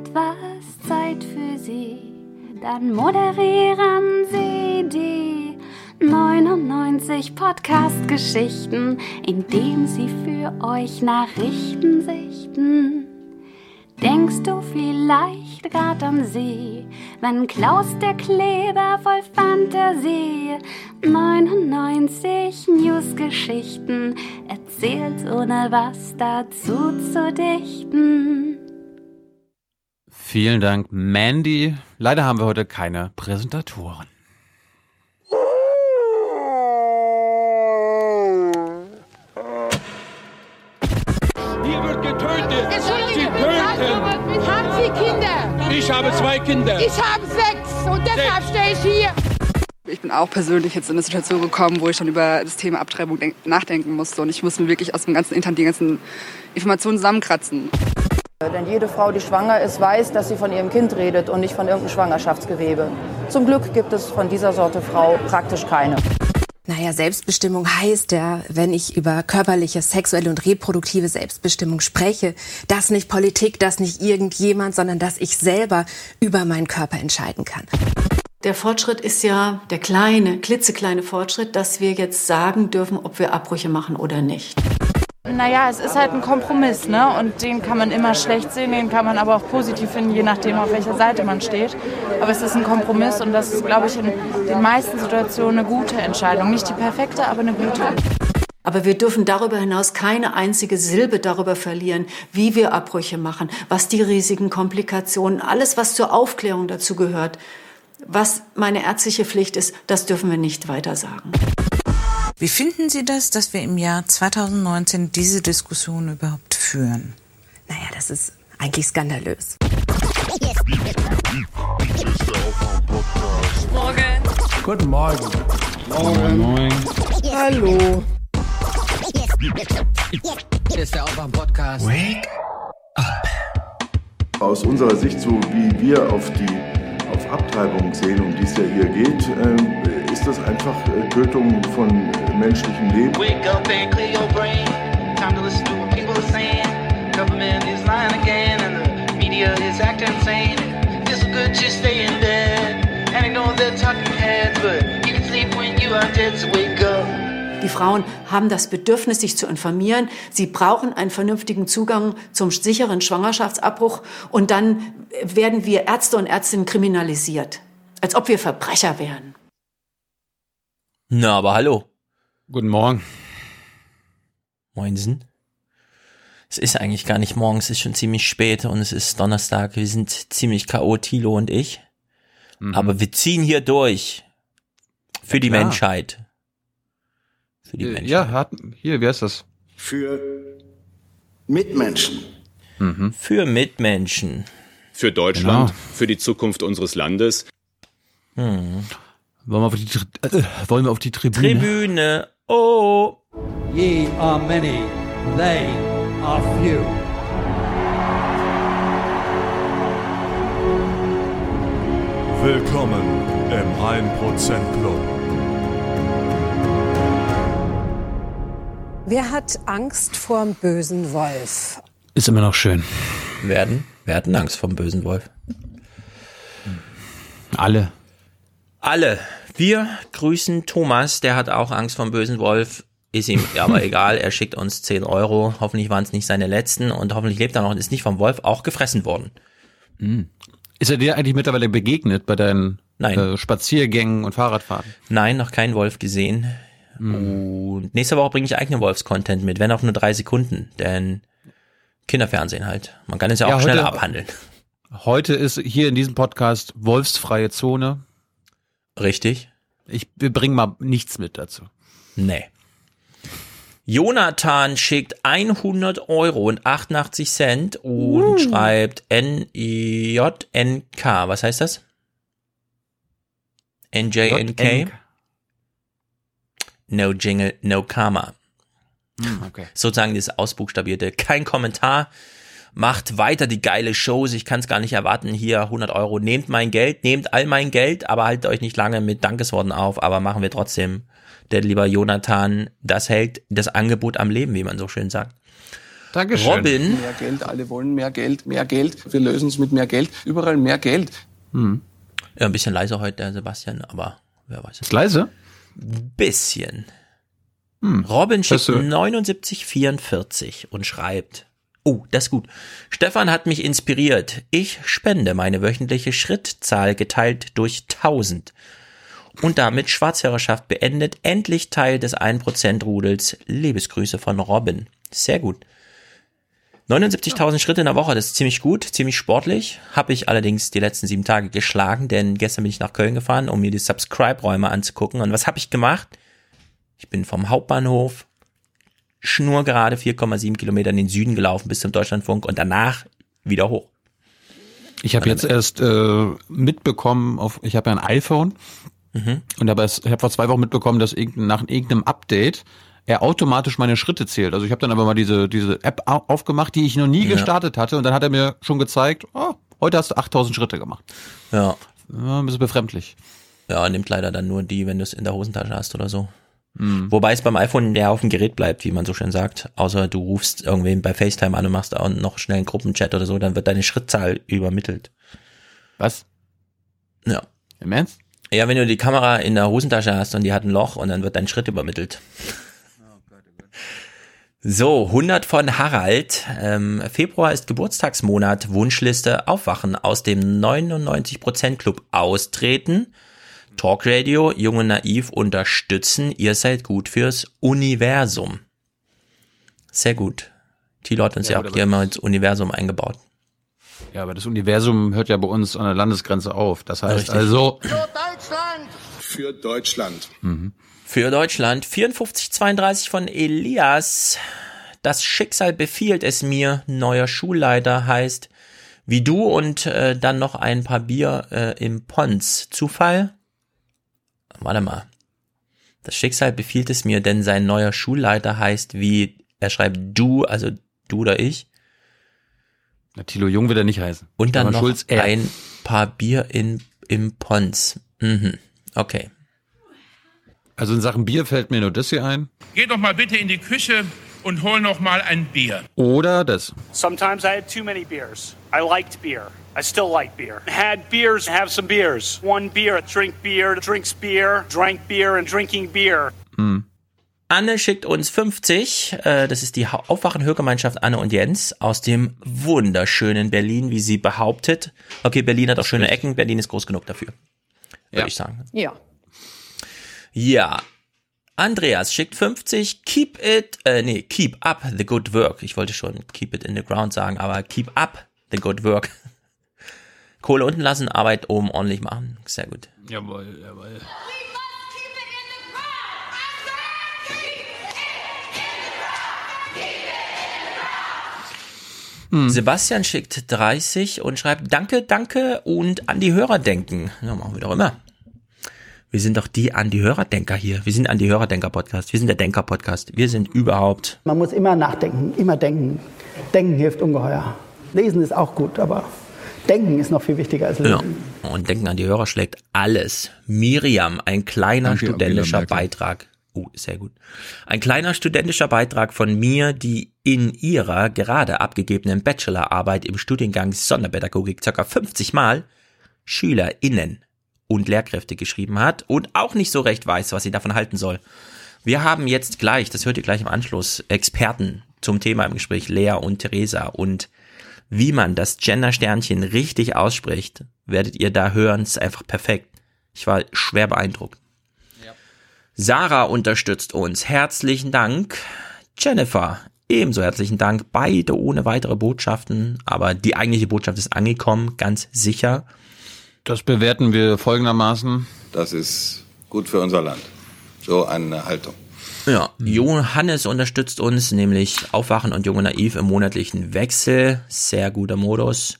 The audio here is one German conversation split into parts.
etwas Zeit für Sie, dann moderieren Sie die 99 Podcast-Geschichten, indem Sie für euch Nachrichten sichten. Denkst du vielleicht grad an sie, wenn Klaus der Kleber voll Fantasie 99 Newsgeschichten erzählt, ohne was dazu zu dichten? Vielen Dank, Mandy. Leider haben wir heute keine Präsentatoren. Hier wird getötet. Sie Entschuldigung, töten. haben Sie Kinder? Ich habe zwei Kinder. Ich habe sechs und deshalb stehe ich hier. Ich bin auch persönlich jetzt in eine Situation gekommen, wo ich schon über das Thema Abtreibung denk- nachdenken musste. Und ich muss mir wirklich aus dem ganzen Internet die ganzen Informationen zusammenkratzen. Denn jede Frau, die schwanger ist, weiß, dass sie von ihrem Kind redet und nicht von irgendeinem Schwangerschaftsgewebe. Zum Glück gibt es von dieser Sorte Frau praktisch keine. Naja, Selbstbestimmung heißt ja, wenn ich über körperliche, sexuelle und reproduktive Selbstbestimmung spreche, dass nicht Politik, dass nicht irgendjemand, sondern dass ich selber über meinen Körper entscheiden kann. Der Fortschritt ist ja der kleine, klitzekleine Fortschritt, dass wir jetzt sagen dürfen, ob wir Abbrüche machen oder nicht. Naja, es ist halt ein Kompromiss, ne? Und den kann man immer schlecht sehen, den kann man aber auch positiv finden, je nachdem, auf welcher Seite man steht. Aber es ist ein Kompromiss und das ist, glaube ich, in den meisten Situationen eine gute Entscheidung. Nicht die perfekte, aber eine gute. Aber wir dürfen darüber hinaus keine einzige Silbe darüber verlieren, wie wir Abbrüche machen, was die riesigen Komplikationen, alles, was zur Aufklärung dazu gehört, was meine ärztliche Pflicht ist, das dürfen wir nicht weiter sagen. Wie finden Sie das, dass wir im Jahr 2019 diese Diskussion überhaupt führen? Naja, das ist eigentlich skandalös. Guten Morgen. Moin. Hallo. Aus unserer Sicht, so wie wir auf die Abtreibung sehen, um die es ja hier geht, äh, ist das einfach äh, Tötung von äh, menschlichem Leben. Wake up and clear your brain. Time to listen to what people are saying. Government is lying again, and the media is acting insane. It's good just stay in bed. And I know they're talking heads, but you can sleep when you are dead, so wake up. Die Frauen haben das Bedürfnis, sich zu informieren. Sie brauchen einen vernünftigen Zugang zum sicheren Schwangerschaftsabbruch. Und dann werden wir Ärzte und Ärztinnen kriminalisiert. Als ob wir Verbrecher wären. Na, aber hallo. Guten Morgen. Moinsen. Es ist eigentlich gar nicht morgen, es ist schon ziemlich spät und es ist Donnerstag. Wir sind ziemlich K.O., Tilo und ich. Aber wir ziehen hier durch. Für die klar. Menschheit. Für die Äh, Menschheit. Ja, hat, hier, wer ist das? Für Mitmenschen. Für Mitmenschen. Für Deutschland, Genau. für die Zukunft unseres Landes. Wollen wir auf die, äh, wollen wir auf die Tribüne? Tribüne. Oh. Ye are many, they are few. Willkommen im 1% Club. Wer hat Angst vorm bösen Wolf? Ist immer noch schön. Werden. Wir hatten Angst vom bösen Wolf. Alle. Alle. Wir grüßen Thomas, der hat auch Angst vom bösen Wolf. Ist ihm aber egal, er schickt uns 10 Euro. Hoffentlich waren es nicht seine letzten und hoffentlich lebt er noch und ist nicht vom Wolf auch gefressen worden. Ist er dir eigentlich mittlerweile begegnet bei deinen Nein. Äh, Spaziergängen und Fahrradfahrten? Nein, noch keinen Wolf gesehen. Und nächste Woche bringe ich eigenen Wolfs-Content mit, wenn auch nur drei Sekunden, denn Kinderfernsehen halt. Man kann es ja auch Ja, schneller heute- abhandeln. Heute ist hier in diesem Podcast wolfsfreie Zone. Richtig? Ich, wir bringen mal nichts mit dazu. Nee. Jonathan schickt 100 Euro und 88 Cent und schreibt N-J-N-K. Was heißt das? N-J-N-K? No Jingle, no Karma. Hm, okay. Sozusagen das Ausbuchstabierte. Kein Kommentar. Macht weiter die geile Shows. Ich kann es gar nicht erwarten. Hier 100 Euro. Nehmt mein Geld, nehmt all mein Geld, aber haltet euch nicht lange mit Dankesworten auf. Aber machen wir trotzdem. Der lieber Jonathan, das hält das Angebot am Leben, wie man so schön sagt. Dankeschön. Robin, Mehr Geld, alle wollen mehr Geld, mehr Geld. Wir lösen es mit mehr Geld. Überall mehr Geld. Hm. ja, ein bisschen leiser heute, der Sebastian, aber wer weiß. Ist leise? Bisschen. Hm. Robin schickt Hast du- 7944 und schreibt, oh, das ist gut. Stefan hat mich inspiriert. Ich spende meine wöchentliche Schrittzahl geteilt durch 1000. Und damit Schwarzhörerschaft beendet, endlich Teil des 1% Rudels. Liebesgrüße von Robin. Sehr gut. 79.000 Schritte in der Woche, das ist ziemlich gut, ziemlich sportlich. Habe ich allerdings die letzten sieben Tage geschlagen, denn gestern bin ich nach Köln gefahren, um mir die Subscribe-Räume anzugucken. Und was habe ich gemacht? Ich bin vom Hauptbahnhof schnurgerade 4,7 Kilometer in den Süden gelaufen bis zum Deutschlandfunk und danach wieder hoch. Ich habe jetzt erst äh, mitbekommen, auf, ich habe ja ein iPhone Mhm. und aber es- ich habe vor zwei Wochen mitbekommen, dass irgendein, nach irgendeinem Update er automatisch meine Schritte zählt. Also ich habe dann aber mal diese diese App au- aufgemacht, die ich noch nie Ja. gestartet hatte und dann hat er mir schon gezeigt, oh, heute hast du 8000 Schritte gemacht. Ja. ja ein bisschen befremdlich. Ja, nimmt leider dann nur die, wenn du es in der Hosentasche hast oder so. Mhm. Wobei es beim iPhone der auf dem Gerät bleibt, wie man so schön sagt. Außer du rufst irgendwen bei FaceTime an und machst auch noch schnell einen Gruppenchat oder so, dann wird deine Schrittzahl übermittelt. Was? Ja. Im Ernst? Ja, wenn du die Kamera in der Hosentasche hast und die hat ein Loch und dann wird dein Schritt übermittelt. So, 100 von Harald. Ähm, Februar ist Geburtstagsmonat. Wunschliste aufwachen. Aus dem 99% Club austreten. Talkradio, Junge Naiv unterstützen. Ihr seid gut fürs Universum. Sehr gut. Thilo hat uns ja, Ja, auch hier immer ins Universum eingebaut. Ja, aber das Universum hört ja bei uns an der Landesgrenze auf. Das heißt Richtig. also, Für Deutschland. Für Deutschland 5432 von Elias. Das Schicksal befiehlt es mir. Neuer Schulleiter heißt wie du und äh, dann noch ein paar Bier äh, im Pons. Zufall? Warte mal. Das Schicksal befiehlt es mir, denn sein neuer Schulleiter heißt wie er schreibt du, also du oder ich. na, Thilo Jung wird er nicht heißen. Und dann noch Schulz ein paar Bier in, im Pons. Mhm. Okay. Also in Sachen Bier fällt mir nur das hier ein. Geh doch mal bitte in die Küche und hol noch mal ein Bier. Oder das. Sometimes I had too many beers. I liked beer. I still like beer. Had beers, have some beers. One beer, drink beer, drinks beer, drank beer and drinking beer. Anne schickt uns 50. Äh, das ist die Ha- Aufwachen-Hörgemeinschaft Anne und Jens aus dem wunderschönen Berlin, wie sie behauptet. Okay, Berlin hat auch schöne Ecken. Berlin ist groß genug dafür. Würde ich sagen. Ja. Ja. Andreas schickt 50. Keep it, äh, nee, keep up the good work. Ich wollte schon keep it in the ground sagen, aber keep up the good work. Kohle unten lassen, Arbeit oben ordentlich machen. Sehr gut. Jawohl, jawohl. Sebastian schickt 30 und schreibt Danke, danke und an die Hörer denken. Ja, machen wir doch immer. Wir sind doch die an die Hörerdenker hier. Wir sind an die Hörerdenker-Podcast. Wir sind der Denker-Podcast. Wir sind überhaupt. Man muss immer nachdenken, immer denken. Denken hilft ungeheuer. Lesen ist auch gut, aber denken ist noch viel wichtiger als Ja. lesen. Und denken an die Hörer schlägt alles. Miriam, ein kleiner Danke, studentischer. Beitrag. Oh, sehr gut. Ein kleiner studentischer Beitrag von mir, die in ihrer gerade abgegebenen Bachelorarbeit im Studiengang Sonderpädagogik ca. 50 Mal SchülerInnen und Lehrkräfte geschrieben hat und auch nicht so recht weiß, was sie davon halten soll. Wir haben jetzt gleich, das hört ihr gleich im Anschluss, Experten zum Thema im Gespräch, Lea und Theresa und wie man das Gender-Sternchen richtig ausspricht, werdet ihr da hören, ist einfach perfekt. Ich war schwer beeindruckt. Sarah unterstützt uns. Herzlichen Dank. Jennifer, ebenso herzlichen Dank. Beide ohne weitere Botschaften, aber die eigentliche Botschaft ist angekommen, ganz sicher. Das bewerten wir folgendermaßen. Das ist gut für unser Land. So eine Haltung. Ja, Johannes unterstützt uns, nämlich Aufwachen und Junge Naiv im monatlichen Wechsel. Sehr guter Modus.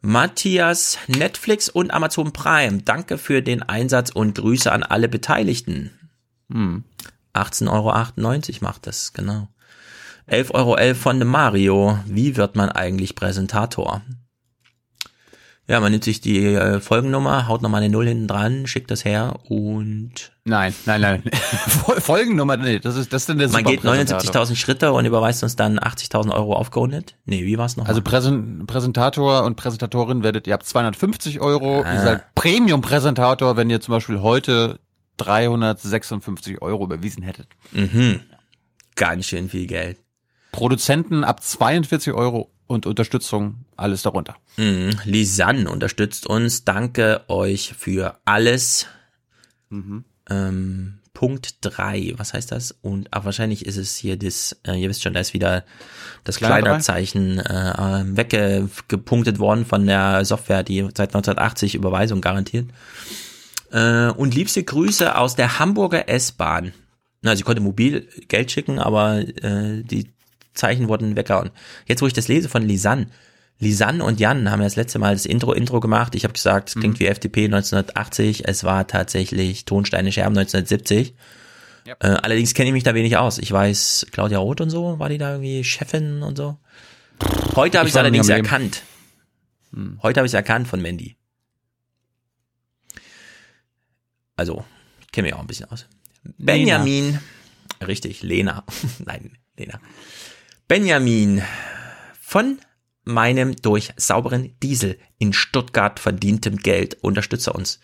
Matthias, Netflix und Amazon Prime. Danke für den Einsatz und Grüße an alle Beteiligten. Hm. 18,98 Euro macht das, genau. 11,11 Euro von dem Mario. Wie wird man eigentlich Präsentator? Ja, man nimmt sich die äh, Folgennummer, haut nochmal eine Null hinten dran, schickt das her und Nein, nein, nein. Fol- Folgennummer, nee, das ist das ist denn der man geht Superpräsentator. 79.000 Schritte und überweist uns dann 80.000 Euro aufgerundet. Nee, wie war's noch? Also Präsen Präsentator und Präsentatorin werdet ihr ab 250 Euro. Ah. Ihr seid Premium-Präsentator, wenn ihr zum Beispiel heute 356 Euro überwiesen hättet. mhm. Ganz schön viel Geld. Produzenten ab 42 Euro und Unterstützung alles darunter. Mhm. Lisanne unterstützt uns. Danke euch für alles. Mhm. Ähm, Punkt drei, was heißt das? Und ach, wahrscheinlich ist es hier das, äh, ihr wisst schon, da ist wieder das? Kleiderzeichen äh, äh, weggepunktet worden von der Software, die seit 1980 Überweisung garantiert. Äh, und liebste Grüße aus der Hamburger S-Bahn. Na, sie konnte mobil Geld schicken, aber äh, die Zeichen wurden weggehauen. Jetzt, wo ich das lese von Lisanne, Lisanne und Jan haben ja das letzte Mal das Intro-Intro gemacht. Ich habe gesagt, es klingt wie FDP 1980. Es war tatsächlich Tonsteine Scherben 1970. Äh, allerdings kenne ich mich da wenig aus. Ich weiß, Claudia Roth und so, war die da irgendwie Chefin und so? Heute habe ich es allerdings am Leben. erkannt. Heute habe ich es erkannt von Mandy. Also, kenne mich auch ein bisschen aus. Benjamin. Richtig, Lena. Nein, Lena. Benjamin. Von meinem durch sauberen Diesel in Stuttgart verdientem Geld unterstütze uns.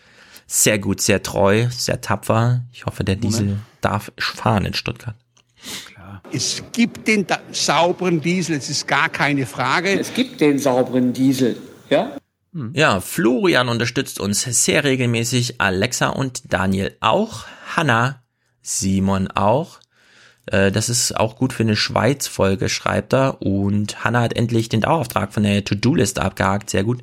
Sehr gut, sehr treu, sehr tapfer. Ich hoffe, der Diesel darf fahren in Stuttgart. Es gibt den sauberen Diesel, es ist gar keine Frage. Es gibt den sauberen Diesel, ja? Ja, Florian unterstützt uns sehr regelmäßig, Alexa und Daniel auch, Hanna, Simon auch. Äh, Das ist auch gut für eine Schweiz-Folge, schreibt er. Und Hanna hat endlich den Dauerauftrag von der To-Do-Liste abgehakt, sehr gut.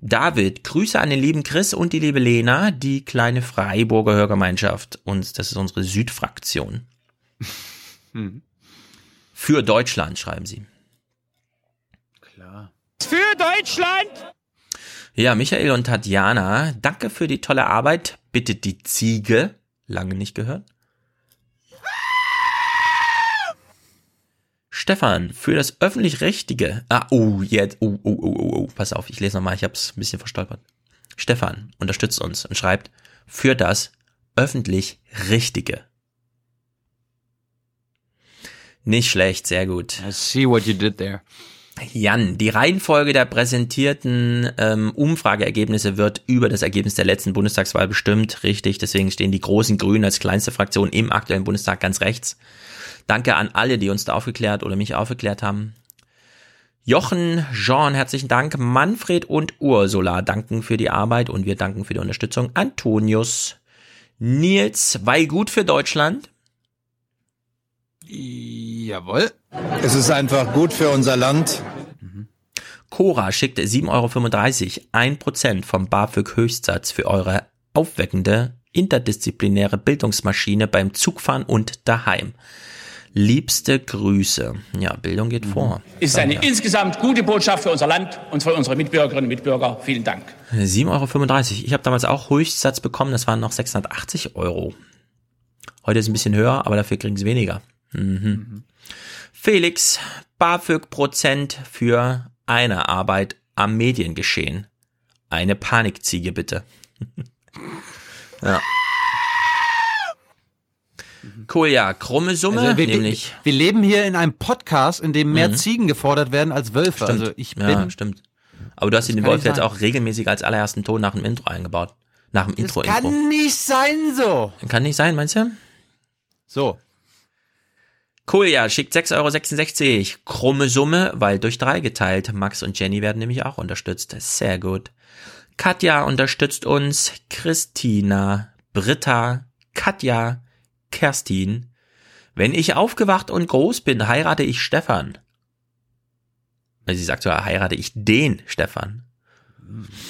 David, Grüße an den lieben Chris und die liebe Lena, die kleine Freiburger Hörgemeinschaft. Und das ist unsere Südfraktion. Für Deutschland, schreiben sie. Für Deutschland! Ja, Michael und Tatjana, danke für die tolle Arbeit. Bitte die Ziege. Lange nicht gehört. Stefan, für das öffentlich-rechtliche. Ah, oh, jetzt. Oh, oh, oh, oh, oh. Pass auf, ich lese nochmal, ich hab's ein bisschen verstolpert. Stefan unterstützt uns und schreibt, für das öffentlich-richtige. Nicht schlecht, sehr gut. I see what you did there. Jan, die Reihenfolge der präsentierten ähm, Umfrageergebnisse wird über das Ergebnis der letzten Bundestagswahl bestimmt. Richtig, deswegen stehen die großen Grünen als kleinste Fraktion im aktuellen Bundestag ganz rechts. Danke an alle, die uns da aufgeklärt oder mich aufgeklärt haben. Jochen, Jean, herzlichen Dank. Manfred und Ursula danken für die Arbeit und wir danken für die Unterstützung. Antonius, Nils, weil gut für Deutschland. Jawohl. Es ist einfach gut für unser Land. Cora schickt 7,35 Euro, 1% vom BAföG Höchstsatz für eure aufweckende, interdisziplinäre Bildungsmaschine beim Zugfahren und daheim. Liebste Grüße. Ja, Bildung geht vor. Ist eine insgesamt gute Botschaft für unser Land und für unsere Mitbürgerinnen und Mitbürger. Vielen Dank. 7,35 Euro. Ich habe damals auch Höchstsatz bekommen, das waren noch 680 Euro. Heute ist ein bisschen höher, aber dafür kriegen sie weniger. Mhm. Felix, BAföG Prozent für eine Arbeit am Mediengeschehen. Eine Panikziege bitte. ja. Cool, ja, krumme Summe, Also wir, nämlich. wir, wir leben hier in einem Podcast, in dem mehr Mhm. Ziegen gefordert werden als Wölfe. Stimmt. Also ich bin. ja, stimmt. Aber du hast Das den Wolf jetzt auch regelmäßig als allerersten Ton nach dem Intro eingebaut. Nach dem Das Intro-Intro. kann nicht sein so. Kann nicht sein, meinst du? So. Cool, ja, schickt 6,66 Euro. Krumme Summe, weil durch drei geteilt. Max und Jenny werden nämlich auch unterstützt. Sehr gut. Katja unterstützt uns. Christina, Britta, Katja, Kerstin. Wenn ich aufgewacht und groß bin, heirate ich Stefan. Also sie sagt sogar, heirate ich den Stefan.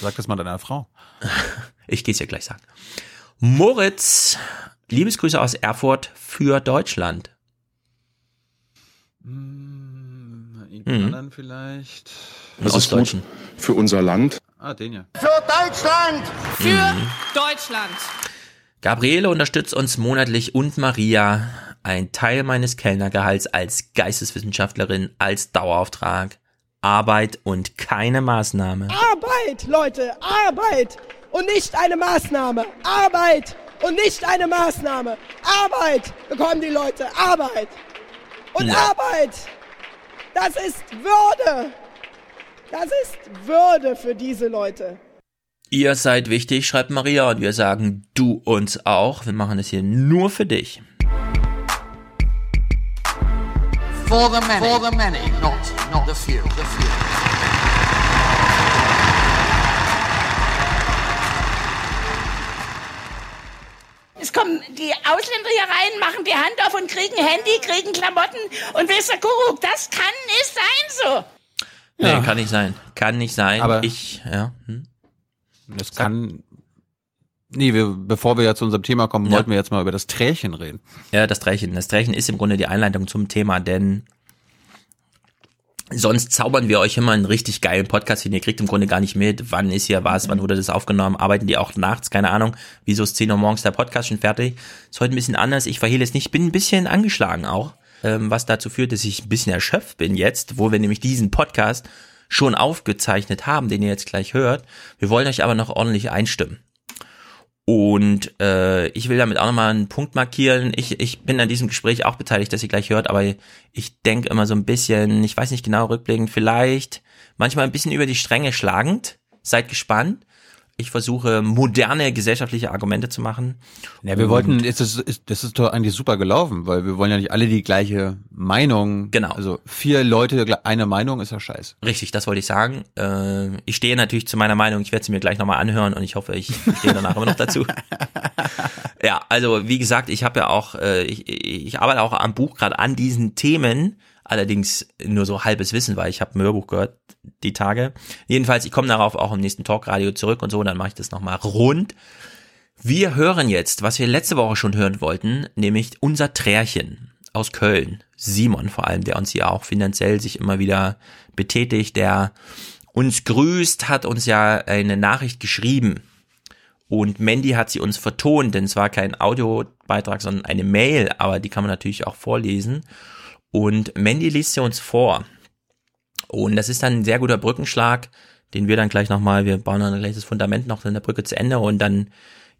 Sag das mal deiner Frau. Ich gehe es ja gleich sagen. Moritz, Liebesgrüße aus Erfurt für Deutschland. Mhm. anderen vielleicht. Das ist gut für unser Land. Ah, den ja. Für Deutschland! Für Deutschland! Gabriele unterstützt uns monatlich und Maria. Ein Teil meines Kellnergehalts als Geisteswissenschaftlerin als Dauerauftrag Arbeit und keine Maßnahme. Arbeit, Leute, Arbeit und nicht eine Maßnahme. Arbeit und nicht eine Maßnahme. Arbeit bekommen die Leute, Arbeit. Und Ja. Arbeit, das ist Würde. Das ist Würde für diese Leute. Ihr seid wichtig, schreibt Maria, und wir sagen du uns auch. Wir machen es hier nur für dich. For the many. For the many, not, not the few. The few. Es kommen die Ausländer hier rein, machen die Hand auf und kriegen Handy, kriegen Klamotten und ihr, Kuckuck, das kann nicht sein so. Nee, kann nicht sein. Kann nicht sein. Aber- ich, ja. Hm. Das kann. Nee, wir, bevor wir ja zu unserem Thema kommen, Ja. wollten wir jetzt mal über das Trärchen reden. Ja, das Trächen. Das Trächen ist im Grunde die Einleitung zum Thema, denn sonst zaubern wir euch immer einen richtig geilen Podcast hin. Ihr kriegt im Grunde gar nicht mit, wann ist hier was, wann wurde das aufgenommen, arbeiten die auch nachts, keine Ahnung. Wieso ist 10 Uhr morgens der Podcast schon fertig? Ist heute ein bisschen anders. Ich verhehle es nicht. Bin ein bisschen angeschlagen auch, ähm, was dazu führt, dass ich ein bisschen erschöpft bin jetzt, wo wir nämlich diesen Podcast schon aufgezeichnet haben, den ihr jetzt gleich hört. Wir wollen euch aber noch ordentlich einstimmen. Und äh, ich will damit auch nochmal einen Punkt markieren. Ich, ich bin an diesem Gespräch auch beteiligt, dass ihr gleich hört, aber ich denke immer so ein bisschen, ich weiß nicht genau rückblickend, vielleicht manchmal ein bisschen über die Stränge schlagend. Seid gespannt. Ich versuche moderne gesellschaftliche Argumente zu machen. Ja, wir Und- wollten, ist das, ist, das ist doch eigentlich super gelaufen, weil wir wollen ja nicht alle die gleiche Meinung. Genau. Also vier Leute eine Meinung ist ja scheiße. Richtig, das wollte ich sagen. Äh, ich stehe natürlich zu meiner Meinung. Ich werde sie mir gleich nochmal anhören und ich hoffe, ich stehe danach immer noch dazu. ja, also wie gesagt, ich habe ja auch, äh, ich, ich arbeite auch am Buch gerade an diesen Themen. Allerdings nur so halbes Wissen, weil ich habe ein Hörbuch gehört die Tage. Jedenfalls, ich komme darauf auch im nächsten Talkradio zurück und so, dann mache ich das nochmal rund. Wir hören jetzt, was wir letzte Woche schon hören wollten, nämlich unser Trärchen aus Köln. Simon vor allem, der uns hier auch finanziell sich immer wieder betätigt, der uns grüßt, hat uns ja eine Nachricht geschrieben. Und Mandy hat sie uns vertont, denn es war kein Audiobeitrag, sondern eine Mail, aber die kann man natürlich auch vorlesen. Und Mandy liest sie uns vor. Und das ist dann ein sehr guter Brückenschlag, den wir dann gleich nochmal, wir bauen dann gleich das Fundament noch in der Brücke zu Ende und dann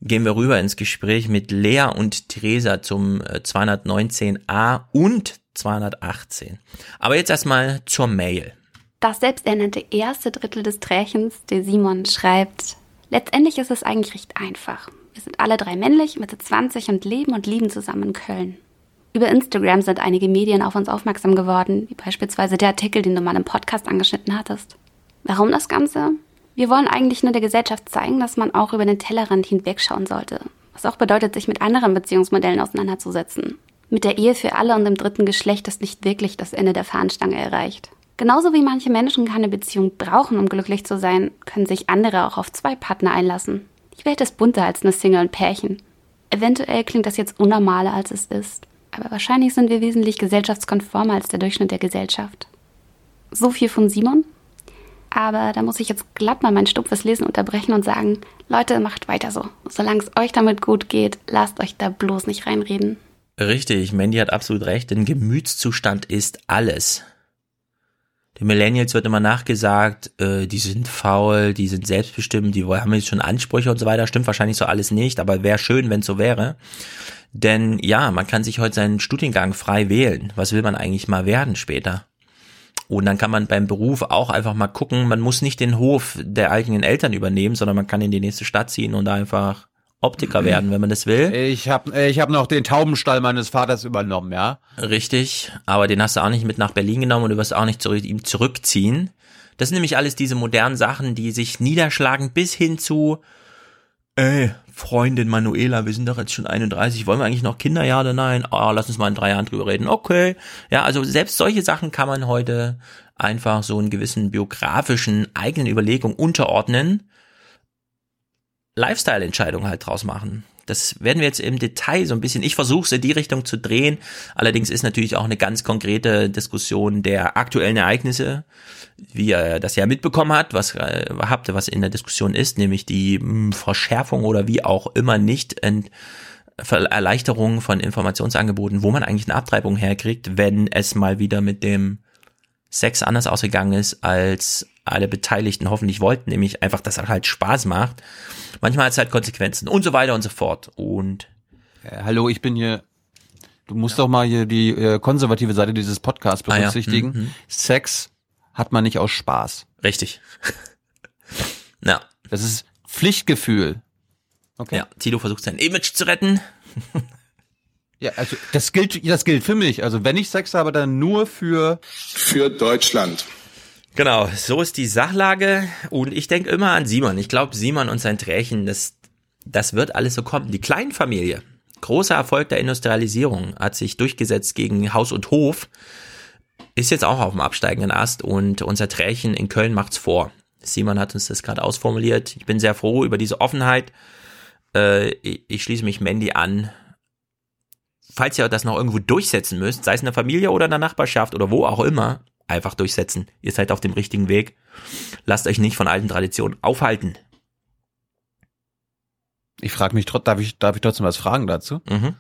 gehen wir rüber ins Gespräch mit Lea und Theresa zum äh, 219a und 218. Aber jetzt erstmal zur Mail. Das selbsternannte erste Drittel des Trächens, der Simon schreibt, letztendlich ist es eigentlich recht einfach. Wir sind alle drei männlich, Mitte 20 und leben und lieben zusammen in Köln. Über Instagram sind einige Medien auf uns aufmerksam geworden, wie beispielsweise der Artikel, den du mal im Podcast angeschnitten hattest. Warum das Ganze? Wir wollen eigentlich nur der Gesellschaft zeigen, dass man auch über den Tellerrand hinwegschauen sollte. Was auch bedeutet, sich mit anderen Beziehungsmodellen auseinanderzusetzen. Mit der Ehe für alle und dem dritten Geschlecht ist nicht wirklich das Ende der Fahnenstange erreicht. Genauso wie manche Menschen keine Beziehung brauchen, um glücklich zu sein, können sich andere auch auf zwei Partner einlassen. Die Welt ist bunter als nur Single und Pärchen. Eventuell klingt das jetzt unnormaler, als es ist. Aber wahrscheinlich sind wir wesentlich gesellschaftskonformer als der Durchschnitt der Gesellschaft. So viel von Simon. Aber da muss ich jetzt glatt mal mein stumpfes Lesen unterbrechen und sagen, Leute, macht weiter so. Solange es euch damit gut geht, lasst euch da bloß nicht reinreden. Richtig, Mandy hat absolut recht, denn Gemütszustand ist alles. Den Millennials wird immer nachgesagt, äh, die sind faul, die sind selbstbestimmt, die haben jetzt schon Ansprüche und so weiter. Stimmt wahrscheinlich so alles nicht, aber wäre schön, wenn es so wäre. Denn ja, man kann sich heute seinen Studiengang frei wählen. Was will man eigentlich mal werden später? Und dann kann man beim Beruf auch einfach mal gucken, man muss nicht den Hof der eigenen Eltern übernehmen, sondern man kann in die nächste Stadt ziehen und einfach Optiker werden, wenn man das will. Ich habe ich hab noch den Taubenstall meines Vaters übernommen, ja. Richtig, aber den hast du auch nicht mit nach Berlin genommen und du wirst auch nicht zurück, ihm zurückziehen. Das sind nämlich alles diese modernen Sachen, die sich niederschlagen bis hin zu, ey, Freundin Manuela, wir sind doch jetzt schon 31, wollen wir eigentlich noch Kinder, ja oder nein? Ah, lass uns mal in drei Jahren drüber reden. Okay. Ja, also selbst solche Sachen kann man heute einfach so einen gewissen biografischen eigenen Überlegungen unterordnen. Lifestyle-Entscheidungen halt draus machen. Das werden wir jetzt im Detail so ein bisschen, ich versuche es in die Richtung zu drehen. Allerdings ist natürlich auch eine ganz konkrete Diskussion der aktuellen Ereignisse, wie ihr das ja mitbekommen habt, was äh, habt ihr, was in der Diskussion ist, nämlich die mh, Verschärfung oder wie auch immer nicht Ent Erleichterung von Informationsangeboten, wo man eigentlich eine Abtreibung herkriegt, wenn es mal wieder mit dem Sex anders ausgegangen ist, als alle Beteiligten hoffentlich wollten, nämlich einfach, dass er halt Spaß macht. Manchmal hat es halt Konsequenzen und so weiter und so fort. Und äh, hallo, ich bin hier. Du musst doch mal hier die äh, konservative Seite dieses Podcasts Ah ja, berücksichtigen. mhm, mhm. Sex hat man nicht aus Spaß. Richtig. ja. Das ist Pflichtgefühl. Okay. Ja, Tilo versucht sein Image zu retten. Ja, also das gilt, das gilt für mich. Also wenn ich Sex habe, dann nur für für Deutschland. Genau, so ist die Sachlage und ich denke immer an Simon. Ich glaube, Simon und sein Trächen, das, das wird alles so kommen. Die Kleinfamilie, großer Erfolg der Industrialisierung, hat sich durchgesetzt gegen Haus und Hof, ist jetzt auch auf dem absteigenden Ast und unser Trächen in Köln macht's vor. Simon hat uns das gerade ausformuliert. Ich bin sehr froh über diese Offenheit. Äh, ich, ich schließe mich Mandy an. Falls ihr das noch irgendwo durchsetzen müsst, sei es in der Familie oder in der Nachbarschaft oder wo auch immer, einfach durchsetzen. Ihr seid auf dem richtigen Weg. Lasst euch nicht von alten Traditionen aufhalten. Ich frage mich trotzdem, darf ich, darf ich trotzdem was fragen dazu? Mhm.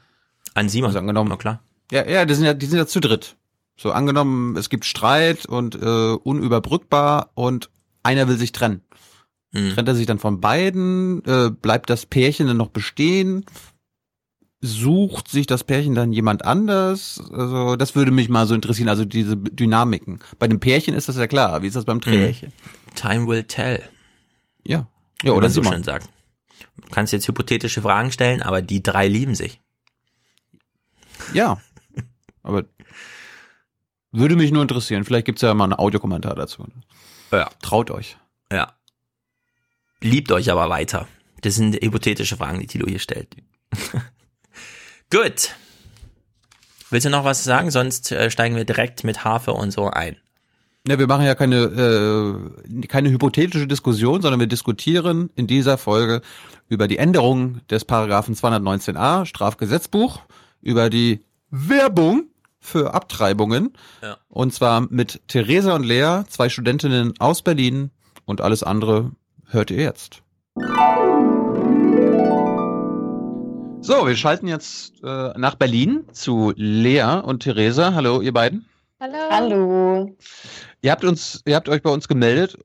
An Simon. Also angenommen, Na klar. Ja, ja, die sind ja, die sind ja zu dritt. So angenommen, es gibt Streit und äh, unüberbrückbar und einer will sich trennen. Mhm. Trennt er sich dann von beiden? Äh, bleibt das Pärchen dann noch bestehen? Sucht sich das Pärchen dann jemand anders? Also das würde mich mal so interessieren, also diese Dynamiken. Bei dem Pärchen ist das ja klar. Wie ist das beim Trägerchen? Time will tell. Ja. Ja, oder so schön sagt. Du kannst jetzt hypothetische Fragen stellen, aber die drei lieben sich. Ja. Aber würde mich nur interessieren. Vielleicht gibt's ja mal einen Audiokommentar dazu. Ja. Traut euch. Ja. Liebt euch aber weiter. Das sind hypothetische Fragen, die Tilo hier stellt. Gut. Willst du noch was sagen? Sonst äh, steigen wir direkt mit Harfe und so ein. Ja, wir machen ja keine, äh, keine hypothetische Diskussion, sondern wir diskutieren in dieser Folge über die Änderung des Paragraphen 219a Strafgesetzbuch, über die Werbung für Abtreibungen. Ja. Und zwar mit Theresa und Lea, zwei Studentinnen aus Berlin und alles andere hört ihr jetzt. So, wir schalten jetzt äh, nach Berlin zu Lea und Theresa. Hallo, ihr beiden. Hallo. Hallo. Ihr habt uns, ihr habt euch bei uns gemeldet,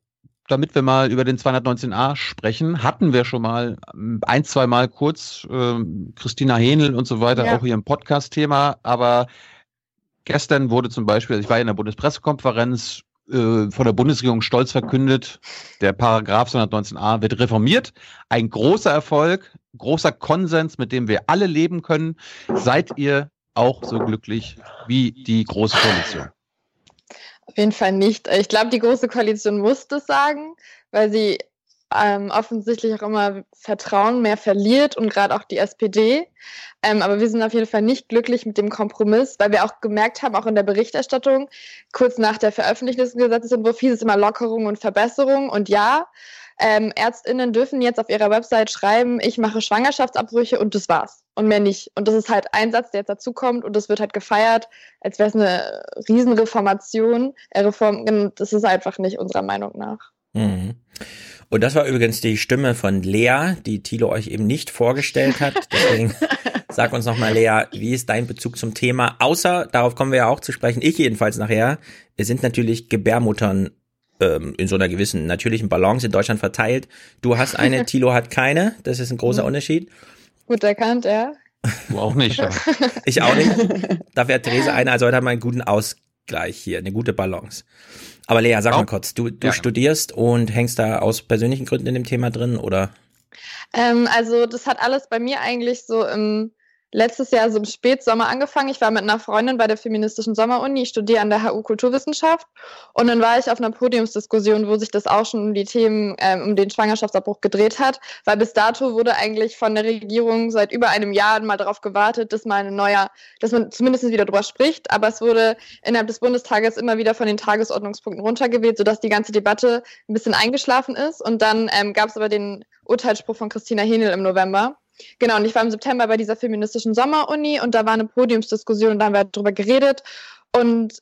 damit wir mal über den 219a sprechen. Hatten wir schon mal ähm, ein, zwei Mal kurz ähm, Christina Henel und so weiter Ja. auch hier im Podcast-Thema, aber gestern wurde zum Beispiel, also ich war in der Bundespressekonferenz äh, von der Bundesregierung stolz verkündet, der Paragraph 219a wird reformiert. Ein großer Erfolg, großer Konsens, mit dem wir alle leben können. Seid ihr auch so glücklich wie die Große Koalition? Auf jeden Fall nicht. Ich glaube, die Große Koalition muss das sagen, weil sie ähm, offensichtlich auch immer Vertrauen mehr verliert und gerade auch die SPD. Ähm, aber wir sind auf jeden Fall nicht glücklich mit dem Kompromiss, weil wir auch gemerkt haben, auch in der Berichterstattung, kurz nach der Veröffentlichung des Gesetzesentwurfs hieß es immer Lockerung und Verbesserung. Und ja, ähm, Ärztinnen dürfen jetzt auf ihrer Website schreiben, ich mache Schwangerschaftsabbrüche und das war's. Und mehr nicht. Und das ist halt ein Satz, der jetzt dazukommt und das wird halt gefeiert, als wäre es eine Riesenreformation. Äh, Reform, das ist einfach nicht unserer Meinung nach. Mhm. Und das war übrigens die Stimme von Lea, die Thilo euch eben nicht vorgestellt hat. Deswegen sag uns nochmal, Lea, wie ist dein Bezug zum Thema? Außer, darauf kommen wir ja auch zu sprechen, ich jedenfalls nachher, es sind natürlich Gebärmuttern ähm, in so einer gewissen natürlichen Balance in Deutschland verteilt. Du hast eine, Thilo hat keine. Das ist ein großer Unterschied. Gut erkannt, ja. Du auch nicht. Ja. Ich auch nicht. Dafür hat Therese eine, also heute haben wir einen guten Ausgleich hier, eine gute Balance. Aber Lea, sag mal kurz, du, du Ja. studierst und hängst da aus persönlichen Gründen in dem Thema drin oder? Ähm, also das hat alles bei mir eigentlich so im letztes Jahr so im Spätsommer angefangen. Ich war mit einer Freundin bei der feministischen Sommeruni, ich studiere an der HU Kulturwissenschaft. Und dann war ich auf einer Podiumsdiskussion, wo sich das auch schon um die Themen, ähm, um den Schwangerschaftsabbruch gedreht hat, weil bis dato wurde eigentlich von der Regierung seit über einem Jahr mal darauf gewartet, dass mal ein neuer, dass man zumindest wieder drüber spricht, aber es wurde innerhalb des Bundestages immer wieder von den Tagesordnungspunkten runtergewählt, sodass die ganze Debatte ein bisschen eingeschlafen ist. Und dann ähm, gab es aber den Urteilsspruch von Christina Henel im November. Genau, und ich war im September bei dieser feministischen Sommeruni und da war eine Podiumsdiskussion und da haben wir drüber geredet. Und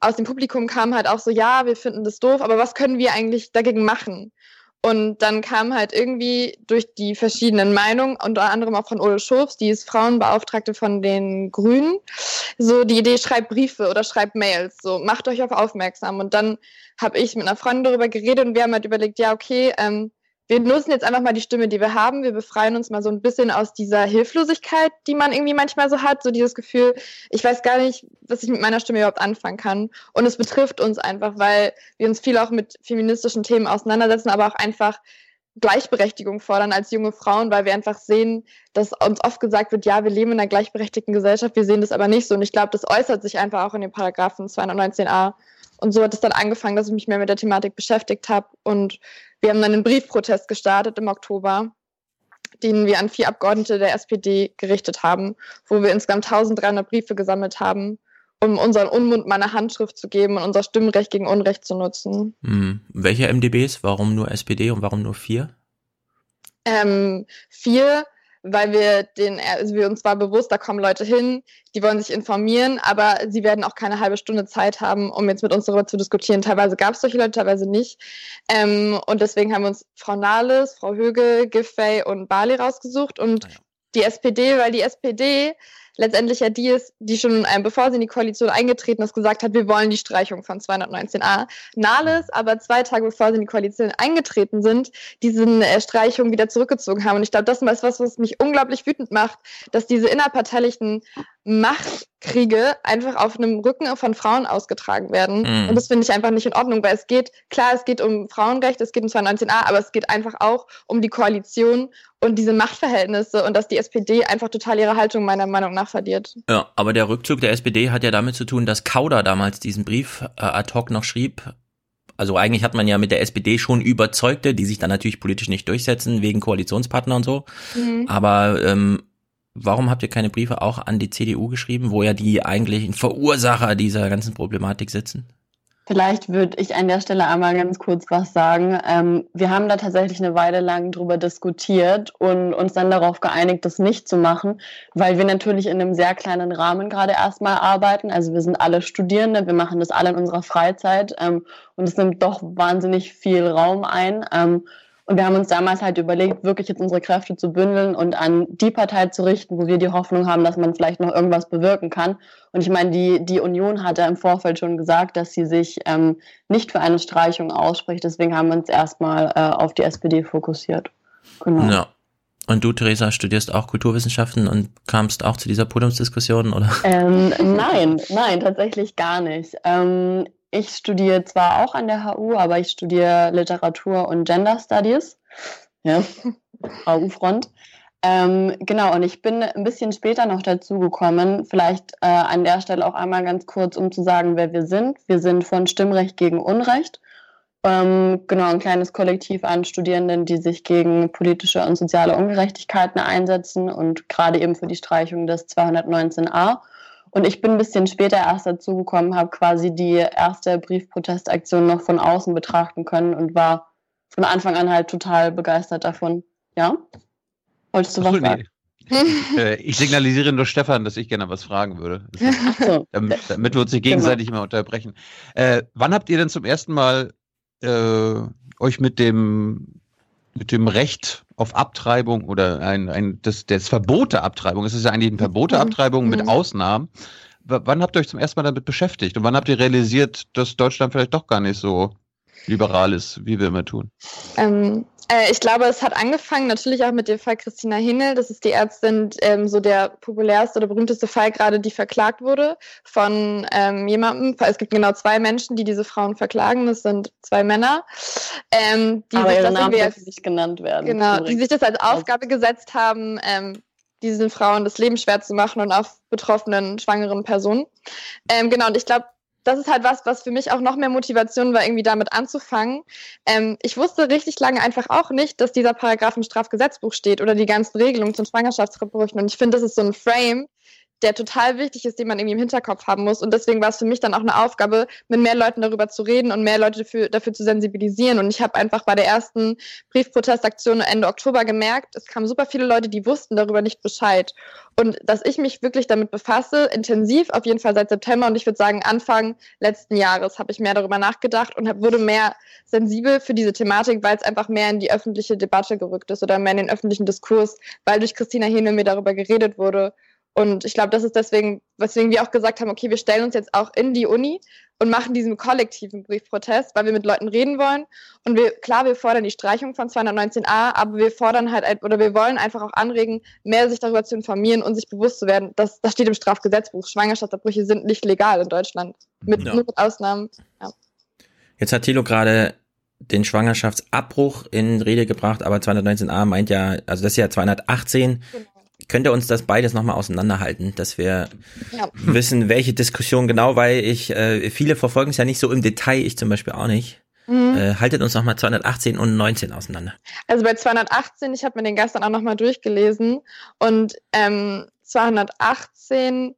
aus dem Publikum kam halt auch so, ja, wir finden das doof, aber was können wir eigentlich dagegen machen? Und dann kam halt irgendwie durch die verschiedenen Meinungen, unter anderem auch von Ole Schurfs, die ist Frauenbeauftragte von den Grünen, so die Idee, schreibt Briefe oder schreibt Mails, so macht euch auf aufmerksam. Und dann habe ich mit einer Freundin darüber geredet und wir haben halt überlegt, ja, okay, ähm, wir nutzen jetzt einfach mal die Stimme, die wir haben. Wir befreien uns mal so ein bisschen aus dieser Hilflosigkeit, die man irgendwie manchmal so hat. So dieses Gefühl, ich weiß gar nicht, was ich mit meiner Stimme überhaupt anfangen kann. Und es betrifft uns einfach, weil wir uns viel auch mit feministischen Themen auseinandersetzen, aber auch einfach Gleichberechtigung fordern als junge Frauen, weil wir einfach sehen, dass uns oft gesagt wird, ja, wir leben in einer gleichberechtigten Gesellschaft, wir sehen das aber nicht so. Und ich glaube, das äußert sich einfach auch in den Paragraphen 219a. Und so hat es dann angefangen, dass ich mich mehr mit der Thematik beschäftigt habe und wir haben dann einen Briefprotest gestartet im Oktober, den wir an vier Abgeordnete der SPD gerichtet haben, wo wir insgesamt 1300 Briefe gesammelt haben, um unseren Unmund mal eine Handschrift zu geben und unser Stimmrecht gegen Unrecht zu nutzen. Hm. Welche MDBs? Warum nur SPD und warum nur vier? Ähm, vier weil wir den, also wir uns war bewusst, da kommen Leute hin, die wollen sich informieren, aber sie werden auch keine halbe Stunde Zeit haben, um jetzt mit uns darüber zu diskutieren. Teilweise gab es solche Leute, teilweise nicht. Ähm, und deswegen haben wir uns Frau Nahles, Frau Höge, Giffey und Bali rausgesucht und ah ja. die SPD, weil die SPD letztendlich ja die ist, die schon, ähm, bevor sie in die Koalition eingetreten ist, gesagt hat, wir wollen die Streichung von 219a. Nahles aber zwei Tage bevor sie in die Koalition eingetreten sind, diese äh, Streichung wieder zurückgezogen haben. Und ich glaube, das ist was, was mich unglaublich wütend macht, dass diese innerparteilichen Machtkriege einfach auf einem Rücken von Frauen ausgetragen werden. Mhm. Und das finde ich einfach nicht in Ordnung, weil es geht, klar, es geht um Frauenrecht, es geht um 219a, aber es geht einfach auch um die Koalition und diese Machtverhältnisse und dass die SPD einfach total ihre Haltung meiner Meinung nach verliert. Ja, aber der Rückzug der SPD hat ja damit zu tun, dass Kauder damals diesen Brief äh, ad hoc noch schrieb. Also eigentlich hat man ja mit der SPD schon Überzeugte, die sich dann natürlich politisch nicht durchsetzen, wegen Koalitionspartner und so. Mhm. Aber ähm, Warum habt ihr keine Briefe auch an die CDU geschrieben, wo ja die eigentlichen Verursacher dieser ganzen Problematik sitzen? Vielleicht würde ich an der Stelle einmal ganz kurz was sagen. Ähm, wir haben da tatsächlich eine Weile lang drüber diskutiert und uns dann darauf geeinigt, das nicht zu machen, weil wir natürlich in einem sehr kleinen Rahmen gerade erstmal arbeiten. Also wir sind alle Studierende, wir machen das alle in unserer Freizeit ähm, und es nimmt doch wahnsinnig viel Raum ein. Ähm, und wir haben uns damals halt überlegt, wirklich jetzt unsere Kräfte zu bündeln und an die Partei zu richten, wo wir die Hoffnung haben, dass man vielleicht noch irgendwas bewirken kann. Und ich meine, die, die Union hat ja im Vorfeld schon gesagt, dass sie sich ähm, nicht für eine Streichung ausspricht. Deswegen haben wir uns erstmal äh, auf die SPD fokussiert. Genau. Ja. Und du, Theresa, studierst auch Kulturwissenschaften und kamst auch zu dieser Podiumsdiskussion, oder? Ähm, nein, nein, tatsächlich gar nicht. Ähm, ich studiere zwar auch an der HU, aber ich studiere Literatur und Gender Studies. Ja, HU-Front. Ähm, genau, und ich bin ein bisschen später noch dazu gekommen. Vielleicht äh, an der Stelle auch einmal ganz kurz, um zu sagen, wer wir sind. Wir sind von Stimmrecht gegen Unrecht. Ähm, genau, ein kleines Kollektiv an Studierenden, die sich gegen politische und soziale Ungerechtigkeiten einsetzen und gerade eben für die Streichung des 219a. Und ich bin ein bisschen später erst dazugekommen, habe quasi die erste Briefprotestaktion noch von außen betrachten können und war von Anfang an halt total begeistert davon. Ja? Wolltest du was nee. sagen? äh, ich signalisiere nur Stefan, dass ich gerne was fragen würde. So. damit, damit, wir uns nicht gegenseitig genau. immer unterbrechen. Äh, wann habt ihr denn zum ersten Mal äh, euch mit dem mit dem Recht auf Abtreibung oder ein, ein das, das Verbot der Abtreibung, es ist ja eigentlich ein Verbot der mhm. Abtreibung mhm. mit Ausnahmen. W wann habt ihr euch zum ersten Mal damit beschäftigt und wann habt ihr realisiert, dass Deutschland vielleicht doch gar nicht so liberal ist, wie wir immer tun? Ähm, äh, ich glaube, es hat angefangen natürlich auch mit dem Fall Christina Hingel. Das ist die Ärztin, ähm, so der populärste oder berühmteste Fall gerade, die verklagt wurde von ähm, jemandem. Es gibt genau zwei Menschen, die diese Frauen verklagen. Das sind zwei Männer, ähm, die Aber sich das Namen als, nicht genannt werden. Genau, die sich das als Aufgabe gesetzt haben, ähm, diesen Frauen das Leben schwer zu machen und auch betroffenen schwangeren Personen. Ähm, genau, und ich glaube, das ist halt was, was für mich auch noch mehr Motivation war, irgendwie damit anzufangen. Ähm, ich wusste richtig lange einfach auch nicht, dass dieser Paragraph im Strafgesetzbuch steht oder die ganzen Regelungen zum Schwangerschaftsverbrüchen. Und ich finde, das ist so ein Frame, der total wichtig ist, den man irgendwie im Hinterkopf haben muss. Und deswegen war es für mich dann auch eine Aufgabe, mit mehr Leuten darüber zu reden und mehr Leute dafür, dafür zu sensibilisieren. Und ich habe einfach bei der ersten Briefprotestaktion Ende Oktober gemerkt, es kamen super viele Leute, die wussten darüber nicht Bescheid. Und dass ich mich wirklich damit befasse, intensiv, auf jeden Fall seit September und ich würde sagen Anfang letzten Jahres habe ich mehr darüber nachgedacht und hab, wurde mehr sensibel für diese Thematik, weil es einfach mehr in die öffentliche Debatte gerückt ist oder mehr in den öffentlichen Diskurs, weil durch Christina Hähne mir darüber geredet wurde und ich glaube, das ist deswegen, weswegen wir auch gesagt haben, okay, wir stellen uns jetzt auch in die Uni und machen diesen kollektiven Briefprotest, weil wir mit Leuten reden wollen. Und wir, klar, wir fordern die Streichung von 219a, aber wir fordern halt, oder wir wollen einfach auch anregen, mehr sich darüber zu informieren und sich bewusst zu werden, dass das steht im Strafgesetzbuch. Schwangerschaftsabbrüche sind nicht legal in Deutschland. Mit, ja. Nur mit Ausnahmen. Ja. Jetzt hat Thilo gerade den Schwangerschaftsabbruch in Rede gebracht, aber 219a meint ja, also das ist ja 218. Genau könnt ihr uns das beides nochmal auseinanderhalten, dass wir ja. wissen, welche Diskussion genau, weil ich, äh, viele verfolgen es ja nicht so im Detail, ich zum Beispiel auch nicht. Mhm. Äh, haltet uns nochmal 218 und 19 auseinander. Also bei 218, ich habe mir den gestern auch nochmal durchgelesen und ähm, 218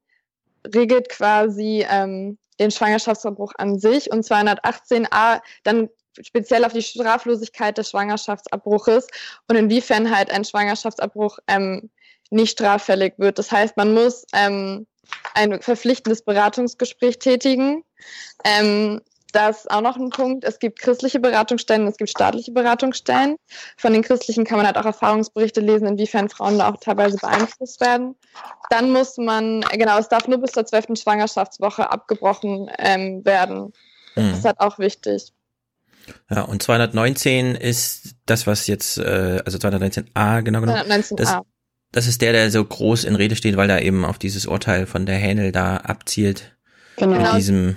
regelt quasi ähm, den Schwangerschaftsverbruch an sich und 218a dann speziell auf die Straflosigkeit des Schwangerschaftsabbruches und inwiefern halt ein Schwangerschaftsabbruch ähm, nicht straffällig wird. Das heißt, man muss ähm, ein verpflichtendes Beratungsgespräch tätigen. Ähm, das ist auch noch ein Punkt. Es gibt christliche Beratungsstellen, es gibt staatliche Beratungsstellen. Von den christlichen kann man halt auch Erfahrungsberichte lesen, inwiefern Frauen da auch teilweise beeinflusst werden. Dann muss man, genau, es darf nur bis zur zwölften Schwangerschaftswoche abgebrochen ähm, werden. Das mhm. ist halt auch wichtig. Ja, und 219 ist das, was jetzt, äh, also 219a, genau genommen. 219a. Das, das ist der, der so groß in Rede steht, weil da eben auf dieses Urteil von der Hänel da abzielt. Genau. Mit diesem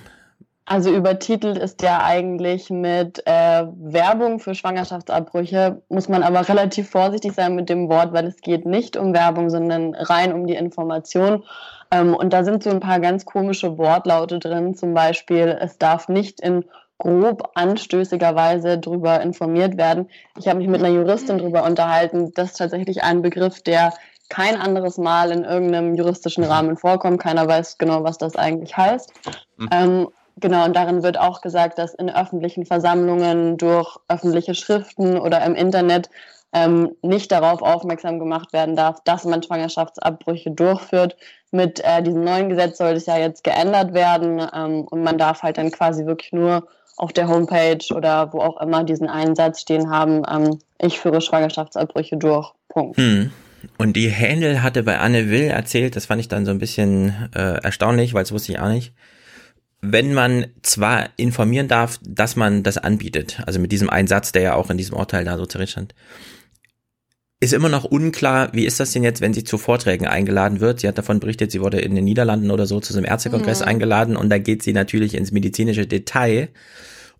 also übertitelt ist der eigentlich mit äh, Werbung für Schwangerschaftsabbrüche, muss man aber relativ vorsichtig sein mit dem Wort, weil es geht nicht um Werbung, sondern rein um die Information. Ähm, und da sind so ein paar ganz komische Wortlaute drin, zum Beispiel, es darf nicht in grob anstößigerweise darüber informiert werden. Ich habe mich mit einer Juristin darüber unterhalten. Das ist tatsächlich ein Begriff, der kein anderes Mal in irgendeinem juristischen Rahmen vorkommt. Keiner weiß genau, was das eigentlich heißt. Mhm. Ähm, genau, und darin wird auch gesagt, dass in öffentlichen Versammlungen durch öffentliche Schriften oder im Internet ähm, nicht darauf aufmerksam gemacht werden darf, dass man Schwangerschaftsabbrüche durchführt. Mit äh, diesem neuen Gesetz soll das ja jetzt geändert werden ähm, und man darf halt dann quasi wirklich nur auf der Homepage oder wo auch immer diesen Einsatz stehen haben, ähm, ich führe Schwangerschaftsabbrüche durch. Punkt. Hm. Und die Händel hatte bei Anne Will erzählt, das fand ich dann so ein bisschen äh, erstaunlich, weil es wusste ich auch nicht. Wenn man zwar informieren darf, dass man das anbietet, also mit diesem Einsatz, der ja auch in diesem Urteil da so drin stand, ist immer noch unklar, wie ist das denn jetzt, wenn sie zu Vorträgen eingeladen wird? Sie hat davon berichtet, sie wurde in den Niederlanden oder so zu einem Ärztekongress mhm. eingeladen und da geht sie natürlich ins medizinische Detail.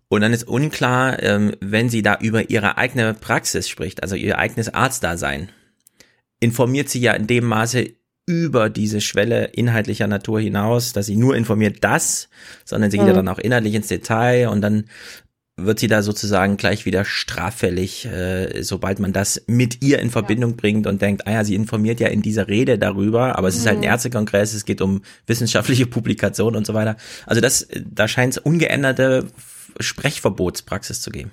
Und dann ist unklar, ähm, wenn sie da über ihre eigene Praxis spricht, also ihr eigenes Arztdasein, informiert sie ja in dem Maße über diese Schwelle inhaltlicher Natur hinaus, dass sie nur informiert das, sondern sie geht ja mhm. dann auch inhaltlich ins Detail und dann wird sie da sozusagen gleich wieder straffällig, äh, sobald man das mit ihr in Verbindung ja. bringt und denkt, ah ja, sie informiert ja in dieser Rede darüber, aber es mhm. ist halt ein mhm. Ärztekongress, es geht um wissenschaftliche Publikation und so weiter. Also das, da scheint es ungeänderte Sprechverbotspraxis zu geben.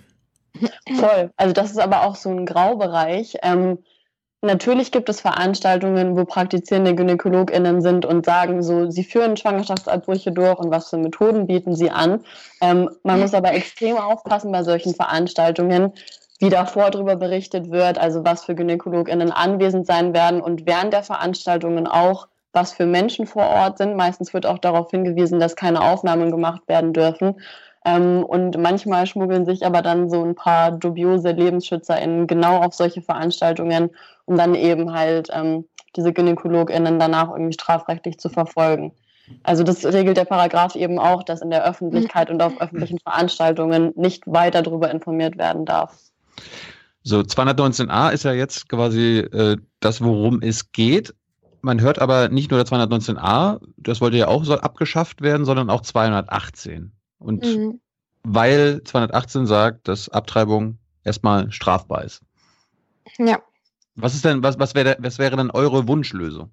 Voll. Also das ist aber auch so ein Graubereich. Ähm, Natürlich gibt es Veranstaltungen, wo praktizierende GynäkologInnen sind und sagen so, sie führen Schwangerschaftsabbrüche durch und was für Methoden bieten sie an. Ähm, man muss aber extrem aufpassen bei solchen Veranstaltungen, wie davor darüber berichtet wird, also was für GynäkologInnen anwesend sein werden und während der Veranstaltungen auch, was für Menschen vor Ort sind. Meistens wird auch darauf hingewiesen, dass keine Aufnahmen gemacht werden dürfen. Ähm, und manchmal schmuggeln sich aber dann so ein paar dubiose LebensschützerInnen genau auf solche Veranstaltungen, um dann eben halt ähm, diese GynäkologInnen danach irgendwie strafrechtlich zu verfolgen. Also das regelt der Paragraph eben auch, dass in der Öffentlichkeit und auf öffentlichen Veranstaltungen nicht weiter darüber informiert werden darf. So, 219a ist ja jetzt quasi äh, das, worum es geht. Man hört aber nicht nur der 219a, das wollte ja auch abgeschafft werden, sondern auch 218. Und mhm. weil 218 sagt, dass Abtreibung erstmal strafbar ist. Ja. Was ist denn, was, was wäre, was wäre denn eure Wunschlösung?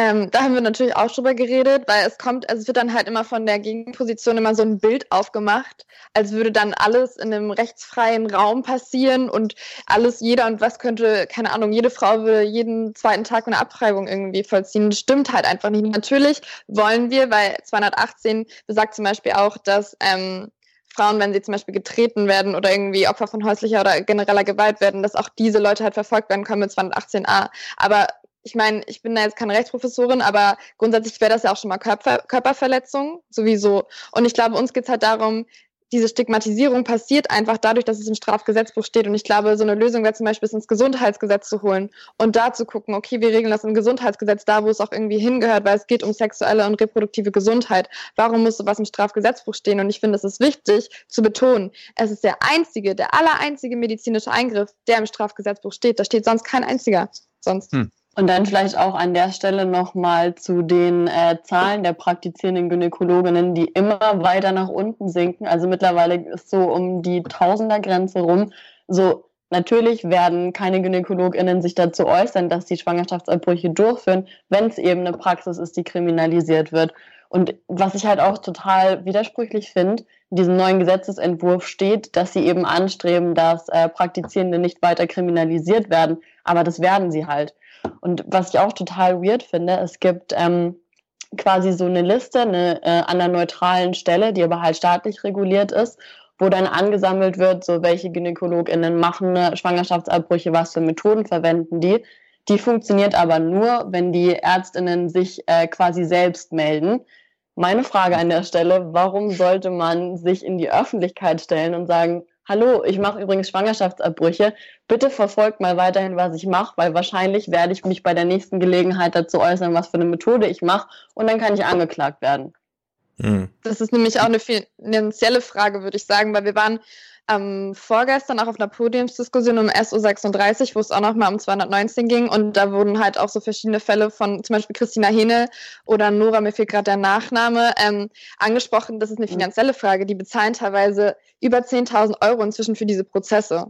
Ähm, da haben wir natürlich auch drüber geredet, weil es kommt, also es wird dann halt immer von der Gegenposition immer so ein Bild aufgemacht, als würde dann alles in einem rechtsfreien Raum passieren und alles, jeder und was könnte, keine Ahnung, jede Frau würde jeden zweiten Tag eine Abtreibung irgendwie vollziehen. Stimmt halt einfach nicht. Natürlich wollen wir, weil 218 besagt zum Beispiel auch, dass ähm, Frauen, wenn sie zum Beispiel getreten werden oder irgendwie Opfer von häuslicher oder genereller Gewalt werden, dass auch diese Leute halt verfolgt werden können mit 218a. Aber ich meine, ich bin da jetzt keine Rechtsprofessorin, aber grundsätzlich wäre das ja auch schon mal Körper, Körperverletzung, sowieso. Und ich glaube, uns geht es halt darum, diese Stigmatisierung passiert einfach dadurch, dass es im Strafgesetzbuch steht. Und ich glaube, so eine Lösung wäre zum Beispiel, es ins Gesundheitsgesetz zu holen und da zu gucken, okay, wir regeln das im Gesundheitsgesetz da, wo es auch irgendwie hingehört, weil es geht um sexuelle und reproduktive Gesundheit. Warum muss sowas im Strafgesetzbuch stehen? Und ich finde, es ist wichtig zu betonen, es ist der einzige, der aller einzige medizinische Eingriff, der im Strafgesetzbuch steht. Da steht sonst kein einziger. Sonst. Hm. Und dann vielleicht auch an der Stelle nochmal zu den äh, Zahlen der praktizierenden Gynäkologinnen, die immer weiter nach unten sinken. Also mittlerweile ist so um die Tausendergrenze rum. So, natürlich werden keine GynäkologInnen sich dazu äußern, dass sie Schwangerschaftsabbrüche durchführen, wenn es eben eine Praxis ist, die kriminalisiert wird. Und was ich halt auch total widersprüchlich finde, in diesem neuen Gesetzesentwurf steht, dass sie eben anstreben, dass äh, Praktizierende nicht weiter kriminalisiert werden. Aber das werden sie halt. Und was ich auch total weird finde, es gibt ähm, quasi so eine Liste eine, äh, an einer neutralen Stelle, die aber halt staatlich reguliert ist, wo dann angesammelt wird, so welche GynäkologInnen machen Schwangerschaftsabbrüche, was für Methoden verwenden die. Die funktioniert aber nur, wenn die ÄrztInnen sich äh, quasi selbst melden. Meine Frage an der Stelle, warum sollte man sich in die Öffentlichkeit stellen und sagen, hallo, ich mache übrigens Schwangerschaftsabbrüche, bitte verfolgt mal weiterhin, was ich mache, weil wahrscheinlich werde ich mich bei der nächsten Gelegenheit dazu äußern, was für eine Methode ich mache und dann kann ich angeklagt werden. Hm. Das ist nämlich auch eine finanzielle Frage, würde ich sagen, weil wir waren ähm, vorgestern auch auf einer Podiumsdiskussion um SO36, wo es auch nochmal um 219 ging und da wurden halt auch so verschiedene Fälle von zum Beispiel Christina Hene oder Nora, mir fehlt gerade der Nachname, ähm, angesprochen. Das ist eine mhm. finanzielle Frage. Die bezahlen teilweise über 10.000 Euro inzwischen für diese Prozesse.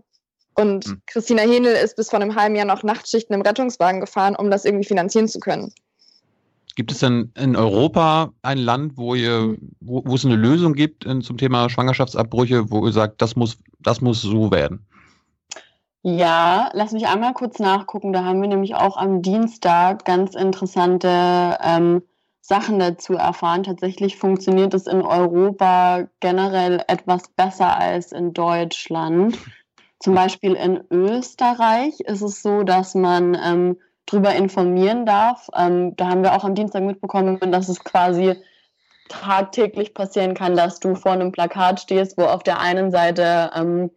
Und mhm. Christina Henel ist bis vor einem halben Jahr noch Nachtschichten im Rettungswagen gefahren, um das irgendwie finanzieren zu können. Gibt es denn in Europa ein Land, wo, ihr, wo, wo es eine Lösung gibt in, zum Thema Schwangerschaftsabbrüche, wo ihr sagt, das muss, das muss so werden? Ja, lass mich einmal kurz nachgucken. Da haben wir nämlich auch am Dienstag ganz interessante ähm, Sachen dazu erfahren. Tatsächlich funktioniert es in Europa generell etwas besser als in Deutschland. Zum Beispiel in Österreich ist es so, dass man ähm, drüber informieren darf. Ähm, da haben wir auch am Dienstag mitbekommen, dass es quasi tagtäglich passieren kann, dass du vor einem Plakat stehst, wo auf der einen Seite ähm,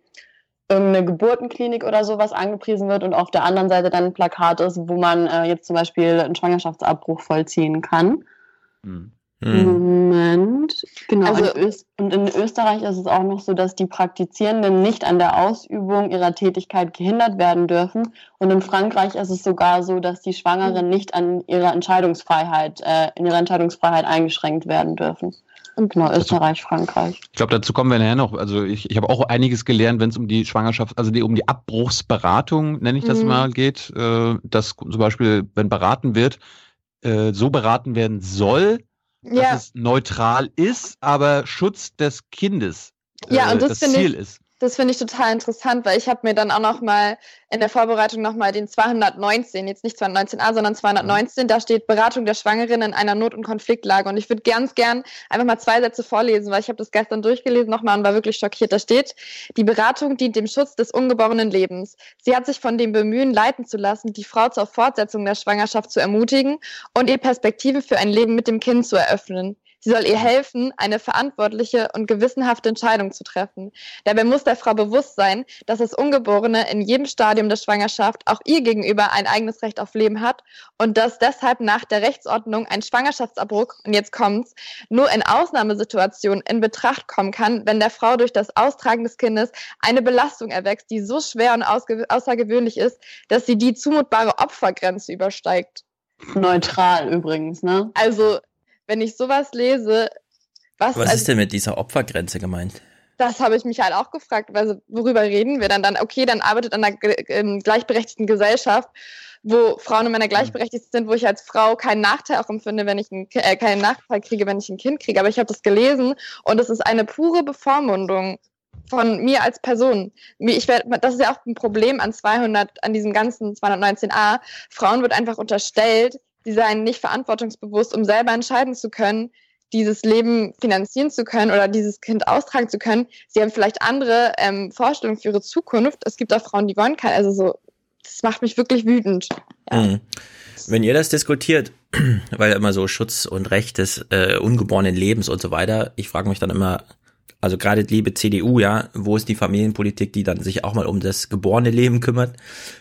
irgendeine Geburtenklinik oder sowas angepriesen wird und auf der anderen Seite dann ein Plakat ist, wo man äh, jetzt zum Beispiel einen Schwangerschaftsabbruch vollziehen kann. Mhm. Hm. Moment. Genau. Also, und in Österreich ist es auch noch so, dass die Praktizierenden nicht an der Ausübung ihrer Tätigkeit gehindert werden dürfen. Und in Frankreich ist es sogar so, dass die Schwangeren nicht an ihrer Entscheidungsfreiheit, äh, in ihrer Entscheidungsfreiheit eingeschränkt werden dürfen. Und genau, Österreich, Frankreich. Ich glaube, dazu kommen wir nachher noch. Also ich, ich habe auch einiges gelernt, wenn es um die Schwangerschaft, also die, um die Abbruchsberatung, nenne ich das mhm. mal, geht. Äh, dass zum Beispiel, wenn beraten wird, äh, so beraten werden soll, ja. dass es neutral ist, aber Schutz des Kindes ja, äh, und das, das Ziel ich, ist. Das finde ich total interessant, weil ich habe mir dann auch noch mal in der Vorbereitung noch mal den 219, jetzt nicht 219a, sondern 219, mhm. da steht Beratung der Schwangeren in einer Not- und Konfliktlage. Und ich würde ganz gern einfach mal zwei Sätze vorlesen, weil ich habe das gestern durchgelesen nochmal und war wirklich schockiert. Da steht, die Beratung dient dem Schutz des ungeborenen Lebens. Sie hat sich von dem Bemühen leiten zu lassen, die Frau zur Fortsetzung der Schwangerschaft zu ermutigen und ihr Perspektive für ein Leben mit dem Kind zu eröffnen. Sie soll ihr helfen, eine verantwortliche und gewissenhafte Entscheidung zu treffen. Dabei muss der Frau bewusst sein, dass das Ungeborene in jedem Stadium der Schwangerschaft auch ihr gegenüber ein eigenes Recht auf Leben hat und dass deshalb nach der Rechtsordnung ein Schwangerschaftsabbruch, und jetzt kommt's, nur in Ausnahmesituationen in Betracht kommen kann, wenn der Frau durch das Austragen des Kindes eine Belastung erwächst, die so schwer und außergewöhnlich ist, dass sie die zumutbare Opfergrenze übersteigt. Neutral übrigens, ne? Also wenn ich sowas lese, was. Was ist denn mit dieser Opfergrenze gemeint? das habe ich mich halt auch gefragt. Also, worüber reden wir dann? dann okay, dann arbeitet an einer ähm, gleichberechtigten Gesellschaft, wo Frauen und Männer gleichberechtigt sind, wo ich als Frau keinen Nachteil auch empfinde, wenn ich ein, äh, keinen Nachteil kriege, wenn ich ein Kind kriege. Aber ich habe das gelesen und es ist eine pure Bevormundung von mir als Person. Ich werd, das ist ja auch ein Problem an 200, an diesem ganzen 219a. Frauen wird einfach unterstellt, sie seien nicht verantwortungsbewusst, um selber entscheiden zu können, dieses Leben finanzieren zu können oder dieses Kind austragen zu können. Sie haben vielleicht andere ähm, Vorstellungen für ihre Zukunft. Es gibt auch Frauen, die wollen kein, also so, das macht mich wirklich wütend. Ja. Mhm. Wenn ihr das diskutiert, weil immer so Schutz und Recht des äh, ungeborenen Lebens und so weiter, ich frage mich dann immer, also gerade liebe CDU, ja, wo ist die Familienpolitik, die dann sich auch mal um das geborene Leben kümmert,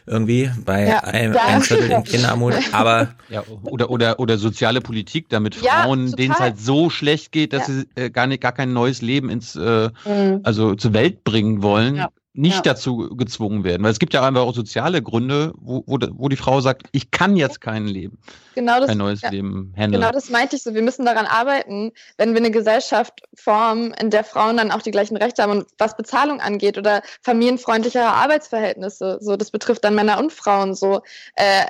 irgendwie bei Ja, einem, ja. einem Viertel in Kinderarmut, aber Ja, oder, oder, oder soziale Politik, damit Ja, Frauen, denen es halt so schlecht geht, dass Ja. sie äh, gar nicht, gar kein neues Leben ins, äh, Mhm. also zur Welt bringen wollen, Ja. Nicht Ja. dazu gezwungen werden. Weil es gibt ja einfach auch soziale Gründe, wo, wo, wo die Frau sagt, ich kann jetzt kein Leben, Genau das, kein neues ja. Leben handeln. Genau das meinte ich so. Wir müssen daran arbeiten, wenn wir eine Gesellschaft formen, in der Frauen dann auch die gleichen Rechte haben und was Bezahlung angeht oder familienfreundlichere Arbeitsverhältnisse. So, das betrifft dann Männer und Frauen so. Äh,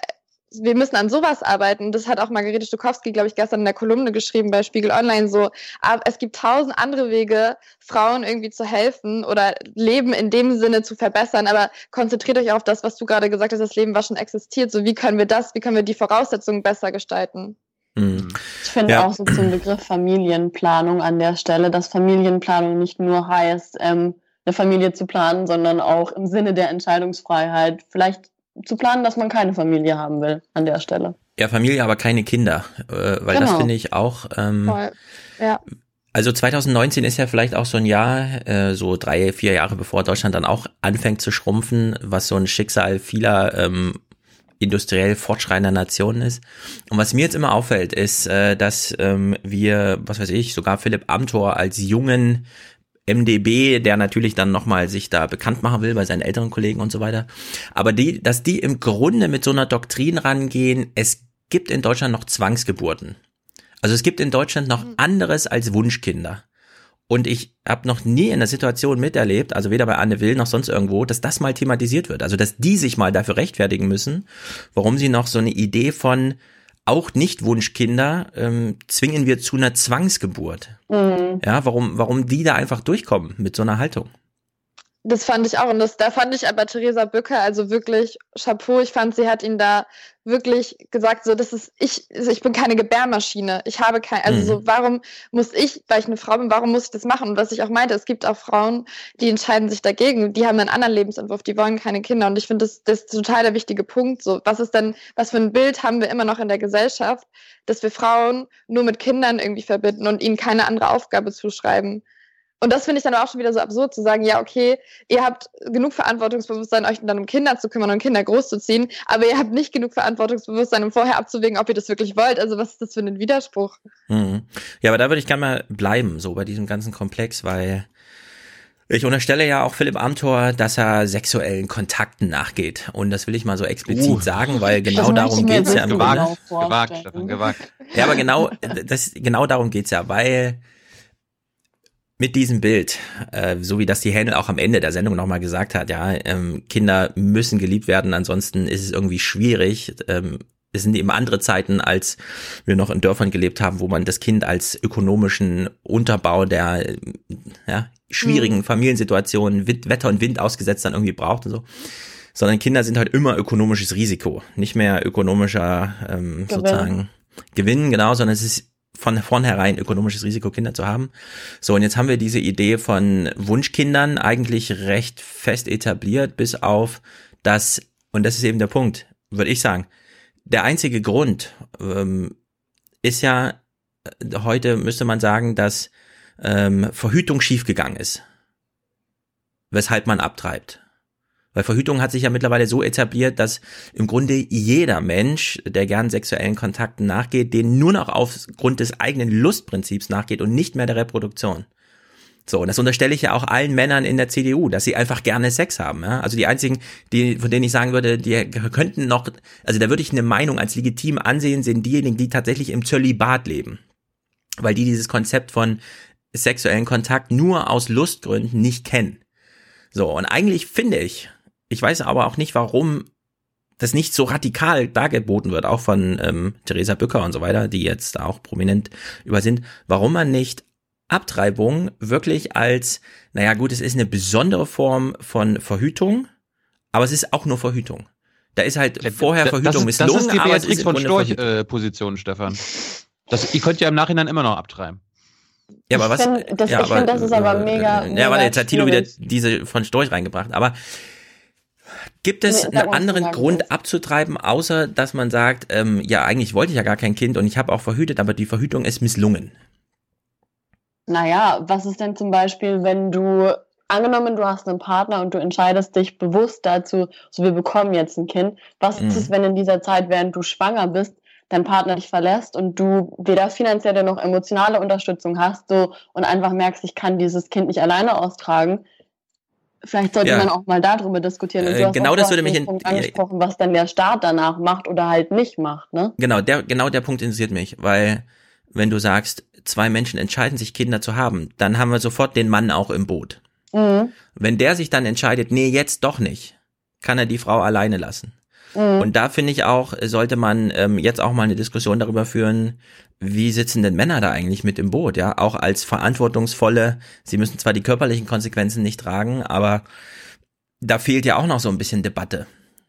wir müssen an sowas arbeiten. Das hat auch Margarete Stokowski, glaube ich, gestern in der Kolumne geschrieben bei Spiegel Online so. Aber es gibt tausend andere Wege, Frauen irgendwie zu helfen oder Leben in dem Sinne zu verbessern. Aber konzentriert euch auf das, was du gerade gesagt hast, das Leben, was schon existiert. So, wie können wir das, wie können wir die Voraussetzungen besser gestalten? Mhm. Ich finde Ja. auch so zum Begriff Familienplanung an der Stelle, dass Familienplanung nicht nur heißt, ähm, eine Familie zu planen, sondern auch im Sinne der Entscheidungsfreiheit vielleicht zu planen, dass man keine Familie haben will an der Stelle. ja, Familie, aber keine Kinder, äh, weil das Genau. finde ich auch, ähm, Voll. Ja. Also 2019 ist ja vielleicht auch so ein Jahr, äh, so drei, vier Jahre bevor Deutschland dann auch anfängt zu schrumpfen, was so ein Schicksal vieler ähm, industriell fortschreitender Nationen ist. Und was mir jetzt immer auffällt, ist, äh, dass ähm, wir, was weiß ich, sogar Philipp Amthor als jungen MDB, der natürlich dann nochmal sich da bekannt machen will bei seinen älteren Kollegen und so weiter. Aber die, dass die im Grunde mit so einer Doktrin rangehen, es gibt in Deutschland noch Zwangsgeburten. Also es gibt in Deutschland noch anderes als Wunschkinder. Und ich habe noch nie in der Situation miterlebt, also weder bei Anne Will noch sonst irgendwo, dass das mal thematisiert wird. Also dass die sich mal dafür rechtfertigen müssen, warum sie noch so eine Idee von auch nicht Wunschkinder ähm, zwingen wir zu einer Zwangsgeburt. Mhm. Ja, warum, warum die da einfach durchkommen mit so einer Haltung. Das fand ich auch. Und das, da fand ich aber Theresa Bücker also wirklich Chapeau. Ich fand, sie hat ihn da wirklich gesagt, so, das ist, ich, also ich bin keine Gebärmaschine. Ich habe kein, also Mhm. so, warum muss ich, weil ich eine Frau bin, warum muss ich das machen? Und was ich auch meinte, es gibt auch Frauen, die entscheiden sich dagegen. Die haben einen anderen Lebensentwurf, die wollen keine Kinder. Und ich finde, das, das ist total der wichtige Punkt. So, was ist denn, was für ein Bild haben wir immer noch in der Gesellschaft, dass wir Frauen nur mit Kindern irgendwie verbinden und ihnen keine andere Aufgabe zuschreiben? Und das finde ich dann auch schon wieder so absurd zu sagen, ja, okay, ihr habt genug Verantwortungsbewusstsein, euch dann um Kinder zu kümmern und Kinder großzuziehen, aber ihr habt nicht genug Verantwortungsbewusstsein, um vorher abzuwägen, ob ihr das wirklich wollt. Also was ist das für ein Widerspruch? Mhm. Ja, aber da würde ich gerne mal bleiben, so bei diesem ganzen Komplex, weil ich unterstelle ja auch Philipp Amthor, dass er sexuellen Kontakten nachgeht. Und das will ich mal so explizit Uh. sagen, weil genau darum geht's ja im Grunde. gewagt, gewagt, Stefan, gewagt. Ja, aber genau, das, genau darum geht's ja, weil mit diesem Bild, äh, so wie das die Händel auch am Ende der Sendung nochmal gesagt hat, ja, ähm, Kinder müssen geliebt werden, ansonsten ist es irgendwie schwierig. Ähm, es sind eben andere Zeiten, als wir noch in Dörfern gelebt haben, wo man das Kind als ökonomischen Unterbau der ja, schwierigen Mhm. Familiensituationen, Wetter und Wind ausgesetzt dann irgendwie braucht und so. Sondern Kinder sind halt immer ökonomisches Risiko, nicht mehr ökonomischer ähm, Gewinn. sozusagen Gewinn, genau, sondern es ist von vornherein ökonomisches Risiko, Kinder zu haben. So, und jetzt haben wir diese Idee von Wunschkindern eigentlich recht fest etabliert, bis auf das, und das ist eben der Punkt, würde ich sagen, der einzige Grund ähm, ist ja, äh, heute müsste man sagen, dass ähm, Verhütung schiefgegangen ist. Weshalb man abtreibt. Weil Verhütung hat sich ja mittlerweile so etabliert, dass im Grunde jeder Mensch, der gern sexuellen Kontakten nachgeht, den nur noch aufgrund des eigenen Lustprinzips nachgeht und nicht mehr der Reproduktion. So, und das unterstelle ich ja auch allen Männern in der CDU, dass sie einfach gerne Sex haben. Ja? Also die einzigen, die, von denen ich sagen würde, die könnten noch, also da würde ich eine Meinung als legitim ansehen, sind diejenigen, die tatsächlich im Zölibat leben. Weil die dieses Konzept von sexuellen Kontakt nur aus Lustgründen nicht kennen. So, und eigentlich finde ich, ich weiß aber auch nicht, warum das nicht so radikal dargeboten wird, auch von ähm, Theresa Bücker und so weiter, die jetzt auch prominent über sind, warum man nicht Abtreibung wirklich als, naja gut, es ist eine besondere Form von Verhütung, aber es ist auch nur Verhütung. Da ist halt vorher Da- Verhütung das, misslungen, Das ist die aber Beatrix ist von Grunde Storch Verhütung. äh, Position, Stefan. Das, ihr könnt ja im Nachhinein immer noch abtreiben. Ja, aber Ich was? find- das- ja, ich find, das ist aber äh, mega- Ja, warte, jetzt hat Tilo wieder diese von Storch reingebracht. Aber gibt es Nee, einen anderen Grund abzutreiben, außer dass man sagt, ähm, ja, eigentlich wollte ich ja gar kein Kind und ich habe auch verhütet, aber die Verhütung ist misslungen. Naja, was ist denn zum Beispiel, wenn du, angenommen, du hast einen Partner und du entscheidest dich bewusst dazu, so wir bekommen jetzt ein Kind. Was Mhm. ist es, wenn in dieser Zeit, während du schwanger bist, dein Partner dich verlässt und du weder finanzielle noch emotionale Unterstützung hast so, und einfach merkst, ich kann dieses Kind nicht alleine austragen? Vielleicht sollte Ja. man auch mal darüber diskutieren. Und Äh, genau das würde mich in- angesprochen, was dann der Staat danach macht oder halt nicht macht, ne? Genau, der, genau der Punkt interessiert mich, weil wenn du sagst, zwei Menschen entscheiden sich, Kinder zu haben, dann haben wir sofort den Mann auch im Boot. Mhm. Wenn der sich dann entscheidet, nee, jetzt doch nicht, kann er die Frau alleine lassen. Mhm. Und da finde ich auch, sollte man ähm, jetzt auch mal eine Diskussion darüber führen, wie sitzen denn Männer da eigentlich mit im Boot, ja? Auch als verantwortungsvolle, sie müssen zwar die körperlichen Konsequenzen nicht tragen, aber da fehlt ja auch noch so ein bisschen Debatte.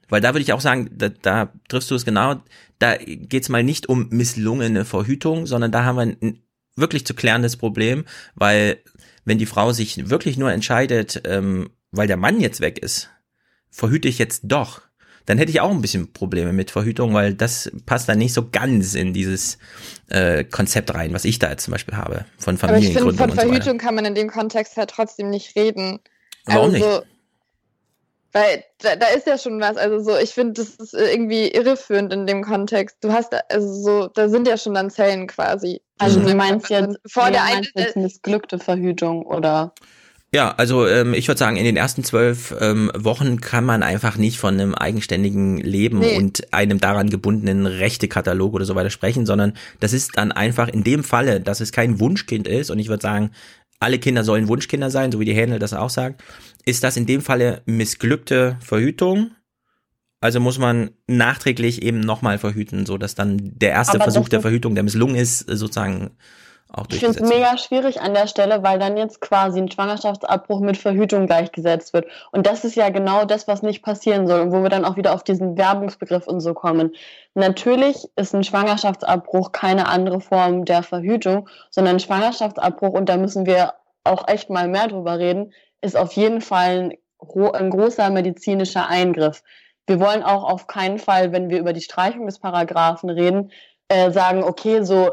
Weil da würde ich auch sagen, da, da triffst du es genau, da geht's mal nicht um misslungene Verhütung, sondern da haben wir ein wirklich zu klärendes Problem, weil wenn die Frau sich wirklich nur entscheidet, ähm, weil der Mann jetzt weg ist, verhüte ich jetzt doch, dann hätte ich auch ein bisschen Probleme mit Verhütung, weil das passt dann nicht so ganz in dieses äh, Konzept rein, was ich da jetzt zum Beispiel habe, von Aber ich finde, Familiengründung von und so. Verhütung kann man in dem Kontext halt trotzdem nicht reden. Warum also, nicht? Weil da, da ist ja schon was. Also so, ich finde, das ist irgendwie irreführend in dem Kontext. Du hast, da- also so, da sind ja schon dann Zellen quasi. Also Mhm. du meinst jetzt, vor der eine, meinst jetzt missglückte Verhütung oder? Ja, also ähm, ich würde sagen, in den ersten zwölf ähm, Wochen kann man einfach nicht von einem eigenständigen Leben Nee. und einem daran gebundenen Rechtekatalog oder so weiter sprechen, sondern das ist dann einfach in dem Falle, dass es kein Wunschkind ist, und ich würde sagen, alle Kinder sollen Wunschkinder sein, so wie die Händel das auch sagt, ist das in dem Falle missglückte Verhütung. Also muss man nachträglich eben nochmal verhüten, so dass dann der erste Aber Versuch der Verhütung, der misslungen ist, sozusagen auch Ich finde es mega schwierig an der Stelle, weil dann jetzt quasi ein Schwangerschaftsabbruch mit Verhütung gleichgesetzt wird. Und das ist ja genau das, was nicht passieren soll und wo wir dann auch wieder auf diesen Werbungsbegriff und so kommen. Natürlich ist ein Schwangerschaftsabbruch keine andere Form der Verhütung, sondern ein Schwangerschaftsabbruch, und da müssen wir auch echt mal mehr drüber reden, ist auf jeden Fall ein, ein großer medizinischer Eingriff. Wir wollen auch auf keinen Fall, wenn wir über die Streichung des Paragraphen reden, äh, sagen, okay, so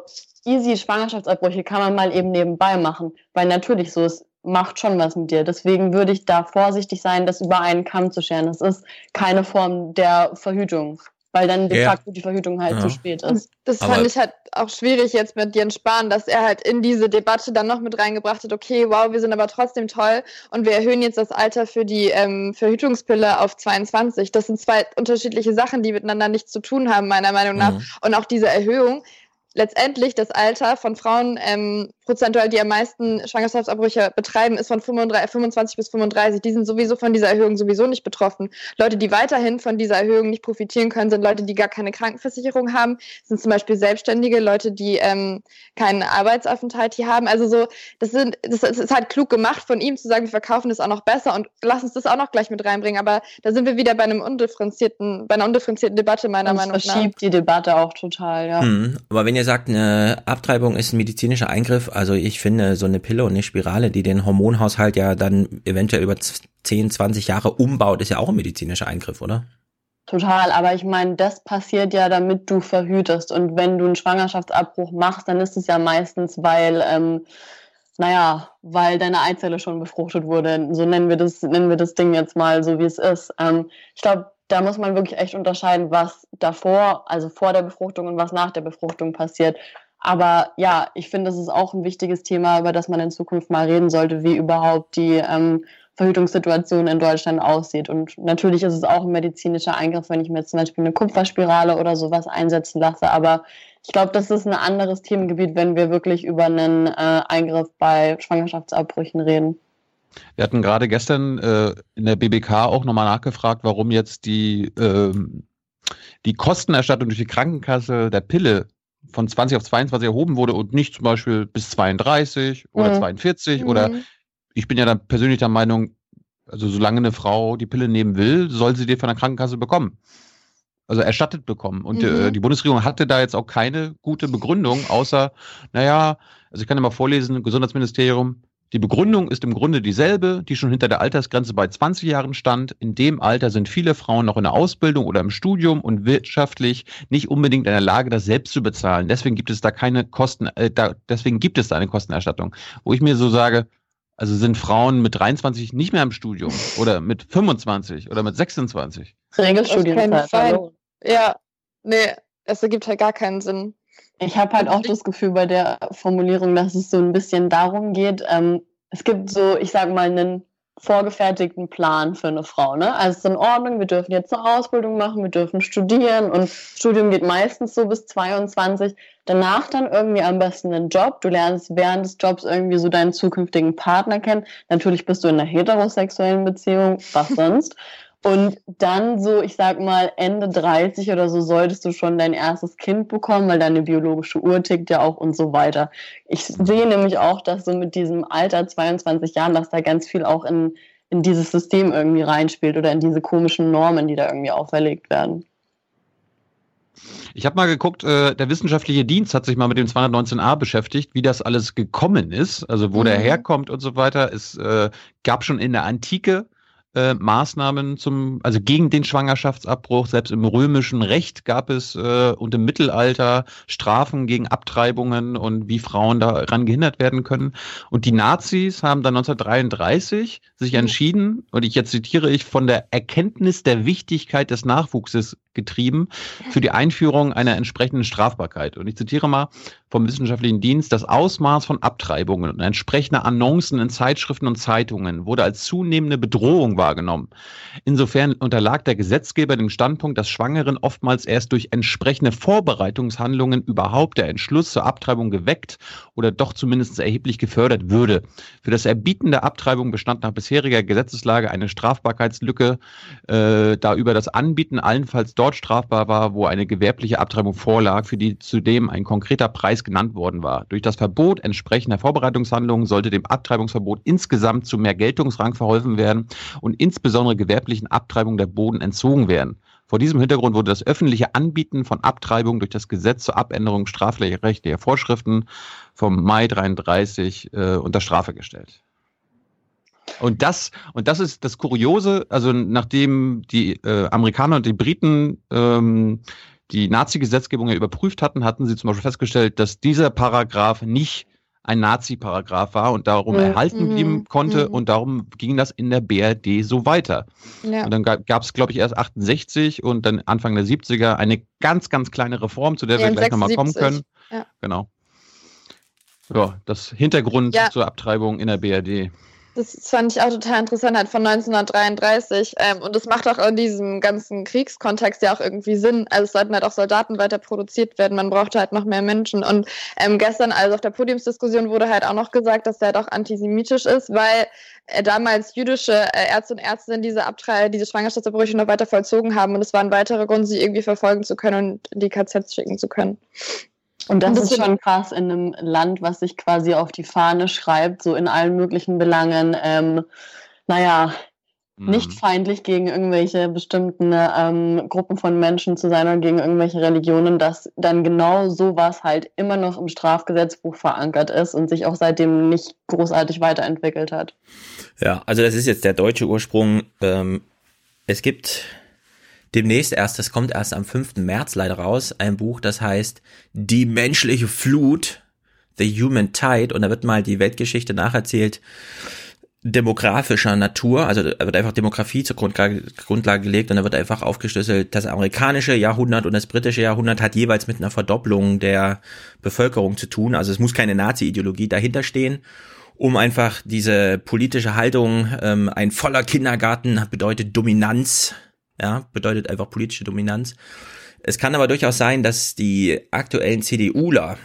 easy Schwangerschaftsabbrüche kann man mal eben nebenbei machen, weil natürlich so, es macht schon was mit dir. Deswegen würde ich da vorsichtig sein, das über einen Kamm zu scheren. Das ist keine Form der Verhütung, weil dann de Ja. facto die Verhütung halt Ja. zu spät ist. das Aber- fand ich halt auch schwierig jetzt mit Jens Spahn, dass er halt in diese Debatte dann noch mit reingebracht hat, okay, wow, wir sind aber trotzdem toll und wir erhöhen jetzt das Alter für die ähm, Verhütungspille auf 22. Das sind zwei unterschiedliche Sachen, die miteinander nichts zu tun haben, meiner Meinung nach. Mhm. Und auch diese Erhöhung, letztendlich das Alter von Frauen, ähm, prozentual, die am meisten Schwangerschaftsabbrüche betreiben, ist von 35, 25 bis 35. Die sind sowieso von dieser Erhöhung sowieso nicht betroffen. Leute, die weiterhin von dieser Erhöhung nicht profitieren können, sind Leute, die gar keine Krankenversicherung haben, sind zum Beispiel Selbstständige, Leute, die ähm, keinen Arbeitsaufenthalt hier haben. Also so, das sind, das, das ist halt klug gemacht von ihm zu sagen, wir verkaufen das auch noch besser und lass uns das auch noch gleich mit reinbringen. Aber da sind wir wieder bei einem undifferenzierten, bei einer undifferenzierten Debatte meiner Und Meinung nach. verschiebt die Debatte auch total, ja. Mhm. Aber wenn ihr sagt, eine Abtreibung ist ein medizinischer Eingriff, also ich finde so eine Pille und eine Spirale, die den Hormonhaushalt ja dann eventuell über 10, 20 Jahre umbaut, ist ja auch ein medizinischer Eingriff, oder? Total, aber ich meine, das passiert ja, damit du verhütest. Und wenn du einen Schwangerschaftsabbruch machst, dann ist es ja meistens, weil, ähm, naja, weil deine Eizelle schon befruchtet wurde. So nennen wir das, nennen wir das Ding jetzt mal so, wie es ist. Ähm, ich glaube, da muss man wirklich echt unterscheiden, was davor, also vor der Befruchtung und was nach der Befruchtung passiert. Aber ja, ich finde, das ist auch ein wichtiges Thema, über das man in Zukunft mal reden sollte, wie überhaupt die ähm, Verhütungssituation in Deutschland aussieht. Und natürlich ist es auch ein medizinischer Eingriff, wenn ich mir zum Beispiel eine Kupferspirale oder sowas einsetzen lasse. Aber ich glaube, das ist ein anderes Themengebiet, wenn wir wirklich über einen äh, Eingriff bei Schwangerschaftsabbrüchen reden. Wir hatten gerade gestern äh, in der BBK auch nochmal nachgefragt, warum jetzt die, ähm, die Kostenerstattung durch die Krankenkasse der Pille von 20 auf 22 erhoben wurde und nicht zum Beispiel bis 32 oder Mhm. 42 oder Mhm. ich bin ja dann persönlich der Meinung, also solange eine Frau die Pille nehmen will, soll sie die von der Krankenkasse bekommen. Also erstattet bekommen. Und Mhm. äh, die Bundesregierung hatte da jetzt auch keine gute Begründung, außer, naja, also ich kann ja mal vorlesen, Gesundheitsministerium, die Begründung ist im Grunde dieselbe, die schon hinter der Altersgrenze bei 20 Jahren stand. In dem Alter sind viele Frauen noch in der Ausbildung oder im Studium und wirtschaftlich nicht unbedingt in der Lage, das selbst zu bezahlen. Deswegen gibt es da keine Kosten, äh, da, deswegen gibt es da eine Kostenerstattung. Wo ich mir so sage, also sind Frauen mit 23 nicht mehr im Studium oder mit 25 oder mit 26? Auf keinen Regelstudienzeit. Ja, nee, es ergibt halt gar keinen Sinn. Ich habe halt auch das Gefühl bei der Formulierung, dass es so ein bisschen darum geht, ähm, es gibt so, ich sag mal, einen vorgefertigten Plan für eine Frau. Ne? Also es ist in Ordnung, wir dürfen jetzt eine Ausbildung machen, wir dürfen studieren und Studium geht meistens so bis 22. Danach dann irgendwie am besten einen Job. Du lernst während des Jobs irgendwie so deinen zukünftigen Partner kennen. Natürlich bist du in einer heterosexuellen Beziehung, was sonst. Und dann so, ich sag mal, Ende 30 oder so solltest du schon dein erstes Kind bekommen, weil deine biologische Uhr tickt ja auch und so weiter. Ich sehe nämlich auch, dass so mit diesem Alter 22 Jahren, dass da ganz viel auch in, in dieses System irgendwie reinspielt oder in diese komischen Normen, die da irgendwie auferlegt werden. Ich habe mal geguckt, äh, der wissenschaftliche Dienst hat sich mal mit dem 219a beschäftigt, wie das alles gekommen ist, also wo der Mhm. herkommt und so weiter. Es äh, gab schon in der Antike äh, Maßnahmen zum, also gegen den Schwangerschaftsabbruch. Selbst im römischen Recht gab es äh, und im Mittelalter Strafen gegen Abtreibungen und wie Frauen daran gehindert werden können. Und die Nazis haben dann 1933 sich entschieden, und ich jetzt zitiere ich, von der Erkenntnis der Wichtigkeit des Nachwuchses getrieben für die Einführung einer entsprechenden Strafbarkeit. Und ich zitiere mal vom wissenschaftlichen Dienst, das Ausmaß von Abtreibungen und entsprechende Annoncen in Zeitschriften und Zeitungen wurde als zunehmende Bedrohung wahrgenommen. Insofern unterlag der Gesetzgeber dem Standpunkt, dass Schwangeren oftmals erst durch entsprechende Vorbereitungshandlungen überhaupt der Entschluss zur Abtreibung geweckt oder doch zumindest erheblich gefördert würde. Für das Erbieten der Abtreibung bestand nach bisheriger Gesetzeslage eine Strafbarkeitslücke, äh, da über das Anbieten allenfalls dort strafbar war, wo eine gewerbliche Abtreibung vorlag, für die zudem ein konkreter Preis genannt worden war. Durch das Verbot entsprechender Vorbereitungshandlungen sollte dem Abtreibungsverbot insgesamt zu mehr Geltungsrang verholfen werden und insbesondere gewerblichen Abtreibungen der Boden entzogen werden. Vor diesem Hintergrund wurde das öffentliche Anbieten von Abtreibung durch das Gesetz zur Abänderung strafrechtlicher Vorschriften vom Mai 33 äh, unter Strafe gestellt. Und das, und das ist das Kuriose, also nachdem die äh, Amerikaner und die Briten ähm, die Nazi-Gesetzgebung ja überprüft hatten, hatten sie zum Beispiel festgestellt, dass dieser Paragraph nicht ein Nazi-Paragraph war und darum Mhm, erhalten bleiben mhm, konnte mhm. und darum ging das in der BRD so weiter. Ja. Und dann gab es, glaube ich, erst 68 und dann Anfang der 70er eine ganz, ganz kleine Reform, zu der wir Ja, gleich nochmal kommen 76. können. Ja. Genau. Ja, das Hintergrund zur Abtreibung in der BRD. Das fand ich auch total interessant, halt von 1933. Ähm, und das macht auch in diesem ganzen Kriegskontext ja auch irgendwie Sinn. Also es sollten halt auch Soldaten weiter produziert werden. Man brauchte halt noch mehr Menschen. Und ähm, gestern, also auf der Podiumsdiskussion, wurde halt auch noch gesagt, dass der halt auch antisemitisch ist, weil äh, damals jüdische äh, Ärzte und Ärztinnen diese Abtreibung, diese Schwangerschaftsabbrüche noch weiter vollzogen haben. Und es war ein weiterer Grund, sie irgendwie verfolgen zu können und in die KZs schicken zu können. Und das Und das ist schon krass in einem Land, was sich quasi auf die Fahne schreibt, so in allen möglichen Belangen, ähm, naja, nicht feindlich gegen irgendwelche bestimmten ähm, Gruppen von Menschen zu sein oder gegen irgendwelche Religionen, dass dann genau sowas halt immer noch im Strafgesetzbuch verankert ist und sich auch seitdem nicht großartig weiterentwickelt hat. Ja, also das ist jetzt der deutsche Ursprung. Ähm, es gibt demnächst erst, das kommt erst am 5. März leider raus, ein Buch, das heißt Die menschliche Flut, The Human Tide, und da wird mal die Weltgeschichte nacherzählt, demografischer Natur, also da wird einfach Demografie zur Grundlage, Grundlage gelegt und da wird einfach aufgeschlüsselt, das amerikanische Jahrhundert und das britische Jahrhundert hat jeweils mit einer Verdopplung der Bevölkerung zu tun, also es muss keine Nazi-Ideologie dahinter stehen. Um einfach diese politische Haltung, ähm, ein voller Kindergarten bedeutet Dominanz, ja, bedeutet einfach politische Dominanz. Es kann aber durchaus sein, dass die aktuellen CDUler,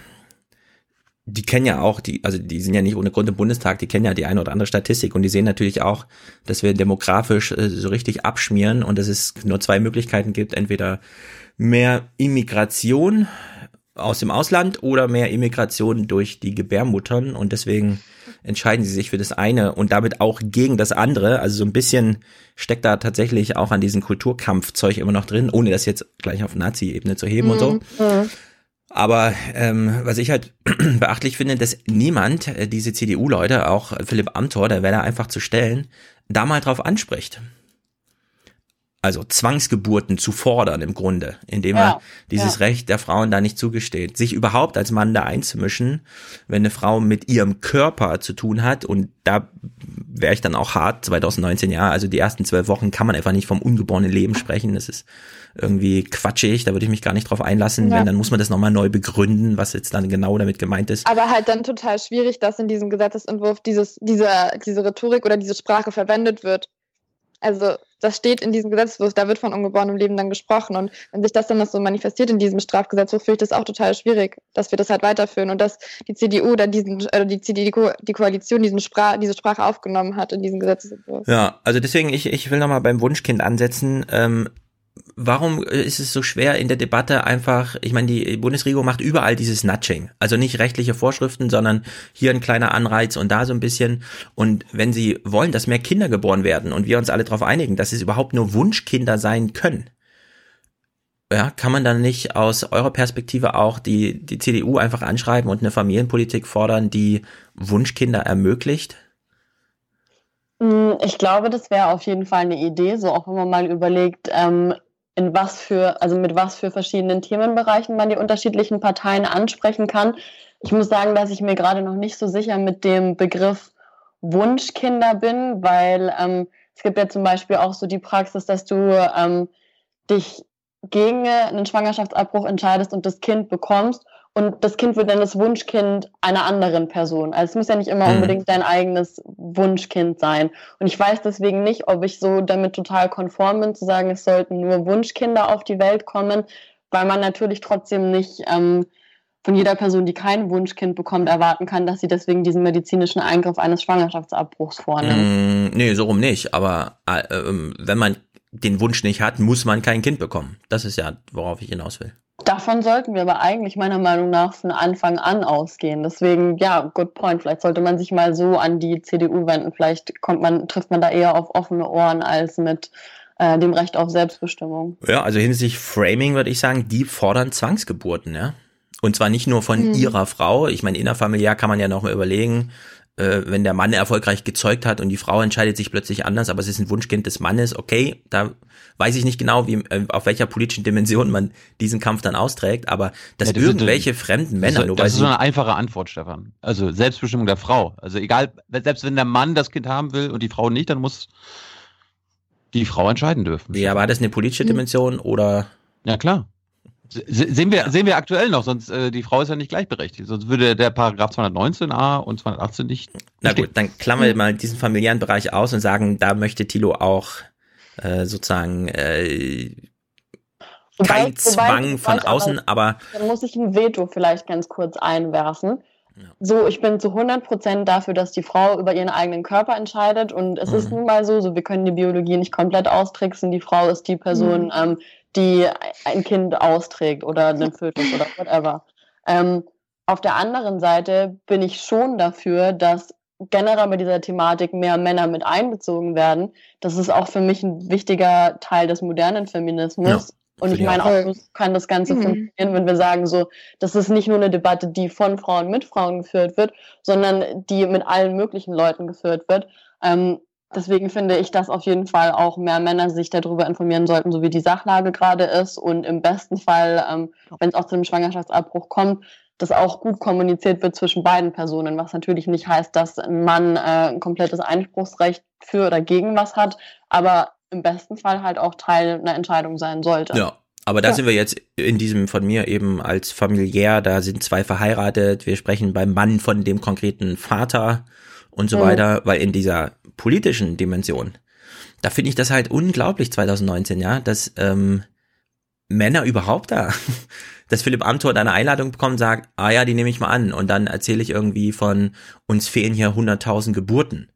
die kennen ja auch, die, also die sind ja nicht ohne Grund im Bundestag, die kennen ja die eine oder andere Statistik und die sehen natürlich auch, dass wir demografisch äh, so richtig abschmieren und dass es nur zwei Möglichkeiten gibt, entweder mehr Immigration aus dem Ausland oder mehr Immigration durch die Gebärmuttern und deswegen entscheiden sie sich für das eine und damit auch gegen das andere. Also so ein bisschen steckt da tatsächlich auch an diesem Kulturkampfzeug immer noch drin, ohne das jetzt gleich auf Nazi-Ebene zu heben mhm. und so. Mhm. Aber ähm, was ich halt beachtlich finde, dass niemand, äh, diese CDU-Leute, auch Philipp Amthor, der wäre da einfach zu stellen, da mal drauf anspricht also Zwangsgeburten zu fordern im Grunde, indem ja, er dieses ja. Recht der Frauen da nicht zugesteht, sich überhaupt als Mann da einzumischen, wenn eine Frau mit ihrem Körper zu tun hat und da wäre ich dann auch hart, 2019 ja, also die ersten zwölf Wochen kann man einfach nicht vom ungeborenen Leben sprechen, das ist irgendwie quatschig, da würde ich mich gar nicht drauf einlassen, ja. wenn dann muss man das nochmal neu begründen, was jetzt dann genau damit gemeint ist. Aber halt dann total schwierig, dass in diesem Gesetzesentwurf dieses, diese, diese Rhetorik oder diese Sprache verwendet wird. Also das steht in diesem Gesetzentwurf, da wird von ungeborenem Leben dann gesprochen. Und wenn sich das dann noch so manifestiert in diesem Strafgesetzbuch, finde ich das auch total schwierig, dass wir das halt weiterführen und dass die CDU oder diesen, äh, die CDU, die Koalition diesen Sprach, diese Sprache aufgenommen hat in diesem Gesetzentwurf. Ja, also deswegen, ich, ich will nochmal beim Wunschkind ansetzen. Ähm, warum ist es so schwer in der Debatte einfach, ich meine, die Bundesregierung macht überall dieses Nudging. Also nicht rechtliche Vorschriften, sondern hier ein kleiner Anreiz und da so ein bisschen. Und wenn sie wollen, dass mehr Kinder geboren werden und wir uns alle darauf einigen, dass es überhaupt nur Wunschkinder sein können, ja, kann man dann nicht aus eurer Perspektive auch die, die CDU einfach anschreiben und eine Familienpolitik fordern, die Wunschkinder ermöglicht? Hm, ich glaube, das wäre auf jeden Fall eine Idee, so auch wenn man mal überlegt, ähm, in was für, also mit was für verschiedenen Themenbereichen man die unterschiedlichen Parteien ansprechen kann. Ich muss sagen, dass ich mir gerade noch nicht so sicher mit dem Begriff Wunschkinder bin, weil ähm, es gibt ja zum Beispiel auch so die Praxis, dass du ähm, dich gegen einen Schwangerschaftsabbruch entscheidest und das Kind bekommst und das Kind wird dann das Wunschkind einer anderen Person. Also es muss ja nicht immer mhm. unbedingt dein eigenes Wunschkind sein. Und ich weiß deswegen nicht, ob ich so damit total konform bin, zu sagen, es sollten nur Wunschkinder auf die Welt kommen, weil man natürlich trotzdem nicht ähm, von jeder Person, die kein Wunschkind bekommt, erwarten kann, dass sie deswegen diesen medizinischen Eingriff eines Schwangerschaftsabbruchs vornimmt. Mm, nee, so rum nicht. Aber äh, äh, wenn man den Wunsch nicht hat, muss man kein Kind bekommen. Das ist ja, worauf ich hinaus will. Davon sollten wir aber eigentlich meiner Meinung nach von Anfang an ausgehen. Deswegen, ja, good point. Vielleicht sollte man sich mal so an die CDU wenden. Vielleicht kommt man, trifft man da eher auf offene Ohren als mit äh, dem Recht auf Selbstbestimmung. Ja, also hinsichtlich Framing würde ich sagen, die fordern Zwangsgeburten, ja. Und zwar nicht nur von mhm. ihrer Frau. Ich meine, innerfamiliär kann man ja noch mal überlegen, äh, wenn der Mann erfolgreich gezeugt hat und die Frau entscheidet sich plötzlich anders, aber es ist ein Wunschkind des Mannes, okay, da weiß ich nicht genau, wie, äh, auf welcher politischen Dimension man diesen Kampf dann austrägt, aber dass ja, das irgendwelche ist, fremden Männer nur Das ist so eine einfache Antwort, Stefan. Also Selbstbestimmung der Frau. Also egal, selbst wenn der Mann das Kind haben will und die Frau nicht, dann muss die Frau entscheiden dürfen. Ja, war das eine politische Dimension oder? Ja, klar. Sehen wir, sehen wir aktuell noch, sonst äh, die Frau ist ja nicht gleichberechtigt. Sonst würde der Paragraph 219a und 218 nicht. Na gut, dann klammern wir mal diesen familiären Bereich aus und sagen, da möchte Tilo auch äh, sozusagen äh, kein wobei, Zwang wobei, von außen, aber, aber. Dann muss ich ein Veto vielleicht ganz kurz einwerfen. Ja. So, ich bin zu 100% dafür, dass die Frau über ihren eigenen Körper entscheidet. Und es mhm. ist nun mal so, so, wir können die Biologie nicht komplett austricksen. Die Frau ist die Person, mhm. ähm, die ein Kind austrägt oder einen Fötus oder whatever. Ähm, auf der anderen Seite bin ich schon dafür, dass generell bei dieser Thematik mehr Männer mit einbezogen werden. Das ist auch für mich ein wichtiger Teil des modernen Feminismus. Ja, und ich meine, auch so kann das Ganze mhm. funktionieren, wenn wir sagen, so, das ist nicht nur eine Debatte, die von Frauen mit Frauen geführt wird, sondern die mit allen möglichen Leuten geführt wird. Ähm, Deswegen finde ich, dass auf jeden Fall auch mehr Männer sich darüber informieren sollten, so wie die Sachlage gerade ist. Und im besten Fall, ähm, wenn es auch zu einem Schwangerschaftsabbruch kommt, dass auch gut kommuniziert wird zwischen beiden Personen, was natürlich nicht heißt, dass ein Mann äh, ein komplettes Einspruchsrecht für oder gegen was hat, aber im besten Fall halt auch Teil einer Entscheidung sein sollte. Ja. Aber da ja. sind wir jetzt in diesem von mir eben als familiär, da sind zwei verheiratet, wir sprechen beim Mann von dem konkreten Vater und so Mhm. weiter, weil in dieser politischen Dimension, da finde ich das halt unglaublich 2019, ja, dass ähm, Männer überhaupt da, dass Philipp Amthor eine Einladung bekommt und sagt, ah ja, die nehme ich mal an und dann erzähle ich irgendwie von, uns fehlen hier 100.000 Geburten.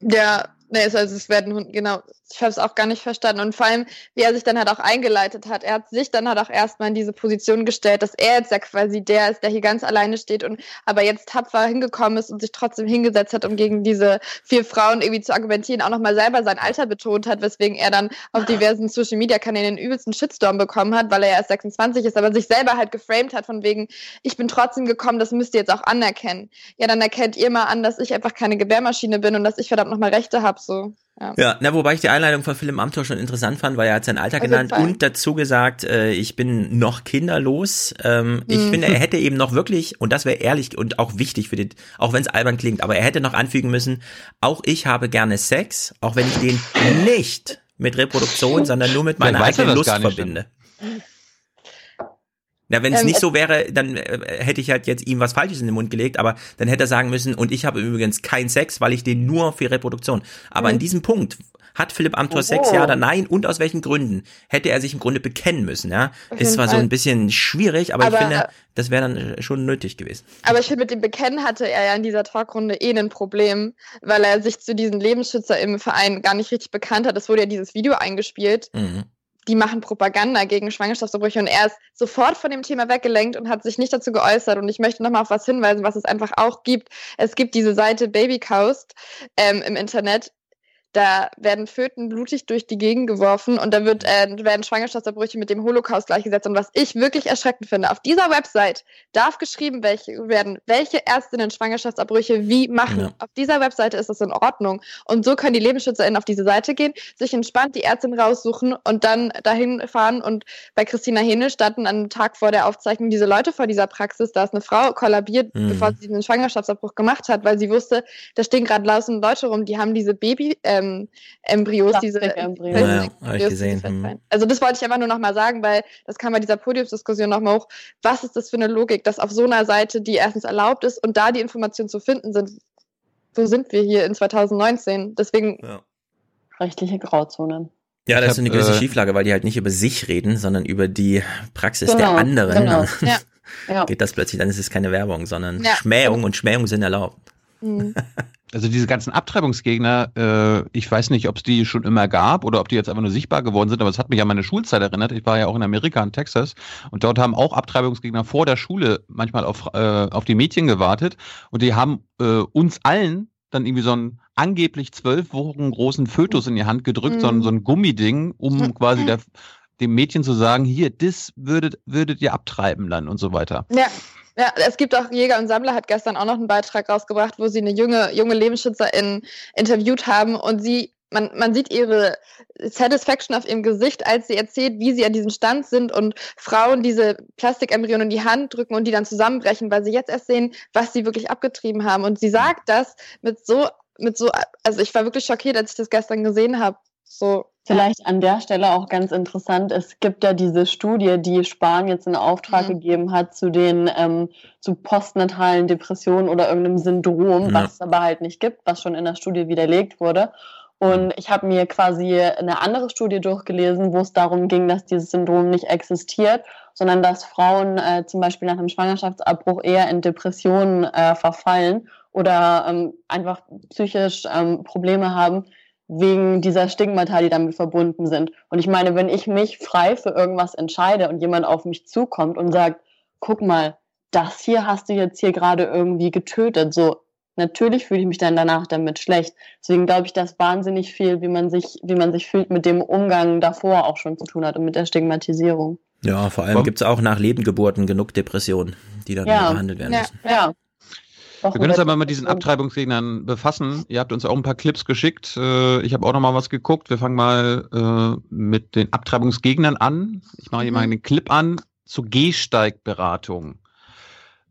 Ja, nee, es- also es werden, hun- genau, ich habe es auch gar nicht verstanden. Und vor allem, wie er sich dann halt auch eingeleitet hat. Er hat sich dann halt auch erstmal in diese Position gestellt, dass er jetzt ja quasi der ist, der hier ganz alleine steht und aber jetzt tapfer hingekommen ist und sich trotzdem hingesetzt hat, um gegen diese vier Frauen irgendwie zu argumentieren, auch nochmal selber sein Alter betont hat, weswegen er dann auf diversen Social Media Kanälen den übelsten Shitstorm bekommen hat, weil er ja erst 26 ist, aber sich selber halt geframed hat von wegen, ich bin trotzdem gekommen, das müsst ihr jetzt auch anerkennen. Ja, dann erkennt ihr mal an, dass ich einfach keine Gebärmaschine bin und dass ich verdammt nochmal Rechte habe, so. Ja. Ja, na, wobei ich die Einleitung von Philipp Amthor schon interessant fand, weil er hat sein Alter Auf genannt und dazu gesagt, äh, ich bin noch kinderlos. Ähm, Ich Mhm. finde, er hätte eben noch wirklich, und das wäre ehrlich und auch wichtig für den, auch wenn es albern klingt, aber er hätte noch anfügen müssen, auch ich habe gerne Sex, auch wenn ich den nicht mit Reproduktion, sondern nur mit meiner er eigenen Lust gar nicht, verbinde. Na, wenn es Ähm, nicht so wäre, dann äh, hätte ich halt jetzt ihm was Falsches in den Mund gelegt, aber dann hätte er sagen müssen, und ich habe übrigens keinen Sex, weil ich den nur für Reproduktion. Aber Mhm. an diesem Punkt hat Philipp Amthor Oh. Sex, ja oder nein, und aus welchen Gründen, hätte er sich im Grunde bekennen müssen, ja. Ist zwar so Fall. ein bisschen schwierig, aber, Aber, ich finde, äh, das wäre dann äh, schon nötig gewesen. Aber ich finde, mit dem Bekennen hatte er ja in dieser Talkrunde eh ein Problem, weil er sich zu diesen Lebensschützer im Verein gar nicht richtig bekannt hat. Es wurde ja dieses Video eingespielt. Mhm. Die machen Propaganda gegen Schwangerschaftsabbrüche und er ist sofort von dem Thema weggelenkt und hat sich nicht dazu geäußert. Und ich möchte nochmal auf was hinweisen, was es einfach auch gibt. Es gibt diese Seite Babycoast ähm, im Internet. Da werden Föten blutig durch die Gegend geworfen und da wird, äh, werden Schwangerschaftsabbrüche mit dem Holocaust gleichgesetzt. Und was ich wirklich erschreckend finde, auf dieser Website darf geschrieben welche, werden, welche Ärztinnen Schwangerschaftsabbrüche wie machen. Ja. Auf dieser Webseite ist das in Ordnung. Und so können die LebensschützerInnen auf diese Seite gehen, sich entspannt die Ärztin raussuchen und dann dahin fahren. Und bei Christina Hähnel standen am Tag vor der Aufzeichnung diese Leute vor dieser Praxis. Da ist eine Frau kollabiert, Mhm. bevor sie diesen Schwangerschaftsabbruch gemacht hat, weil sie wusste, da stehen gerade lausende Leute rum, die haben diese Baby-Embryos, diese Plastikembryonen. Ja, ja, ich Embryos, gesehen. die Mhm. festfallen. Also das wollte ich einfach nur noch mal sagen, weil das kam bei dieser Podiumsdiskussion noch mal hoch. Was ist das für eine Logik, dass auf so einer Seite, die erstens erlaubt ist und da die Informationen zu finden sind, wo sind wir hier in 2019? Deswegen, Rechtliche Grauzone. Ja, das ist eine gewisse äh, Schieflage, weil die halt nicht über sich reden, sondern über die Praxis Genau, der anderen. genau. Ja. Ja. Geht das plötzlich, dann ist es keine Werbung, sondern Ja. Schmähung und Schmähung sind erlaubt. hm. Also diese ganzen Abtreibungsgegner, äh, ich weiß nicht, ob es die schon immer gab oder ob die jetzt einfach nur sichtbar geworden sind, aber es hat mich an meine Schulzeit erinnert. Ich war ja auch in Amerika, in Texas, und dort haben auch Abtreibungsgegner vor der Schule manchmal auf, äh, auf die Mädchen gewartet und die haben äh, uns allen dann irgendwie so einen angeblich zwölf Wochen großen Fötus in die Hand gedrückt, so, ein, Mhm. so ein Gummiding, um quasi der, dem Mädchen zu sagen, hier, das würdet, würdet ihr abtreiben dann und so weiter. ja. Ja, es gibt auch Jäger und Sammler hat gestern auch noch einen Beitrag rausgebracht, wo sie eine junge, junge Lebensschützerin interviewt haben und sie, man, man sieht ihre Satisfaction auf ihrem Gesicht, als sie erzählt, wie sie an diesem Stand sind und Frauen diese Plastikem-Embryonen in die Hand drücken und die dann zusammenbrechen, weil sie jetzt erst sehen, was sie wirklich abgetrieben haben. Und sie sagt das mit so, mit so, also ich war wirklich schockiert, als ich das gestern gesehen habe. So, Vielleicht an der Stelle auch ganz interessant, es gibt ja diese Studie, die Spahn jetzt in Auftrag Mhm. gegeben hat zu den ähm, zu postnatalen Depressionen oder irgendeinem Syndrom, Ja. was es aber halt nicht gibt, was schon in der Studie widerlegt wurde. Und ich habe mir quasi eine andere Studie durchgelesen, wo es darum ging, dass dieses Syndrom nicht existiert, sondern dass Frauen äh, zum Beispiel nach einem Schwangerschaftsabbruch eher in Depressionen äh, verfallen oder ähm, einfach psychisch ähm, Probleme haben, wegen dieser Stigmata, die damit verbunden sind. Und ich meine, wenn ich mich frei für irgendwas entscheide und jemand auf mich zukommt und sagt, guck mal, das hier hast du jetzt hier gerade irgendwie getötet, so natürlich fühle ich mich dann danach damit schlecht. Deswegen glaube ich, dass wahnsinnig viel, wie man sich, wie man sich fühlt, mit dem Umgang davor auch schon zu tun hat und mit der Stigmatisierung. Ja, vor allem Warum- gibt's auch nach Lebengeburten genug Depressionen, die dann Ja. behandelt werden Ja. müssen. Ja. Wir können uns aber mit diesen Abtreibungsgegnern befassen. Ihr habt uns auch ein paar Clips geschickt. Äh, Ich habe auch noch mal was geguckt. Wir fangen mal äh, mit den Abtreibungsgegnern an. Ich mache hier mal einen Clip an zur Gehsteigberatung.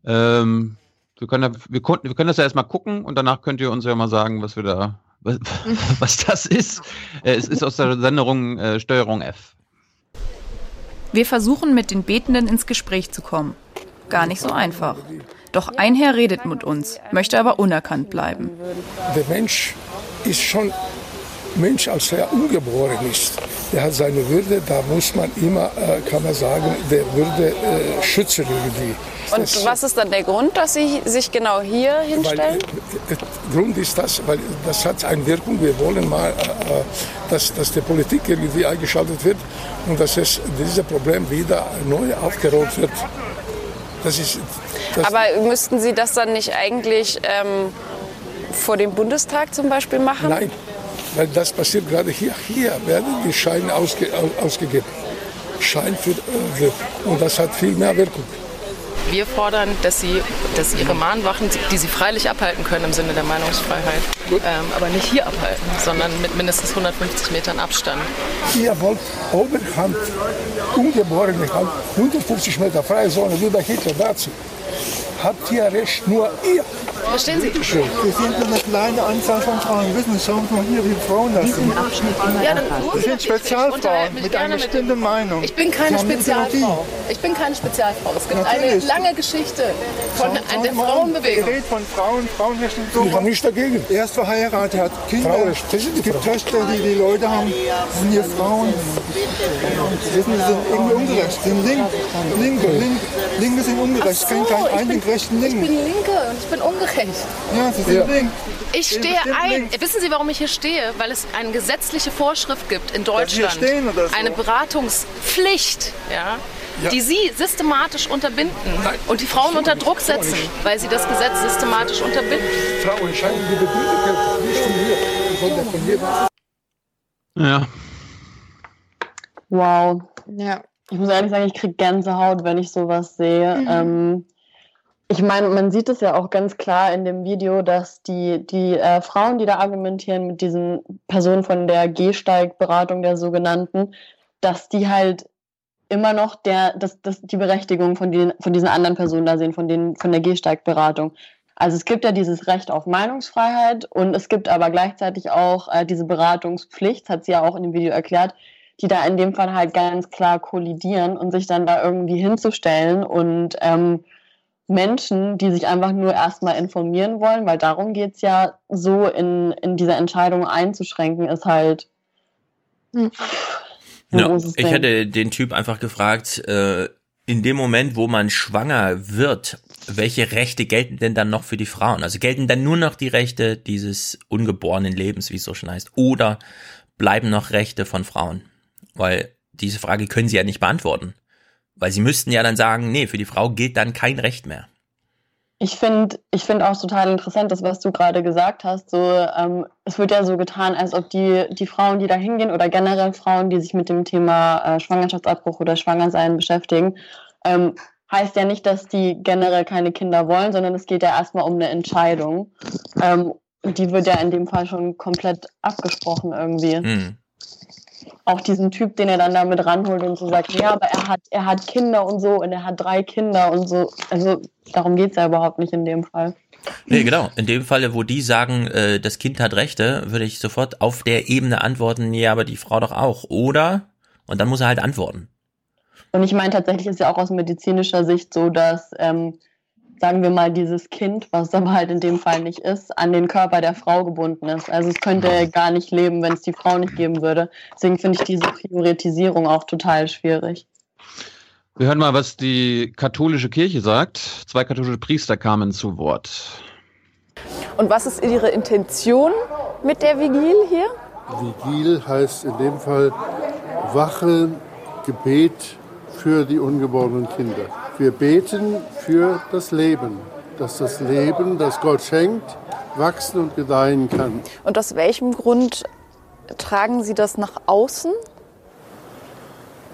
Ähm, wir, können, da- wir, konnten, wir können das ja erstmal gucken und danach könnt ihr uns ja mal sagen, was wir da, was, was das ist. Äh, Es ist aus der Sendung äh, Steuerung F. Wir versuchen mit den Betenden ins Gespräch zu kommen. Gar nicht so einfach. Doch ein Herr redet mit uns, möchte aber unerkannt bleiben. Der Mensch ist schon Mensch, als er ungeboren ist. Der hat seine Würde, da muss man immer, äh, kann man sagen, der Würde äh, schützen irgendwie. Und Das- was ist dann der Grund, dass Sie sich genau hier Weil, hinstellen? äh, der Grund ist das, weil das hat eine Wirkung. Wir wollen mal, äh, äh, dass, dass die Politik irgendwie eingeschaltet wird und dass es, dieses Problem wieder neu aufgerollt wird. Das ist, das, Aber müssten Sie das dann nicht eigentlich ähm, vor dem Bundestag zum Beispiel machen? Nein, weil das passiert gerade hier. Hier werden die Scheine ausge, au- ausgegeben. Schein für, äh, für, und das hat viel mehr Wirkung. Wir fordern, dass sie, dass ihre Mahnwachen, die sie freilich abhalten können im Sinne der Meinungsfreiheit, ähm, aber nicht hier abhalten, sondern mit mindestens 150 Metern Abstand. Ihr wollt Oberhand, ungeborene Hand, 150 Meter freie Zone, wie bei Hitler dazu. Habt ihr recht, nur ihr. Verstehen Sie? Schön. Wir sind nur eine kleine Anzahl von Frauen. Wissen Sie, schauen Sie mal hier, wie Frauen das sind. Ja, dann das sind Spezialfrauen mit einer bestimmten Meinung. Ich bin keine eine Spezialfrau. Ich bin keine Spezialfrau. Es gibt eine Natürlich. lange Geschichte von Schauen- der. Frauenbewegung. Rede von Frauen, Frauenrechte und so. Ich habe nichts dagegen. Er ist verheiratet, er hat Kinder. Es gibt. Töchter, die die Leute haben. Das sind hier Frauen. Wissen Sie, sind irgendwie ungerecht. Sie sind link. Linke, link. Linke sind ungerecht. Keinen ich bin- rechten Ich Linken. bin Linke und ich bin ungerecht. Ja, Sie sind Ja. link. Ich stehe ein. links. Wissen Sie, warum ich hier stehe? Weil es eine gesetzliche Vorschrift gibt in Deutschland. stehen oder so? Eine Beratungspflicht, ja, Ja. die Sie systematisch unterbinden und die Frauen unter Druck setzen, weil sie das Gesetz systematisch unterbinden. Frauen entscheiden die Bedürftigkeit, nicht von mir. sondern von jedem. Ja. Wow. Ja. Ich muss ehrlich sagen, ich kriege Gänsehaut, wenn ich sowas sehe. Mhm. Ähm, ich meine, man sieht es ja auch ganz klar in dem Video, dass die, die äh, Frauen, die da argumentieren mit diesen Personen von der Gehsteigberatung der sogenannten, dass die halt immer noch der, das, das, die Berechtigung von, den, von diesen anderen Personen da sehen, von, den, von der Gehsteigberatung. Also es gibt ja dieses Recht auf Meinungsfreiheit und es gibt aber gleichzeitig auch äh, diese Beratungspflicht, hat sie ja auch in dem Video erklärt, die da in dem Fall halt ganz klar kollidieren und sich dann da irgendwie hinzustellen und ähm, Menschen, die sich einfach nur erstmal informieren wollen, weil darum geht es ja so in, in diese Entscheidung einzuschränken, ist halt Ja, großes ich Ding. hätte den Typ einfach gefragt, äh, in dem Moment, wo man schwanger wird, welche Rechte gelten denn dann noch für die Frauen? Also gelten dann nur noch die Rechte dieses ungeborenen Lebens, wie es so schon heißt, oder bleiben noch Rechte von Frauen? Weil diese Frage können sie ja nicht beantworten. Weil sie müssten ja dann sagen, nee, für die Frau gilt dann kein Recht mehr. Ich finde ich find auch total interessant, das, was du gerade gesagt hast. So, ähm, es wird ja so getan, als ob die, die Frauen, die da hingehen oder generell Frauen, die sich mit dem Thema äh, Schwangerschaftsabbruch oder Schwangersein beschäftigen, ähm, heißt ja nicht, dass die generell keine Kinder wollen, sondern es geht ja erstmal um eine Entscheidung. Ähm, die wird ja in dem Fall schon komplett abgesprochen irgendwie. Hm. Auch diesen Typ, den er dann damit ranholt und so sagt, ja, aber er hat, er hat Kinder und so und er hat drei Kinder und so. Also darum geht's ja überhaupt nicht in dem Fall. Nee, genau. In dem Falle, wo die sagen, äh, das Kind hat Rechte, würde ich sofort auf der Ebene antworten, ja, aber die Frau doch auch, oder? Und dann muss er halt antworten. Und ich meine, tatsächlich ist ja auch aus medizinischer Sicht so, dass, ähm, sagen wir mal, dieses Kind, was aber halt in dem Fall nicht ist, an den Körper der Frau gebunden ist. Also es könnte gar nicht leben, wenn es die Frau nicht geben würde. Deswegen finde ich diese Priorisierung auch total schwierig. Wir hören mal, was die katholische Kirche sagt. Zwei katholische Priester kamen zu Wort. Und was ist Ihre Intention mit der Vigil hier? Vigil heißt in dem Fall Wache, Gebet für die ungeborenen Kinder. Wir beten für das Leben, dass das Leben, das Gott schenkt, wachsen und gedeihen kann. Und aus welchem Grund tragen Sie das nach außen?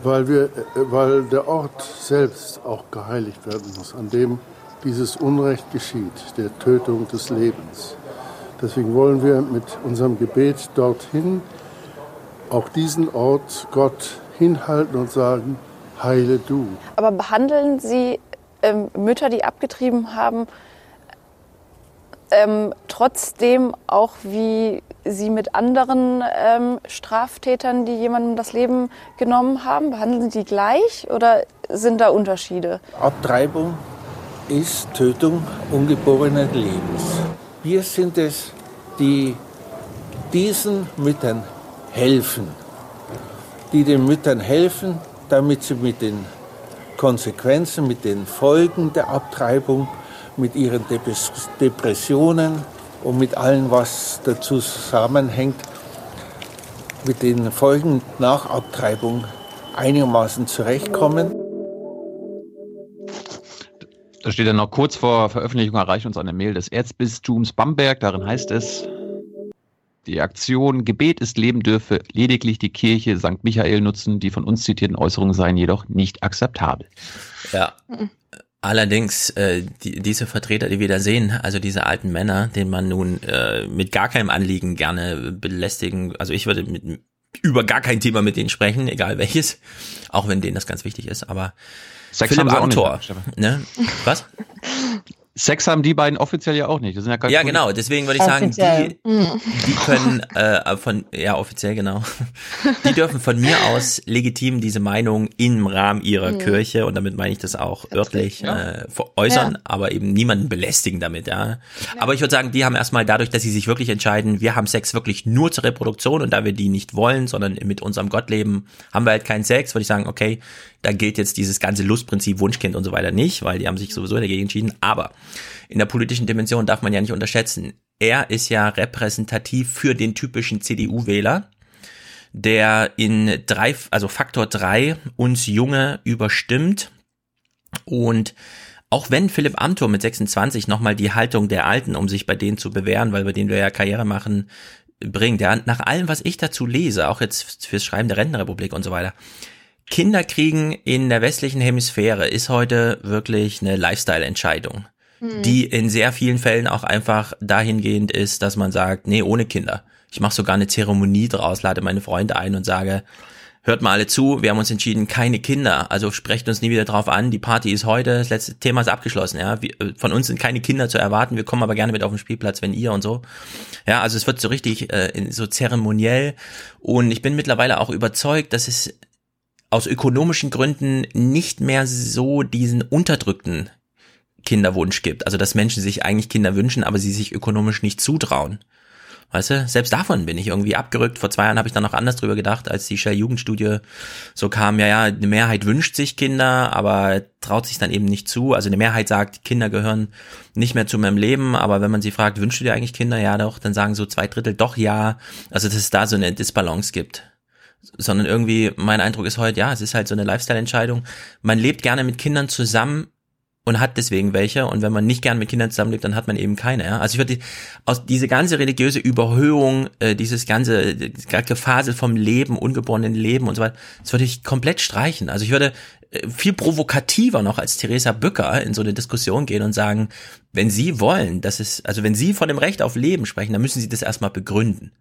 Weil, wir, weil der Ort selbst auch geheiligt werden muss, an dem dieses Unrecht geschieht, der Tötung des Lebens. Deswegen wollen wir mit unserem Gebet dorthin auch diesen Ort Gott hinhalten und sagen, heile du. Aber behandeln Sie ähm, Mütter, die abgetrieben haben, ähm, trotzdem auch wie Sie mit anderen ähm, Straftätern, die jemandem das Leben genommen haben, behandeln Sie die gleich oder sind da Unterschiede? Abtreibung ist Tötung ungeborenen Lebens. Wir sind es, die diesen Müttern helfen, die den Müttern helfen, damit sie mit den Konsequenzen, mit den Folgen der Abtreibung, mit ihren Depressionen und mit allem, was dazu zusammenhängt, mit den Folgen nach Abtreibung einigermaßen zurechtkommen. Da steht dann noch kurz vor Veröffentlichung erreicht uns eine Mail des Erzbistums Bamberg. Darin heißt es, die Aktion Gebet ist Leben dürfe lediglich die Kirche St. Michael nutzen. Die von uns zitierten Äußerungen seien jedoch nicht akzeptabel. Ja. Allerdings, äh, die, diese Vertreter, die wir da sehen, also diese alten Männer, denen man nun äh, mit gar keinem Anliegen gerne belästigen, also ich würde mit, über gar kein Thema mit denen sprechen, egal welches, auch wenn denen das ganz wichtig ist, aber Sex Philipp Amthor, ne? Was? Sex haben die beiden offiziell ja auch nicht. Das sind ja, keine Ja, genau. Deswegen würde ich sagen, die, die können äh, von, ja, offiziell genau. Die dürfen von mir aus legitim diese Meinung im Rahmen ihrer Mhm. Kirche, und damit meine ich das auch örtlich, äh, äußern, Ja. aber eben niemanden belästigen damit, ja. Aber ich würde sagen, die haben erstmal dadurch, dass sie sich wirklich entscheiden, wir haben Sex wirklich nur zur Reproduktion und da wir die nicht wollen, sondern mit unserem Gott leben, haben wir halt keinen Sex, würde ich sagen, okay, da gilt jetzt dieses ganze Lustprinzip, Wunschkind und so weiter nicht, weil die haben sich sowieso dagegen entschieden. Aber in der politischen Dimension darf man ja nicht unterschätzen. Er ist ja repräsentativ für den typischen CDU-Wähler, der in drei, also Faktor drei uns Junge überstimmt. Und auch wenn Philipp Amthor mit 26 nochmal die Haltung der Alten, um sich bei denen zu bewähren, weil bei denen wir ja Karriere machen, bringt, ja, nach allem, was ich dazu lese, auch jetzt fürs Schreiben der Rentenrepublik und so weiter, Kinder kriegen in der westlichen Hemisphäre ist heute wirklich eine Lifestyle-Entscheidung, Mhm. die in sehr vielen Fällen auch einfach dahingehend ist, dass man sagt, nee, ohne Kinder. Ich mache sogar eine Zeremonie draus, lade meine Freunde ein und sage, hört mal alle zu, wir haben uns entschieden, keine Kinder, also sprecht uns nie wieder drauf an, die Party ist heute, das letzte Thema ist abgeschlossen, ja, Wir- äh, von uns sind keine Kinder zu erwarten, wir kommen aber gerne mit auf den Spielplatz, wenn ihr und so. Ja, also es wird so richtig äh, so zeremoniell und ich bin mittlerweile auch überzeugt, dass es aus ökonomischen Gründen nicht mehr so diesen unterdrückten Kinderwunsch gibt. Also dass Menschen sich eigentlich Kinder wünschen, aber sie sich ökonomisch nicht zutrauen. Weißt du, selbst davon bin ich irgendwie abgerückt. Vor zwei Jahren habe ich dann noch anders drüber gedacht, als die Shell-Jugendstudie so kam. Ja, ja, eine Mehrheit wünscht sich Kinder, aber traut sich dann eben nicht zu. Also eine Mehrheit sagt, Kinder gehören nicht mehr zu meinem Leben. Aber wenn man sie fragt, wünschst du dir eigentlich Kinder? Ja, doch. Dann sagen so zwei Drittel doch ja. Also dass es da so eine Disbalance gibt sondern irgendwie mein Eindruck ist heute, ja, es ist halt so eine Lifestyle-Entscheidung. Man lebt gerne mit Kindern zusammen und hat deswegen welche und wenn man nicht gern mit Kindern zusammenlebt, dann hat man eben keine. Ja? Also ich würde die- aus diese ganze religiöse Überhöhung, äh, dieses ganze Gefasel vom Leben, ungeborenen Leben und so weiter, das würde ich komplett streichen. Also ich würde äh, viel provokativer noch als Theresa Bücker in so eine Diskussion gehen und sagen, wenn Sie wollen, dass es, also wenn Sie von dem Recht auf Leben sprechen, dann müssen Sie das erstmal begründen.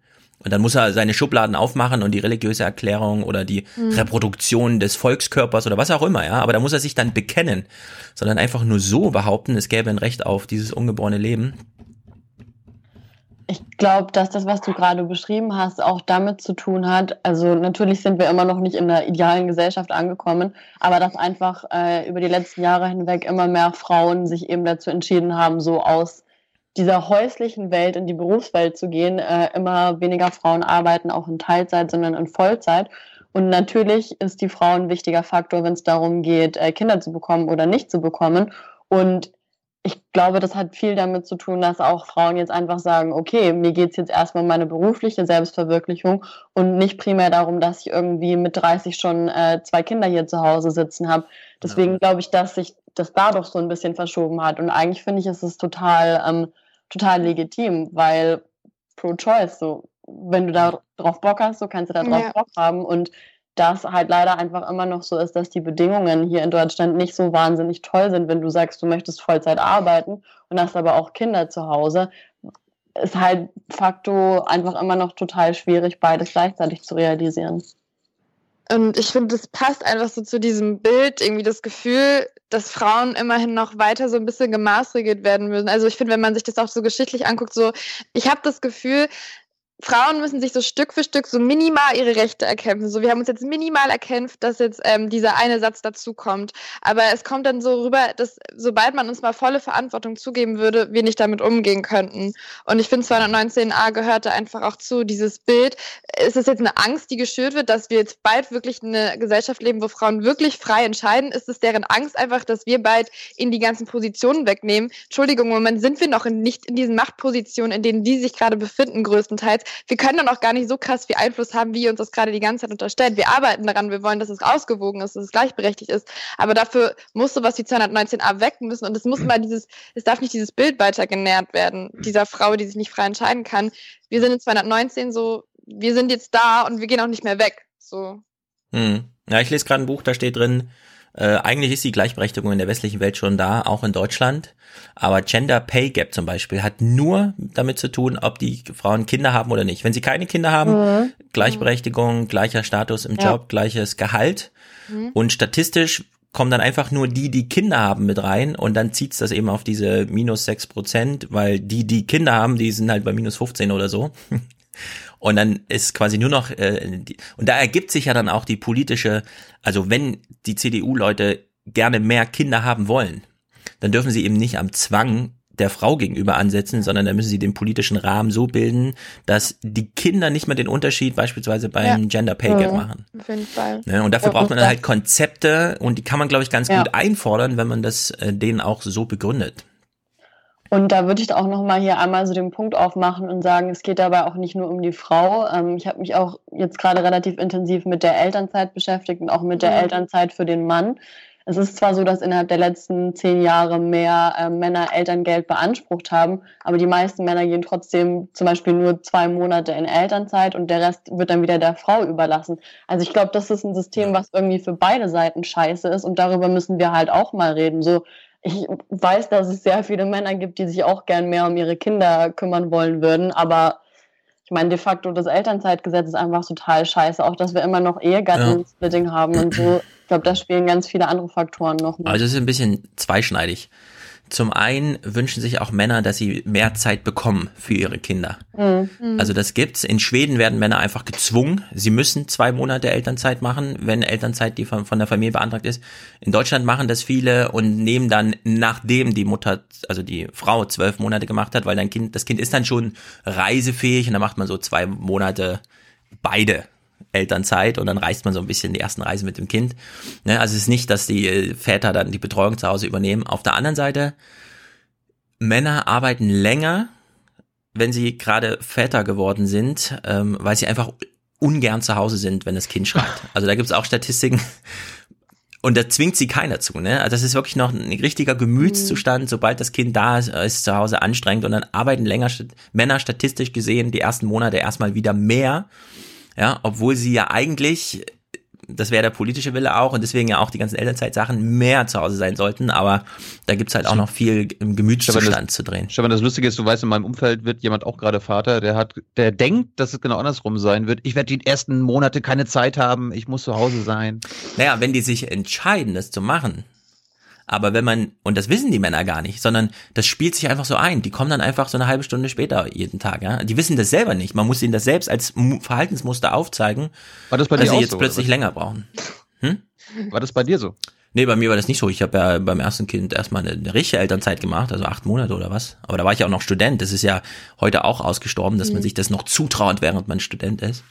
Und dann muss er seine Schubladen aufmachen und die religiöse Erklärung oder die Mhm. Reproduktion des Volkskörpers oder was auch immer, ja. Aber da muss er sich dann bekennen, sondern einfach nur so behaupten, es gäbe ein Recht auf dieses ungeborene Leben. Ich glaube, dass das, was du gerade beschrieben hast, auch damit zu tun hat. Also natürlich sind wir immer noch nicht in der idealen Gesellschaft angekommen, aber dass einfach äh, über die letzten Jahre hinweg immer mehr Frauen sich eben dazu entschieden haben, so aus dieser häuslichen Welt in die Berufswelt zu gehen. Äh, immer weniger Frauen arbeiten auch in Teilzeit, sondern in Vollzeit. Und natürlich ist die Frau ein wichtiger Faktor, wenn es darum geht, äh, Kinder zu bekommen oder nicht zu bekommen. Und ich glaube, das hat viel damit zu tun, dass auch Frauen jetzt einfach sagen, okay, mir geht's jetzt erstmal um meine berufliche Selbstverwirklichung und nicht primär darum, dass ich irgendwie mit 30 schon äh, zwei Kinder hier zu Hause sitzen habe. Deswegen glaube ich, dass sich das dadurch so ein bisschen verschoben hat. Und eigentlich finde ich, ist es total, ähm, total legitim, weil pro-choice, so, wenn du da drauf Bock hast, so kannst du da drauf Ja. Bock haben. Und das halt leider einfach immer noch so ist, dass die Bedingungen hier in Deutschland nicht so wahnsinnig toll sind, wenn du sagst, du möchtest Vollzeit arbeiten und hast aber auch Kinder zu Hause, ist halt facto einfach immer noch total schwierig, beides gleichzeitig zu realisieren. Und ich finde, das passt einfach so zu diesem Bild, irgendwie das Gefühl, dass Frauen immerhin noch weiter so ein bisschen gemaßregelt werden müssen. Also ich finde, wenn man sich das auch so geschichtlich anguckt, so, ich habe das Gefühl, Frauen müssen sich so Stück für Stück so minimal ihre Rechte erkämpfen. So, wir haben uns jetzt minimal erkämpft, dass jetzt ähm, dieser eine Satz dazu kommt. Aber es kommt dann so rüber, dass sobald man uns mal volle Verantwortung zugeben würde, wir nicht damit umgehen könnten. Und ich finde 219a gehörte einfach auch zu dieses Bild. Ist es jetzt eine Angst, die geschürt wird, dass wir jetzt bald wirklich eine Gesellschaft leben, wo Frauen wirklich frei entscheiden? Ist es deren Angst einfach, dass wir bald in die ganzen Positionen wegnehmen? Entschuldigung, im Moment sind wir noch in, nicht in diesen Machtpositionen, in denen die sich gerade befinden, größtenteils wir können dann auch gar nicht so krass viel Einfluss haben, wie uns das gerade die ganze Zeit unterstellt. Wir arbeiten daran, wir wollen, dass es ausgewogen ist, dass es gleichberechtigt ist. Aber dafür muss sowas wie 219a weg müssen und es muss mal dieses, es darf nicht dieses Bild weiter genährt werden, dieser Frau, die sich nicht frei entscheiden kann. Wir sind in 219 so, wir sind jetzt da und wir gehen auch nicht mehr weg. So. Hm. Ja, ich lese gerade ein Buch, da steht drin, äh, eigentlich ist die Gleichberechtigung in der westlichen Welt schon da, auch in Deutschland. Aber Gender Pay Gap zum Beispiel hat nur damit zu tun, ob die Frauen Kinder haben oder nicht. Wenn sie keine Kinder haben, mhm. Gleichberechtigung, gleicher Status im ja. Job, gleiches Gehalt. Mhm. Und statistisch kommen dann einfach nur die, die Kinder haben, mit rein und dann zieht's das eben auf diese minus sechs Prozent, weil die, die Kinder haben, die sind halt bei minus 15 oder so. Und dann ist quasi nur noch, äh, die, und da ergibt sich ja dann auch die politische, also wenn die CDU-Leute gerne mehr Kinder haben wollen, dann dürfen sie eben nicht am Zwang der Frau gegenüber ansetzen, sondern da müssen sie den politischen Rahmen so bilden, dass die Kinder nicht mehr den Unterschied beispielsweise beim ja. Gender Pay Gap machen. Auf jeden Fall. Ne? Und dafür ja, braucht man dann halt Konzepte und die kann man, glaube ich, ganz ja. gut einfordern, wenn man das äh, denen auch so begründet. Und da würde ich auch nochmal hier einmal so den Punkt aufmachen und sagen, es geht dabei auch nicht nur um die Frau. Ähm, ich habe mich auch jetzt gerade relativ intensiv mit der Elternzeit beschäftigt und auch mit der mhm. Elternzeit für den Mann. Es ist zwar so, dass innerhalb der letzten zehn Jahre mehr äh, Männer Elterngeld beansprucht haben, aber die meisten Männer gehen trotzdem zum Beispiel nur zwei Monate in Elternzeit und der Rest wird dann wieder der Frau überlassen. Also ich glaube, das ist ein System, was irgendwie für beide Seiten scheiße ist und darüber müssen wir halt auch mal reden. So, ich weiß, dass es sehr viele Männer gibt, die sich auch gern mehr um ihre Kinder kümmern wollen würden, aber ich meine, de facto das Elternzeitgesetz ist einfach total scheiße. Auch, dass wir immer noch Ehegattensplitting ja. haben und so. Ich glaube, da spielen ganz viele andere Faktoren noch mit. Also es ist ein bisschen zweischneidig. Zum einen wünschen sich auch Männer, dass sie mehr Zeit bekommen für ihre Kinder. Mhm. Also das gibt's. In Schweden werden Männer einfach gezwungen. Sie müssen zwei Monate Elternzeit machen, wenn Elternzeit die von, von der Familie beantragt ist. In Deutschland machen das viele und nehmen dann, nachdem die Mutter, also die Frau zwölf Monate gemacht hat, weil dein Kind, das Kind ist dann schon reisefähig und dann macht man so zwei Monate beide Elternzeit und dann reist man so ein bisschen die ersten Reisen mit dem Kind. Ne? Also es ist nicht, dass die äh, Väter dann die Betreuung zu Hause übernehmen. Auf der anderen Seite, Männer arbeiten länger, wenn sie gerade Väter geworden sind, ähm, weil sie einfach ungern zu Hause sind, wenn das Kind schreit. Also da gibt es auch Statistiken. Und da zwingt sie keiner zu, ne? Also das ist wirklich noch ein richtiger Gemütszustand, mhm. sobald das Kind da ist, ist zu Hause anstrengend und dann arbeiten länger Männer statistisch gesehen die ersten Monate erstmal wieder mehr ja, obwohl sie ja eigentlich, das wäre der politische Wille auch und deswegen ja auch die ganzen Elternzeitsachen mehr zu Hause sein sollten, aber da gibt's halt auch noch viel im Gemütszustand zu drehen. Stefan, das Lustige ist, du weißt, in meinem Umfeld wird jemand auch gerade Vater, der hat, der denkt, dass es genau andersrum sein wird. Ich werde die ersten Monate keine Zeit haben, ich muss zu Hause sein. Naja, wenn die sich entscheiden, das zu machen, aber wenn man, und das wissen die Männer gar nicht, sondern das spielt sich einfach so ein. Die kommen dann einfach so eine halbe Stunde später jeden Tag. Ja? Die wissen das selber nicht. Man muss ihnen das selbst als Verhaltensmuster aufzeigen, war das bei dass dir sie jetzt so, plötzlich länger brauchen. Hm? War das bei dir so? Nee, bei mir war das nicht so. Ich habe ja beim ersten Kind erstmal eine, eine richtige Elternzeit gemacht, also acht Monate oder was. Aber da war ich ja auch noch Student. Das ist ja heute auch ausgestorben, dass mhm. man sich das noch zutraut, während man Student ist.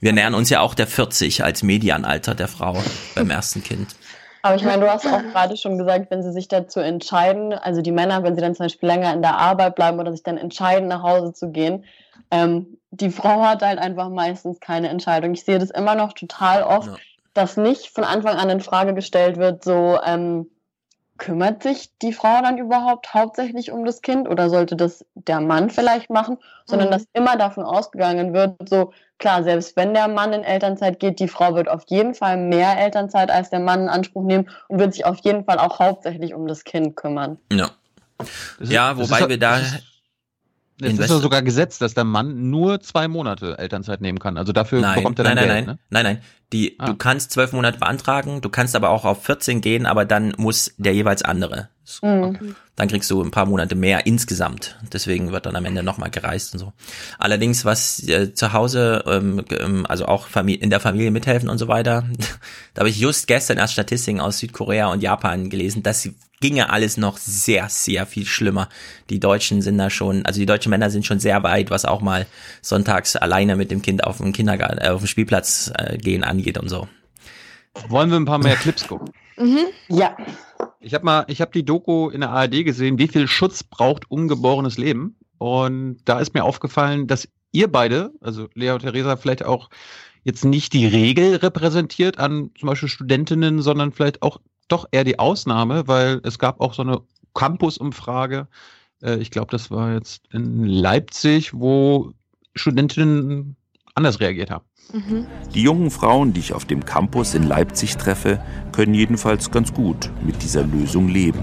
Wir nähern uns ja auch der 40 als Medianalter der Frau beim ersten Kind. Aber ich meine, du hast auch gerade schon gesagt, wenn sie sich dazu entscheiden, also die Männer, wenn sie dann zum Beispiel länger in der Arbeit bleiben oder sich dann entscheiden, nach Hause zu gehen, ähm, die Frau hat halt einfach meistens keine Entscheidung. Ich sehe das immer noch total oft, ja. dass nicht von Anfang an in Frage gestellt wird, so, ähm, kümmert sich die Frau dann überhaupt hauptsächlich um das Kind oder sollte das der Mann vielleicht machen, sondern mhm. dass immer davon ausgegangen wird, so klar, selbst wenn der Mann in Elternzeit geht, die Frau wird auf jeden Fall mehr Elternzeit als der Mann in Anspruch nehmen und wird sich auf jeden Fall auch hauptsächlich um das Kind kümmern. Ja. Ja, wobei wir da Es ist ja sogar gesetzt, dass der Mann nur zwei Monate Elternzeit nehmen kann. Also dafür nein, bekommt er nein, dann nein, Geld. nein, Ne? nein, nein. Die, Ah. du kannst zwölf Monate beantragen, du kannst aber auch auf 14 gehen, aber dann muss der jeweils andere. Mhm. Dann kriegst du ein paar Monate mehr insgesamt. Deswegen wird dann am Ende nochmal gereist und so. Allerdings, was äh, zu Hause, ähm, ähm, also auch Famili in der Familie mithelfen und so weiter, da habe ich just gestern erst Statistiken aus Südkorea und Japan gelesen, dass ginge alles noch sehr, sehr viel schlimmer. Die Deutschen sind da schon, also die deutschen Männer sind schon sehr weit, was auch mal sonntags alleine mit dem Kind auf dem Kindergarten, äh, auf dem Spielplatz äh, gehen angeht und so. Wollen wir ein paar mehr Clips gucken? Mhm. Ja. Ich habe mal, ich habe die Doku in der ARD gesehen, wie viel Schutz braucht ungeborenes Leben. Und da ist mir aufgefallen, dass ihr beide, also Lea und Theresa, vielleicht auch jetzt nicht die Regel repräsentiert an zum Beispiel Studentinnen, sondern vielleicht auch doch eher die Ausnahme, weil es gab auch so eine Campus-Umfrage. Äh, ich glaube, das war jetzt in Leipzig, wo Studentinnen anders reagiert haben. Die jungen Frauen, die ich auf dem Campus in Leipzig treffe, können jedenfalls ganz gut mit dieser Lösung leben.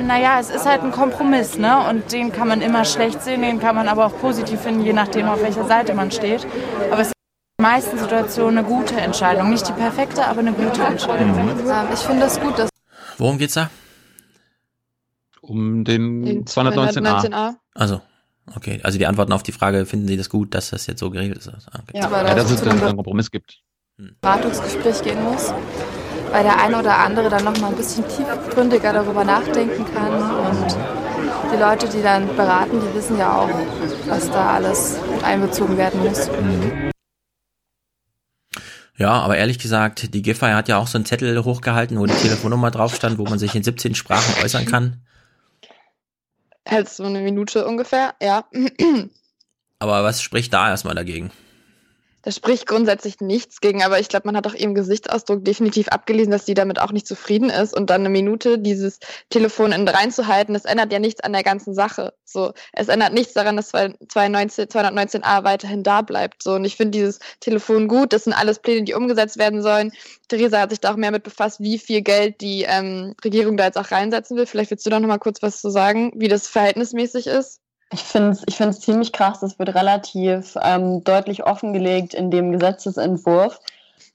Naja, es ist halt ein Kompromiss, ne? Und den kann man immer schlecht sehen, den kann man aber auch positiv finden, je nachdem, auf welcher Seite man steht. Aber es meisten Situationen eine gute Entscheidung. Nicht die perfekte, aber eine gute Entscheidung. Ähm, ich finde das gut, dass Worum geht's da? Um den, Den 219a. 219a. Also, okay. Also die Antworten auf die Frage, finden Sie das gut, dass das jetzt so geregelt ist? Ah, Okay. Ja, aber Ja, dass es dann einen Kompromiss gibt. Beratungsgespräch gehen muss, weil der eine oder andere dann noch mal ein bisschen tiefgründiger darüber nachdenken kann und die Leute, die dann beraten, die wissen ja auch, was da alles mit einbezogen werden muss. Ja, aber ehrlich gesagt, die Giffey hat ja auch so einen Zettel hochgehalten, wo die Telefonnummer drauf stand, wo man sich in 17 Sprachen äußern kann. Halt so eine Minute ungefähr, ja. Aber was spricht da erstmal dagegen? Da spricht grundsätzlich nichts gegen, aber ich glaube, man hat auch ihrem Gesichtsausdruck definitiv abgelesen, dass sie damit auch nicht zufrieden ist. Und dann eine Minute dieses Telefon in reinzuhalten, das ändert ja nichts an der ganzen Sache. So, es ändert nichts daran, dass 219, 219a weiterhin da bleibt. So, und ich finde dieses Telefon gut. Das sind alles Pläne, die umgesetzt werden sollen. Theresa hat sich da auch mehr mit befasst, wie viel Geld die ähm, Regierung da jetzt auch reinsetzen will. Vielleicht willst du da noch mal kurz was zu sagen, wie das verhältnismäßig ist. Ich finde es ich ziemlich krass, das wird relativ ähm, deutlich offengelegt in dem Gesetzesentwurf.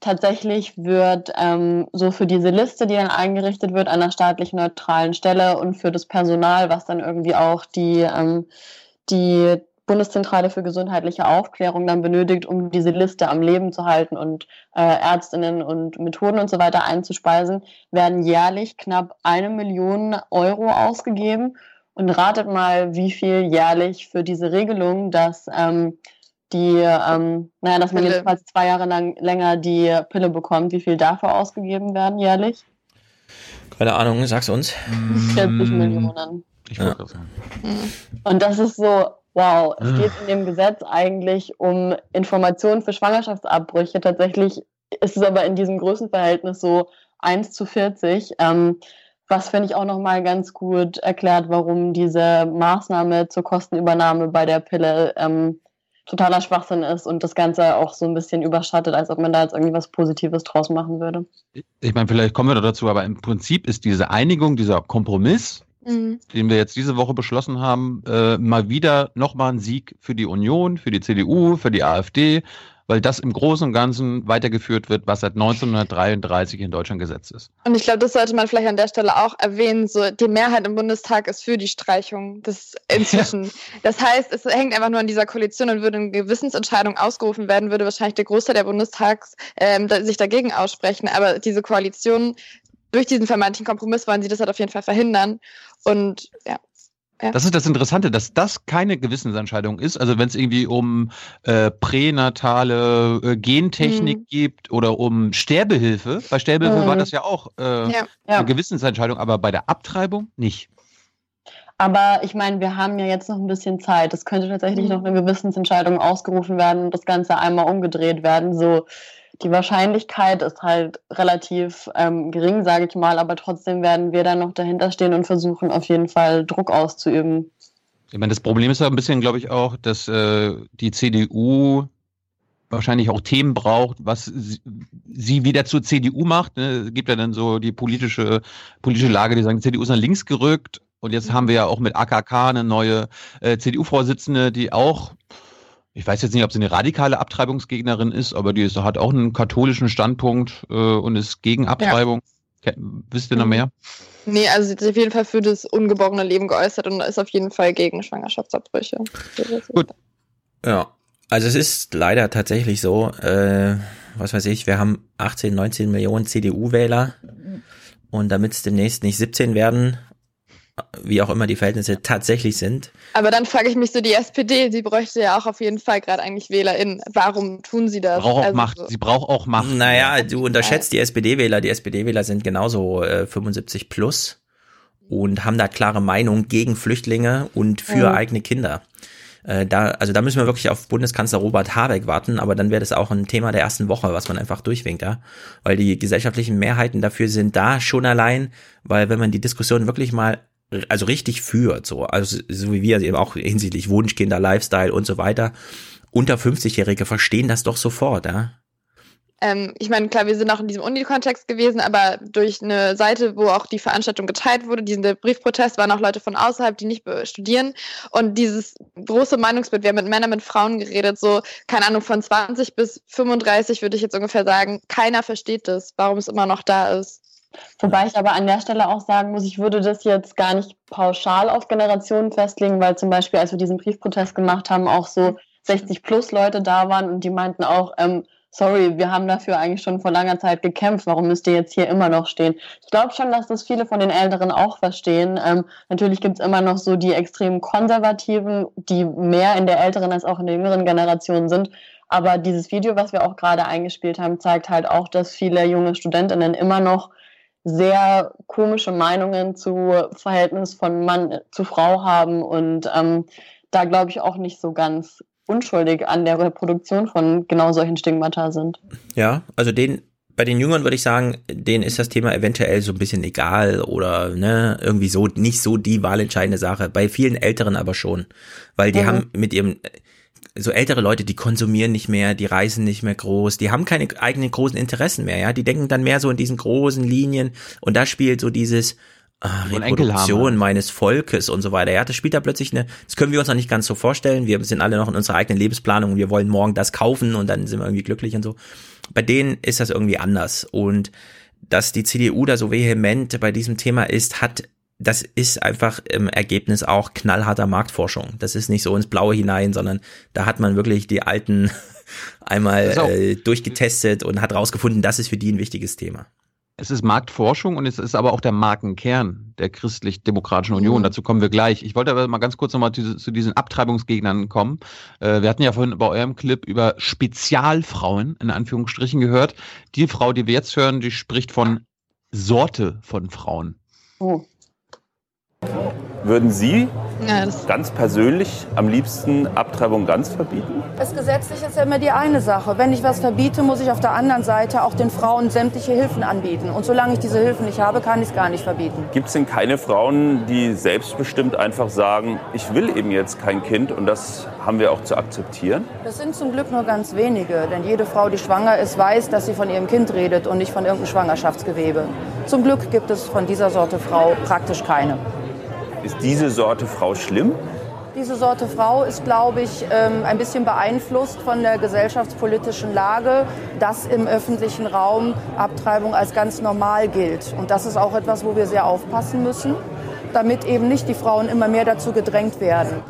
Tatsächlich wird ähm, so für diese Liste, die dann eingerichtet wird, an einer staatlich neutralen Stelle und für das Personal, was dann irgendwie auch die, ähm, die Bundeszentrale für gesundheitliche Aufklärung dann benötigt, um diese Liste am Leben zu halten und äh, Ärztinnen und Methoden und so weiter einzuspeisen, werden jährlich knapp eine Million Euro ausgegeben. Und ratet mal, wie viel jährlich für diese Regelung, dass ähm, die, ähm, naja, dass man Pille. jedenfalls zwei Jahre lang länger die Pille bekommt, wie viel dafür ausgegeben werden jährlich? Keine Ahnung, sag's uns. 40 Millionen. Ich gerade sagen. Und das ist so, wow, es geht in dem Gesetz eigentlich um Informationen für Schwangerschaftsabbrüche. Tatsächlich ist es aber in diesem Größenverhältnis so 1 zu 40. Ähm, was finde ich auch nochmal ganz gut erklärt, warum diese Maßnahme zur Kostenübernahme bei der Pille ähm, totaler Schwachsinn ist und das Ganze auch so ein bisschen überschattet, als ob man da jetzt irgendwie was Positives draus machen würde. Ich meine, vielleicht kommen wir noch dazu, aber im Prinzip ist diese Einigung, dieser Kompromiss, Mhm. den wir jetzt diese Woche beschlossen haben, äh, mal wieder nochmal ein Sieg für die Union, für die CDU, für die AfD, weil das im Großen und Ganzen weitergeführt wird, was seit 1933 in Deutschland Gesetz ist. Und ich glaube, das sollte man vielleicht an der Stelle auch erwähnen. So, die Mehrheit im Bundestag ist für die Streichung des inzwischen. Das heißt, es hängt einfach nur an dieser Koalition und würde eine Gewissensentscheidung ausgerufen werden, würde wahrscheinlich der Großteil der Bundestags ähm, sich dagegen aussprechen. Aber diese Koalition, durch diesen vermeintlichen Kompromiss wollen sie das halt auf jeden Fall verhindern. Und ja. Ja. Das ist das Interessante, dass das keine Gewissensentscheidung ist. Also wenn es irgendwie um äh, pränatale äh, Gentechnik Mhm. gibt oder um Sterbehilfe, bei Sterbehilfe Mhm. war das ja auch äh, Ja. Ja. eine Gewissensentscheidung, aber bei der Abtreibung nicht. Aber ich meine, wir haben ja jetzt noch ein bisschen Zeit. Es könnte tatsächlich Mhm. noch eine Gewissensentscheidung ausgerufen werden und das Ganze einmal umgedreht werden. So die Wahrscheinlichkeit ist halt relativ ähm, gering, sage ich mal, aber trotzdem werden wir dann noch dahinter stehen und versuchen auf jeden Fall Druck auszuüben. Ich meine, das Problem ist ja ein bisschen, glaube ich, auch, dass äh, die CDU wahrscheinlich auch Themen braucht, was sie, wieder zur CDU macht. Ne? Es gibt ja dann so die politische, politische Lage, die sagen, die CDU ist nach links gerückt Und jetzt haben wir ja auch mit AKK eine neue äh, CDU-Vorsitzende, die auch, ich weiß jetzt nicht, ob sie eine radikale Abtreibungsgegnerin ist, aber die ist, hat auch einen katholischen Standpunkt äh, und ist gegen Abtreibung. Ja. Wisst ihr noch mehr? Nee, also sie hat sich auf jeden Fall für das ungeborene Leben geäußert und ist auf jeden Fall gegen Schwangerschaftsabbrüche. Gut. Ja, also es ist leider tatsächlich so, äh, was weiß ich, wir haben 18, 19 Millionen CDU-Wähler und damit es demnächst nicht 17 werden, wie auch immer die Verhältnisse tatsächlich sind. Aber dann frage ich mich so, die SPD, sie bräuchte ja auch auf jeden Fall gerade eigentlich WählerInnen. Warum tun sie das? Braucht auch Also Macht. so- Sie braucht auch Macht. Naja, du unterschätzt die SPD-Wähler. Die SPD-Wähler sind genauso äh, 75 plus und haben da klare Meinung gegen Flüchtlinge und für Mhm. eigene Kinder. Äh, da, also da müssen wir wirklich auf Bundeskanzler Robert Habeck warten, aber dann wäre das auch ein Thema der ersten Woche, was man einfach durchwinkt, ja. Weil die gesellschaftlichen Mehrheiten dafür sind da schon allein, weil wenn man die Diskussion wirklich mal also richtig führt, so, also so wie wir eben auch hinsichtlich Wunschkinder, Lifestyle und so weiter, unter 50-Jährige verstehen das doch sofort, ja. Ähm, ich meine, klar, wir sind auch in diesem Uni-Kontext gewesen, aber durch eine Seite, wo auch die Veranstaltung geteilt wurde, diesen Briefprotest, waren auch Leute von außerhalb, die nicht studieren. Und dieses große Meinungsbild, wir haben mit Männern, mit Frauen geredet, so, keine Ahnung, von 20 bis 35 würde ich jetzt ungefähr sagen, keiner versteht das, warum es immer noch da ist. Wobei ich aber an der Stelle auch sagen muss, ich würde das jetzt gar nicht pauschal auf Generationen festlegen, weil zum Beispiel, als wir diesen Briefprotest gemacht haben, auch so 60 plus Leute da waren und die meinten auch, ähm, sorry, wir haben dafür eigentlich schon vor langer Zeit gekämpft, warum müsst ihr jetzt hier immer noch stehen? Ich glaube schon, dass das viele von den Älteren auch verstehen. Ähm, natürlich gibt es immer noch so die extrem Konservativen, die mehr in der älteren als auch in der jüngeren Generation sind. Aber dieses Video, was wir auch gerade eingespielt haben, zeigt halt auch, dass viele junge Studentinnen immer noch sehr komische Meinungen zu Verhältnis von Mann zu Frau haben und ähm, da glaube ich auch nicht so ganz unschuldig an der Reproduktion von genau solchen Stigmata sind. Ja, also den, bei den Jüngern würde ich sagen, denen ist das Thema eventuell so ein bisschen egal oder ne, irgendwie so nicht so die wahlentscheidende Sache. Bei vielen Älteren aber schon. Weil die Mhm. haben mit ihrem, so ältere Leute, die konsumieren nicht mehr, die reisen nicht mehr groß, die haben keine eigenen großen Interessen mehr, ja. Die denken dann mehr so in diesen großen Linien und da spielt so dieses ah. Reproduktion meines Volkes und so weiter. Ja, das spielt da plötzlich eine, das können wir uns noch nicht ganz so vorstellen. Wir sind alle noch in unserer eigenen Lebensplanung und wir wollen morgen das kaufen und dann sind wir irgendwie glücklich und so. Bei denen ist das irgendwie anders. Und dass die CDU da so vehement bei diesem Thema ist, hat, das ist einfach im Ergebnis auch knallharter Marktforschung. Das ist nicht so ins Blaue hinein, sondern da hat man wirklich die alten einmal auch- äh, durchgetestet und hat rausgefunden, das ist für die ein wichtiges Thema. Es ist Marktforschung und es ist aber auch der Markenkern der Christlich-Demokratischen Union. Dazu kommen wir gleich. Ich wollte aber mal ganz kurz nochmal zu, zu diesen Abtreibungsgegnern kommen. Äh, wir hatten ja vorhin bei eurem Clip über Spezialfrauen in Anführungsstrichen gehört. Die Frau, die wir jetzt hören, die spricht von Sorte von Frauen. Oh. Würden Sie Ja, ganz persönlich am liebsten Abtreibung ganz verbieten? Das gesetzlich ist ja immer die eine Sache. Wenn ich was verbiete, muss ich auf der anderen Seite auch den Frauen sämtliche Hilfen anbieten. Und solange ich diese Hilfen nicht habe, kann ich es gar nicht verbieten. Gibt es denn keine Frauen, die selbstbestimmt einfach sagen, ich will eben jetzt kein Kind und das haben wir auch zu akzeptieren? Das sind zum Glück nur ganz wenige, denn jede Frau, die schwanger ist, weiß, dass sie von ihrem Kind redet und nicht von irgendeinem Schwangerschaftsgewebe. Zum Glück gibt es von dieser Sorte Frau praktisch keine. Ist diese Sorte Frau schlimm? Diese Sorte Frau ist, glaube ich, ähm, ein bisschen beeinflusst von der gesellschaftspolitischen Lage, dass im öffentlichen Raum Abtreibung als ganz normal gilt. Und das ist auch etwas, wo wir sehr aufpassen müssen, damit eben nicht die Frauen immer mehr dazu gedrängt werden.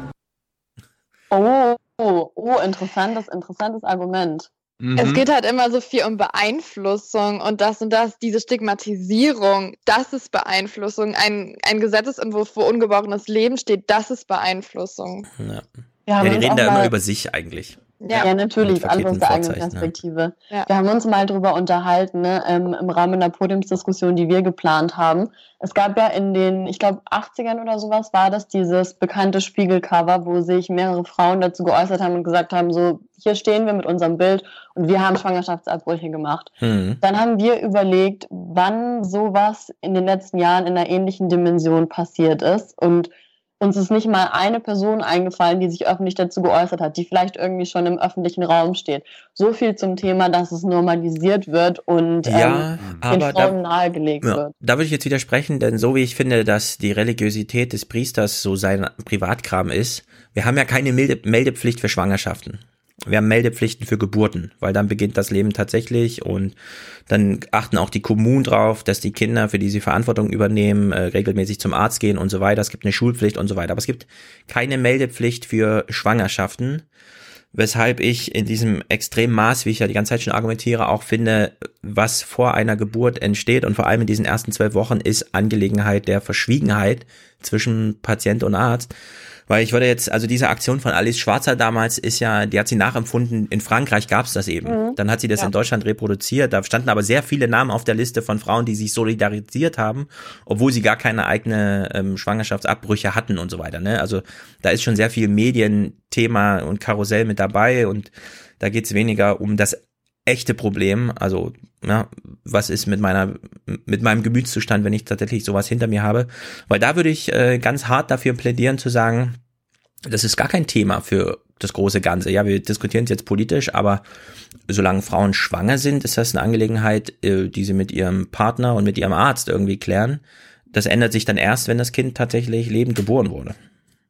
Oh, oh, oh, interessantes, interessantes Argument. Es geht halt immer so viel um Beeinflussung und das und das, diese Stigmatisierung, das ist Beeinflussung. Ein, ein Gesetzesentwurf, wo ungeborenes Leben steht, das ist Beeinflussung. Ja, Wir ja haben die reden da immer über sich eigentlich. Ja, natürlich, Mit alles aus der eigenen Vorzeichen, Perspektive. Ja. Wir haben uns mal darüber unterhalten, ne, ähm, im Rahmen einer Podiumsdiskussion, die wir geplant haben. Es gab ja in den, ich glaube, 80ern oder sowas war das dieses bekannte Spiegelcover, wo sich mehrere Frauen dazu geäußert haben und gesagt haben, so, hier stehen wir mit unserem Bild und wir haben Schwangerschaftsabbrüche gemacht. Hm. Dann haben wir überlegt, wann sowas in den letzten Jahren in einer ähnlichen Dimension passiert ist und uns ist nicht mal eine Person eingefallen, die sich öffentlich dazu geäußert hat, die vielleicht irgendwie schon im öffentlichen Raum steht. So viel zum Thema, dass es normalisiert wird und Ja, ähm, den da- Frauen nahegelegt Ja, wird. da würde ich jetzt widersprechen, denn so wie ich finde, dass die Religiosität des Priesters so sein Privatkram ist, wir haben ja keine Melde Meldepflicht für Schwangerschaften. Wir haben Meldepflichten für Geburten, weil dann beginnt das Leben tatsächlich und dann achten auch die Kommunen drauf, dass die Kinder, für die sie Verantwortung übernehmen, äh, regelmäßig zum Arzt gehen und so weiter. Es gibt eine Schulpflicht und so weiter. Aber es gibt keine Meldepflicht für Schwangerschaften weshalb ich in diesem extremen Maß, wie ich ja die ganze Zeit schon argumentiere, auch finde, was vor einer Geburt entsteht und vor allem in diesen ersten zwölf Wochen ist Angelegenheit der Verschwiegenheit zwischen Patient und Arzt. Weil ich würde jetzt, also diese Aktion von Alice Schwarzer damals ist ja, die hat sie nachempfunden, in Frankreich gab's das eben. Mhm. Dann hat sie das Ja. in Deutschland reproduziert. Da standen aber sehr viele Namen auf der Liste von Frauen, die sich solidarisiert haben, obwohl sie gar keine eigene ähm, Schwangerschaftsabbrüche hatten und so weiter. Ne? Also da ist schon sehr viel Medienthema und Karussell mit dabei und da geht's weniger um das echte Problem, also ja, was ist mit meiner mit meinem Gemütszustand, wenn ich tatsächlich sowas hinter mir habe, weil da würde ich äh, ganz hart dafür plädieren zu sagen, das ist gar kein Thema für das große Ganze. Ja, wir diskutieren es jetzt politisch, aber solange Frauen schwanger sind, ist das eine Angelegenheit, äh, die sie mit ihrem Partner und mit ihrem Arzt irgendwie klären. Das ändert sich dann erst, wenn das Kind tatsächlich lebend geboren wurde.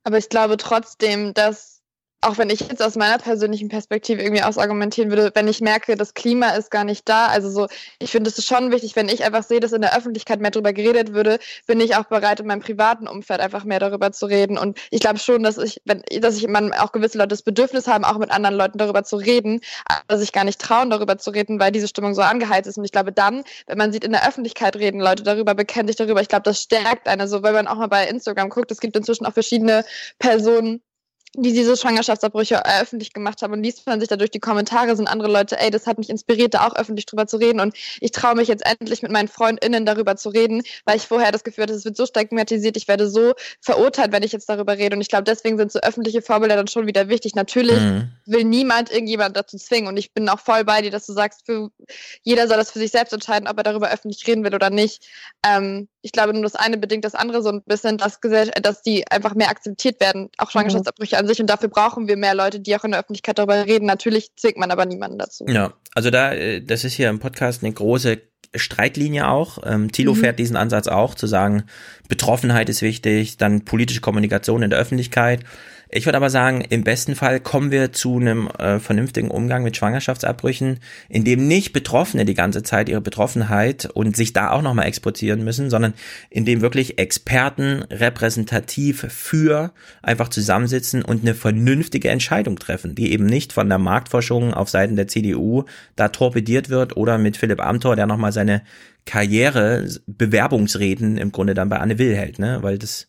Aber ich glaube trotzdem, dass, auch wenn ich jetzt aus meiner persönlichen Perspektive irgendwie ausargumentieren würde, wenn ich merke, das Klima ist gar nicht da, also so, ich finde es schon wichtig, wenn ich einfach sehe, dass in der Öffentlichkeit mehr darüber geredet würde, bin ich auch bereit, in meinem privaten Umfeld einfach mehr darüber zu reden. Und ich glaube schon, dass ich, wenn, dass ich man auch gewisse Leute das Bedürfnis haben, auch mit anderen Leuten darüber zu reden, aber sich gar nicht trauen, darüber zu reden, weil diese Stimmung so angeheizt ist. Und ich glaube dann, wenn man sieht, in der Öffentlichkeit reden Leute darüber, bekennen sich darüber, ich glaube, das stärkt eine. So, wenn man auch mal bei Instagram guckt, es gibt inzwischen auch verschiedene Personen, die diese Schwangerschaftsabbrüche öffentlich gemacht haben und liest man sich dadurch die Kommentare, sind andere Leute, ey, das hat mich inspiriert, da auch öffentlich drüber zu reden und ich traue mich jetzt endlich mit meinen FreundInnen darüber zu reden, weil ich vorher das Gefühl hatte, es wird so stigmatisiert, ich werde so verurteilt, wenn ich jetzt darüber rede und ich glaube, deswegen sind so öffentliche Vorbilder dann schon wieder wichtig. Natürlich Mhm. will niemand irgendjemand dazu zwingen und ich bin auch voll bei dir, dass du sagst, für, jeder soll das für sich selbst entscheiden, ob er darüber öffentlich reden will oder nicht. Ähm, ich glaube nur das eine bedingt das andere so ein bisschen, dass, dass die einfach mehr akzeptiert werden, auch Schwangerschaftsabbrüche an sich und dafür brauchen wir mehr Leute, die auch in der Öffentlichkeit darüber reden. Natürlich zwingt man aber niemanden dazu. Ja, also da, äh, das ist hier im Podcast eine große Streitlinie auch. Ähm, Thilo Mhm. fährt diesen Ansatz auch, zu sagen, Betroffenheit ist wichtig, dann politische Kommunikation in der Öffentlichkeit. Ich würde aber sagen, im besten Fall kommen wir zu einem äh, vernünftigen Umgang mit Schwangerschaftsabbrüchen, in dem nicht Betroffene die ganze Zeit ihre Betroffenheit und sich da auch nochmal exportieren müssen, sondern in dem wirklich Experten repräsentativ für einfach zusammensitzen und eine vernünftige Entscheidung treffen, die eben nicht von der Marktforschung auf Seiten der CDU da torpediert wird oder mit Philipp Amthor, der nochmal seine Karriere, Bewerbungsreden im Grunde dann bei Anne Will hält, ne? Weil das,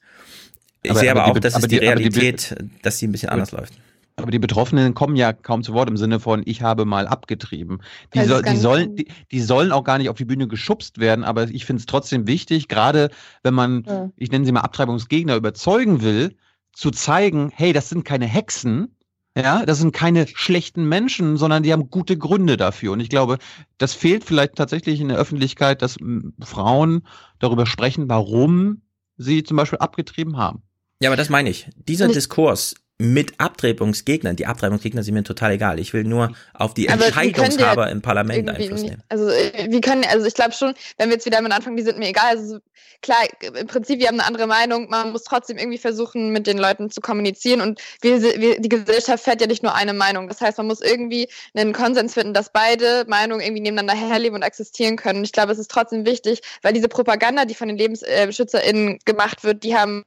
ich Aber- sehe aber aber, die auch, dass aber es die die- aber die Realität, dass die ein bisschen anders läuft. Aber die Betroffenen kommen ja kaum zu Wort im Sinne von, ich habe mal abgetrieben. Die, soll, die, sollen, die, die sollen auch gar nicht auf die Bühne geschubst werden, aber ich finde es trotzdem wichtig, gerade wenn man, Ja. ich nenne sie mal Abtreibungsgegner, überzeugen will, zu zeigen, hey, das sind keine Hexen, ja, das sind keine schlechten Menschen, sondern die haben gute Gründe dafür. Und ich glaube, das fehlt vielleicht tatsächlich in der Öffentlichkeit, dass Frauen darüber sprechen, warum sie zum Beispiel abgetrieben haben. Ja, aber das meine ich. Dieser Und ich- Diskurs mit Abtreibungsgegnern, die Abtreibungsgegner sind mir total egal. Ich will nur auf die Aber Entscheidungshaber ja im Parlament Einfluss nicht- nehmen. Also äh, wir können, also ich glaube schon, wenn wir jetzt wieder damit anfangen, die sind mir egal. Also so- klar, im Prinzip, wir haben eine andere Meinung. Man muss trotzdem irgendwie versuchen, mit den Leuten zu kommunizieren. Und wir, wir, die Gesellschaft fährt ja nicht nur eine Meinung. Das heißt, man muss irgendwie einen Konsens finden, dass beide Meinungen irgendwie nebeneinander herleben und existieren können. Und ich glaube, es ist trotzdem wichtig, weil diese Propaganda, die von den LebensbeschützerInnen gemacht wird, die haben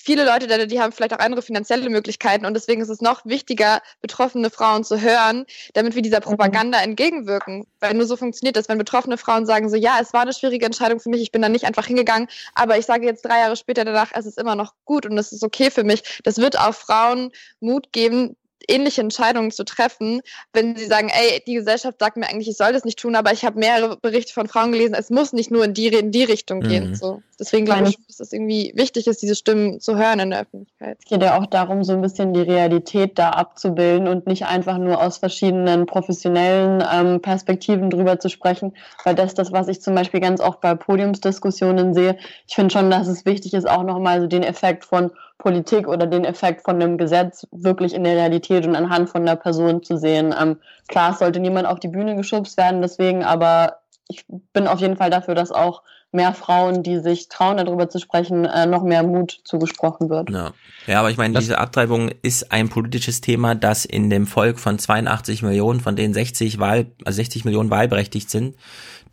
viele Leute, die haben vielleicht auch andere finanzielle Möglichkeiten und deswegen ist es noch wichtiger, betroffene Frauen zu hören, damit wir dieser Propaganda entgegenwirken. Weil nur so funktioniert das, wenn betroffene Frauen sagen so, ja, es war eine schwierige Entscheidung für mich, ich bin da nicht einfach hingegangen, aber ich sage jetzt drei Jahre später danach, es ist immer noch gut und es ist okay für mich. Das wird auch Frauen Mut geben, ähnliche Entscheidungen zu treffen, wenn sie sagen, ey, die Gesellschaft sagt mir eigentlich, ich soll das nicht tun, aber ich habe mehrere Berichte von Frauen gelesen, es muss nicht nur in die, in die Richtung gehen. Mhm. So. Deswegen glaube ich, dass es irgendwie wichtig ist, diese Stimmen zu hören in der Öffentlichkeit. Es geht ja auch darum, so ein bisschen die Realität da abzubilden und nicht einfach nur aus verschiedenen professionellen ähm, Perspektiven drüber zu sprechen, weil das ist das, was ich zum Beispiel ganz oft bei Podiumsdiskussionen sehe. Ich finde schon, dass es wichtig ist, auch nochmal so den Effekt von Politik oder den Effekt von einem Gesetz wirklich in der Realität und anhand von einer Person zu sehen. Ähm, klar, es sollte niemand auf die Bühne geschubst werden, deswegen, aber ich bin auf jeden Fall dafür, dass auch mehr Frauen, die sich trauen, darüber zu sprechen, äh, noch mehr Mut zugesprochen wird. Ja, ja aber ich meine, diese Abtreibung ist ein politisches Thema, das in dem Volk von 82 Millionen, von denen 60 Wahl, also 60 Millionen wahlberechtigt sind,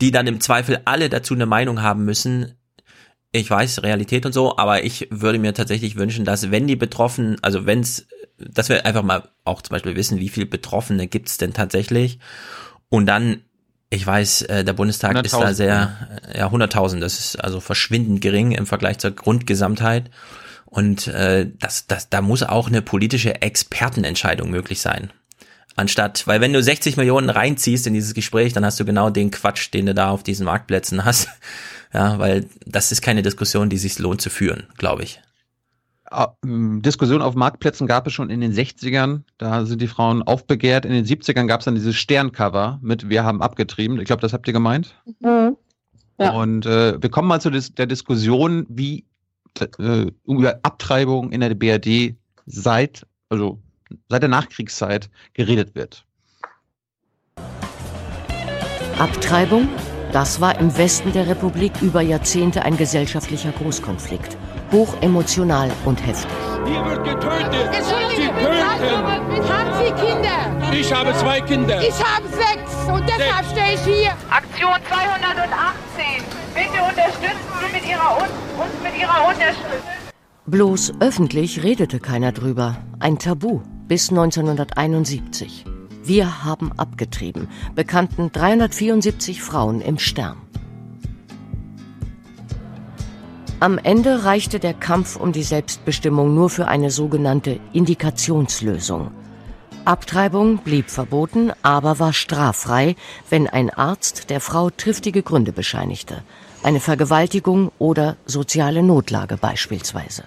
die dann im Zweifel alle dazu eine Meinung haben müssen. Ich weiß, Realität und so, aber ich würde mir tatsächlich wünschen, dass wenn die Betroffenen, also wenn es, dass wir einfach mal auch zum Beispiel wissen, wie viele Betroffene gibt es denn tatsächlich und dann ich weiß, äh, der Bundestag ist da sehr, ja, 100.000, das ist also verschwindend gering im Vergleich zur Grundgesamtheit. Und äh, das, das, da muss auch eine politische Expertenentscheidung möglich sein. Anstatt, weil wenn du 60 Millionen reinziehst in dieses Gespräch, dann hast du genau den Quatsch, den du da auf diesen Marktplätzen hast. Ja, weil das ist keine Diskussion, die sich lohnt zu führen, glaube ich. Ah, Diskussion auf Marktplätzen gab es schon in den 60ern. Da sind die Frauen aufbegehrt. In den 70ern gab es dann dieses Sterncover mit Wir haben abgetrieben. Ich glaube, das habt ihr gemeint. Mhm. Ja. Und äh, wir kommen mal zu dis der Diskussion, wie äh, über Abtreibung in der BRD seit, also seit der Nachkriegszeit geredet wird. Abtreibung, das war im Westen der Republik über Jahrzehnte ein gesellschaftlicher Großkonflikt hochemotional und heftig. Hier wird getötet. Sie töten. Haben Sie Kinder? Ich habe zwei Kinder. Ich habe sechs und deshalb stehe ich hier. Aktion 218. Bitte unterstützen Sie mit ihrer, uns mit Ihrer Unterschrift. Bloß öffentlich redete keiner drüber. Ein Tabu bis 1971. Wir haben abgetrieben, bekannten 374 Frauen im Stern. Am Ende reichte der Kampf um die Selbstbestimmung nur für eine sogenannte Indikationslösung. Abtreibung blieb verboten, aber war straffrei, wenn ein Arzt der Frau triftige Gründe bescheinigte. Eine Vergewaltigung oder soziale Notlage beispielsweise.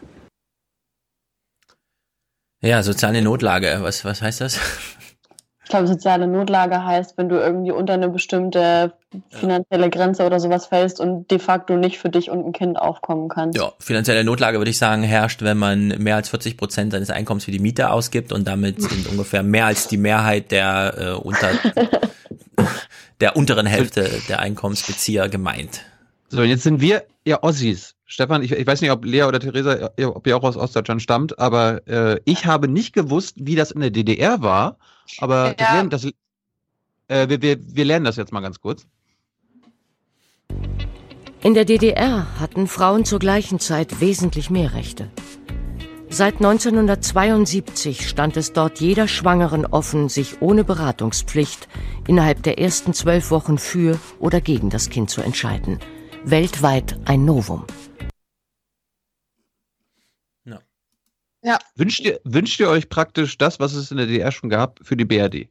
Ja, soziale Notlage, was, was heißt das? Ich glaube, soziale Notlage heißt, wenn du irgendwie unter eine bestimmte finanzielle Grenze oder sowas fällst und de facto nicht für dich und ein Kind aufkommen kannst. Ja, finanzielle Notlage würde ich sagen herrscht, wenn man mehr als 40 Prozent seines Einkommens für die Miete ausgibt und damit sind ungefähr mehr als die Mehrheit der äh, unter der unteren Hälfte der Einkommensbezieher gemeint. So, jetzt sind wir ja Ossis. Stefan, ich, ich weiß nicht, ob Lea oder Theresa, ob ihr auch aus Ostdeutschland stammt, aber äh, ich habe nicht gewusst, wie das in der DDR war aber ja. lernen, das, äh, wir, wir, wir lernen das jetzt mal ganz kurz. In der DDR hatten Frauen zur gleichen Zeit wesentlich mehr Rechte. Seit 1972 stand es dort jeder Schwangeren offen, sich ohne Beratungspflicht innerhalb der ersten zwölf Wochen für oder gegen das Kind zu entscheiden. Weltweit ein Novum. Ja. Wünscht ihr, wünscht ihr euch praktisch das, was es in der DDR schon gab, für die BRD?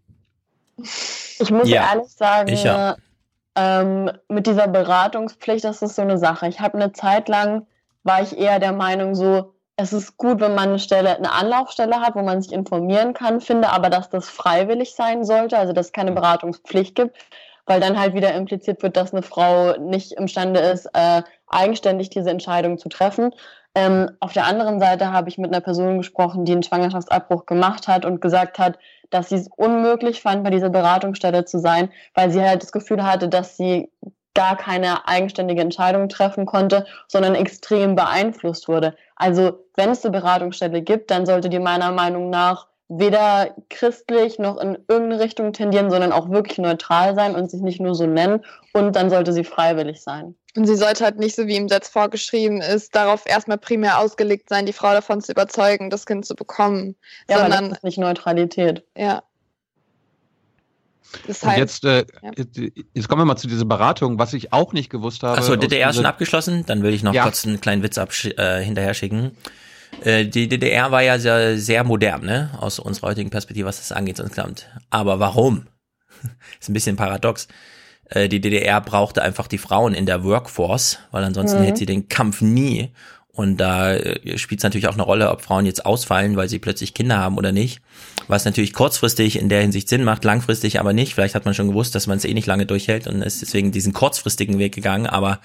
Ich muss ja. ehrlich sagen, ja. ähm, mit dieser Beratungspflicht, das ist so eine Sache. Ich habe eine Zeit lang, war ich eher der Meinung so, es ist gut, wenn man eine Stelle, eine Anlaufstelle hat, wo man sich informieren kann, finde aber, dass das freiwillig sein sollte, also dass es keine Beratungspflicht gibt, weil dann halt wieder impliziert wird, dass eine Frau nicht imstande ist, äh, eigenständig diese Entscheidung zu treffen. Ähm, auf der anderen Seite habe ich mit einer Person gesprochen, die einen Schwangerschaftsabbruch gemacht hat und gesagt hat, dass sie es unmöglich fand, bei dieser Beratungsstelle zu sein, weil sie halt das Gefühl hatte, dass sie gar keine eigenständige Entscheidung treffen konnte, sondern extrem beeinflusst wurde. Also wenn es eine Beratungsstelle gibt, dann sollte die meiner Meinung nach weder christlich noch in irgendeine Richtung tendieren, sondern auch wirklich neutral sein und sich nicht nur so nennen. Und dann sollte sie freiwillig sein. Und sie sollte halt nicht, so wie im Satz vorgeschrieben ist, darauf erstmal primär ausgelegt sein, die Frau davon zu überzeugen, das Kind zu bekommen. Ja, sondern das ist nicht Neutralität. Ja. Das heißt, jetzt, äh, ja. jetzt kommen wir mal zu dieser Beratung, was ich auch nicht gewusst habe. Achso, DDR ist schon abgeschlossen? Dann will ich noch ja. kurz einen kleinen Witz äh, hinterher schicken. Äh, die DDR war ja sehr, sehr modern, ne? Aus unserer heutigen Perspektive, was das angeht insgesamt. Aber warum? ist ein bisschen paradox. Äh, die DDR brauchte einfach die Frauen in der Workforce, weil ansonsten mhm. hätte sie den Kampf nie. Und da äh, spielt es natürlich auch eine Rolle, ob Frauen jetzt ausfallen, weil sie plötzlich Kinder haben oder nicht. Was natürlich kurzfristig in der Hinsicht Sinn macht, langfristig aber nicht. Vielleicht hat man schon gewusst, dass man es eh nicht lange durchhält und ist deswegen diesen kurzfristigen Weg gegangen. Aber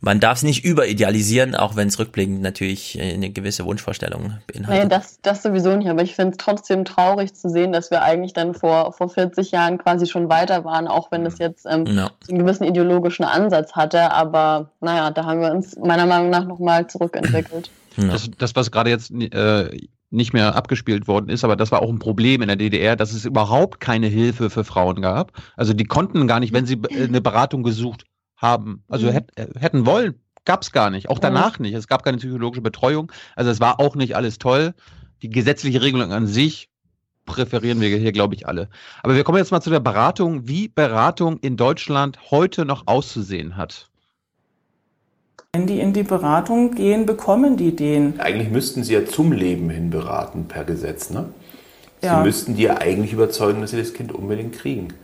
man darf es nicht überidealisieren, auch wenn es rückblickend natürlich äh, eine gewisse Wunschvorstellung beinhaltet. Nee, das, das sowieso nicht, aber ich finde es trotzdem traurig zu sehen, dass wir eigentlich dann vor, vor 40 Jahren quasi schon weiter waren, auch wenn es jetzt ähm, Ja. einen gewissen ideologischen Ansatz hatte. Aber naja, da haben wir uns meiner Meinung nach nochmal zurückentwickelt. Das, das, was gerade jetzt äh, nicht mehr abgespielt worden ist, aber das war auch ein Problem in der DDR, dass es überhaupt keine Hilfe für Frauen gab. Also die konnten gar nicht, wenn sie eine Beratung gesucht haben, also Mhm. hätt, äh, hätten wollen, gab es gar nicht. Auch danach nicht. Es gab keine psychologische Betreuung. Also es war auch nicht alles toll. Die gesetzliche Regelung an sich präferieren wir hier, glaube ich, alle. Aber wir kommen jetzt mal zu der Beratung, wie Beratung in Deutschland heute noch auszusehen hat. Wenn die in die Beratung gehen, bekommen die den. Eigentlich müssten sie ja zum Leben hin beraten per Gesetz, ne? Sie Ja. müssten die ja eigentlich überzeugen, dass sie das Kind unbedingt kriegen.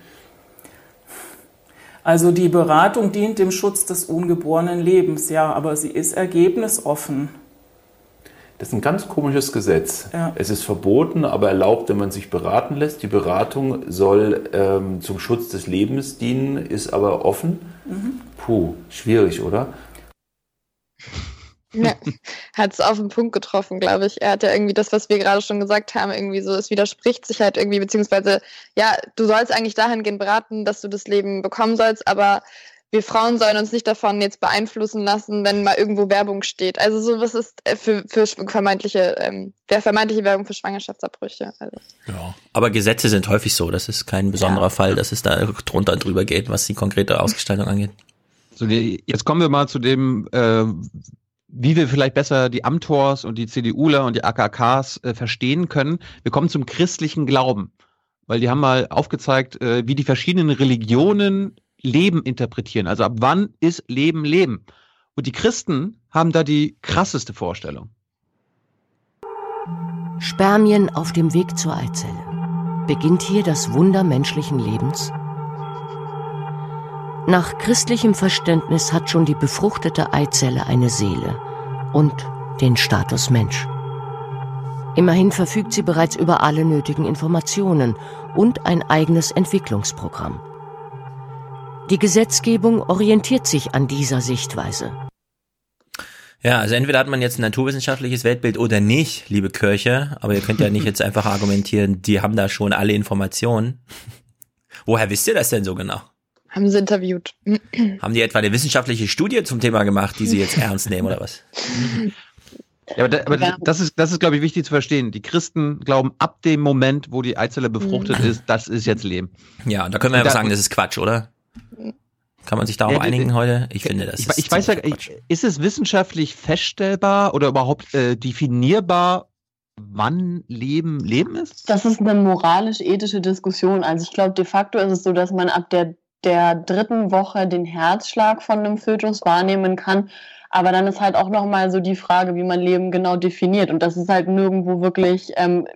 Also die Beratung dient dem Schutz des ungeborenen Lebens, ja, aber sie ist ergebnisoffen. Das ist ein ganz komisches Gesetz. Ja. Es ist verboten, aber erlaubt, wenn man sich beraten lässt. Die Beratung soll ähm, zum Schutz des Lebens dienen, ist aber offen. Mhm. Puh, schwierig, oder? Ja, hat es auf den Punkt getroffen, glaube ich. Er hat ja irgendwie das, was wir gerade schon gesagt haben, irgendwie so, es widerspricht sich halt irgendwie, beziehungsweise, ja, du sollst eigentlich dahingehend beraten, dass du das Leben bekommen sollst, aber wir Frauen sollen uns nicht davon jetzt beeinflussen lassen, wenn mal irgendwo Werbung steht. Also so was ist äh, für, für vermeintliche, ähm, der vermeintliche Werbung für Schwangerschaftsabbrüche. Also. Aber Gesetze sind häufig so, das ist kein besonderer Fall, dass es da drunter und drüber geht, was die konkrete Ausgestaltung angeht. So, jetzt kommen wir mal zu dem, äh, wie wir vielleicht besser die Amtors und die CDUler und die AKKs äh, verstehen können. Wir kommen zum christlichen Glauben, weil die haben mal aufgezeigt, äh, wie die verschiedenen Religionen Leben interpretieren. Also ab wann ist Leben Leben? Und die Christen haben da die krasseste Vorstellung. Spermien auf dem Weg zur Eizelle. Beginnt hier das Wunder menschlichen Lebens? Nach christlichem Verständnis hat schon die befruchtete Eizelle eine Seele und den Status Mensch. Immerhin verfügt sie bereits über alle nötigen Informationen und ein eigenes Entwicklungsprogramm. Die Gesetzgebung orientiert sich an dieser Sichtweise. Ja, also entweder hat man jetzt ein naturwissenschaftliches Weltbild oder nicht, liebe Kirche, aber ihr könnt ja nicht jetzt einfach argumentieren, die haben da schon alle Informationen. Woher wisst ihr das denn so genau? Haben sie interviewt. Haben die etwa eine wissenschaftliche Studie zum Thema gemacht, die sie jetzt ernst nehmen oder was? Ja, aber, da, aber das ist, das ist, glaube ich, wichtig zu verstehen. Die Christen glauben, ab dem Moment, wo die Eizelle befruchtet ist, das ist jetzt Leben. Ja, da können wir ja Da- sagen, das ist Quatsch, oder? Kann man sich darauf Ja, die- einigen heute? Ich finde das. Ich, ist ich weiß ja, Quatsch. ist es wissenschaftlich feststellbar oder überhaupt äh, definierbar, wann Leben Leben ist? Das ist eine moralisch-ethische Diskussion. Also ich glaube, de facto ist es so, dass man ab der, der dritten Woche den Herzschlag von einem Fötus wahrnehmen kann. Aber dann ist halt auch nochmal so die Frage, wie man Leben genau definiert. Und das ist halt nirgendwo wirklich ähm,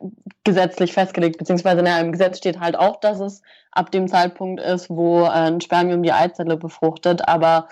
gesetzlich festgelegt. Beziehungsweise naja, im Gesetz steht halt auch, dass es ab dem Zeitpunkt ist, wo äh, ein Spermium die Eizelle befruchtet. Aber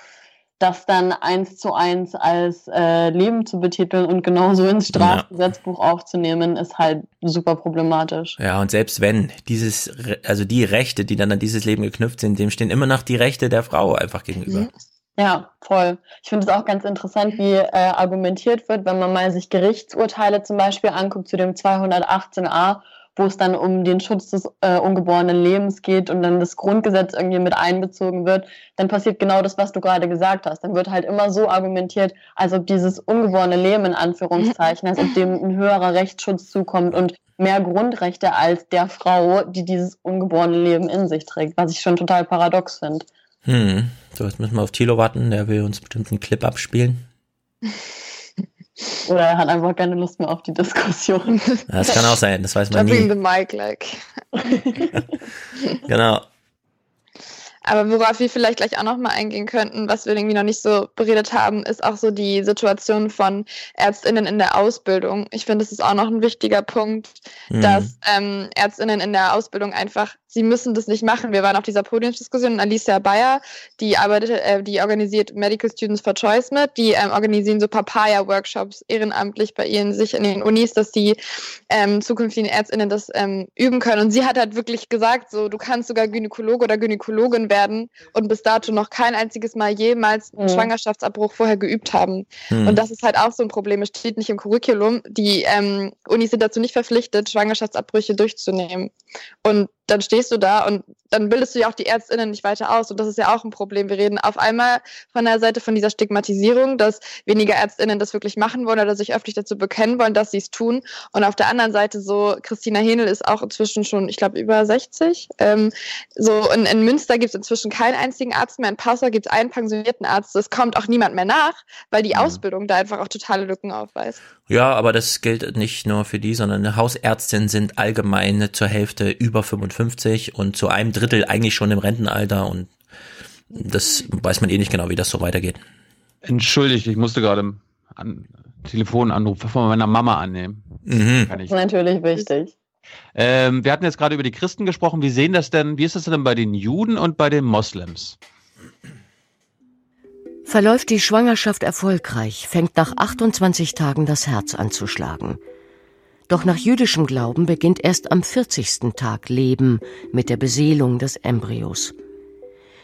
das dann eins zu eins als äh, Leben zu betiteln und genauso ins Strafgesetzbuch aufzunehmen, ist halt super problematisch. Ja, und selbst wenn dieses, also die Rechte, die dann an dieses Leben geknüpft sind, dem stehen immer noch die Rechte der Frau einfach gegenüber. Ja, voll. Ich finde es auch ganz interessant, wie äh, argumentiert wird, wenn man mal sich Gerichtsurteile zum Beispiel anguckt zu dem 218a, wo es dann um den Schutz des äh, ungeborenen Lebens geht und dann das Grundgesetz irgendwie mit einbezogen wird, dann passiert genau das, was du gerade gesagt hast. Dann wird halt immer so argumentiert, als ob dieses ungeborene Leben in Anführungszeichen, als ob dem ein höherer Rechtsschutz zukommt und mehr Grundrechte als der Frau, die dieses ungeborene Leben in sich trägt, was ich schon total paradox finde. Hm. So, jetzt müssen wir auf Thilo warten, der will uns bestimmt einen Clip abspielen. Oder er hat einfach keine Lust mehr auf die Diskussion. Das kann auch sein, das weiß man Dropping nie. the mic, like. Genau. Aber worauf wir vielleicht gleich auch nochmal eingehen könnten, was wir irgendwie noch nicht so beredet haben, ist auch so die Situation von ÄrztInnen in der Ausbildung. Ich finde, das ist auch noch ein wichtiger Punkt, Mhm. dass ähm, ÄrztInnen in der Ausbildung einfach sie müssen das nicht machen. Wir waren auf dieser Podiumsdiskussion und Alicia Bayer, die arbeitet, äh, die organisiert Medical Students for Choice mit, die ähm, organisieren so Papaya-Workshops ehrenamtlich bei ihnen sich in den Unis, dass die ähm, zukünftigen ÄrztInnen das ähm, üben können. Und sie hat halt wirklich gesagt, so du kannst sogar Gynäkologe oder Gynäkologin werden und bis dato noch kein einziges Mal jemals einen mhm. Schwangerschaftsabbruch vorher geübt haben. Mhm. Und das ist halt auch so ein Problem. Es steht nicht im Curriculum. Die ähm, Unis sind dazu nicht verpflichtet, Schwangerschaftsabbrüche durchzunehmen. Und dann stehst du da und dann bildest du ja auch die ÄrztInnen nicht weiter aus. Und das ist ja auch ein Problem. Wir reden auf einmal von der Seite von dieser Stigmatisierung, dass weniger ÄrztInnen das wirklich machen wollen oder sich öffentlich dazu bekennen wollen, dass sie es tun. Und auf der anderen Seite so, Christina Henel ist auch inzwischen schon, ich glaube, über 60. Ähm, so in, in Münster gibt es inzwischen keinen einzigen Arzt mehr. In Passau gibt es einen pensionierten Arzt. Es kommt auch niemand mehr nach, weil die Ausbildung da einfach auch totale Lücken aufweist. Ja, aber das gilt nicht nur für die, sondern Hausärztinnen sind allgemein zur Hälfte über 55 und zu einem Drittel eigentlich schon im Rentenalter und das weiß man eh nicht genau, wie das so weitergeht. Entschuldigt, ich musste gerade einen Telefonanruf von meiner Mama annehmen. Mhm. Das ist natürlich wichtig. Ähm, wir hatten jetzt gerade über die Christen gesprochen. Wie sehen das denn, wie ist das denn bei den Juden und bei den Moslems? Verläuft die Schwangerschaft erfolgreich, fängt nach 28 Tagen das Herz an zu schlagen. Doch nach jüdischem Glauben beginnt erst am 40. Tag Leben mit der Beseelung des Embryos.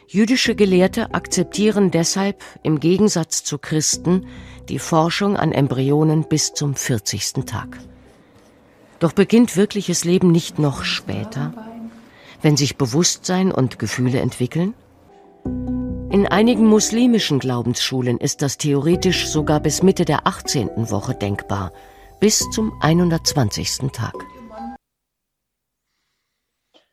Jüdische Gelehrte akzeptieren deshalb im Gegensatz zu Christen die Forschung an Embryonen bis zum 40. Tag. Doch beginnt wirkliches Leben nicht noch später, wenn sich Bewusstsein und Gefühle entwickeln? In einigen muslimischen Glaubensschulen ist das theoretisch sogar bis Mitte der 18. Woche denkbar, bis zum 120. Tag.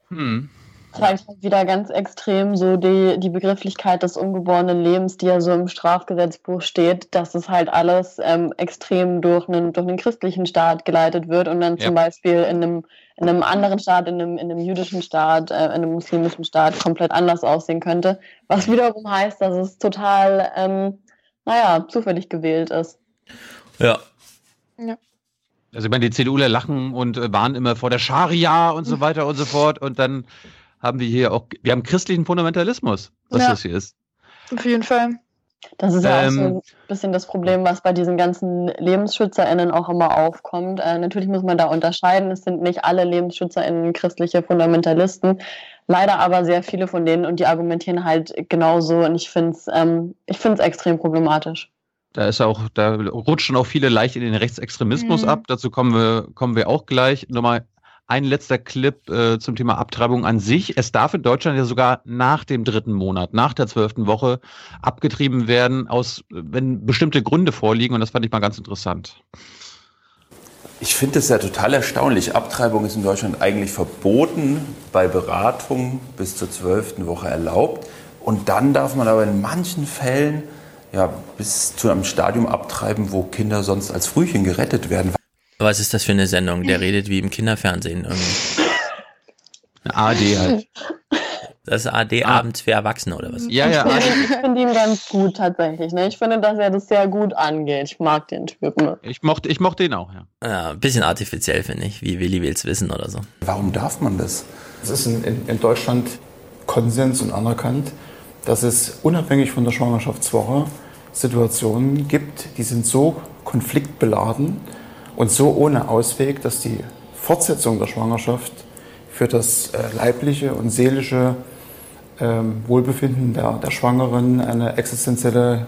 Hm. Zeigt halt wieder ganz extrem so die, die Begrifflichkeit des ungeborenen Lebens, die ja so im Strafgesetzbuch steht, dass es halt alles ähm, extrem durch einen, durch einen christlichen Staat geleitet wird und dann ja. zum Beispiel in einem in einem anderen Staat, in einem, in einem jüdischen Staat, äh, in einem muslimischen Staat komplett anders aussehen könnte. Was wiederum heißt, dass es total, ähm, naja, zufällig gewählt ist. Ja. ja. Also ich meine, die CDUler lachen und äh, waren immer vor der Scharia und so weiter und so fort. Und dann haben wir hier auch, wir haben christlichen Fundamentalismus, was ja. das hier ist. Auf jeden Fall. Das ist ja ähm, auch so ähm, ein bisschen das Problem, was bei diesen ganzen LebensschützerInnen auch immer aufkommt. Äh, natürlich muss man da unterscheiden. Es sind nicht alle LebensschützerInnen christliche Fundamentalisten. Leider aber sehr viele von denen und die argumentieren halt genauso. Und ich finde es ähm, extrem problematisch. Da ist auch, da rutschen auch viele leicht in den Rechtsextremismus mhm. ab. Dazu kommen wir, kommen wir auch gleich. Nochmal ein letzter Clip äh, zum Thema Abtreibung an sich. Es darf in Deutschland ja sogar nach dem dritten Monat, nach der zwölften Woche abgetrieben werden, aus, wenn bestimmte Gründe vorliegen. Und das fand ich mal ganz interessant. Ich finde es ja total erstaunlich. Abtreibung ist in Deutschland eigentlich verboten, bei Beratung bis zur zwölften Woche erlaubt. Und dann darf man aber in manchen Fällen ja, bis zu einem Stadium abtreiben, wo Kinder sonst als Frühchen gerettet werden. Was ist das für eine Sendung? Der redet wie im Kinderfernsehen irgendwie. Eine AD halt. Das ist AD ah. abends für Erwachsene oder was? Ja, ja. Ich finde ihn ganz gut tatsächlich. Ne? Ich finde, dass er das sehr gut angeht. Ich mag den Typen. Ich mochte, ich mochte ihn auch, ja. Ja, ein bisschen artifiziell, finde ich, wie Willi will's wissen oder so. Warum darf man das? Es ist in, in, in Deutschland Konsens und anerkannt, dass es unabhängig von der Schwangerschaftswoche Situationen gibt, die sind so konfliktbeladen, und so ohne Ausweg, dass die Fortsetzung der Schwangerschaft für das äh, leibliche und seelische ähm, Wohlbefinden der, der Schwangeren eine existenzielle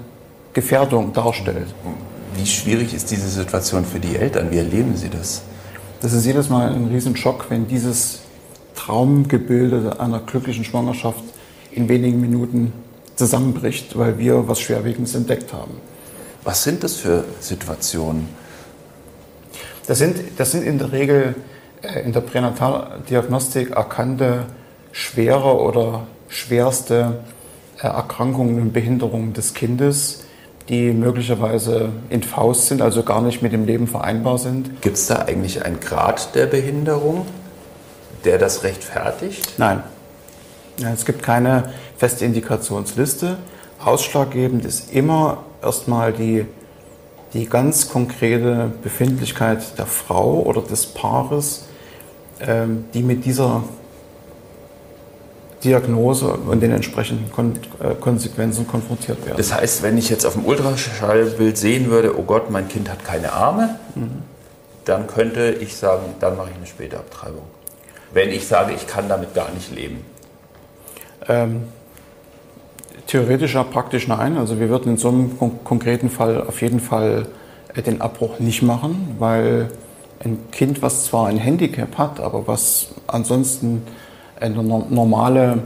Gefährdung darstellt. Wie schwierig ist diese Situation für die Eltern? Wie erleben sie das? Das ist jedes Mal ein Riesenschock, wenn dieses Traumgebilde einer glücklichen Schwangerschaft in wenigen Minuten zusammenbricht, weil wir was Schwerwiegendes entdeckt haben. Was sind das für Situationen? Das sind, das sind in der Regel äh, in der Pränataldiagnostik erkannte schwere oder schwerste äh, Erkrankungen und Behinderungen des Kindes, die möglicherweise in Faust sind, also gar nicht mit dem Leben vereinbar sind. Gibt es da eigentlich einen Grad der Behinderung, der das rechtfertigt? Nein. Es gibt keine feste Indikationsliste. Ausschlaggebend ist immer erstmal die die ganz konkrete Befindlichkeit der Frau oder des Paares, ähm, die mit dieser Diagnose und den entsprechenden Kon äh, Konsequenzen konfrontiert werden. Das heißt, wenn ich jetzt auf dem Ultraschallbild sehen würde, oh Gott, mein Kind hat keine Arme, mhm. dann könnte ich sagen, dann mache ich eine Spätabtreibung. Wenn ich sage, ich kann damit gar nicht leben. Ähm, theoretisch praktisch nein. Also wir würden in so einem kon konkreten Fall auf jeden Fall äh, den Abbruch nicht machen, weil ein Kind, was zwar ein Handicap hat, aber was ansonsten eine normale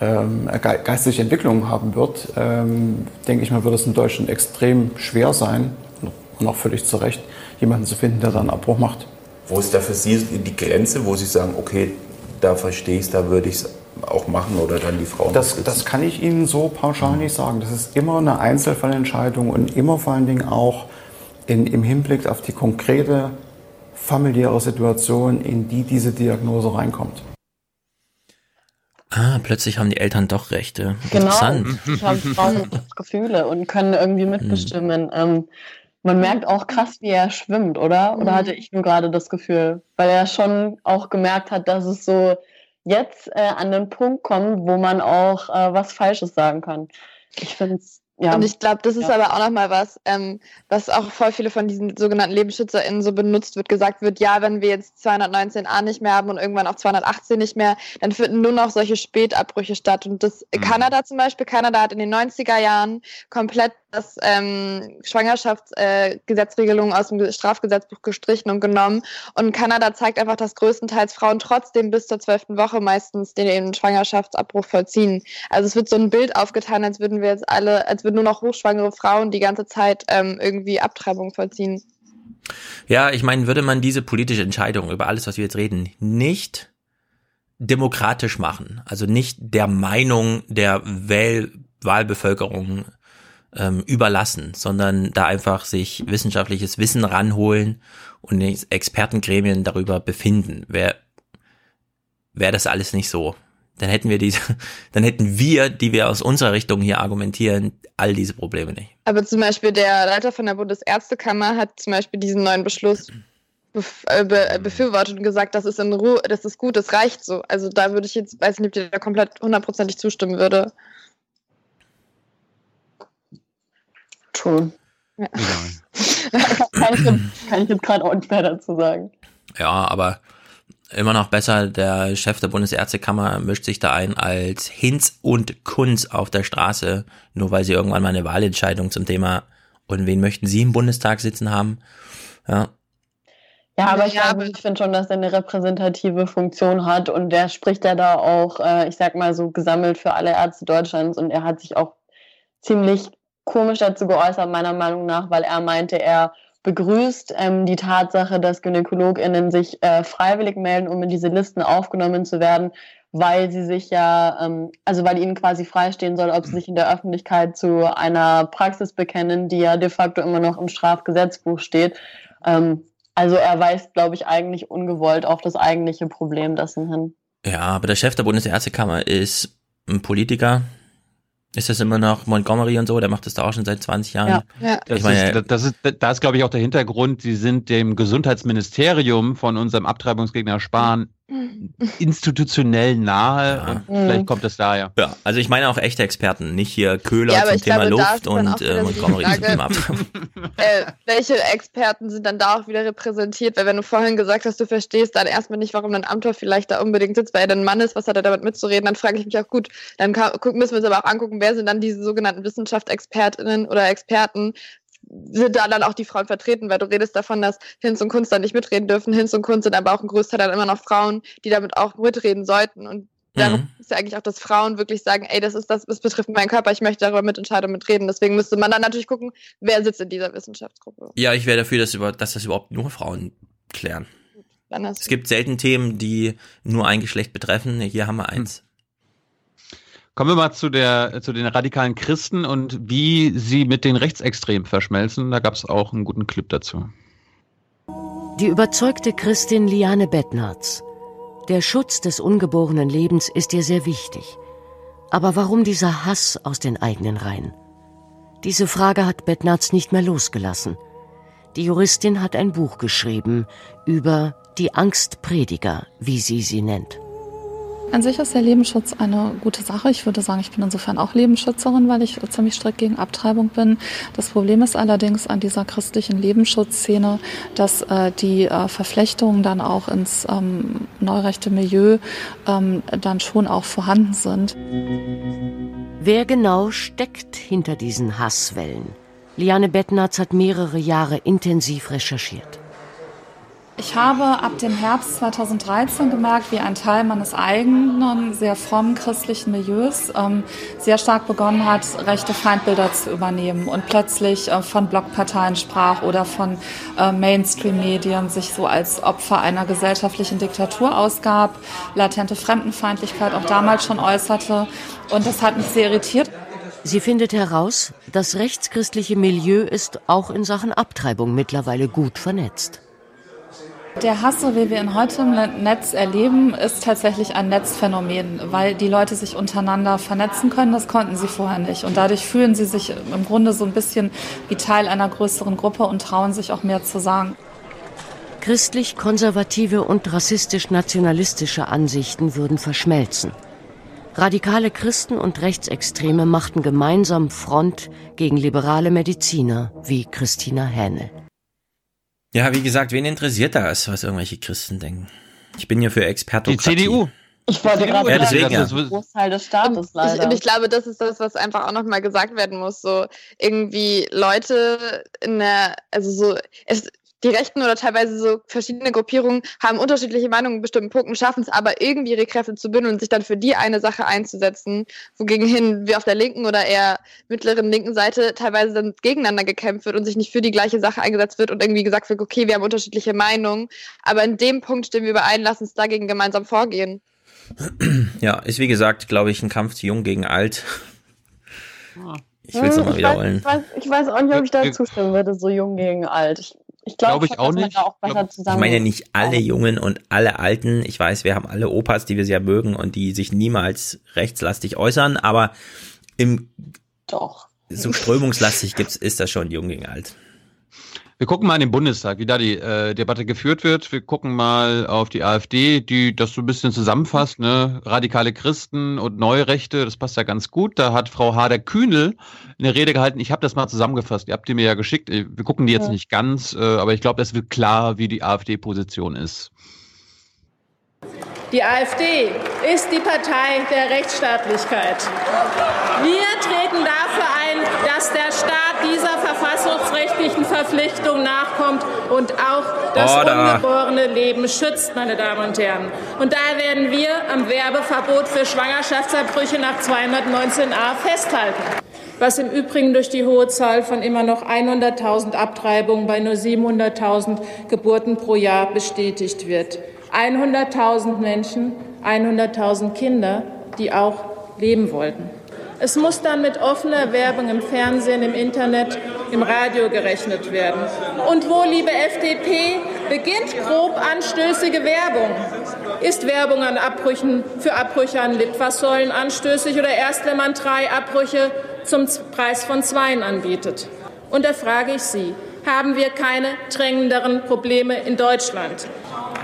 ähm, geistige Entwicklung haben wird, ähm, denke ich mal, wird es in Deutschland extrem schwer sein, und auch völlig zu Recht, jemanden zu finden, der dann einen Abbruch macht. Wo ist da für Sie die Grenze, wo Sie sagen, okay, da verstehe ich es, da würde ich es auch machen oder dann die Frauen? Das, das kann ich Ihnen so pauschal mhm. nicht sagen. Das ist immer eine Einzelfallentscheidung und immer vor allen Dingen auch in, im Hinblick auf die konkrete familiäre Situation, in die diese Diagnose reinkommt. Ah, plötzlich haben die Eltern doch Rechte. Genau, Interessant. ich habe Frauen Gefühle und können irgendwie mitbestimmen. Mhm. Ähm, man merkt auch krass, wie er schwimmt, oder? Oder mhm. hatte ich nur gerade das Gefühl? Weil er schon auch gemerkt hat, dass es so jetzt äh, an den Punkt kommt, wo man auch äh, was Falsches sagen kann. Ich finde es ja. Und ich glaube, das ist ja. aber auch nochmal was, ähm, was auch voll viele von diesen sogenannten LebensschützerInnen so benutzt wird, gesagt wird, ja, wenn wir jetzt 219a nicht mehr haben und irgendwann auch 218 nicht mehr, dann finden nur noch solche Spätabbrüche statt. Und das mhm. Kanada zum Beispiel, Kanada hat in den 90er Jahren komplett das ähm, Schwangerschaftsgesetzregelung äh, aus dem Strafgesetzbuch gestrichen und genommen. Und Kanada zeigt einfach, dass größtenteils Frauen trotzdem bis zur zwölften Woche meistens den Schwangerschaftsabbruch vollziehen. Also es wird so ein Bild aufgetan, als würden wir jetzt alle, als würden nur noch hochschwangere Frauen die ganze Zeit ähm, irgendwie Abtreibung vollziehen. Ja, ich meine, würde man diese politische Entscheidung über alles, was wir jetzt reden, nicht demokratisch machen, also nicht der Meinung der Wähl Wahlbevölkerung ähm, überlassen, sondern da einfach sich wissenschaftliches Wissen ranholen und Expertengremien darüber befinden. Wäre wär das alles nicht so. Dann hätten wir diese, dann hätten wir, die wir aus unserer Richtung hier argumentieren, all diese Probleme nicht. Aber zum Beispiel der Leiter von der Bundesärztekammer hat zum Beispiel diesen neuen Beschluss äh, be befürwortet und gesagt, das ist in Ruhe, das ist gut, das reicht so. Also da würde ich jetzt, weiß nicht, ob ich da komplett hundertprozentig zustimmen würde. Schon. Ja. kann, ich jetzt, kann ich jetzt gerade auch nicht mehr dazu sagen. Ja, aber immer noch besser, der Chef der Bundesärztekammer mischt sich da ein als Hinz und Kunz auf der Straße, nur weil sie irgendwann mal eine Wahlentscheidung zum Thema und wen möchten Sie im Bundestag sitzen haben? Ja. Ja, aber ich, ja, ich finde schon, dass er eine repräsentative Funktion hat und der spricht ja da auch, äh, ich sag mal so, gesammelt für alle Ärzte Deutschlands und er hat sich auch ziemlich komisch dazu geäußert, meiner Meinung nach, weil er meinte, er begrüßt ähm, die Tatsache, dass GynäkologInnen sich äh, freiwillig melden, um in diese Listen aufgenommen zu werden, weil sie sich ja, ähm, also weil ihnen quasi freistehen soll, ob sie sich in der Öffentlichkeit zu einer Praxis bekennen, die ja de facto immer noch im Strafgesetzbuch steht. Ähm, also er weist, glaube ich, eigentlich ungewollt auf das eigentliche Problem dessen hin. Ja, aber der Chef der Bundesärztekammer ist ein Politiker, ist das immer noch Montgomery und so? Der macht das da auch schon seit 20 Jahren. Ja, ja. Das, meine, ist, das ist, da ist, glaube ich, auch der Hintergrund. Sie sind dem Gesundheitsministerium von unserem Abtreibungsgegner Spahn institutionell nahe ja. und vielleicht kommt es daher. Ja, also ich meine auch echte Experten, nicht hier Köhler ja, zum Thema glaube, Luft und äh, Montgomery zum Thema äh, Welche Experten sind dann da auch wieder repräsentiert? Weil wenn du vorhin gesagt hast, du verstehst dann erstmal nicht, warum dein Amtor vielleicht da unbedingt sitzt, weil er ein Mann ist, was hat er damit mitzureden, dann frage ich mich auch, gut, dann kann, müssen wir uns aber auch angucken, wer sind dann diese sogenannten Wissenschaftsexpertinnen oder Experten, sind da dann auch die Frauen vertreten, weil du redest davon, dass Hinz und Kunst da nicht mitreden dürfen. Hinz und Kunst sind aber auch ein Großteil dann immer noch Frauen, die damit auch mitreden sollten. Und darum mhm. ist ja eigentlich auch, dass Frauen wirklich sagen, ey, das ist das, das betrifft meinen Körper, ich möchte darüber mitentscheiden und mitreden. Deswegen müsste man dann natürlich gucken, wer sitzt in dieser Wissenschaftsgruppe. Ja, ich wäre dafür, dass, über, dass das überhaupt nur Frauen klären. Es gibt selten Themen, die nur ein Geschlecht betreffen. Hier haben wir eins. Kommen wir mal zu, der, zu den radikalen Christen und wie sie mit den Rechtsextremen verschmelzen. Da gab es auch einen guten Clip dazu. Die überzeugte Christin Liane Bettnarz. Der Schutz des ungeborenen Lebens ist ihr sehr wichtig. Aber warum dieser Hass aus den eigenen Reihen? Diese Frage hat Bettnarz nicht mehr losgelassen. Die Juristin hat ein Buch geschrieben über die Angstprediger, wie sie sie nennt. An sich ist der Lebensschutz eine gute Sache. Ich würde sagen, ich bin insofern auch Lebensschützerin, weil ich ziemlich strikt gegen Abtreibung bin. Das Problem ist allerdings an dieser christlichen Lebensschutzszene, dass äh, die äh, Verflechtungen dann auch ins ähm, neurechte Milieu ähm, dann schon auch vorhanden sind. Wer genau steckt hinter diesen Hasswellen? Liane Bettnatz hat mehrere Jahre intensiv recherchiert. Ich habe ab dem Herbst 2013 gemerkt, wie ein Teil meines eigenen, sehr frommen christlichen Milieus ähm, sehr stark begonnen hat, rechte Feindbilder zu übernehmen und plötzlich äh, von Blockparteien sprach oder von äh, Mainstream-Medien sich so als Opfer einer gesellschaftlichen Diktatur ausgab, latente Fremdenfeindlichkeit auch damals schon äußerte. Und das hat mich sehr irritiert. Sie findet heraus, das rechtschristliche Milieu ist auch in Sachen Abtreibung mittlerweile gut vernetzt. Der Hass, so wie wir ihn heute im Netz erleben, ist tatsächlich ein Netzphänomen, weil die Leute sich untereinander vernetzen können. Das konnten sie vorher nicht. Und dadurch fühlen sie sich im Grunde so ein bisschen wie Teil einer größeren Gruppe und trauen sich auch mehr zu sagen. Christlich-konservative und rassistisch-nationalistische Ansichten würden verschmelzen. Radikale Christen und Rechtsextreme machten gemeinsam Front gegen liberale Mediziner wie Christina Hähnel. Ja, wie gesagt, wen interessiert das, was irgendwelche Christen denken? Ich bin hier für Expertokratie. Die CDU. Ich wollte gerade ja, deswegen, sagen, ja. Großteil des Staates leider. Ich, und ich glaube, das ist das, was einfach auch nochmal gesagt werden muss. So irgendwie Leute in der, also so, es, die Rechten oder teilweise so verschiedene Gruppierungen haben unterschiedliche Meinungen in bestimmten Punkten, schaffen es aber irgendwie ihre Kräfte zu bündeln und sich dann für die eine Sache einzusetzen, wogegen hin wie auf der linken oder eher mittleren linken Seite teilweise dann gegeneinander gekämpft wird und sich nicht für die gleiche Sache eingesetzt wird und irgendwie gesagt wird, okay, wir haben unterschiedliche Meinungen, aber in dem Punkt stimmen wir überein, lass uns dagegen gemeinsam vorgehen. Ja, ist wie gesagt, glaube ich, ein Kampf jung gegen alt. Ich will es nochmal wiederholen. Ich weiß, ich weiß auch nicht, ob ich da zustimmen würde, so jung gegen alt. Ich, ich glaube glaub ich auch nicht. Auch besser ich meine nicht alle Jungen und alle Alten. Ich weiß, wir haben alle Opas, die wir sehr mögen und die sich niemals rechtslastig äußern, aber im Doch. so strömungslastig gibt's, ist das schon jung gegen alt. Wir gucken mal in den Bundestag, wie da die äh, Debatte geführt wird. Wir gucken mal auf die AfD, die das so ein bisschen zusammenfasst, ne? Radikale Christen und Neurechte, das passt ja ganz gut. Da hat Frau Hader-Kühnel eine Rede gehalten. Ich habe das mal zusammengefasst. Ihr habt die mir ja geschickt. Wir gucken die jetzt Ja. nicht ganz, äh, aber ich glaube, es wird klar, wie die AfD-Position ist. Die AfD ist die Partei der Rechtsstaatlichkeit. Wir treten dafür ein, dass der Staat dieser verfassungsrechtlichen Verpflichtung nachkommt und auch das Order. ungeborene Leben schützt, meine Damen und Herren. Und daher werden wir am Werbeverbot für Schwangerschaftsabbrüche nach 219a festhalten. Was im Übrigen durch die hohe Zahl von immer noch 100.000 Abtreibungen bei nur 700.000 Geburten pro Jahr bestätigt wird. 100.000 Menschen, 100.000 Kinder, die auch leben wollten. Es muss dann mit offener Werbung im Fernsehen, im Internet, im Radio gerechnet werden. Und wo, liebe FDP, beginnt grob anstößige Werbung? Ist Werbung an Abbrüchen für Abbrüche an Litfaßsäulen anstößig oder erst, wenn man drei Abbrüche zum Preis von zweien anbietet? Und da frage ich Sie, haben wir keine drängenderen Probleme in Deutschland?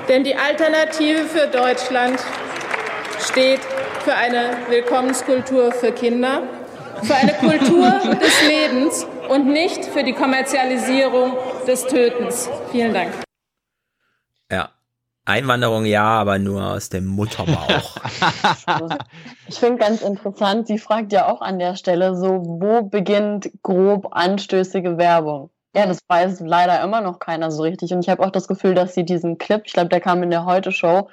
Denn die Alternative für Deutschland steht für eine Willkommenskultur für Kinder, für eine Kultur des Lebens und nicht für die Kommerzialisierung des Tötens. Vielen Dank. Ja. Einwanderung ja, aber nur aus dem Mutterbauch. Ich finde ganz interessant, sie fragt ja auch an der Stelle so, wo beginnt grob anstößige Werbung? Ja, das weiß leider immer noch keiner so richtig. Und ich habe auch das Gefühl, dass sie diesen Clip, ich glaube, der kam in der Heute-Show,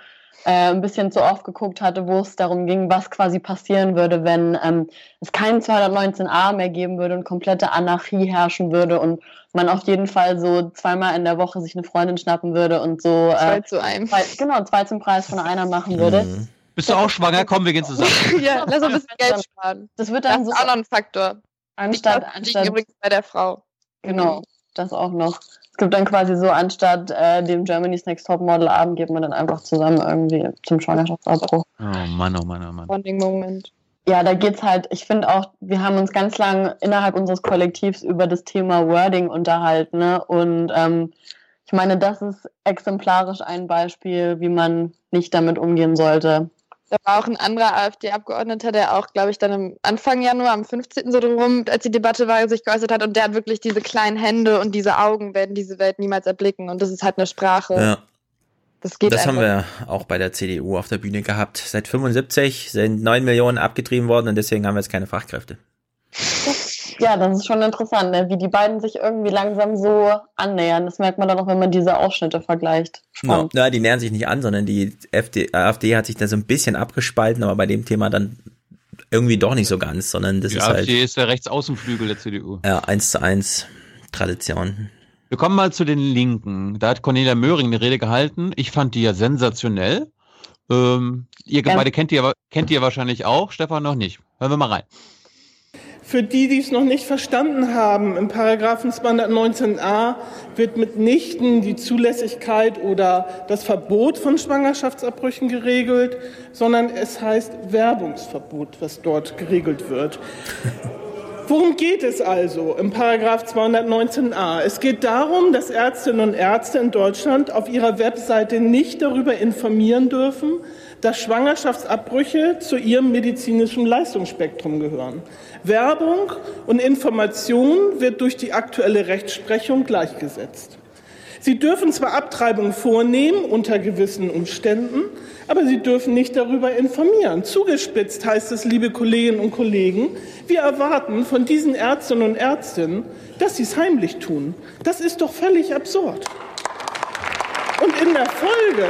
äh, ein bisschen zu oft geguckt hatte, wo es darum ging, was quasi passieren würde, wenn ähm, es keinen 219a mehr geben würde und komplette Anarchie herrschen würde und man auf jeden Fall so zweimal in der Woche sich eine Freundin schnappen würde und so Zwei zu einem. Zwei, genau, zwei zum Preis von einer machen würde. Bist du auch schwanger? Komm, wir gehen zusammen. ja, lass uns ein bisschen Geld sparen. Das wird Das dann ist so auch noch ein Faktor. anstatt, anstatt übrigens bei der Frau. Genau, das auch noch. Es gibt dann quasi so, anstatt äh, dem Germany's Next Topmodel Abend geht man dann einfach zusammen irgendwie zum Schwangerschaftsabbruch. Oh Mann, oh Mann, oh Mann. Bonding Moment. Ja, da geht's halt, ich finde auch, wir haben uns ganz lang innerhalb unseres Kollektivs über das Thema Wording unterhalten. Ne? Und ähm, ich meine, das ist exemplarisch ein Beispiel, wie man nicht damit umgehen sollte. Da war auch ein anderer AfD-Abgeordneter, der auch, glaube ich, dann im Anfang Januar, am 15. so drum, als die Debatte war, sich geäußert hat. Und der hat wirklich diese kleinen Hände und diese Augen werden diese Welt niemals erblicken. Und das ist halt eine Sprache. Ja. Das geht Das haben wir auch bei der CDU auf der Bühne gehabt. Seit 75 sind 9 Millionen abgetrieben worden und deswegen haben wir jetzt keine Fachkräfte. Ja, das ist schon interessant, ne? wie die beiden sich irgendwie langsam so annähern. Das merkt man dann auch, wenn man diese Ausschnitte vergleicht. No, na, die nähern sich nicht an, sondern die FD, AfD hat sich da so ein bisschen abgespalten, aber bei dem Thema dann irgendwie doch nicht so ganz, sondern das Die ist halt AfD ist der Rechtsaußenflügel der CDU. ja, eins zu eins Tradition. Wir kommen mal zu den Linken. Da hat Cornelia Möhring eine Rede gehalten. Ich fand die ja sensationell. Ähm, ihr Ja. beide kennt ihr, kennt ihr wahrscheinlich auch, Stefan noch nicht. Hören wir mal rein. Für die, die es noch nicht verstanden haben, im Paragraphen 219a wird mitnichten die Zulässigkeit oder das Verbot von Schwangerschaftsabbrüchen geregelt, sondern es heißt Werbungsverbot, was dort geregelt wird. Worum geht es also im Paragraph 219a? Es geht darum, dass Ärztinnen und Ärzte in Deutschland auf ihrer Webseite nicht darüber informieren dürfen, dass Schwangerschaftsabbrüche zu ihrem medizinischen Leistungsspektrum gehören. Werbung und Information wird durch die aktuelle Rechtsprechung gleichgesetzt. Sie dürfen zwar Abtreibung vornehmen unter gewissen Umständen, aber sie dürfen nicht darüber informieren. Zugespitzt heißt es, liebe Kolleginnen und Kollegen, wir erwarten von diesen Ärztinnen und Ärztinnen, dass sie es heimlich tun. Das ist doch völlig absurd. Und in der Folge,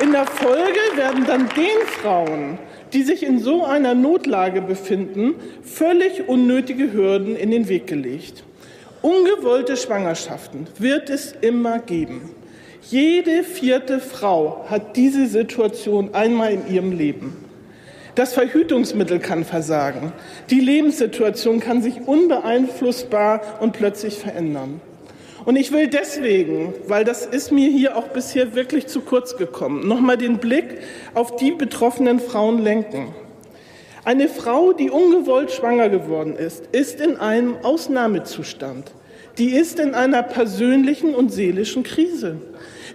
in der Folge werden dann den Frauen, die sich in so einer Notlage befinden, völlig unnötige Hürden in den Weg gelegt. Ungewollte Schwangerschaften wird es immer geben. Jede vierte Frau hat diese Situation einmal in ihrem Leben. Das Verhütungsmittel kann versagen. Die Lebenssituation kann sich unbeeinflussbar und plötzlich verändern. Und ich will deswegen, weil das ist mir hier auch bisher wirklich zu kurz gekommen, nochmal den Blick auf die betroffenen Frauen lenken. Eine Frau, die ungewollt schwanger geworden ist, ist in einem Ausnahmezustand. Die ist in einer persönlichen und seelischen Krise.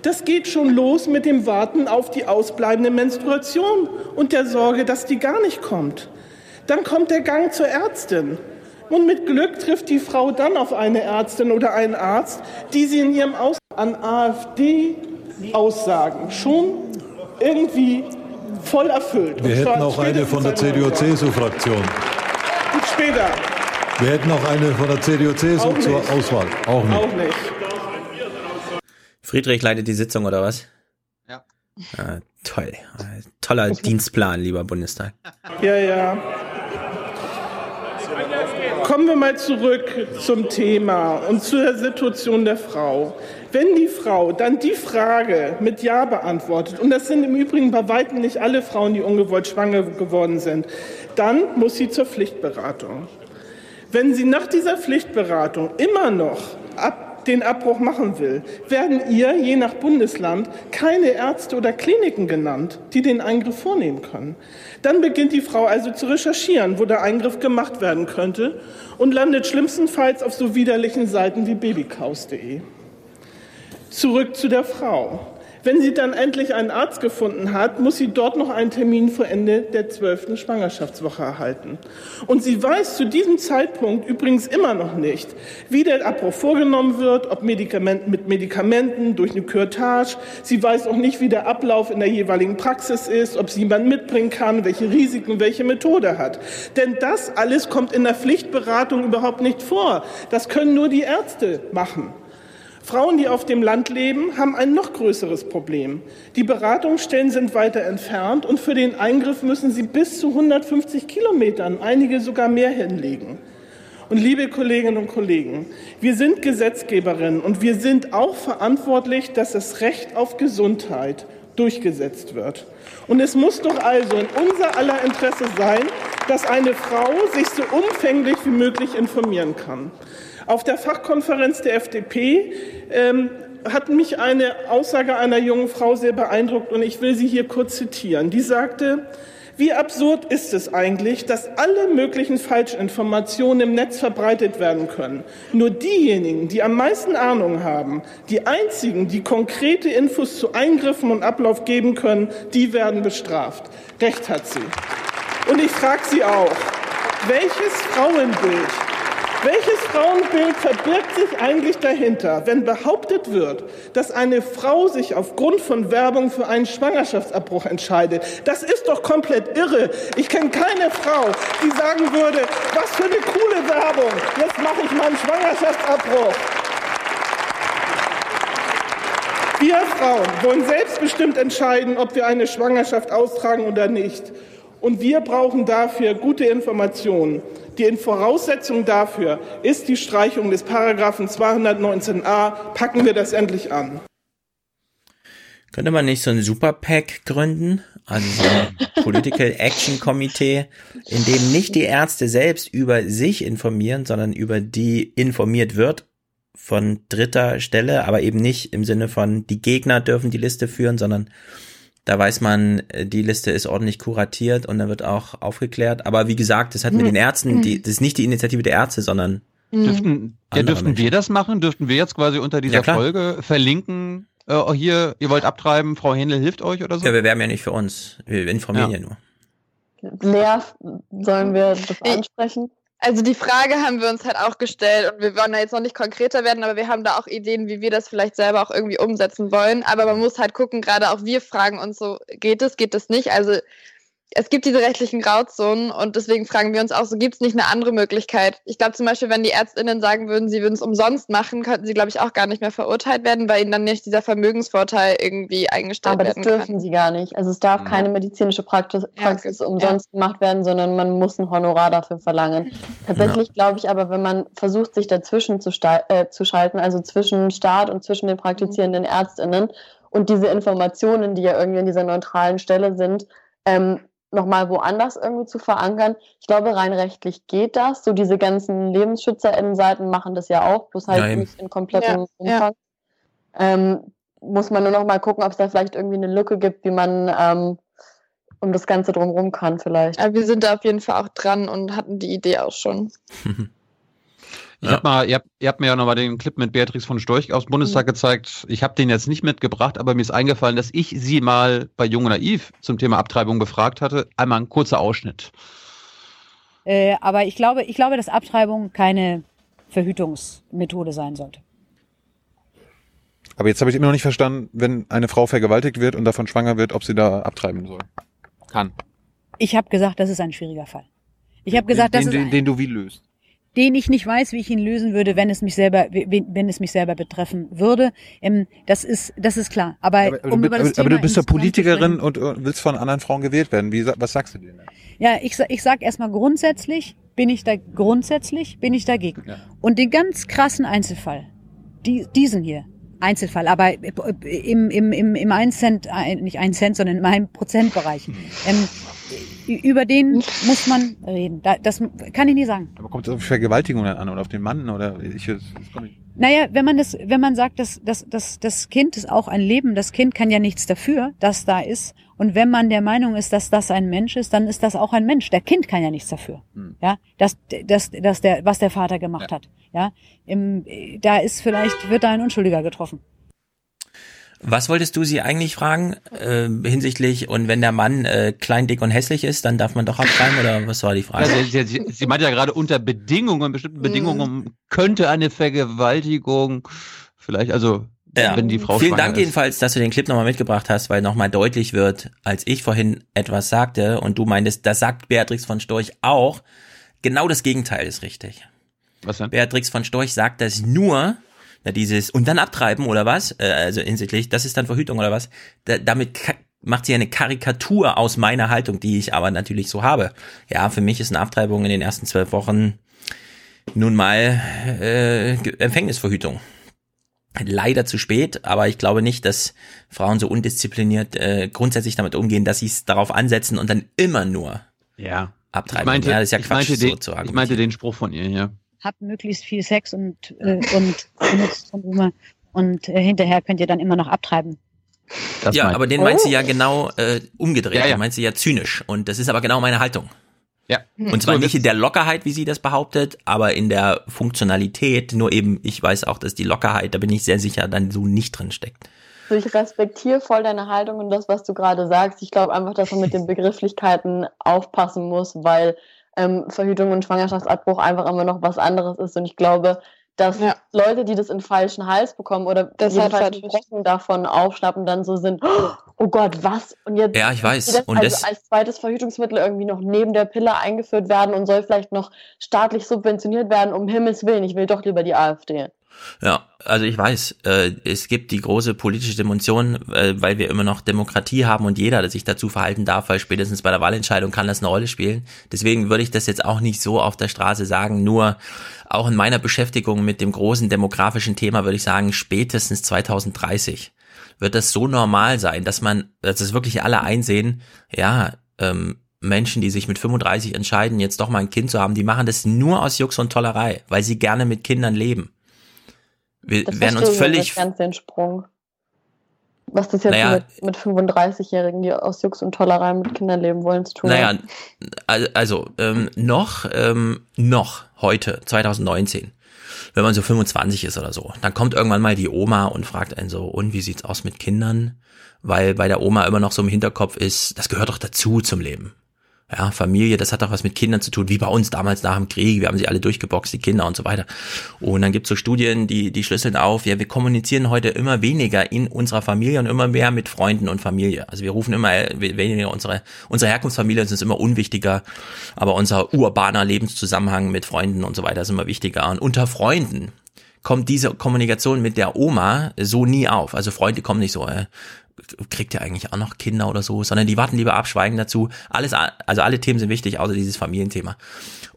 Das geht schon los mit dem Warten auf die ausbleibende Menstruation und der Sorge, dass die gar nicht kommt. Dann kommt der Gang zur Ärztin. Und mit Glück trifft die Frau dann auf eine Ärztin oder einen Arzt, die sie in ihrem Aus an AfD-Aussagen schon irgendwie voll erfüllt. Wir hätten auch eine von der. CDU-CSU-Fraktion. Und später. Wir hätten auch eine von der CDU-CSU Auch zur nicht. Auswahl. Auch nicht. Auch nicht. Friedrich leitet die Sitzung oder was? Ja. Ah, toll. Toller Dienstplan, lieber Bundestag. Ja, ja. Kommen wir mal zurück zum Thema und zur Situation der Frau. Wenn die Frau dann die Frage mit Ja beantwortet, und das sind im Übrigen bei weitem nicht alle Frauen, die ungewollt schwanger geworden sind, dann muss sie zur Pflichtberatung. Wenn sie nach dieser Pflichtberatung immer noch ab, den Abbruch machen will, werden ihr je nach Bundesland keine Ärzte oder Kliniken genannt, die den Eingriff vornehmen können. Dann beginnt die Frau also zu recherchieren, wo der Eingriff gemacht werden könnte und landet schlimmstenfalls auf so widerlichen Seiten wie babykaus.de. Zurück zu der Frau. Wenn sie dann endlich einen Arzt gefunden hat, muss sie dort noch einen Termin vor Ende der zwölften Schwangerschaftswoche erhalten. Und sie weiß zu diesem Zeitpunkt übrigens immer noch nicht, wie der Abbruch vorgenommen wird, ob Medikament, mit Medikamenten, durch eine Kürtage. Sie weiß auch nicht, wie der Ablauf in der jeweiligen Praxis ist, ob sie jemanden mitbringen kann, welche Risiken, welche Methode hat. Denn das alles kommt in der Pflichtberatung überhaupt nicht vor. Das können nur die Ärzte machen. Frauen, die auf dem Land leben, haben ein noch größeres Problem. Die Beratungsstellen sind weiter entfernt und für den Eingriff müssen sie bis zu 150 Kilometern, einige sogar mehr hinlegen. Und liebe Kolleginnen und Kollegen, wir sind Gesetzgeberinnen und wir sind auch verantwortlich, dass das Recht auf Gesundheit durchgesetzt wird. Und es muss doch also in unser aller Interesse sein, dass eine Frau sich so umfänglich wie möglich informieren kann. Auf der Fachkonferenz der FDP ähm, hat mich eine Aussage einer jungen Frau sehr beeindruckt und ich will sie hier kurz zitieren. Die sagte, Wie absurd ist es eigentlich, dass alle möglichen Falschinformationen im Netz verbreitet werden können? Nur diejenigen, die am meisten Ahnung haben, die einzigen, die konkrete Infos zu Eingriffen und Ablauf geben können, die werden bestraft. Recht hat sie. Und ich frage Sie auch, welches Frauenbild welches Frauenbild verbirgt sich eigentlich dahinter, wenn behauptet wird, dass eine Frau sich aufgrund von Werbung für einen Schwangerschaftsabbruch entscheidet? Das ist doch komplett irre. Ich kenne keine Frau, die sagen würde, was für eine coole Werbung, jetzt mache ich mal einen Schwangerschaftsabbruch. Wir Frauen wollen selbstbestimmt entscheiden, ob wir eine Schwangerschaft austragen oder nicht. Und wir brauchen dafür gute Informationen. Die Voraussetzung dafür ist die Streichung des Paragraphen 219a. Packen wir das endlich an. Könnte man nicht so ein Super-PAC gründen? Also so ein Political Action Komitee, in dem nicht die Ärzte selbst über sich informieren, sondern über die informiert wird von dritter Stelle, aber eben nicht im Sinne von die Gegner dürfen die Liste führen, sondern da weiß man, äh, die Liste ist ordentlich kuratiert und da wird auch aufgeklärt. Aber wie gesagt, das hat mit den Ärzten, die, das ist nicht die Initiative der Ärzte, sondern Dürften, ja, dürften wir das machen? Dürften wir jetzt quasi unter dieser Ja. Folge verlinken, äh, oh, hier, ihr wollt abtreiben, Frau Händel hilft euch oder so? ja, wir werben ja nicht für uns. Wir informieren ja, Ja. nur. Lea, sollen wir das ansprechen? Also die Frage haben wir uns halt auch gestellt und wir wollen da jetzt noch nicht konkreter werden, aber wir haben da auch Ideen, wie wir das vielleicht selber auch irgendwie umsetzen wollen. Aber man muss halt gucken, gerade auch wir fragen uns so, geht es, geht es nicht? Also es gibt diese rechtlichen Grauzonen und deswegen fragen wir uns auch so, gibt es nicht eine andere Möglichkeit? Ich glaube zum Beispiel, wenn die ÄrztInnen sagen würden, sie würden es umsonst machen, könnten sie, glaube ich, auch gar nicht mehr verurteilt werden, weil ihnen dann nicht dieser Vermögensvorteil irgendwie eingestellt Aber das werden kann. dürfen sie gar nicht. Also es darf keine medizinische Praxis, Praxis umsonst gemacht werden, sondern man muss ein Honorar dafür verlangen. Tatsächlich glaube ich aber, wenn man versucht, sich dazwischen zu, äh, zu schalten, also zwischen Staat und zwischen den praktizierenden ÄrztInnen und diese Informationen, die ja irgendwie an dieser neutralen Stelle sind, ähm, nochmal woanders irgendwie zu verankern. Ich glaube, rein rechtlich geht das. So diese ganzen LebensschützerInnen-Seiten machen das ja auch, bloß halt Ja, eben. nicht in komplettem Ja, Umfang. Ähm, muss man nur noch mal gucken, ob es da vielleicht irgendwie eine Lücke gibt, wie man ähm, um das Ganze drumherum kann vielleicht. Aber wir sind da auf jeden Fall auch dran und hatten die Idee auch schon. Ich hab mal, ihr habt, ihr habt mir ja nochmal den Clip mit Beatrix von Storch aus dem Bundestag gezeigt. Ich habe den jetzt nicht mitgebracht, aber mir ist eingefallen, dass ich sie mal bei Jung und Naiv zum Thema Abtreibung befragt hatte. Einmal ein kurzer Ausschnitt. Äh, aber ich glaube, ich glaube, dass Abtreibung keine Verhütungsmethode sein sollte. Aber jetzt habe ich immer noch nicht verstanden, wenn eine Frau vergewaltigt wird und davon schwanger wird, ob sie da abtreiben soll. Kann. Ich habe gesagt, das ist ein schwieriger Fall. Ich habe gesagt, das den, ist den, ein, den du wie löst. Den ich nicht weiß, wie ich ihn lösen würde, wenn es mich selber, wenn es mich selber betreffen würde. Ähm, das ist, das ist klar. Aber, Aber, aber, um aber, aber du bist zu Politikerin und, willst von anderen Frauen gewählt werden. Wie, was sagst du denen? Ja, ich, ich sag erstmal grundsätzlich bin ich da grundsätzlich bin ich dagegen. Und den ganz krassen Einzelfall, die, diesen hier, Einzelfall, aber im, im, im, im 1 Cent, äh, nicht 1 Cent, sondern in einem Prozentbereich. Ähm, über den muss man reden. Da, das kann ich nie sagen. Aber kommt es auf Vergewaltigung dann an oder auf den Mann oder ich, das komm ich. Naja, wenn man das, wenn man sagt, dass, dass, dass das Kind ist auch ein Leben, das Kind kann ja nichts dafür, dass da ist. Und wenn man der Meinung ist, dass das ein Mensch ist, dann ist das auch ein Mensch. Der Kind kann ja nichts dafür. Ja, dass, dass, dass der, was der Vater gemacht hat. Ja, im, da ist vielleicht, wird da ein Unschuldiger getroffen. Was wolltest du sie eigentlich fragen äh, hinsichtlich, und wenn der Mann äh, klein, dick und hässlich ist, dann darf man doch abtreiben oder was war die Frage? Ja, sie, sie, sie meint ja gerade unter Bedingungen, bestimmten Bedingungen könnte eine Vergewaltigung vielleicht, also Ja. wenn die Frau Vielen Dank ist. jedenfalls, dass du den Clip nochmal mitgebracht hast, weil nochmal deutlich wird, als ich vorhin etwas sagte und du meintest, das sagt Beatrix von Storch auch, genau das Gegenteil ist richtig. Was denn? Beatrix von Storch sagt das nur, na dieses, und dann abtreiben oder was, äh, also hinsichtlich, das ist dann Verhütung oder was, da, damit macht sie eine Karikatur aus meiner Haltung, die ich aber natürlich so habe. Ja, für mich ist eine Abtreibung in den ersten zwölf Wochen nun mal äh, Empfängnisverhütung leider zu spät, aber ich glaube nicht, dass Frauen so undiszipliniert äh, grundsätzlich damit umgehen, dass sie es darauf ansetzen und dann immer nur Ja. abtreiben. Ich meinte, ja, das ist ja ich, Quatsch, meinte so den, ich meinte den Spruch von ihr, ja. Habt möglichst viel Sex und, äh, und benutzt Kondome und äh, hinterher könnt ihr dann immer noch abtreiben. Das ja, aber den meinst du Oh. ja genau äh, umgedreht. Ja, ja. Den meinst du ja zynisch. Und das ist aber genau meine Haltung. Ja. Und zwar So, nicht in der Lockerheit, wie sie das behauptet, aber in der Funktionalität. Nur eben, ich weiß auch, dass die Lockerheit, da bin ich sehr sicher, dann so nicht drin steckt. Also ich respektiere voll deine Haltung und das, was du gerade sagst. Ich glaube einfach, dass man mit den Begrifflichkeiten aufpassen muss, weil ähm, Verhütung und Schwangerschaftsabbruch einfach immer noch was anderes ist. Und ich glaube, dass Leute, die das in falschen Hals bekommen oder Das jedenfalls falsch- Brocken davon aufschnappen, dann so sind, oh Gott, was? Und jetzt Ja, ich weiß. soll das Und also das- als zweites Verhütungsmittel irgendwie noch neben der Pille eingeführt werden und soll vielleicht noch staatlich subventioniert werden, um Himmels Willen. Ich will doch lieber die AfD. Ja, also ich weiß, äh, es gibt die große politische Dimension, äh, weil wir immer noch Demokratie haben und jeder, der sich dazu verhalten darf, weil spätestens bei der Wahlentscheidung kann das eine Rolle spielen. Deswegen würde ich das jetzt auch nicht so auf der Straße sagen, nur auch in meiner Beschäftigung mit dem großen demografischen Thema würde ich sagen, spätestens 2030 wird das so normal sein, dass man, dass es wirklich alle einsehen, ja, ähm, Menschen, die sich mit 35 entscheiden, jetzt doch mal ein Kind zu haben, die machen das nur aus Jux und Tollerei, weil sie gerne mit Kindern leben. Wir Das werden uns völlig, ganz den Sprung. Was das jetzt Naja. mit, mit 35-Jährigen, die aus Jux und Tollerei mit Kindern leben wollen, zu tun naja, hat? also ähm, noch, ähm, noch heute, 2019, wenn man so 25 ist oder so, dann kommt irgendwann mal die Oma und fragt einen so, und wie sieht's aus mit Kindern? Weil bei der Oma immer noch so im Hinterkopf ist, das gehört doch dazu zum Leben. Ja, Familie, das hat doch was mit Kindern zu tun, wie bei uns damals nach dem Krieg. Wir haben sie alle durchgeboxt, die Kinder und so weiter. Und dann gibt's so Studien, die, die schlüsseln auf, ja, wir kommunizieren heute immer weniger in unserer Familie und immer mehr mit Freunden und Familie. Also wir rufen immer weniger unsere, unsere Herkunftsfamilie ist immer unwichtiger, aber unser urbaner Lebenszusammenhang mit Freunden und so weiter ist immer wichtiger. Und unter Freunden kommt diese Kommunikation mit der Oma so nie auf. Also Freunde kommen nicht so, äh, kriegt ihr eigentlich auch noch Kinder oder so, sondern die warten lieber ab, schweigen dazu. Alles, also alle Themen sind wichtig, außer dieses Familienthema.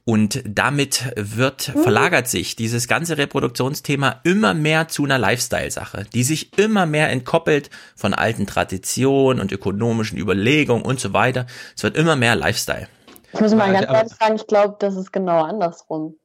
Und damit wird, verlagert sich dieses ganze Reproduktionsthema immer mehr zu einer Lifestyle-Sache, die sich immer mehr entkoppelt von alten Traditionen und ökonomischen Überlegungen und so weiter. Es wird immer mehr Lifestyle. Ich muss mal ganz ehrlich sagen, ich glaube, das ist genau andersrum.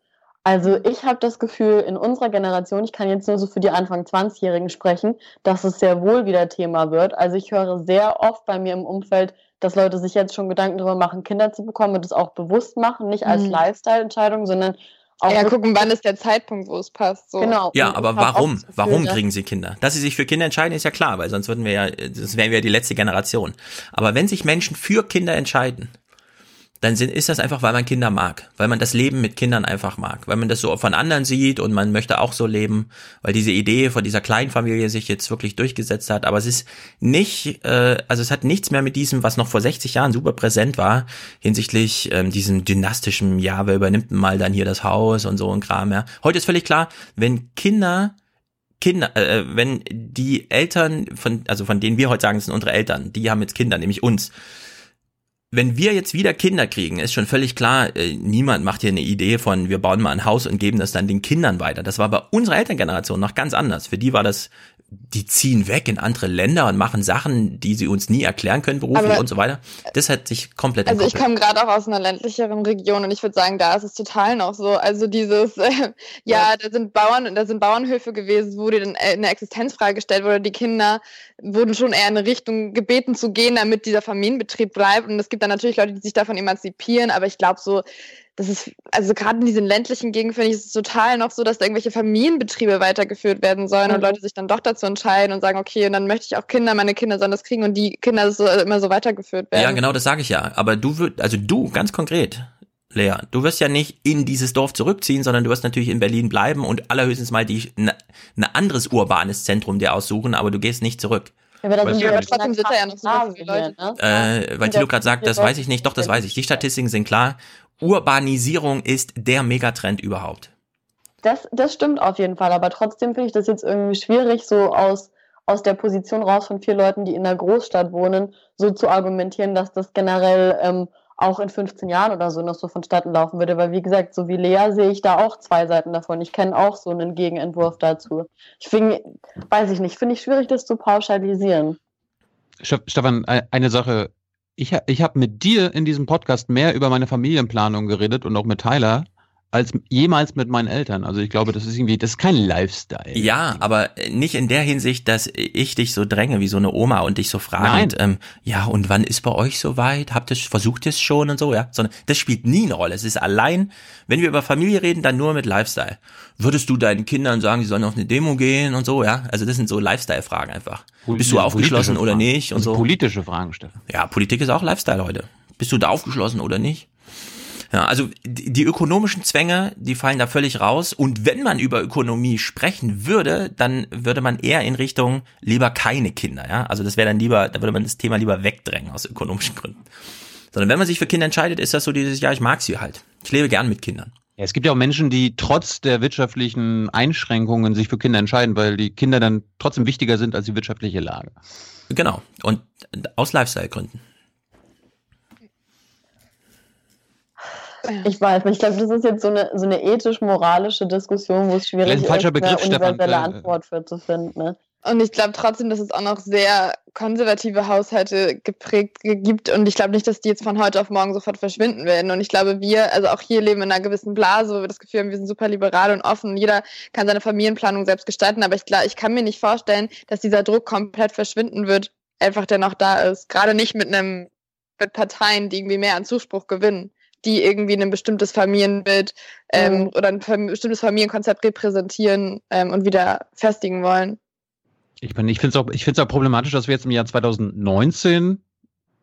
Also ich habe das Gefühl, in unserer Generation, ich kann jetzt nur so für die Anfang 20-Jährigen sprechen, dass es sehr wohl wieder Thema wird. Also ich höre sehr oft bei mir im Umfeld, dass Leute sich jetzt schon Gedanken darüber machen, Kinder zu bekommen und das auch bewusst machen, nicht als Mhm. Lifestyle-Entscheidung, sondern auch Ja, gucken, wann ist der Zeitpunkt, wo es passt. So. Genau. Ja, aber warum? Gefühl, Warum kriegen sie Kinder? Dass sie sich für Kinder entscheiden, ist ja klar, weil sonst würden wir ja, das wären wir ja die letzte Generation. Aber wenn sich Menschen für Kinder entscheiden, dann sind, ist das einfach, weil man Kinder mag, weil man das Leben mit Kindern einfach mag, weil man das so von anderen sieht und man möchte auch so leben, weil diese Idee von dieser Kleinfamilie sich jetzt wirklich durchgesetzt hat. Aber es ist nicht, äh, also es hat nichts mehr mit diesem, was noch vor 60 Jahren super präsent war, hinsichtlich ähm, diesem dynastischen, ja, wer übernimmt mal dann hier das Haus und so ein Kram. Ja. Heute ist völlig klar, wenn Kinder Kinder, äh, wenn die Eltern von, also von denen wir heute sagen, sind unsere Eltern, die haben jetzt Kinder, nämlich uns. Wenn wir jetzt wieder Kinder kriegen, ist schon völlig klar, äh, niemand macht hier eine Idee von, wir bauen mal ein Haus und geben das dann den Kindern weiter. Das war bei unserer Elterngeneration noch ganz anders. Für die war das, die ziehen weg in andere Länder und machen Sachen, die sie uns nie erklären können, beruflich Aber- und so weiter. Das hat sich komplett Also ich komme gerade auch aus einer ländlicheren Region und ich würde sagen, da ist es total noch so. Also dieses, äh, ja, da sind Bauern, da sind Bauernhöfe gewesen, wo dir dann äh, eine Existenzfrage gestellt wurde. Die Kinder wurden schon eher in eine Richtung gebeten zu gehen, damit dieser Familienbetrieb bleibt. Und es gibt dann natürlich Leute, die sich davon emanzipieren, aber ich glaube so, das ist, also gerade in diesen ländlichen Gegenden finde ich es total noch so, dass da irgendwelche Familienbetriebe weitergeführt werden sollen und Mhm. Leute sich dann doch dazu entscheiden und sagen, okay, und dann möchte ich auch Kinder, meine Kinder sollen das kriegen und die Kinder so, immer so weitergeführt werden. Ja, genau, das sage ich ja. Aber du würd, also du, ganz konkret, Lea, du wirst ja nicht in dieses Dorf zurückziehen, sondern du wirst natürlich in Berlin bleiben und allerhöchstens mal die ein ne anderes urbanes Zentrum dir aussuchen, aber du gehst nicht zurück. Ja, aber da sind wir aber trotzdem sind da ja noch super krassen viele Leute. ne? Äh, weil Und Thilo da gerade sagt, das weiß ich nicht, doch, das weiß ich. Die Statistiken sind klar. Urbanisierung ist der Megatrend überhaupt. Das, das stimmt auf jeden Fall, aber trotzdem finde ich das jetzt irgendwie schwierig, so aus, aus der Position raus von vier Leuten, die in der Großstadt wohnen, so zu argumentieren, dass das generell ähm, auch in 15 Jahren oder so noch so vonstatten laufen würde. Weil wie gesagt, so wie Lea sehe ich da auch zwei Seiten davon. Ich kenne auch so einen Gegenentwurf dazu. Ich finde, weiß ich nicht, finde ich schwierig, das zu pauschalisieren. Ste- Stefan, e- eine Sache. Ich, ich habe mit dir in diesem Podcast mehr über meine Familienplanung geredet und auch mit Tyler als jemals mit meinen Eltern. Also ich glaube, das ist irgendwie, das ist kein Lifestyle. Ja, aber nicht in der Hinsicht, dass ich dich so dränge wie so eine Oma und dich so fragend, ähm, ja, und wann ist bei euch soweit? Habt ihr versucht es schon und so, ja? Sondern das spielt nie eine Rolle. Es ist allein, wenn wir über Familie reden, dann nur mit Lifestyle. Würdest du deinen Kindern sagen, sie sollen auf eine Demo gehen und so, ja? Also das sind so Lifestyle-Fragen einfach. Bist du aufgeschlossen oder nicht und Also so? Politische Fragen, Steffen. Ja, Politik ist auch Lifestyle heute. Bist du da aufgeschlossen oder nicht? Ja, also die, ökonomischen Zwänge, die fallen da völlig raus. Und wenn man über Ökonomie sprechen würde, dann würde man eher in Richtung lieber keine Kinder. Ja, also das wäre dann lieber, da würde man das Thema lieber wegdrängen aus ökonomischen Gründen. Sondern wenn man sich für Kinder entscheidet, ist das so dieses, ja, ich mag sie halt. Ich lebe gern mit Kindern. Ja, es gibt ja auch Menschen, die trotz der wirtschaftlichen Einschränkungen sich für Kinder entscheiden, weil die Kinder dann trotzdem wichtiger sind als die wirtschaftliche Lage. Genau. Und aus Lifestyle-Gründen. Ich weiß, ich glaube, das ist jetzt so eine, so eine ethisch-moralische Diskussion, wo es schwierig Vielleicht ein falscher ist, Begriff, eine Stefan. universelle Äh, Antwort für zu finden. Ne? Und ich glaube trotzdem, dass es auch noch sehr konservative Haushalte geprägt gibt. Und ich glaube nicht, dass die jetzt von heute auf morgen sofort verschwinden werden. Und ich glaube, wir, also auch hier leben in einer gewissen Blase, wo wir das Gefühl haben, wir sind super liberal und offen. Jeder kann seine Familienplanung selbst gestalten. Aber ich, glaub, ich kann mir nicht vorstellen, dass dieser Druck komplett verschwinden wird, einfach der noch da ist. Gerade nicht mit einem, mit Parteien, die irgendwie mehr an Zuspruch gewinnen die irgendwie ein bestimmtes Familienbild ähm, oder ein bestimmtes Familienkonzept repräsentieren ähm, und wieder festigen wollen. Ich, meine, ich finde es auch, ich auch problematisch, dass wir jetzt im Jahr 2019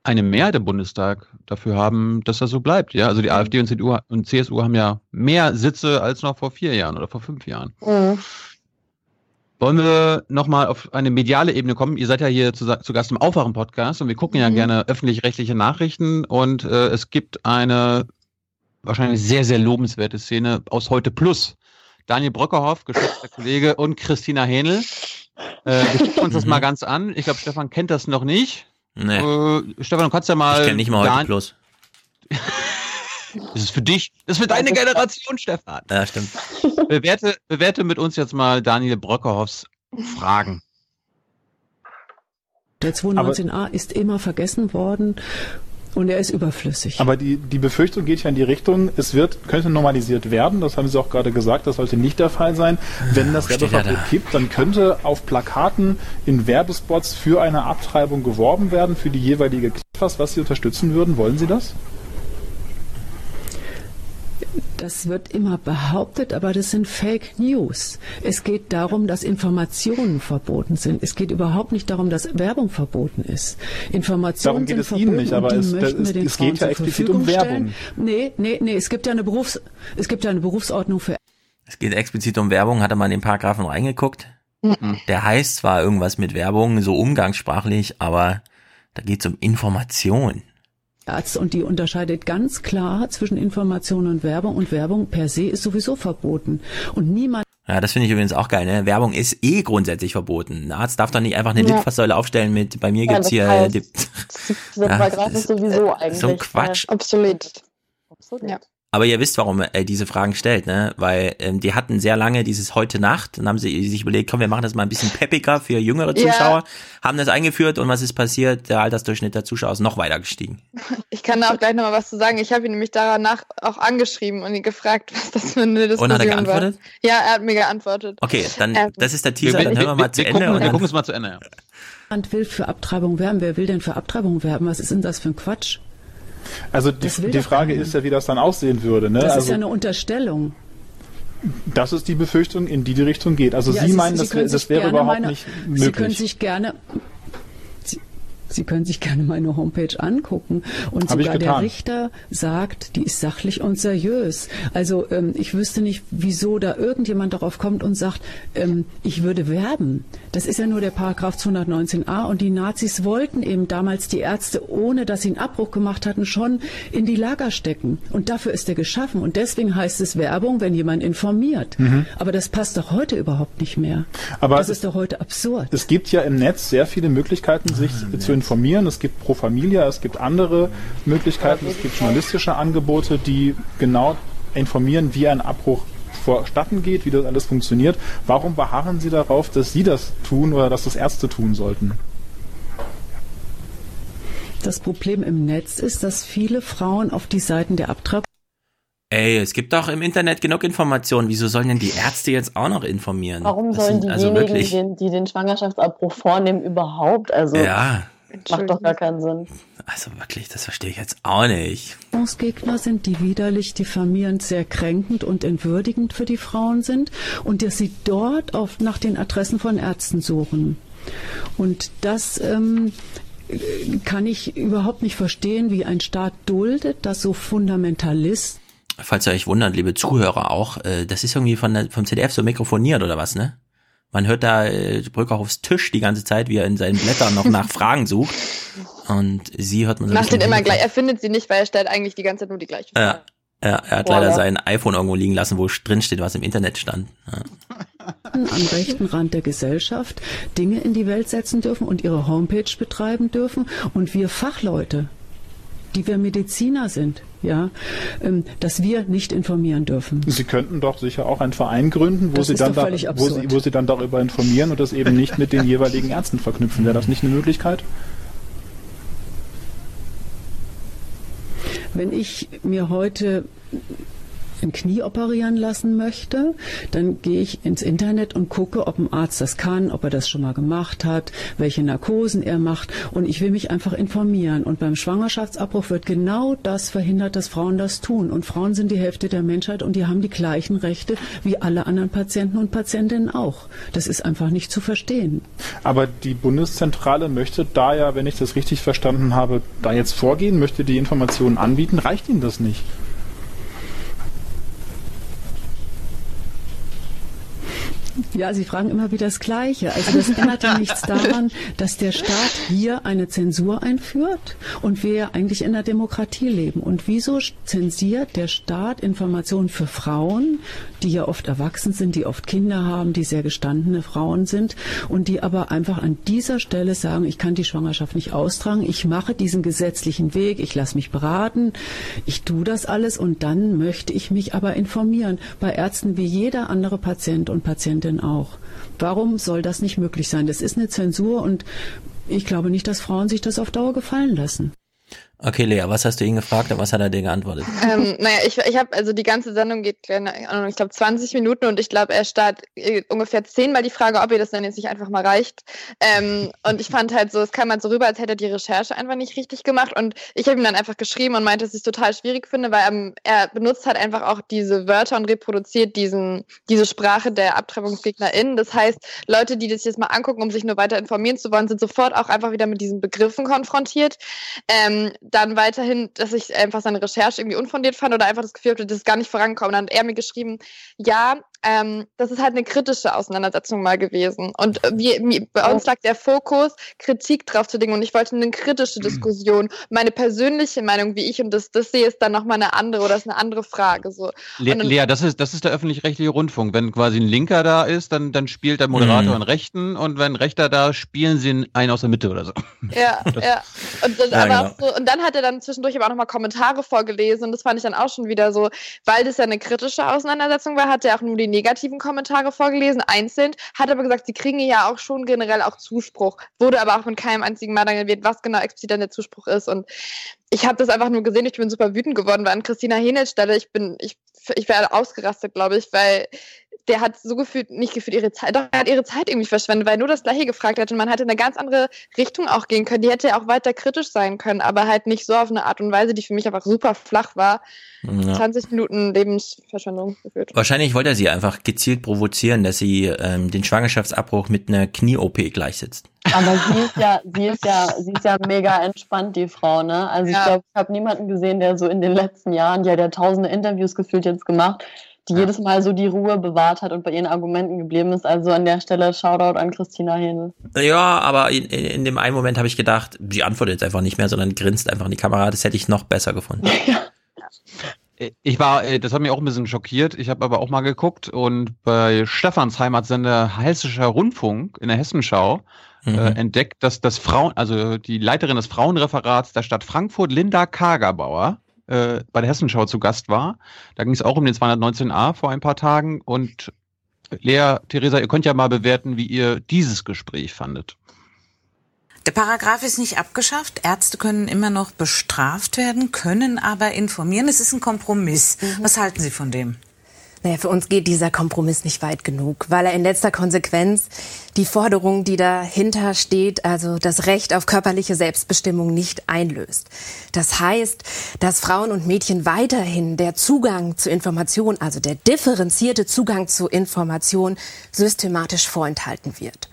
eine Mehrheit im Bundestag dafür haben, dass das so bleibt. Ja, also die AfD und CDU und CSU haben ja mehr Sitze als noch vor vier Jahren oder vor fünf Jahren. Mhm. Wollen wir nochmal auf eine mediale Ebene kommen? Ihr seid ja hier zu, zu Gast im Aufwachen-Podcast und wir gucken ja gerne öffentlich-rechtliche Nachrichten und äh, es gibt eine wahrscheinlich sehr, sehr lobenswerte Szene aus Heute Plus. Daniel Bröckerhoff, geschätzter Kollege, und Christina Hähnel. Äh, wir gucken uns das mal ganz an. Ich glaube, Stefan kennt das noch nicht. Nee. Äh, Stefan, du kannst ja mal. Ich kenne nicht mal heute Dan- plus. Das ist für dich, das ist für deine Generation, Stefan. Ja, stimmt. Bewerte, bewerte mit uns jetzt mal Daniel Bröckerhoffs Fragen. Der 219a ist immer vergessen worden und er ist überflüssig. Aber die, die Befürchtung geht ja in die Richtung, es wird, könnte normalisiert werden, das haben Sie auch gerade gesagt, das sollte nicht der Fall sein. Wenn das er Werbeverbot da? gibt, dann könnte auf Plakaten in Werbespots für eine Abtreibung geworben werden, für die jeweilige was, was Sie unterstützen würden. Wollen Sie das? Das wird immer behauptet, aber das sind Fake News. Es geht darum, dass Informationen verboten sind. Es geht überhaupt nicht darum, dass Werbung verboten ist. Informationen Darum geht sind es Ihnen verboten nicht, aber es- möchten es- es geht ja explizit um Werbung. Stellen. Nee, nee, nee, es gibt ja eine Berufs es gibt ja eine Berufsordnung für Es geht explizit um Werbung. Hat er mal in den Paragraphen reingeguckt? Der heißt zwar irgendwas mit Werbung, so umgangssprachlich, aber da geht es um Information. Ärzte und die unterscheidet ganz klar zwischen Information und Werbung und Werbung per se ist sowieso verboten. Und niemand Ja, das finde ich übrigens auch geil. Ne? Werbung ist eh grundsätzlich verboten. Ein Arzt darf doch nicht einfach eine Ja. Litfaßsäule aufstellen mit, bei mir Ja, gibt's das hier... heißt, Ja, Paragraph das ist sowieso eigentlich so ein Quatsch. äh, obsolet. Obsolet. Ja. Aber ihr wisst, warum er diese Fragen stellt, ne? Weil ähm, die hatten sehr lange dieses heute Nacht, dann haben sie sich überlegt, komm, wir machen das mal ein bisschen peppiger für jüngere Ja. Zuschauer, haben das eingeführt und was ist passiert? Der Altersdurchschnitt der Zuschauer ist noch weiter gestiegen. Ich kann da auch gleich nochmal was zu sagen. Ich habe ihn nämlich danach auch angeschrieben und ihn gefragt, was das für eine Diskussion Und hat er war. geantwortet? Ja, er hat mir geantwortet. Okay, dann Ähm, das ist der Teaser, dann hören wir mal zu Ende. gucken, und wir dann, gucken es mal zu Ende. Ja. will für Abtreibung werben. Wer will denn für Abtreibung werben? Was ist denn das für ein Quatsch? Also die, die Frage ist ja, wie das dann aussehen würde. Ne? Das also, ist ja eine Unterstellung. das ist die Befürchtung, in die die Richtung geht. Also Ja, Sie Sie- meinen, Sie das, das wäre überhaupt meine- nicht Sie können möglich. sich gerne Sie, können sich gerne meine Homepage angucken und Hab sogar der. Richter sagt, die ist sachlich und seriös. Also ähm, ich wüsste nicht, wieso da irgendjemand darauf kommt und sagt, ähm, ich würde werben. Das ist ja nur der Paragraph 219a und die Nazis wollten eben damals die Ärzte, ohne dass sie einen Abbruch gemacht hatten, schon in die Lager stecken. Und dafür ist er geschaffen. Und deswegen heißt es Werbung, wenn jemand informiert. Mhm. Aber das passt doch heute überhaupt nicht mehr. Aber das ist doch heute absurd. Es gibt ja im Netz sehr viele Möglichkeiten, sich zu informieren. Es gibt Pro Familia, es gibt andere Möglichkeiten, es gibt journalistische Angebote, die genau informieren, wie ein Abbruch vorstatten geht, wie das alles funktioniert. Warum beharren Sie darauf, dass Sie das tun oder dass das Ärzte tun sollten? Das Problem im Netz ist, dass viele Frauen auf die Seiten der Abtreibung Ey, es gibt doch im Internet genug Informationen. Wieso sollen denn die Ärzte jetzt auch noch informieren? Warum Das sollen sind also diejenigen, wirklich- die, den, die den Schwangerschaftsabbruch vornehmen, überhaupt? Also Ja, macht doch gar keinen Sinn. also wirklich, das verstehe ich jetzt auch nicht. Gegner sind, die widerlich diffamierend, sehr kränkend und entwürdigend für die Frauen sind und dass sie dort auf, nach den Adressen von Ärzten suchen. Und das ähm, kann ich überhaupt nicht verstehen, wie ein Staat duldet, dass so Fundamentalisten Falls ihr euch wundert, liebe Zuhörer auch, äh, das ist irgendwie von der, vom ZDF so mikrofoniert oder was, ne? Man hört da äh, Brückerhofs Tisch die ganze Zeit, wie er in seinen Blättern noch nach Fragen sucht. Und sie hört man so Macht den immer im gleich. Er findet sie nicht, weil er stellt eigentlich die ganze Zeit nur die gleiche Frage. Ja, ja, er hat Boah, leider ja. sein iPhone irgendwo liegen lassen, wo drin steht, was im Internet stand. Ja. am rechten Rand der Gesellschaft Dinge in die Welt setzen dürfen und ihre Homepage betreiben dürfen und wir Fachleute, die wir Mediziner sind, ja, ähm, dass wir nicht informieren dürfen. Sie könnten doch sicher auch einen Verein gründen, wo Das Sie dann da, wo Sie, wo Sie dann darüber informieren und das eben nicht mit den jeweiligen Ärzten verknüpfen. Wäre das nicht eine Möglichkeit? Wenn ich mir heute ein Knie operieren lassen möchte, dann gehe ich ins Internet und gucke, ob ein Arzt das kann, ob er das schon mal gemacht hat, welche Narkosen er macht und ich will mich einfach informieren. Und beim Schwangerschaftsabbruch wird genau das verhindert, dass Frauen das tun. Und Frauen sind die Hälfte der Menschheit und die haben die gleichen Rechte wie alle anderen Patienten und Patientinnen auch. Das ist einfach nicht zu verstehen. Aber die Bundeszentrale möchte da ja, wenn ich das richtig verstanden habe, da jetzt vorgehen, möchte die Informationen anbieten. Reicht Ihnen das nicht? Ja, Sie fragen immer wieder das Gleiche. Also das ändert ja nichts daran, dass der Staat hier eine Zensur einführt und wir eigentlich in der Demokratie leben. Und wieso zensiert der Staat Informationen für Frauen, die ja oft erwachsen sind, die oft Kinder haben, die sehr gestandene Frauen sind und die aber einfach an dieser Stelle sagen, ich kann die Schwangerschaft nicht austragen, ich mache diesen gesetzlichen Weg, ich lasse mich beraten, ich tue das alles und dann möchte ich mich aber informieren bei Ärzten wie jeder andere Patient und Patientin auch. Warum soll das nicht möglich sein? Das ist eine Zensur und ich glaube nicht, dass Frauen sich das auf Dauer gefallen lassen. Okay, Lea, was hast du ihn gefragt und was hat er dir geantwortet? Ähm, naja, ich, ich habe, also die ganze Sendung geht, ich glaube 20 Minuten und ich glaube, er starrt äh, ungefähr zehnmal die Frage, ob ihr das dann jetzt nicht einfach mal reicht. Ähm, und ich fand halt so, es kam halt so rüber, als hätte er die Recherche einfach nicht richtig gemacht und ich habe ihm dann einfach geschrieben und meinte, dass ich es total schwierig finde, weil ähm, er benutzt halt einfach auch diese Wörter und reproduziert diesen, diese Sprache der AbtreibungsgegnerInnen. Das heißt, Leute, die das jetzt mal angucken, um sich nur weiter informieren zu wollen, sind sofort auch einfach wieder mit diesen Begriffen konfrontiert. Ähm, dann weiterhin, dass ich einfach seine Recherche irgendwie unfundiert fand oder einfach das Gefühl hatte, das ist gar nicht vorankommen. Dann hat er mir geschrieben, ja, ähm, das ist halt eine kritische Auseinandersetzung mal gewesen. Und äh, wir, mir, bei uns lag der Fokus, Kritik drauf zu legen und ich wollte eine kritische Diskussion. Meine persönliche Meinung, wie ich und das, das sehe, ist dann nochmal eine andere oder ist eine andere Frage. So. Le dann- Lea, das ist, das ist der öffentlich-rechtliche Rundfunk. Wenn quasi ein Linker da ist, dann, dann spielt der Moderator Mhm. einen Rechten und wenn ein Rechter da, spielen sie einen aus der Mitte oder so. Ja, ja. Und, dann, Ja, aber genau. so, und dann hat er dann zwischendurch aber auch nochmal Kommentare vorgelesen und das fand ich dann auch schon wieder so, weil das ja eine kritische Auseinandersetzung war, hat er auch nur die negativen Kommentare vorgelesen, einzeln, hat aber gesagt, sie kriegen ja auch schon generell auch Zuspruch, wurde aber auch mit keinem einzigen Mal dann erwähnt, was genau explizit dann der Zuspruch ist. Und ich habe das einfach nur gesehen, ich bin super wütend geworden, weil an Christina Henels Stelle, ich bin, ich, ich wäre ausgerastet, glaube ich, weil der hat so gefühlt, nicht gefühlt ihre Zeit, doch er hat ihre Zeit irgendwie verschwendet, weil er nur das Gleiche gefragt hat und man hätte in eine ganz andere Richtung auch gehen können. Die hätte ja auch weiter kritisch sein können, aber halt nicht so auf eine Art und Weise, die für mich einfach super flach war. Ja. 20 Minuten Lebensverschwendung gefühlt. Wahrscheinlich wollte er sie einfach gezielt provozieren, dass sie ähm, den Schwangerschaftsabbruch mit einer Knie-OP gleichsetzt. Aber sie ist ja, sie ist ja, sie ist ja mega entspannt, die Frau, ne? Also ich Ja. glaube, ich habe niemanden gesehen, der so in den letzten Jahren, die hat ja tausende Interviews gefühlt jetzt gemacht, die jedes Mal so die Ruhe bewahrt hat und bei ihren Argumenten geblieben ist. Also an der Stelle Shoutout an Christina Hähnel. Ja, aber in, in, dem einen Moment habe ich gedacht, sie antwortet jetzt einfach nicht mehr, sondern grinst einfach in die Kamera. Das hätte ich noch besser gefunden. Ich war, äh, das hat mich auch ein bisschen schockiert. Ich habe aber auch mal geguckt und bei Stefans Heimatsender Hessischer Rundfunk in der Hessenschau Mhm. äh, entdeckt, dass das Frauen, also die Leiterin des Frauenreferats der Stadt Frankfurt, Linda Kagerbauer, äh, bei der Hessenschau zu Gast war. Da ging es auch um den 219a vor ein paar Tagen und Lea, Theresa, ihr könnt ja mal bewerten, wie ihr dieses Gespräch fandet. Der Paragraph ist nicht abgeschafft. Ärzte können immer noch bestraft werden, können aber informieren. Es ist ein Kompromiss. Was halten Sie von dem? Naja, für uns geht dieser Kompromiss nicht weit genug, weil er in letzter Konsequenz die Forderung, die dahinter steht, also das Recht auf körperliche Selbstbestimmung nicht einlöst. Das heißt, dass Frauen und Mädchen weiterhin der Zugang zu Information, also der differenzierte Zugang zu Information systematisch vorenthalten wird.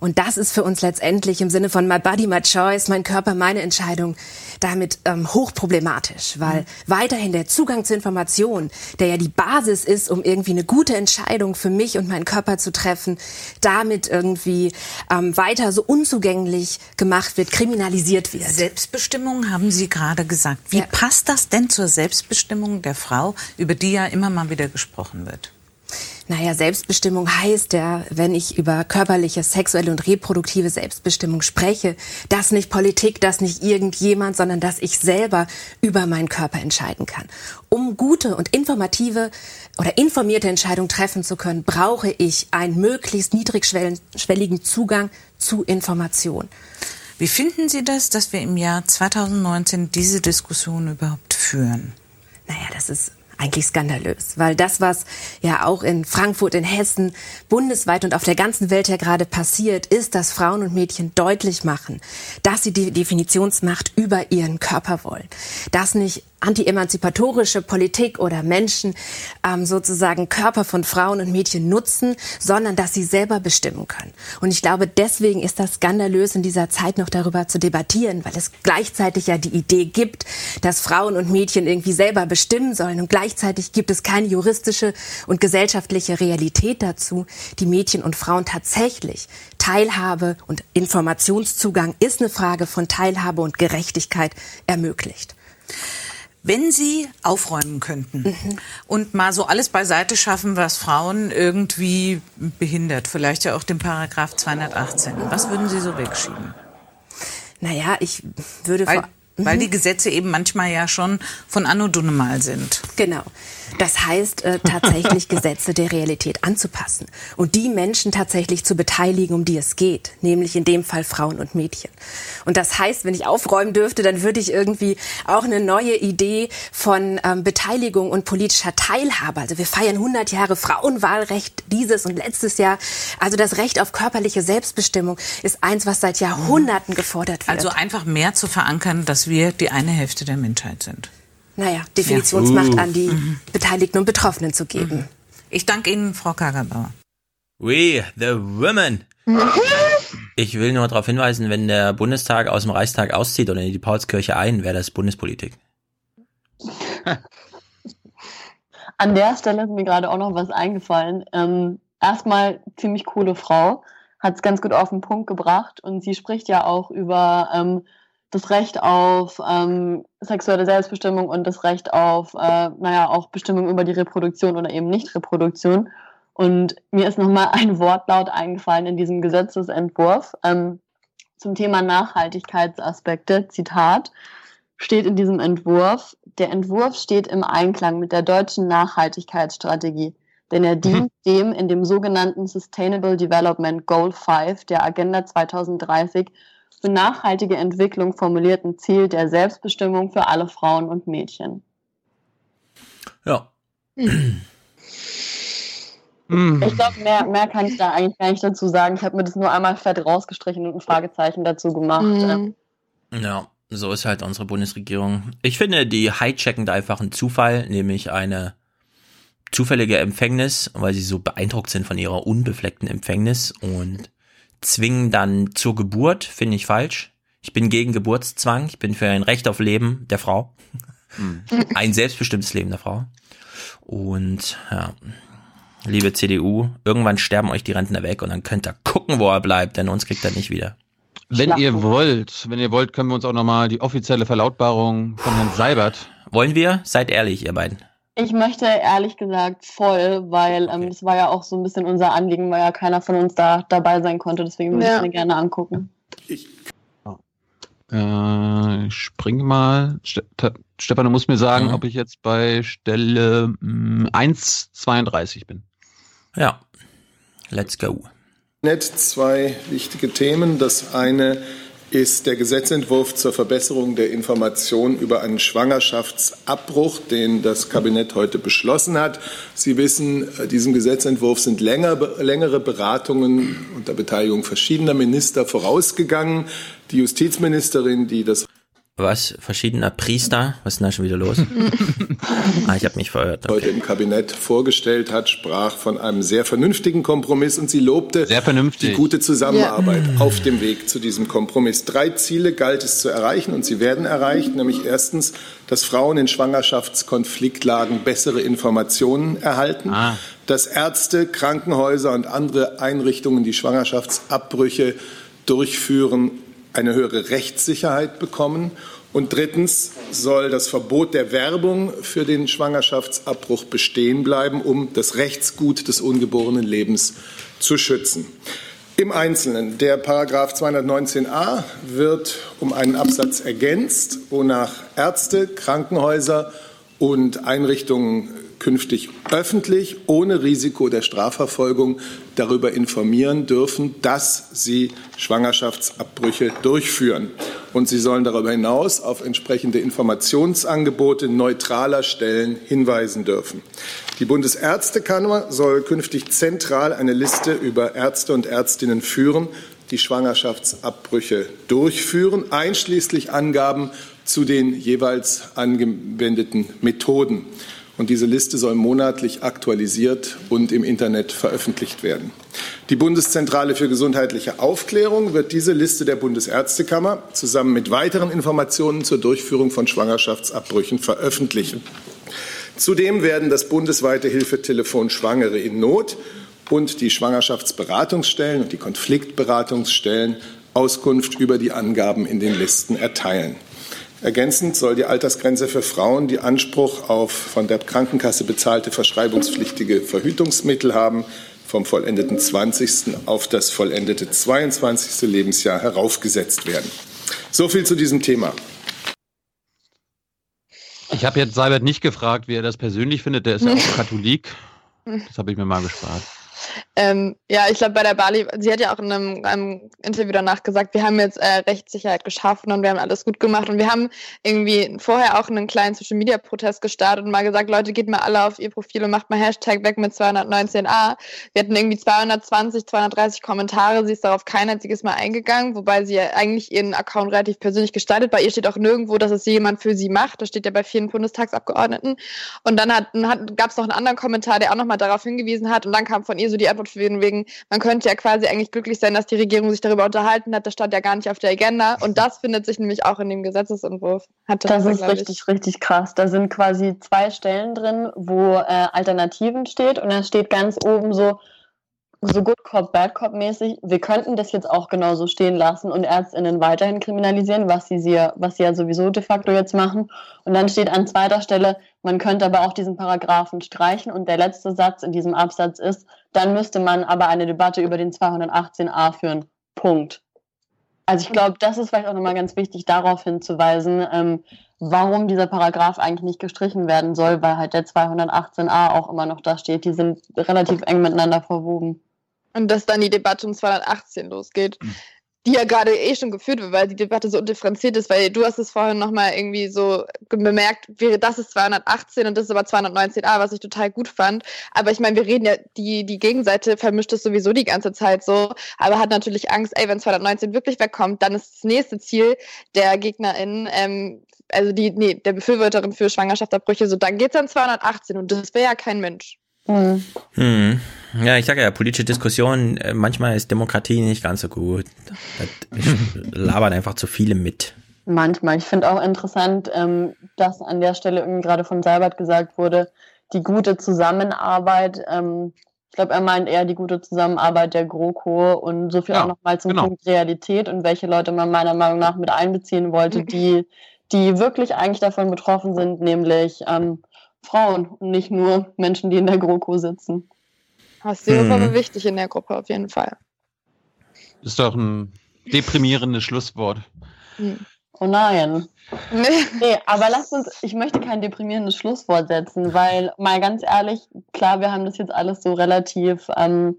Und das ist für uns letztendlich im Sinne von My Body, My Choice, mein Körper, meine Entscheidung, damit ähm, hochproblematisch, weil mhm. weiterhin der Zugang zu Informationen, der ja die Basis ist, um irgendwie eine gute Entscheidung für mich und meinen Körper zu treffen, damit irgendwie ähm, weiter so unzugänglich gemacht wird, kriminalisiert wird. Selbstbestimmung haben Sie gerade gesagt. Wie ja. passt das denn zur Selbstbestimmung der Frau, über die ja immer mal wieder gesprochen wird? Naja, Selbstbestimmung heißt ja, wenn ich über körperliche, sexuelle und reproduktive Selbstbestimmung spreche, dass nicht Politik, dass nicht irgendjemand, sondern dass ich selber über meinen Körper entscheiden kann. Um gute und informative oder informierte Entscheidungen treffen zu können, brauche ich einen möglichst niedrigschwelligen Zugang zu Information. Wie finden Sie das, dass wir im Jahr 2019 diese Diskussion überhaupt führen? Naja, das ist eigentlich skandalös, weil das, was ja auch in Frankfurt, in Hessen, bundesweit und auf der ganzen Welt ja gerade passiert, ist, dass Frauen und Mädchen deutlich machen, dass sie die Definitionsmacht über ihren Körper wollen, dass nicht anti-emanzipatorische Politik oder Menschen ähm, sozusagen Körper von Frauen und Mädchen nutzen, sondern dass sie selber bestimmen können. Und ich glaube, deswegen ist das skandalös in dieser Zeit noch darüber zu debattieren, weil es gleichzeitig ja die Idee gibt, dass Frauen und Mädchen irgendwie selber bestimmen sollen und gleichzeitig gibt es keine juristische und gesellschaftliche Realität dazu, die Mädchen und Frauen tatsächlich Teilhabe und Informationszugang ist eine Frage von Teilhabe und Gerechtigkeit ermöglicht. Wenn Sie aufräumen könnten mhm. und mal so alles beiseite schaffen, was Frauen irgendwie behindert, vielleicht ja auch den Paragraph 218, was würden Sie so wegschieben? Naja, ich würde Weil, weil mhm. die Gesetze eben manchmal ja schon von Anno Dunnemal sind. Genau. Das heißt, äh, tatsächlich Gesetze der Realität anzupassen und die Menschen tatsächlich zu beteiligen, um die es geht, nämlich in dem Fall Frauen und Mädchen. Und das heißt, wenn ich aufräumen dürfte, dann würde ich irgendwie auch eine neue Idee von ähm, Beteiligung und politischer Teilhabe. Also wir feiern 100 Jahre Frauenwahlrecht dieses und letztes Jahr. Also das Recht auf körperliche Selbstbestimmung ist eins, was seit Jahrhunderten gefordert wird. Also einfach mehr zu verankern, dass wir die eine Hälfte der Menschheit sind naja, Definitionsmacht ja. uh. an die mhm. Beteiligten und Betroffenen zu geben. Mhm. Ich danke Ihnen, Frau Kagerbauer. We, the women. Ich will nur darauf hinweisen, wenn der Bundestag aus dem Reichstag auszieht oder in die Paulskirche ein, wäre das Bundespolitik. An der Stelle ist mir gerade auch noch was eingefallen. Ähm, erstmal ziemlich coole Frau, hat es ganz gut auf den Punkt gebracht und sie spricht ja auch über ähm, das Recht auf ähm, sexuelle Selbstbestimmung und das Recht auf, äh, naja, auch Bestimmung über die Reproduktion oder eben Nicht-Reproduktion. Und mir ist nochmal ein Wortlaut eingefallen in diesem Gesetzesentwurf ähm, zum Thema Nachhaltigkeitsaspekte. Zitat steht in diesem Entwurf, der Entwurf steht im Einklang mit der deutschen Nachhaltigkeitsstrategie, denn er dient dem in dem sogenannten Sustainable Development Goal 5 der Agenda 2030 für nachhaltige Entwicklung formulierten Ziel der Selbstbestimmung für alle Frauen und Mädchen. Ja. Hm. Ich glaube, mehr, mehr kann ich da eigentlich gar nicht dazu sagen. Ich habe mir das nur einmal fett rausgestrichen und ein Fragezeichen dazu gemacht. Mhm. Ja, so ist halt unsere Bundesregierung. Ich finde, die hijacken da einfach einen Zufall, nämlich eine zufällige Empfängnis, weil sie so beeindruckt sind von ihrer unbefleckten Empfängnis und zwingen dann zur Geburt, finde ich falsch. Ich bin gegen Geburtszwang, ich bin für ein Recht auf Leben der Frau. Mhm. Ein selbstbestimmtes Leben der Frau. Und ja, liebe CDU, irgendwann sterben euch die Rentner weg und dann könnt ihr gucken, wo er bleibt, denn uns kriegt er nicht wieder. Wenn ihr wollt, wenn ihr wollt, können wir uns auch nochmal die offizielle Verlautbarung von Herrn Seibert. Wollen wir? Seid ehrlich, ihr beiden. Ich möchte ehrlich gesagt voll, weil ähm, das war ja auch so ein bisschen unser Anliegen, weil ja keiner von uns da dabei sein konnte. Deswegen würde ja. ich mir gerne angucken. Ich, äh, ich springe mal. Stefan, du musst mir sagen, mhm. ob ich jetzt bei Stelle 1,32 hm, bin. Ja, let's go. Nett zwei wichtige Themen. Das eine ist der Gesetzentwurf zur Verbesserung der Information über einen Schwangerschaftsabbruch, den das Kabinett heute beschlossen hat. Sie wissen, diesem Gesetzentwurf sind länger, längere Beratungen unter Beteiligung verschiedener Minister vorausgegangen. Die Justizministerin, die das Was? Verschiedener Priester? Was ist denn da schon wieder los? ah, ich habe mich verirrt. Okay. heute im Kabinett vorgestellt hat, sprach von einem sehr vernünftigen Kompromiss und sie lobte die gute Zusammenarbeit auf dem Weg zu diesem Kompromiss. Drei Ziele galt es zu erreichen und sie werden erreicht, nämlich erstens, dass Frauen in Schwangerschaftskonfliktlagen bessere Informationen erhalten, dass Ärzte, Krankenhäuser und andere Einrichtungen, die Schwangerschaftsabbrüche durchführen, eine höhere Rechtssicherheit bekommen. Und drittens soll das Verbot der Werbung für den Schwangerschaftsabbruch bestehen bleiben, um das Rechtsgut des ungeborenen Lebens zu schützen. Im Einzelnen. Der Paragraph 219a wird um einen Absatz ergänzt, wonach Ärzte, Krankenhäuser und Einrichtungen künftig öffentlich ohne Risiko der Strafverfolgung darüber informieren dürfen, dass sie Schwangerschaftsabbrüche durchführen. Und sie sollen darüber hinaus auf entsprechende Informationsangebote neutraler Stellen hinweisen dürfen. Die Bundesärztekammer soll künftig zentral eine Liste über Ärzte und Ärztinnen führen, die Schwangerschaftsabbrüche durchführen, einschließlich Angaben zu den jeweils angewendeten Methoden. Und diese Liste soll monatlich aktualisiert und im Internet veröffentlicht werden. Die Bundeszentrale für gesundheitliche Aufklärung wird diese Liste der Bundesärztekammer zusammen mit weiteren Informationen zur Durchführung von Schwangerschaftsabbrüchen veröffentlichen. Zudem werden das bundesweite Hilfetelefon Schwangere in Not und die Schwangerschaftsberatungsstellen und die Konfliktberatungsstellen Auskunft über die Angaben in den Listen erteilen. Ergänzend soll die Altersgrenze für Frauen, die Anspruch auf von der Krankenkasse bezahlte verschreibungspflichtige Verhütungsmittel haben, vom vollendeten 20. auf das vollendete 22. Lebensjahr heraufgesetzt werden. So viel zu diesem Thema. Ich habe jetzt Seibert nicht gefragt, wie er das persönlich findet. Der ist ja auch Katholik. Das habe ich mir mal gespart. Ähm, ja, ich glaube, bei der Bali, sie hat ja auch in einem, einem, Interview danach gesagt, wir haben jetzt äh, Rechtssicherheit geschaffen und wir haben alles gut gemacht. Und wir haben irgendwie vorher auch einen kleinen Social-Media-Protest gestartet und mal gesagt, Leute, geht mal alle auf ihr Profil und macht mal Hashtag weg mit 219a. Wir hatten irgendwie 220, 230 Kommentare. Sie ist darauf kein einziges Mal eingegangen, wobei sie ja eigentlich ihren Account relativ persönlich gestaltet. Bei ihr steht auch nirgendwo, dass es jemand für sie macht. Das steht ja bei vielen Bundestagsabgeordneten. Und dann hat, hat, gab es noch einen anderen Kommentar, der auch nochmal darauf hingewiesen hat. Und dann kam von ihr so die Antwort von wegen, man könnte ja quasi eigentlich glücklich sein, dass die Regierung sich darüber unterhalten hat. Das stand ja gar nicht auf der Agenda. Und das findet sich nämlich auch in dem Gesetzesentwurf. Hat Das ist richtig, richtig krass. Da sind quasi zwei Stellen drin, wo äh, Alternativen steht und da steht ganz oben so, so Good Cop, Bad Cop mäßig, wir könnten das jetzt auch genauso stehen lassen und ÄrztInnen weiterhin kriminalisieren, was sie, sie, was sie ja sowieso de facto jetzt machen. Und dann steht an zweiter Stelle, man könnte aber auch diesen Paragraphen streichen und der letzte Satz in diesem Absatz ist, dann müsste man aber eine Debatte über den 218a führen. Punkt. Also ich glaube, das ist vielleicht auch nochmal ganz wichtig, darauf hinzuweisen, ähm, warum dieser Paragraph eigentlich nicht gestrichen werden soll, weil halt der 218a auch immer noch da steht. Die sind relativ eng miteinander verwoben. Und dass dann die Debatte um 218 losgeht. Die ja gerade eh schon geführt wird, weil die Debatte so undifferenziert ist, weil du hast es vorhin nochmal irgendwie so bemerkt, wäre das ist 218 und das ist aber 219a, was ich total gut fand. Aber ich meine, wir reden ja, die, die Gegenseite vermischt es sowieso die ganze Zeit so, aber hat natürlich Angst, ey, wenn 219 wirklich wegkommt, dann ist das nächste Ziel der GegnerInnen, ähm, also die, nee, der Befürworterin für Schwangerschaftsabbrüche, so dann geht's an 218 und das wäre ja kein Mensch. Hm. Ja, ich sage ja, politische Diskussion, äh, manchmal ist Demokratie nicht ganz so gut. Das labert einfach zu viele mit. Manchmal. Ich finde auch interessant, ähm, dass an der Stelle irgendwie gerade von Seibert gesagt wurde, die gute Zusammenarbeit. Ähm, ich glaube, er meint eher die gute Zusammenarbeit der GroKo und so viel Ja, auch nochmal zum genau. Punkt Realität und welche Leute man meiner Meinung nach mit einbeziehen wollte, die, die wirklich eigentlich davon betroffen sind, nämlich ähm, Frauen und nicht nur Menschen, die in der GroKo sitzen. Das ist Hm. aber wichtig in der Gruppe auf jeden Fall. Das ist doch ein deprimierendes Schlusswort. Oh nein. Nee, aber lasst uns, ich möchte kein deprimierendes Schlusswort setzen, weil mal ganz ehrlich, klar, wir haben das jetzt alles so relativ ähm,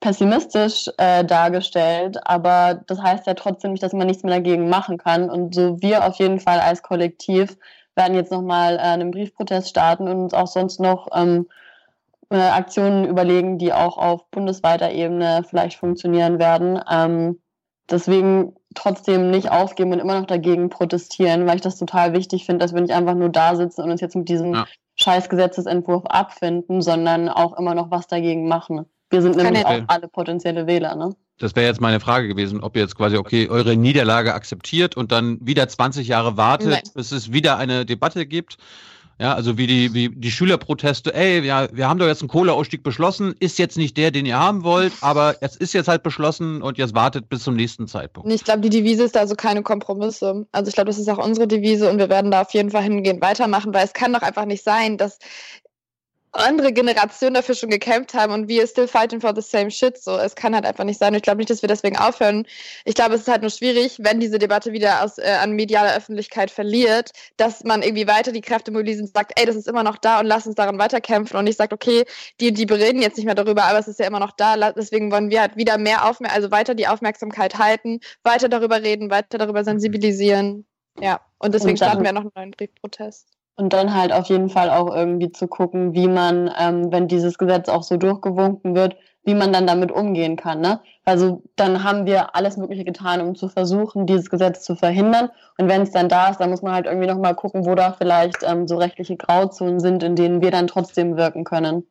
pessimistisch äh, dargestellt, aber das heißt ja trotzdem nicht, dass man nichts mehr dagegen machen kann. Und so wir auf jeden Fall als Kollektiv werden jetzt nochmal äh, einen Briefprotest starten und uns auch sonst noch ähm, äh, Aktionen überlegen, die auch auf bundesweiter Ebene vielleicht funktionieren werden. Ähm, deswegen trotzdem nicht aufgeben und immer noch dagegen protestieren, weil ich das total wichtig finde, dass wir nicht einfach nur da sitzen und uns jetzt mit diesem ja. scheiß Gesetzesentwurf abfinden, sondern auch immer noch was dagegen machen. Wir sind nämlich auch alle potenzielle Wähler, ne? Das wäre jetzt meine Frage gewesen, ob ihr jetzt quasi, okay, eure Niederlage akzeptiert und dann wieder 20 Jahre wartet, Nein. bis es wieder eine Debatte gibt ja, also wie die, wie die Schülerproteste, ey, ja, wir haben doch jetzt einen Kohleausstieg beschlossen, ist jetzt nicht der, den ihr haben wollt, aber es ist jetzt halt beschlossen und jetzt wartet bis zum nächsten Zeitpunkt. Ich glaube, die Devise ist also keine Kompromisse. Also ich glaube, das ist auch unsere Devise und wir werden da auf jeden Fall hingehen weitermachen, weil es kann doch einfach nicht sein, dass andere Generationen dafür schon gekämpft haben und wir still fighting for the same shit. So, es kann halt einfach nicht sein. Und ich glaube nicht, dass wir deswegen aufhören. Ich glaube, es ist halt nur schwierig, wenn diese Debatte wieder aus, äh, an medialer Öffentlichkeit verliert, dass man irgendwie weiter die Kräfte mobilisiert und sagt, ey, das ist immer noch da und lass uns daran weiterkämpfen. Und ich sage, okay, die, die bereden jetzt nicht mehr darüber, aber es ist ja immer noch da. Deswegen wollen wir halt wieder mehr aufmerksamkeit, also weiter die Aufmerksamkeit halten, weiter darüber reden, weiter darüber sensibilisieren. Ja, und deswegen und starten wir noch einen neuen Briefprotest. Und dann halt auf jeden Fall auch irgendwie zu gucken, wie man, ähm, wenn dieses Gesetz auch so durchgewunken wird, wie man dann damit umgehen kann. Ne? Also dann haben wir alles Mögliche getan, um zu versuchen, dieses Gesetz zu verhindern. Und wenn es dann da ist, dann muss man halt irgendwie nochmal gucken, wo da vielleicht ähm, so rechtliche Grauzonen sind, in denen wir dann trotzdem wirken können.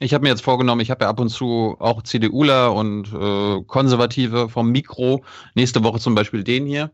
Ich habe mir jetzt vorgenommen, ich habe ja ab und zu auch CDUler und äh, Konservative vom Mikro. Nächste Woche zum Beispiel den hier.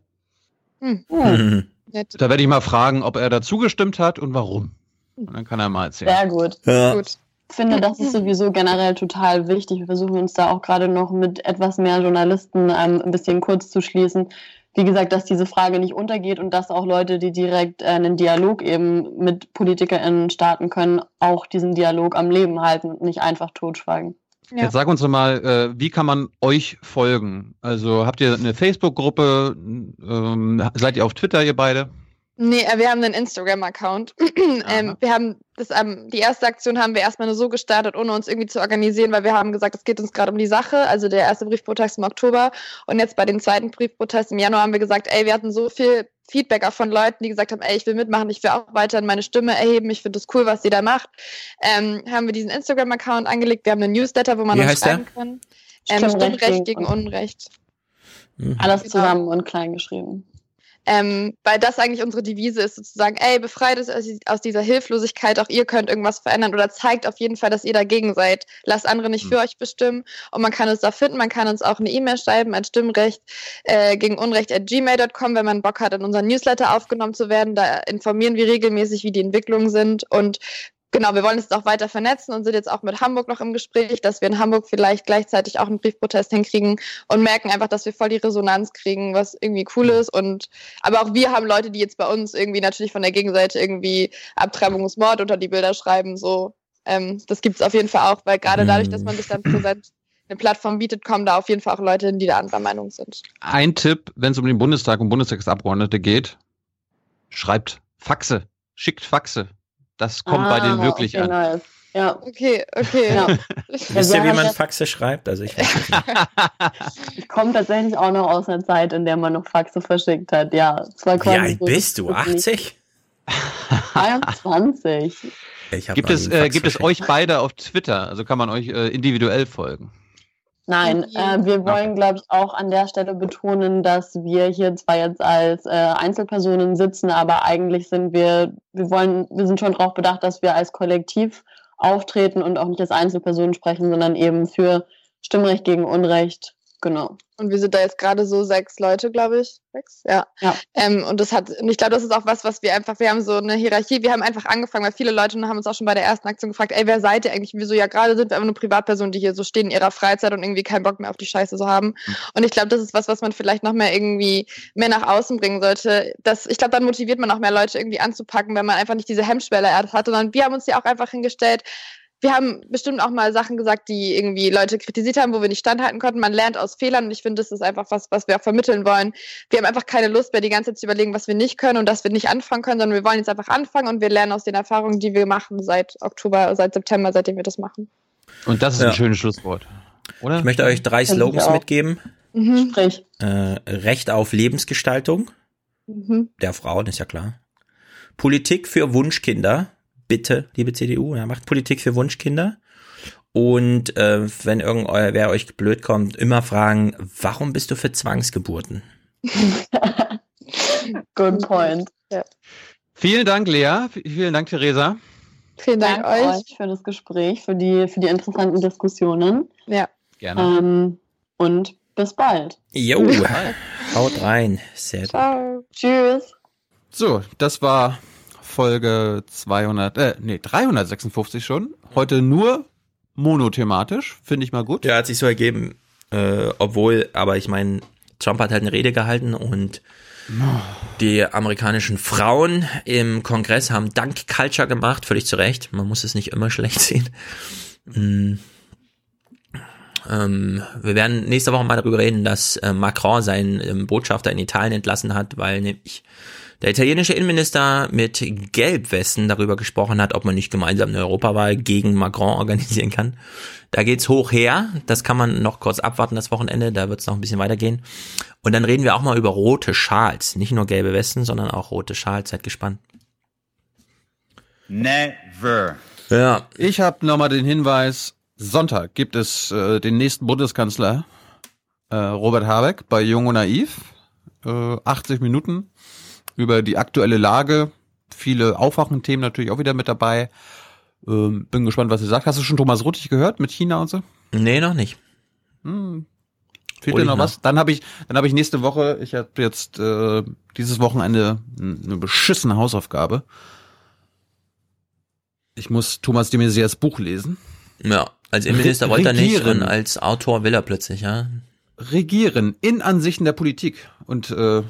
Hm. Hm. Nett. Da werde ich mal fragen, ob er dazu gestimmt hat und warum. Und dann kann er mal erzählen. Sehr gut. Ja. gut. Ich finde, das ist sowieso generell total wichtig. Wir versuchen uns da auch gerade noch mit etwas mehr Journalisten ähm, ein bisschen kurz zu schließen. Wie gesagt, dass diese Frage nicht untergeht und dass auch Leute, die direkt äh, einen Dialog eben mit PolitikerInnen starten können, auch diesen Dialog am Leben halten und nicht einfach totschweigen. Ja. Jetzt sag uns doch mal, äh, wie kann man euch folgen? Also habt ihr eine Facebook-Gruppe? Ähm, seid ihr auf Twitter, ihr beide? Nee, äh, wir haben einen Instagram-Account. ähm, wir haben das, ähm, die erste Aktion haben wir erstmal nur so gestartet, ohne uns irgendwie zu organisieren, weil wir haben gesagt, es geht uns gerade um die Sache. Also der erste Briefprotest im Oktober und jetzt bei den zweiten Briefprotest im Januar haben wir gesagt, ey, wir hatten so viel Feedback auch von Leuten, die gesagt haben, ey, ich will mitmachen, ich will auch weiterhin meine Stimme erheben, ich finde das cool, was sie da macht. Ähm, haben wir diesen Instagram-Account angelegt, wir haben einen Newsletter, wo man Wie uns schreiben der? kann. Ähm, Stimmrecht gegen Unrecht. Mhm. Alles genau. zusammen und klein geschrieben. Ähm, weil das eigentlich unsere Devise ist, sozusagen, ey, befreit es aus dieser Hilflosigkeit, auch ihr könnt irgendwas verändern oder zeigt auf jeden Fall, dass ihr dagegen seid. Lasst andere nicht für mhm. euch bestimmen und man kann uns da finden, man kann uns auch eine E-Mail schreiben an Stimmrecht äh, gegen Unrecht at gmail.com, wenn man Bock hat, in unseren Newsletter aufgenommen zu werden. Da informieren wir regelmäßig, wie die Entwicklungen sind und genau, wir wollen es auch weiter vernetzen und sind jetzt auch mit Hamburg noch im Gespräch, dass wir in Hamburg vielleicht gleichzeitig auch einen Briefprotest hinkriegen und merken einfach, dass wir voll die Resonanz kriegen, was irgendwie cool ist. Und aber auch wir haben Leute, die jetzt bei uns irgendwie natürlich von der Gegenseite irgendwie Abtreibungsmord unter die Bilder schreiben. So, ähm, das gibt es auf jeden Fall auch, weil gerade dadurch, dass man sich dann präsent eine Plattform bietet, kommen da auf jeden Fall auch Leute hin, die da anderer Meinung sind. Ein Tipp, wenn es um den Bundestag und Bundestagsabgeordnete geht, schreibt Faxe, schickt Faxe. Das kommt ah, bei denen wirklich okay, an. Nice. Ja. Okay, okay. Ja. Wisst ihr, wie man Faxe schreibt? Also ich, ich komme tatsächlich auch noch aus einer Zeit, in der man noch Faxe verschickt hat. Ja, zwar Wie alt bist du? 80? 23. Gibt es, äh, gibt es euch beide auf Twitter? Also kann man euch äh, individuell folgen? Nein, äh, wir wollen, okay. glaube ich, auch an der Stelle betonen, dass wir hier zwar jetzt als äh, Einzelpersonen sitzen, aber eigentlich sind wir, wir wollen, wir sind schon darauf bedacht, dass wir als Kollektiv auftreten und auch nicht als Einzelpersonen sprechen, sondern eben für Stimmrecht gegen Unrecht Genau. Und wir sind da jetzt gerade so sechs Leute, glaube ich. Sechs? Ja. ja. Ähm, und das hat, und ich glaube, das ist auch was, was wir einfach, wir haben so eine Hierarchie, wir haben einfach angefangen, weil viele Leute haben uns auch schon bei der ersten Aktion gefragt, ey, wer seid ihr eigentlich? Wieso ja gerade sind wir einfach nur Privatpersonen, die hier so stehen in ihrer Freizeit und irgendwie keinen Bock mehr auf die Scheiße so haben. Mhm. Und ich glaube, das ist was, was man vielleicht noch mehr irgendwie mehr nach außen bringen sollte. Das, ich glaube, dann motiviert man auch mehr Leute irgendwie anzupacken, wenn man einfach nicht diese Hemmschwelle hat, sondern wir haben uns ja auch einfach hingestellt, wir haben bestimmt auch mal Sachen gesagt, die irgendwie Leute kritisiert haben, wo wir nicht standhalten konnten. Man lernt aus Fehlern und ich finde, das ist einfach was, was wir auch vermitteln wollen. Wir haben einfach keine Lust mehr, die ganze Zeit zu überlegen, was wir nicht können und dass wir nicht anfangen können, sondern wir wollen jetzt einfach anfangen und wir lernen aus den Erfahrungen, die wir machen seit Oktober, seit September, seitdem wir das machen. Und das ist ja. ein schönes Schlusswort. Oder? Ich möchte euch drei Slogans mitgeben. Mhm. Sprich. Äh, Recht auf Lebensgestaltung Mhm. der Frauen, ist ja klar. Politik für Wunschkinder. Bitte, liebe CDU, ja, macht Politik für Wunschkinder. Und äh, wenn irgendwer euch blöd kommt, immer fragen, warum bist du für Zwangsgeburten? Good point. Ja. Vielen Dank, Lea. Vielen Dank, Theresa. Vielen Dank Danke euch. für das Gespräch, für die, für die interessanten Diskussionen. Ja. Gerne. Ähm, und bis bald. Jo, haut rein. Sehr gut. Ciao. Tschüss. So, das war Folge 200, äh, nee, 356 schon. Heute nur monothematisch, finde ich mal gut. Ja, hat sich so ergeben. Äh, obwohl, aber ich meine, Trump hat halt eine Rede gehalten und die amerikanischen Frauen im Kongress haben Dank Culture gemacht, völlig zu Recht. Man muss es nicht immer schlecht sehen. Mm. Ähm, wir werden nächste Woche mal darüber reden, dass äh, Macron seinen ähm, Botschafter in Italien entlassen hat, weil nämlich der italienische Innenminister mit Gelbwesten darüber gesprochen hat, ob man nicht gemeinsam eine Europawahl gegen Macron organisieren kann. Da geht's hoch her. Das kann man noch kurz abwarten, das Wochenende. Da wird's noch ein bisschen weitergehen. Und dann reden wir auch mal über rote Schals. Nicht nur gelbe Westen, sondern auch rote Schals. Seid gespannt. Never. Ja. Ich habe nochmal den Hinweis, Sonntag gibt es äh, den nächsten Bundeskanzler, äh, Robert Habeck, bei Jung und Naiv. Äh, 80 Minuten über die aktuelle Lage. Viele Aufwachen-Themen natürlich auch wieder mit dabei. Ähm, bin gespannt, was er sagt. Hast du schon Thomas Ruttig gehört mit China und so? Nee, noch nicht. Hm. Fehlt dir noch nach. was? Dann habe ich, dann habe ich nächste Woche, ich habe jetzt äh, dieses Wochenende eine beschissene Hausaufgabe. Ich muss Thomas de Maizières Buch lesen. Ja, als Innenminister wollte er nicht und als Autor will er plötzlich, ja. Regieren in Ansichten der Politik. Und äh,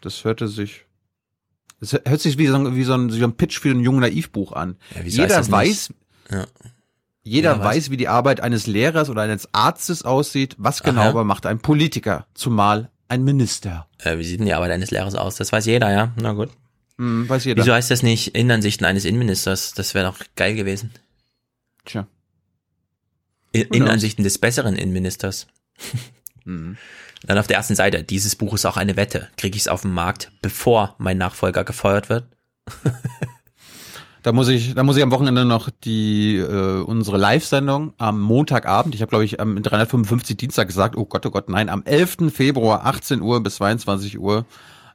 das hörte sich. Das hört sich wie so, ein- wie so ein, wie so ein Pitch für ein jungen Naivbuch an. Ja, jeder das weiß? Ja. jeder Jeder weiß, weiß. wie die Arbeit eines Lehrers oder eines Arztes aussieht. Was genau Aha. aber macht ein Politiker? Zumal ein Minister. Äh, wie sieht denn die Arbeit eines Lehrers aus? Das weiß jeder, ja. Na gut. Hm, weiß jeder. Wieso heißt das nicht Innenansichten eines Innenministers? Das wäre doch geil gewesen. Tja. In? Innenansichten des besseren Innenministers. Mhm. Dann auf der ersten Seite, dieses Buch ist auch eine Wette. Kriege ich es auf den Markt, bevor mein Nachfolger gefeuert wird? Da muss ich, da muss ich am Wochenende noch die äh, unsere Live-Sendung am Montagabend. Ich habe glaube ich am 355 Dienstag gesagt. Oh Gott, oh Gott, nein, am 11. Februar 18 Uhr bis 22 Uhr.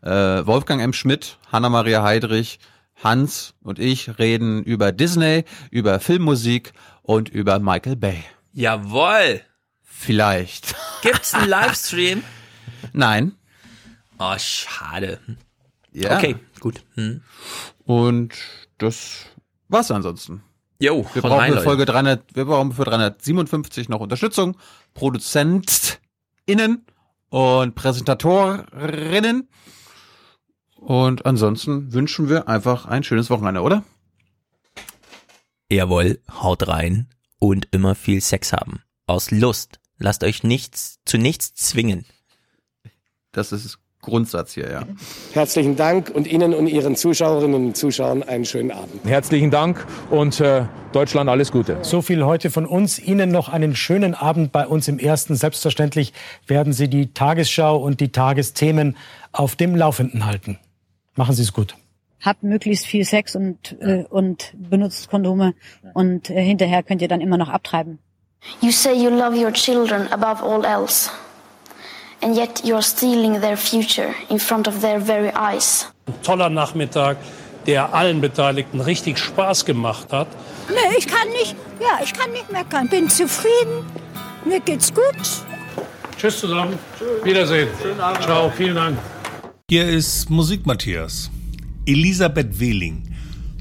Äh, Wolfgang M. Schmidt, Hanna-Maria Heidrich, Hans und ich reden über Disney, über Filmmusik und über Michael Bay. Jawoll! Vielleicht. Gibt's einen Livestream? Nein. Oh, schade. Ja. Okay, gut. Hm. Und das war's ansonsten. Jo, wir brauchen rein, für. Folge 300, wir brauchen für 357 noch Unterstützung. ProduzentInnen und Präsentatorinnen. Und ansonsten wünschen wir einfach ein schönes Wochenende, oder? Jawohl, haut rein und immer viel Sex haben. Aus Lust. Lasst euch nichts zu nichts zwingen. Das ist Grundsatz hier, ja. Herzlichen Dank und Ihnen und Ihren Zuschauerinnen und Zuschauern einen schönen Abend. Herzlichen Dank und äh, Deutschland alles Gute. So viel heute von uns. Ihnen noch einen schönen Abend bei uns im Ersten. Selbstverständlich werden Sie die Tagesschau und die Tagesthemen auf dem Laufenden halten. Machen Sie es gut. Habt möglichst viel Sex und, äh, und benutzt Kondome und äh, hinterher könnt ihr dann immer noch abtreiben. You say you love your children above all else, and yet you're stealing their future in front of their very eyes. Ein toller Nachmittag, der allen Beteiligten richtig Spaß gemacht hat. Nee, ich kann nicht, ja, ich kann nicht meckern. Bin zufrieden. Mir geht's gut. Tschüss zusammen. Wiedersehen. Ciao, vielen Dank. Hier ist Musik Matthias. Elisabeth Wehling,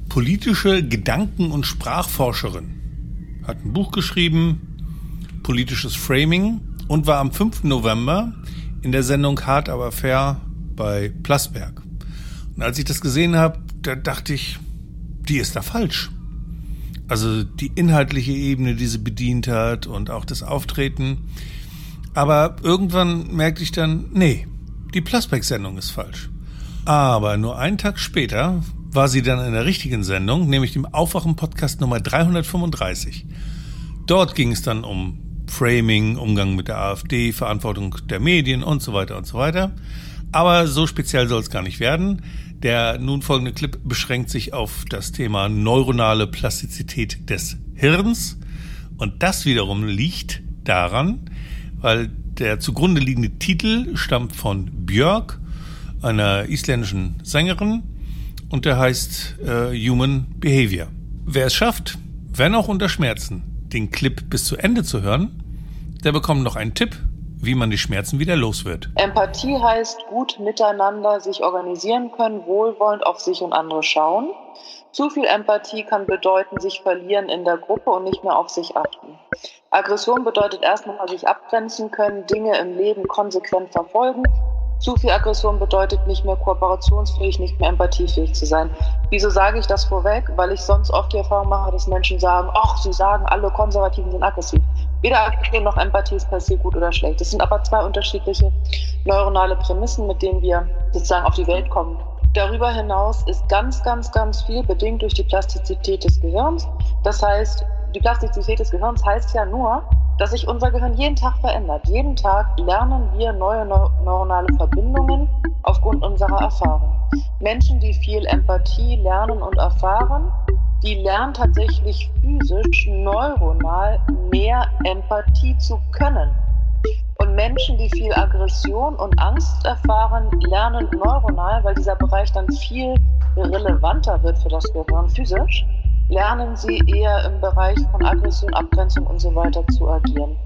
politische Gedanken- und Sprachforscherin, hat ein Buch geschrieben, Politisches Framing, und war am 5. November in der Sendung Hart aber fair bei Plasberg. Und als ich das gesehen habe, da dachte ich, die ist da falsch. Also die inhaltliche Ebene, die sie bedient hat und auch das Auftreten. Aber irgendwann merkte ich dann, nee, die Plasberg-Sendung ist falsch. Aber nur einen Tag später war sie dann in der richtigen Sendung, nämlich dem Aufwachen-Podcast Nummer 335. Dort ging es dann um Framing, Umgang mit der AfD, Verantwortung der Medien und so weiter und so weiter. Aber so speziell soll es gar nicht werden. Der nun folgende Clip beschränkt sich auf das Thema neuronale Plastizität des Hirns. Und das wiederum liegt daran, weil der zugrunde liegende Titel stammt von Björk, einer isländischen Sängerin, und der heißt äh, Human Behavior. Wer es schafft, wenn auch unter Schmerzen, den Clip bis zu Ende zu hören, der bekommt noch einen Tipp, wie man die Schmerzen wieder los wird. Empathie heißt gut miteinander sich organisieren können, wohlwollend auf sich und andere schauen. Zu viel Empathie kann bedeuten, sich verlieren in der Gruppe und nicht mehr auf sich achten. Aggression bedeutet erstmal sich abgrenzen können, Dinge im Leben konsequent verfolgen. Zu viel Aggression bedeutet nicht mehr kooperationsfähig, nicht mehr empathiefähig zu sein. Wieso sage ich das vorweg? Weil ich sonst oft die Erfahrung mache, dass Menschen sagen, ach, sie sagen, alle Konservativen sind aggressiv. Weder Aggression noch Empathie ist per se gut oder schlecht. Das sind aber zwei unterschiedliche neuronale Prämissen, mit denen wir sozusagen auf die Welt kommen. Darüber hinaus ist ganz, ganz, ganz viel bedingt durch die Plastizität des Gehirns. Das heißt, die Plastizität des Gehirns heißt ja nur, dass sich unser Gehirn jeden Tag verändert. Jeden Tag lernen wir neue neuronale Verbindungen aufgrund unserer Erfahrung. Menschen, die viel Empathie lernen und erfahren, die lernen tatsächlich physisch, neuronal mehr Empathie zu können. Und Menschen, die viel Aggression und Angst erfahren, lernen neuronal, weil dieser Bereich dann viel relevanter wird für das Gehirn physisch, lernen sie eher im Bereich von Aggression, Abgrenzung und so weiter zu agieren.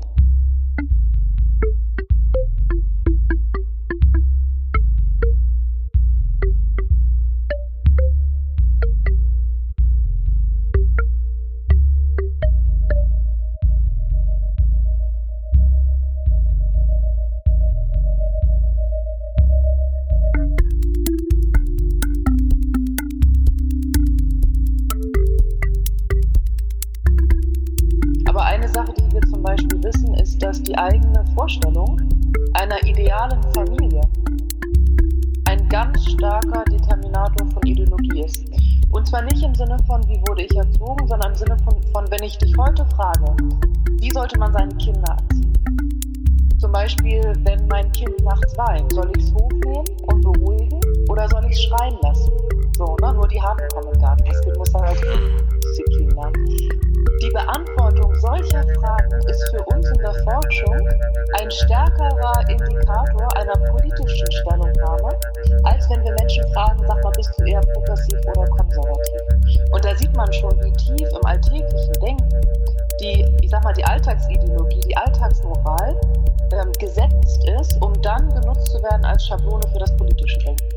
Von wenn ich dich heute frage, wie sollte man seine Kinder erziehen? Zum Beispiel, wenn mein Kind nachts weint, soll ich es hochnehmen und beruhigen oder soll ich es schreien lassen? So, ne? Nur die Harten kommen im Garten. Das Kind muss halt Disziplin lernen. Die Beantwortung solcher Fragen ist für uns in der Forschung ein stärkerer Indikator einer politischen Stellungnahme, als wenn wir Menschen fragen, sag mal, bist du eher progressiv oder konservativ? Und da sieht man schon, wie tief im alltäglichen Denken die, ich sag mal, die Alltagsideologie, die Alltagsmoral ähm, gesetzt ist, um dann genutzt zu werden als Schablone für das politische Denken.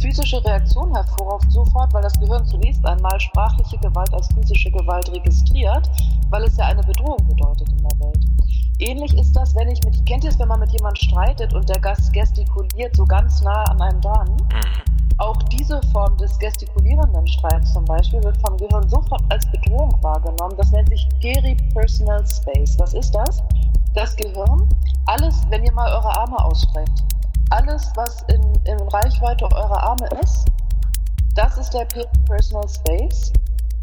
physische Reaktion hervorruft sofort, weil das Gehirn zunächst einmal sprachliche Gewalt als physische Gewalt registriert, weil es ja eine Bedrohung bedeutet in der Welt. Ähnlich ist das, wenn ich mit, kennt ihr es, wenn man mit jemandem streitet und der Gast gestikuliert so ganz nah an einem dran? Auch diese Form des gestikulierenden Streits zum Beispiel wird vom Gehirn sofort als Bedrohung wahrgenommen. Das nennt sich Personal Space. Was ist das? Das Gehirn, alles, wenn ihr mal eure Arme ausstreckt, alles, was in, in Reichweite eurer Arme ist, das ist der Personal Space.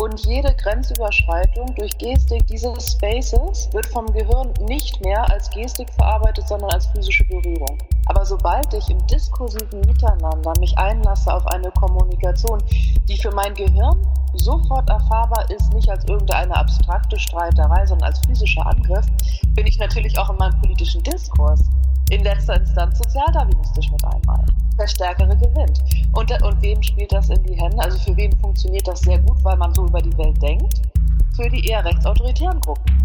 Und jede Grenzüberschreitung durch Gestik dieses Spaces wird vom Gehirn nicht mehr als Gestik verarbeitet, sondern als physische Berührung. Aber sobald ich im diskursiven Miteinander mich einlasse auf eine Kommunikation, die für mein Gehirn sofort erfahrbar ist, nicht als irgendeine abstrakte Streiterei, sondern als physischer Angriff, bin ich natürlich auch in meinem politischen Diskurs in letzter Instanz sozialdarwinistisch mit einmal. Der Stärkere gewinnt. Und, und wem spielt das in die Hände? Also für wen funktioniert das sehr gut, weil man so über die Welt denkt? Für die eher rechtsautoritären Gruppen.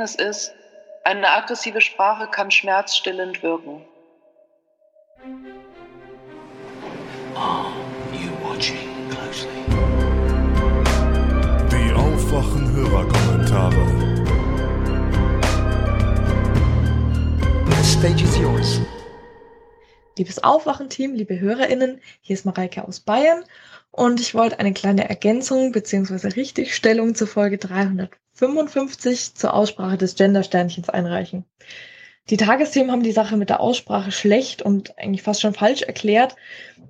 Erkenntnis ist, eine aggressive Sprache kann schmerzstillend wirken. Die aufwachen Hörerkommentare. The stage is yours. Liebes Aufwachen-Team, liebe HörerInnen, hier ist Mareike aus Bayern und ich wollte eine kleine Ergänzung bzw. Richtigstellung zur Folge 355 zur Aussprache des Gender-Sternchens einreichen. Die Tagesthemen haben die Sache mit der Aussprache schlecht und eigentlich fast schon falsch erklärt.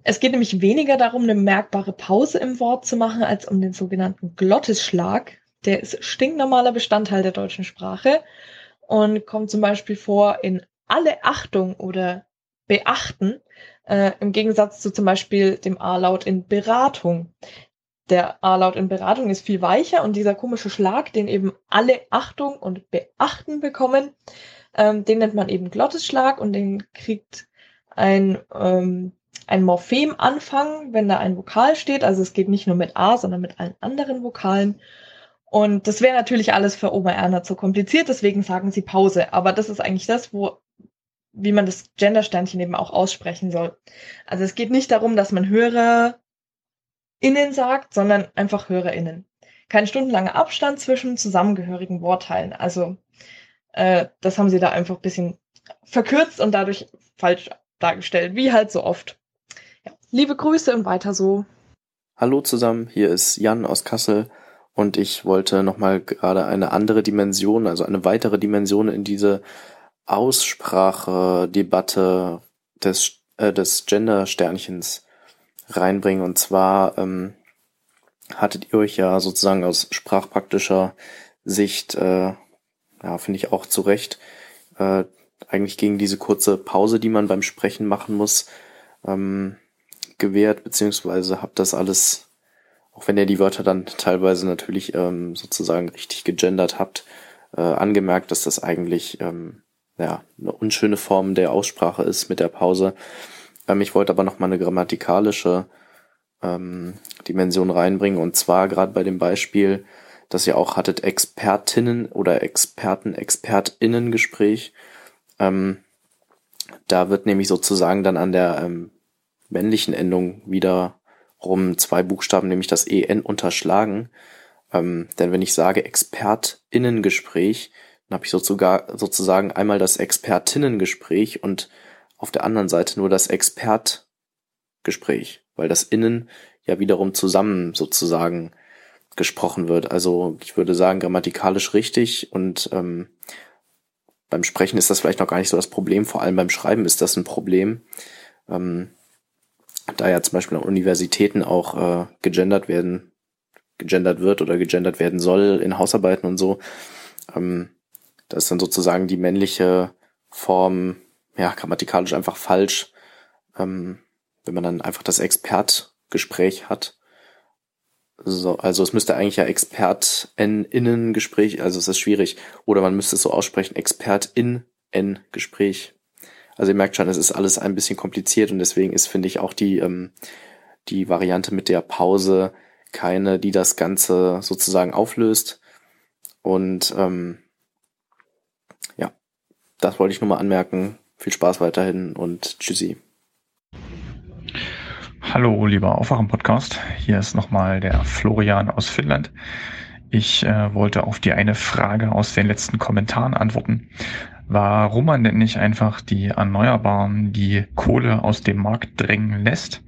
Es geht nämlich weniger darum, eine merkbare Pause im Wort zu machen, als um den sogenannten Glottisschlag. Der ist stinknormaler Bestandteil der deutschen Sprache und kommt zum Beispiel vor in alle Achtung oder beachten, äh, im Gegensatz zu zum Beispiel dem A-Laut in Beratung. Der A-Laut in Beratung ist viel weicher und dieser komische Schlag, den eben alle Achtung und Beachten bekommen, ähm, den nennt man eben Glottisschlag und den kriegt ein, ähm, ein Morphemanfang, wenn da ein Vokal steht. Also es geht nicht nur mit A, sondern mit allen anderen Vokalen. Und das wäre natürlich alles für Oma Erna zu kompliziert, deswegen sagen sie Pause. Aber das ist eigentlich das, wo wie man das Gendersternchen eben auch aussprechen soll. Also es geht nicht darum, dass man HörerInnen sagt, sondern einfach HörerInnen. Kein stundenlanger Abstand zwischen zusammengehörigen Wortteilen. Also äh, das haben sie da einfach ein bisschen verkürzt und dadurch falsch dargestellt, wie halt so oft. Ja, liebe Grüße und weiter so. Hallo zusammen, hier ist Jan aus Kassel und ich wollte nochmal gerade eine andere Dimension, also eine weitere Dimension in diese Aussprache-Debatte des, äh, des Gender-Sternchens reinbringen. Und zwar ähm, hattet ihr euch ja sozusagen aus sprachpraktischer Sicht, äh, ja, finde ich auch zu Recht, äh, eigentlich gegen diese kurze Pause, die man beim Sprechen machen muss, ähm, gewehrt, beziehungsweise habt das alles, auch wenn ihr die Wörter dann teilweise natürlich ähm, sozusagen richtig gegendert habt, äh, angemerkt, dass das eigentlich ähm, ja, eine unschöne Form der Aussprache ist mit der Pause. Ähm, ich wollte aber noch mal eine grammatikalische ähm, Dimension reinbringen und zwar gerade bei dem Beispiel, dass ihr auch hattet Expertinnen oder Experten, Expertinnen-Gespräch. Ähm, da wird nämlich sozusagen dann an der ähm, männlichen Endung wiederum zwei Buchstaben, nämlich das EN unterschlagen. Ähm, denn wenn ich sage Expertinnen-Gespräch, dann habe ich sozusagen einmal das Expertinnengespräch und auf der anderen Seite nur das Expertgespräch, weil das Innen ja wiederum zusammen sozusagen gesprochen wird. Also ich würde sagen, grammatikalisch richtig und ähm, beim Sprechen ist das vielleicht noch gar nicht so das Problem, vor allem beim Schreiben ist das ein Problem. Ähm, da ja zum Beispiel an Universitäten auch äh, gegendert werden, gegendert wird oder gegendert werden soll in Hausarbeiten und so, ähm, da ist dann sozusagen die männliche Form ja, grammatikalisch einfach falsch, ähm, wenn man dann einfach das Expertgespräch hat. So, also es müsste eigentlich ja ExpertInnen-Gespräch, also es ist schwierig. Oder man müsste es so aussprechen, Expertin-Gespräch. Also ihr merkt schon, es ist alles ein bisschen kompliziert und deswegen ist, finde ich, auch die, ähm, die Variante mit der Pause keine, die das Ganze sozusagen auflöst. Und ähm, ja, das wollte ich nur mal anmerken. Viel Spaß weiterhin und tschüssi. Hallo, lieber Aufwachen-Podcast. Hier ist nochmal der Florian aus Finnland. Ich äh, wollte auf die eine Frage aus den letzten Kommentaren antworten. Warum man denn nicht einfach die Erneuerbaren, die Kohle aus dem Markt drängen lässt?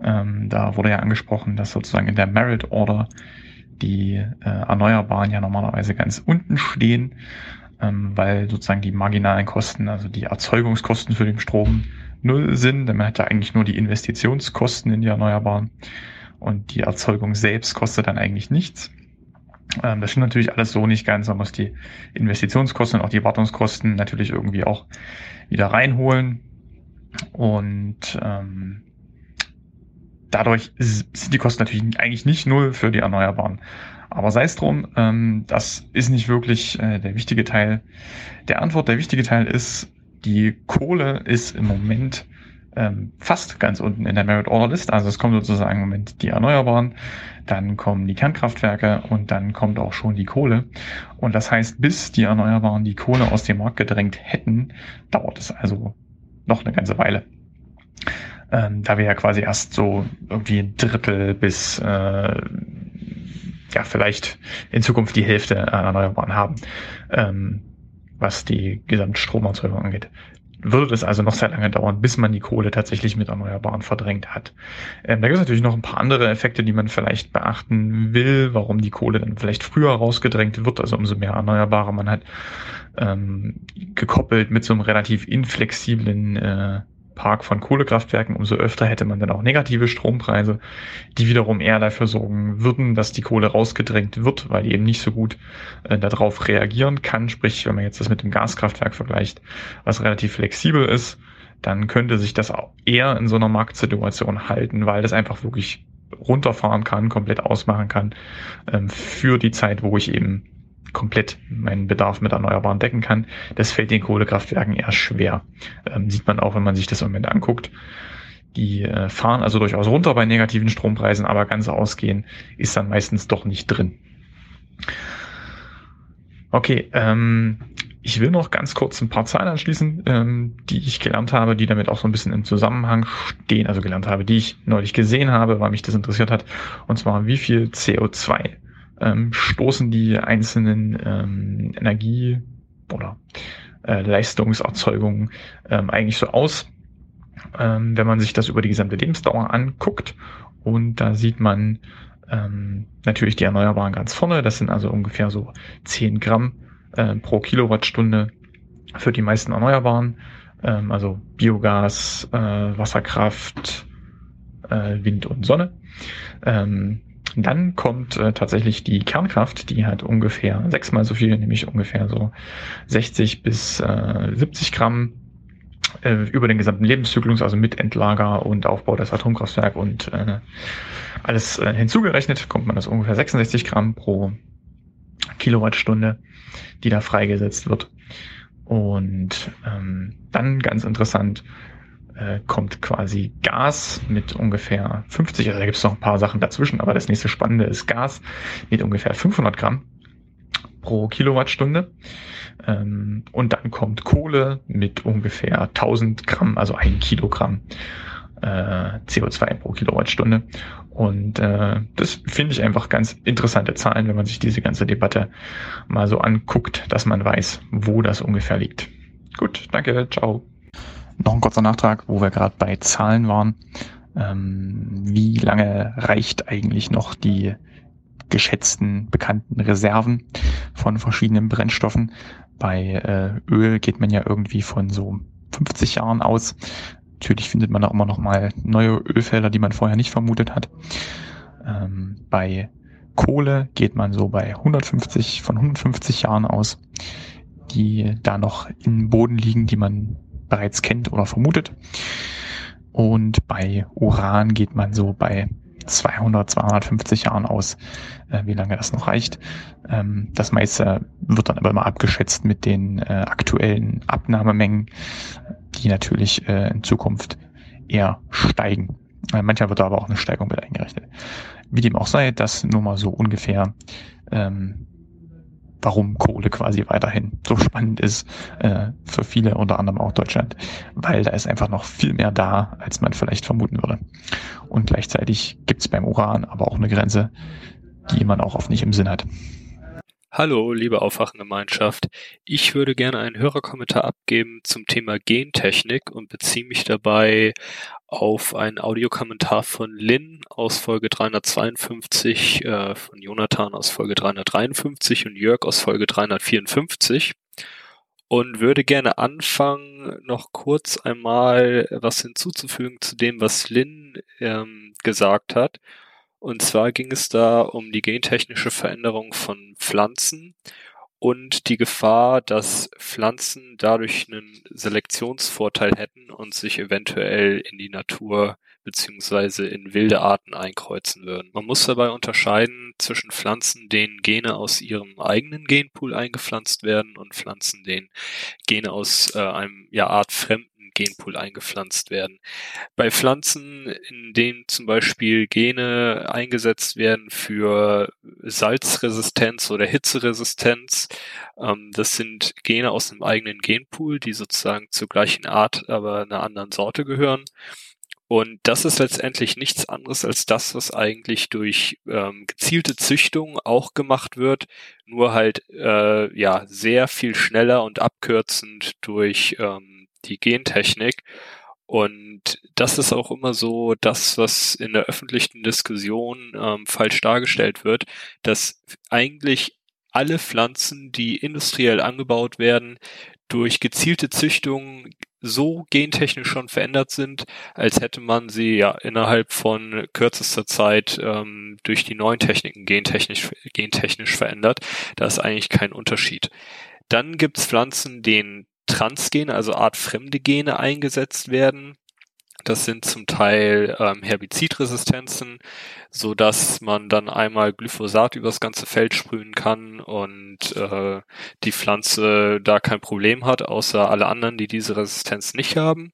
Ähm, da wurde ja angesprochen, dass sozusagen in der Merit Order die äh, Erneuerbaren ja normalerweise ganz unten stehen, ähm, weil sozusagen die marginalen Kosten, also die Erzeugungskosten für den Strom null sind. Denn man hat ja eigentlich nur die Investitionskosten in die Erneuerbaren und die Erzeugung selbst kostet dann eigentlich nichts. Ähm, das stimmt natürlich alles so nicht ganz. Man muss die Investitionskosten und auch die Wartungskosten natürlich irgendwie auch wieder reinholen. Und ähm, dadurch sind die Kosten natürlich eigentlich nicht null für die Erneuerbaren. Aber sei es drum, ähm, das ist nicht wirklich äh, der wichtige Teil der Antwort. Der wichtige Teil ist, die Kohle ist im Moment ähm, fast ganz unten in der Merit Order List. Also es kommt sozusagen im Moment die Erneuerbaren, dann kommen die Kernkraftwerke und dann kommt auch schon die Kohle. Und das heißt, bis die Erneuerbaren die Kohle aus dem Markt gedrängt hätten, dauert es also noch eine ganze Weile ähm, da wir ja quasi erst so irgendwie ein Drittel bis äh, ja vielleicht in Zukunft die Hälfte an Erneuerbaren haben, ähm, was die Gesamtstromerzeugung angeht. Würde es also noch sehr lange dauern, bis man die Kohle tatsächlich mit Erneuerbaren verdrängt hat. Ähm, da gibt es natürlich noch ein paar andere Effekte, die man vielleicht beachten will, warum die Kohle dann vielleicht früher rausgedrängt wird, also umso mehr Erneuerbare man hat, ähm, gekoppelt mit so einem relativ inflexiblen äh, Park von Kohlekraftwerken, umso öfter hätte man dann auch negative Strompreise, die wiederum eher dafür sorgen würden, dass die Kohle rausgedrängt wird, weil die eben nicht so gut äh, darauf reagieren kann. Sprich, wenn man jetzt das mit dem Gaskraftwerk vergleicht, was relativ flexibel ist, dann könnte sich das auch eher in so einer Marktsituation halten, weil das einfach wirklich runterfahren kann, komplett ausmachen kann ähm, für die Zeit, wo ich eben komplett meinen Bedarf mit Erneuerbaren decken kann. Das fällt den Kohlekraftwerken eher schwer. Ähm, sieht man auch, wenn man sich das im Moment anguckt. Die äh, fahren also durchaus runter bei negativen Strompreisen, aber ganz ausgehen ist dann meistens doch nicht drin. Okay, ähm, ich will noch ganz kurz ein paar Zahlen anschließen, ähm, die ich gelernt habe, die damit auch so ein bisschen im Zusammenhang stehen, also gelernt habe, die ich neulich gesehen habe, weil mich das interessiert hat. Und zwar, wie viel CO2 ähm, stoßen die einzelnen ähm, Energie- oder äh, Leistungserzeugungen ähm, eigentlich so aus, ähm, wenn man sich das über die gesamte Lebensdauer anguckt. Und da sieht man ähm, natürlich die Erneuerbaren ganz vorne. Das sind also ungefähr so 10 Gramm äh, pro Kilowattstunde für die meisten Erneuerbaren. Ähm, also Biogas, äh, Wasserkraft, äh, Wind und Sonne. Ähm, dann kommt äh, tatsächlich die Kernkraft, die hat ungefähr sechsmal so viel, nämlich ungefähr so 60 bis äh, 70 Gramm äh, über den gesamten Lebenszyklus, also mit Endlager und Aufbau des Atomkraftwerks und äh, alles äh, hinzugerechnet, kommt man das ungefähr 66 Gramm pro Kilowattstunde, die da freigesetzt wird. Und ähm, dann ganz interessant, äh, kommt quasi Gas mit ungefähr 50, also da gibt es noch ein paar Sachen dazwischen, aber das nächste Spannende ist Gas mit ungefähr 500 Gramm pro Kilowattstunde. Ähm, und dann kommt Kohle mit ungefähr 1000 Gramm, also ein Kilogramm äh, CO2 pro Kilowattstunde. Und äh, das finde ich einfach ganz interessante Zahlen, wenn man sich diese ganze Debatte mal so anguckt, dass man weiß, wo das ungefähr liegt. Gut, danke, ciao. Noch ein kurzer Nachtrag, wo wir gerade bei Zahlen waren. Ähm, wie lange reicht eigentlich noch die geschätzten bekannten Reserven von verschiedenen Brennstoffen? Bei äh, Öl geht man ja irgendwie von so 50 Jahren aus. Natürlich findet man da immer noch mal neue Ölfelder, die man vorher nicht vermutet hat. Ähm, bei Kohle geht man so bei 150, von 150 Jahren aus, die da noch im Boden liegen, die man bereits kennt oder vermutet. Und bei Uran geht man so bei 200, 250 Jahren aus, äh, wie lange das noch reicht. Ähm, das meiste wird dann aber immer abgeschätzt mit den äh, aktuellen Abnahmemengen, die natürlich äh, in Zukunft eher steigen. Äh, manchmal wird da aber auch eine Steigung mit eingerechnet. Wie dem auch sei, das nur mal so ungefähr, ähm, warum Kohle quasi weiterhin so spannend ist äh, für viele, unter anderem auch Deutschland, weil da ist einfach noch viel mehr da, als man vielleicht vermuten würde. Und gleichzeitig gibt es beim Uran aber auch eine Grenze, die man auch oft nicht im Sinn hat. Hallo, liebe Aufwachengemeinschaft. Ich würde gerne einen Hörerkommentar abgeben zum Thema Gentechnik und beziehe mich dabei auf einen Audiokommentar von Lynn aus Folge 352, äh, von Jonathan aus Folge 353 und Jörg aus Folge 354 und würde gerne anfangen, noch kurz einmal was hinzuzufügen zu dem, was Lynn ähm, gesagt hat. Und zwar ging es da um die gentechnische Veränderung von Pflanzen und die Gefahr, dass Pflanzen dadurch einen Selektionsvorteil hätten und sich eventuell in die Natur beziehungsweise in wilde Arten einkreuzen würden. Man muss dabei unterscheiden zwischen Pflanzen, denen Gene aus ihrem eigenen Genpool eingepflanzt werden und Pflanzen, denen Gene aus äh, einem ja artfremden Genpool eingepflanzt werden. Bei Pflanzen, in denen zum Beispiel Gene eingesetzt werden für Salzresistenz oder Hitzeresistenz, ähm, das sind Gene aus einem eigenen Genpool, die sozusagen zur gleichen Art, aber einer anderen Sorte gehören. Und das ist letztendlich nichts anderes als das, was eigentlich durch ähm, gezielte Züchtung auch gemacht wird, nur halt äh, ja sehr viel schneller und abkürzend durch ähm, die Gentechnik. Und das ist auch immer so das, was in der öffentlichen Diskussion ähm, falsch dargestellt wird, dass eigentlich alle Pflanzen, die industriell angebaut werden, durch gezielte Züchtung so gentechnisch schon verändert sind, als hätte man sie ja innerhalb von kürzester Zeit ähm, durch die neuen Techniken gentechnisch, gentechnisch verändert. Da ist eigentlich kein Unterschied. Dann gibt's Pflanzen, denen Transgene, also artfremde Gene eingesetzt werden. Das sind zum Teil ähm, Herbizidresistenzen, so dass man dann einmal Glyphosat übers ganze Feld sprühen kann und äh, die Pflanze da kein Problem hat, außer alle anderen, die diese Resistenz nicht haben.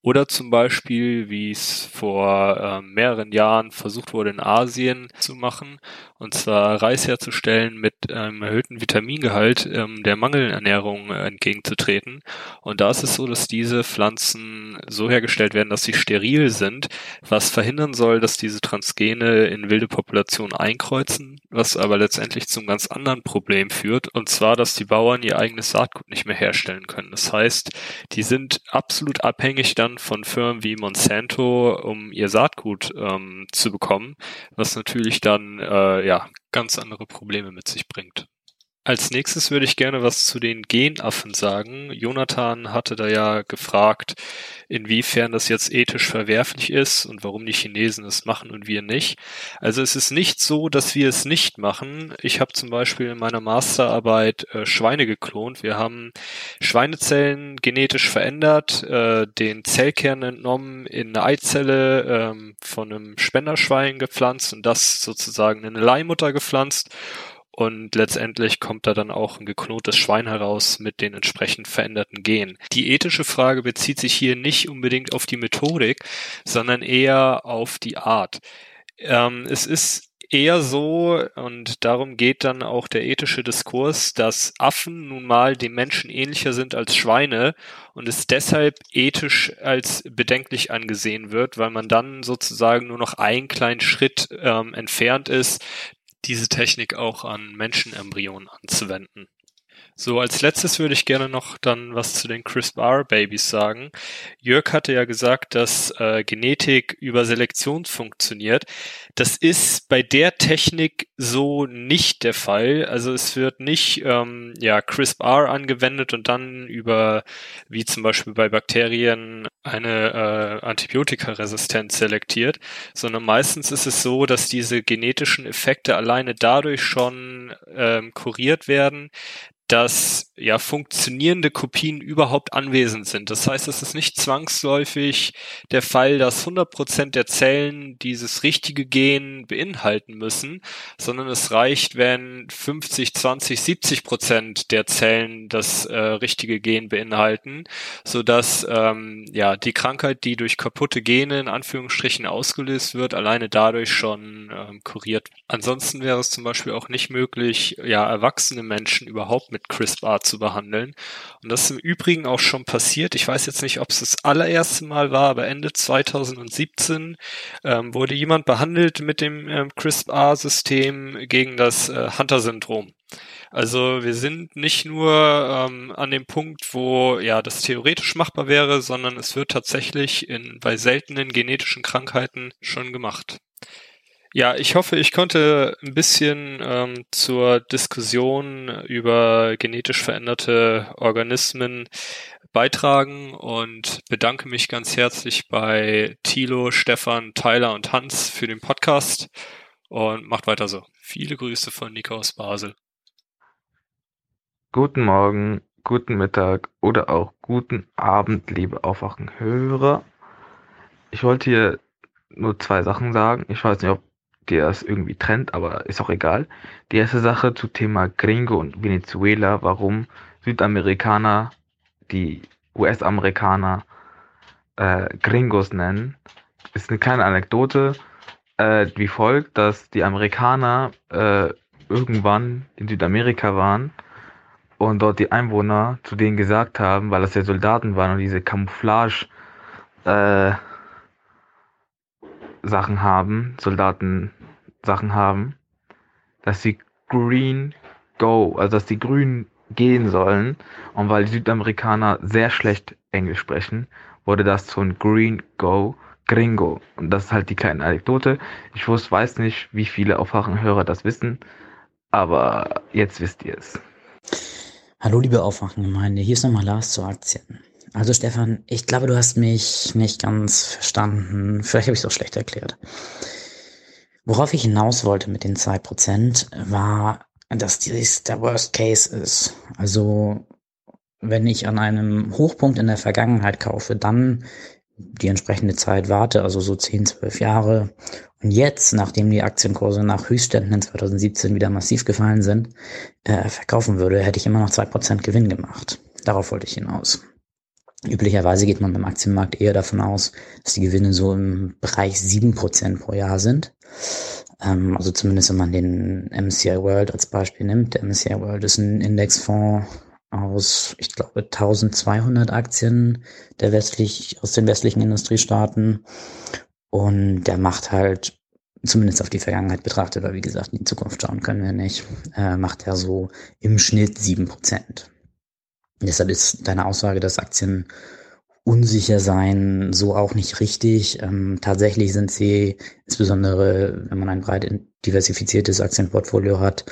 Oder zum Beispiel, wie es vor äh, mehreren Jahren versucht wurde in Asien zu machen, und zwar Reis herzustellen mit einem erhöhten Vitamingehalt ähm, der Mangelernährung äh, entgegenzutreten. Und da ist es so, dass diese Pflanzen so hergestellt werden, dass sie steril sind, was verhindern soll, dass diese Transgene in wilde Populationen einkreuzen, was aber letztendlich zum ganz anderen Problem führt, und zwar, dass die Bauern ihr eigenes Saatgut nicht mehr herstellen können. Das heißt, die sind absolut abhängig dann von Firmen wie Monsanto, um ihr Saatgut ähm, zu bekommen, was natürlich dann äh, ja ganz andere Probleme mit sich bringt. Als nächstes würde ich gerne was zu den Genaffen sagen. Jonathan hatte da ja gefragt, inwiefern das jetzt ethisch verwerflich ist und warum die Chinesen es machen und wir nicht. Also es ist nicht so, dass wir es nicht machen. Ich habe zum Beispiel in meiner Masterarbeit äh, Schweine geklont. Wir haben Schweinezellen genetisch verändert, äh, den Zellkern entnommen, in eine Eizelle äh, von einem Spenderschwein gepflanzt und das sozusagen in eine Leihmutter gepflanzt und letztendlich kommt da dann auch ein geklontes Schwein heraus mit den entsprechend veränderten Genen. Die ethische Frage bezieht sich hier nicht unbedingt auf die Methodik, sondern eher auf die Art. Ähm, es ist eher so, und darum geht dann auch der ethische Diskurs, dass Affen nun mal dem Menschen ähnlicher sind als Schweine und es deshalb ethisch als bedenklich angesehen wird, weil man dann sozusagen nur noch einen kleinen Schritt ähm, entfernt ist, diese Technik auch an Menschenembryonen anzuwenden. So, als letztes würde ich gerne noch dann was zu den CRISPR-Babys sagen. Jörg hatte ja gesagt, dass äh, Genetik über Selektion funktioniert. Das ist bei der Technik so nicht der Fall. Also es wird nicht ähm, ja CRISPR angewendet und dann über, wie zum Beispiel bei Bakterien, eine äh, Antibiotikaresistenz selektiert, sondern meistens ist es so, dass diese genetischen Effekte alleine dadurch schon ähm, kuriert werden, dass ja funktionierende Kopien überhaupt anwesend sind. Das heißt, es ist nicht zwangsläufig der Fall, dass 100% der Zellen dieses richtige Gen beinhalten müssen, sondern es reicht, wenn 50, 20, 70% der Zellen das äh, richtige Gen beinhalten, so dass ähm, ja die Krankheit, die durch kaputte Gene in Anführungsstrichen ausgelöst wird, alleine dadurch schon ähm, kuriert. Ansonsten wäre es zum Beispiel auch nicht möglich, ja erwachsene Menschen überhaupt mit CRISPR zu behandeln. Und das ist im Übrigen auch schon passiert. Ich weiß jetzt nicht, ob es das allererste Mal war, aber Ende 2017 ähm, wurde jemand behandelt mit dem ähm, CRISPR-System gegen das äh, Hunter-Syndrom. Also wir sind nicht nur ähm, an dem Punkt, wo ja das theoretisch machbar wäre, sondern es wird tatsächlich in bei seltenen genetischen Krankheiten schon gemacht. Ja, ich hoffe, ich konnte ein bisschen ähm, zur Diskussion über genetisch veränderte Organismen beitragen und bedanke mich ganz herzlich bei Thilo, Stefan, Tyler und Hans für den Podcast und macht weiter so. Viele Grüße von Nico aus Basel. Guten Morgen, guten Mittag oder auch guten Abend, liebe Aufwachenhörer. Ich wollte hier nur zwei Sachen sagen. Ich weiß nicht, ob der es irgendwie trennt, aber ist auch egal. Die erste Sache zu Thema Gringo und Venezuela, warum Südamerikaner die US-Amerikaner äh, Gringos nennen, ist eine kleine Anekdote äh, wie folgt, dass die Amerikaner äh, irgendwann in Südamerika waren und dort die Einwohner zu denen gesagt haben, weil das ja Soldaten waren und diese Camouflage äh, Sachen haben, Soldaten Sachen haben, dass sie green go, also dass die grün gehen sollen. Und weil die Südamerikaner sehr schlecht Englisch sprechen, wurde das zu ein green go gringo. Und das ist halt die kleine Anekdote. Ich wusste, weiß nicht, wie viele Aufwachenhörer das wissen, aber jetzt wisst ihr es. Hallo liebe Aufwachengemeinde, hier ist nochmal Lars zu Aktien. Also Stefan, ich glaube, du hast mich nicht ganz verstanden. Vielleicht habe ich es auch schlecht erklärt. Worauf ich hinaus wollte mit den zwei Prozent war, dass dies der Worst Case ist. Also wenn ich an einem Hochpunkt in der Vergangenheit kaufe, dann die entsprechende Zeit warte, also so 10, 12 Jahre. Und jetzt, nachdem die Aktienkurse nach Höchstständen in 2017 wieder massiv gefallen sind, äh, verkaufen würde, hätte ich immer noch zwei Prozent Gewinn gemacht. Darauf wollte ich hinaus. Üblicherweise geht man beim Aktienmarkt eher davon aus, dass die Gewinne so im Bereich sieben Prozent pro Jahr sind. Ähm, also zumindest wenn man den MSCI World als Beispiel nimmt. Der MSCI World ist ein Indexfonds aus, ich glaube, 1200 Aktien der westlich, aus den westlichen Industriestaaten. Und der macht halt, zumindest auf die Vergangenheit betrachtet, weil wie gesagt, in die Zukunft schauen können wir nicht, äh, macht er so im Schnitt sieben Prozent. Deshalb ist deine Aussage, dass Aktien unsicher sein so auch nicht richtig. Ähm, tatsächlich sind sie, insbesondere wenn man ein breit diversifiziertes Aktienportfolio hat,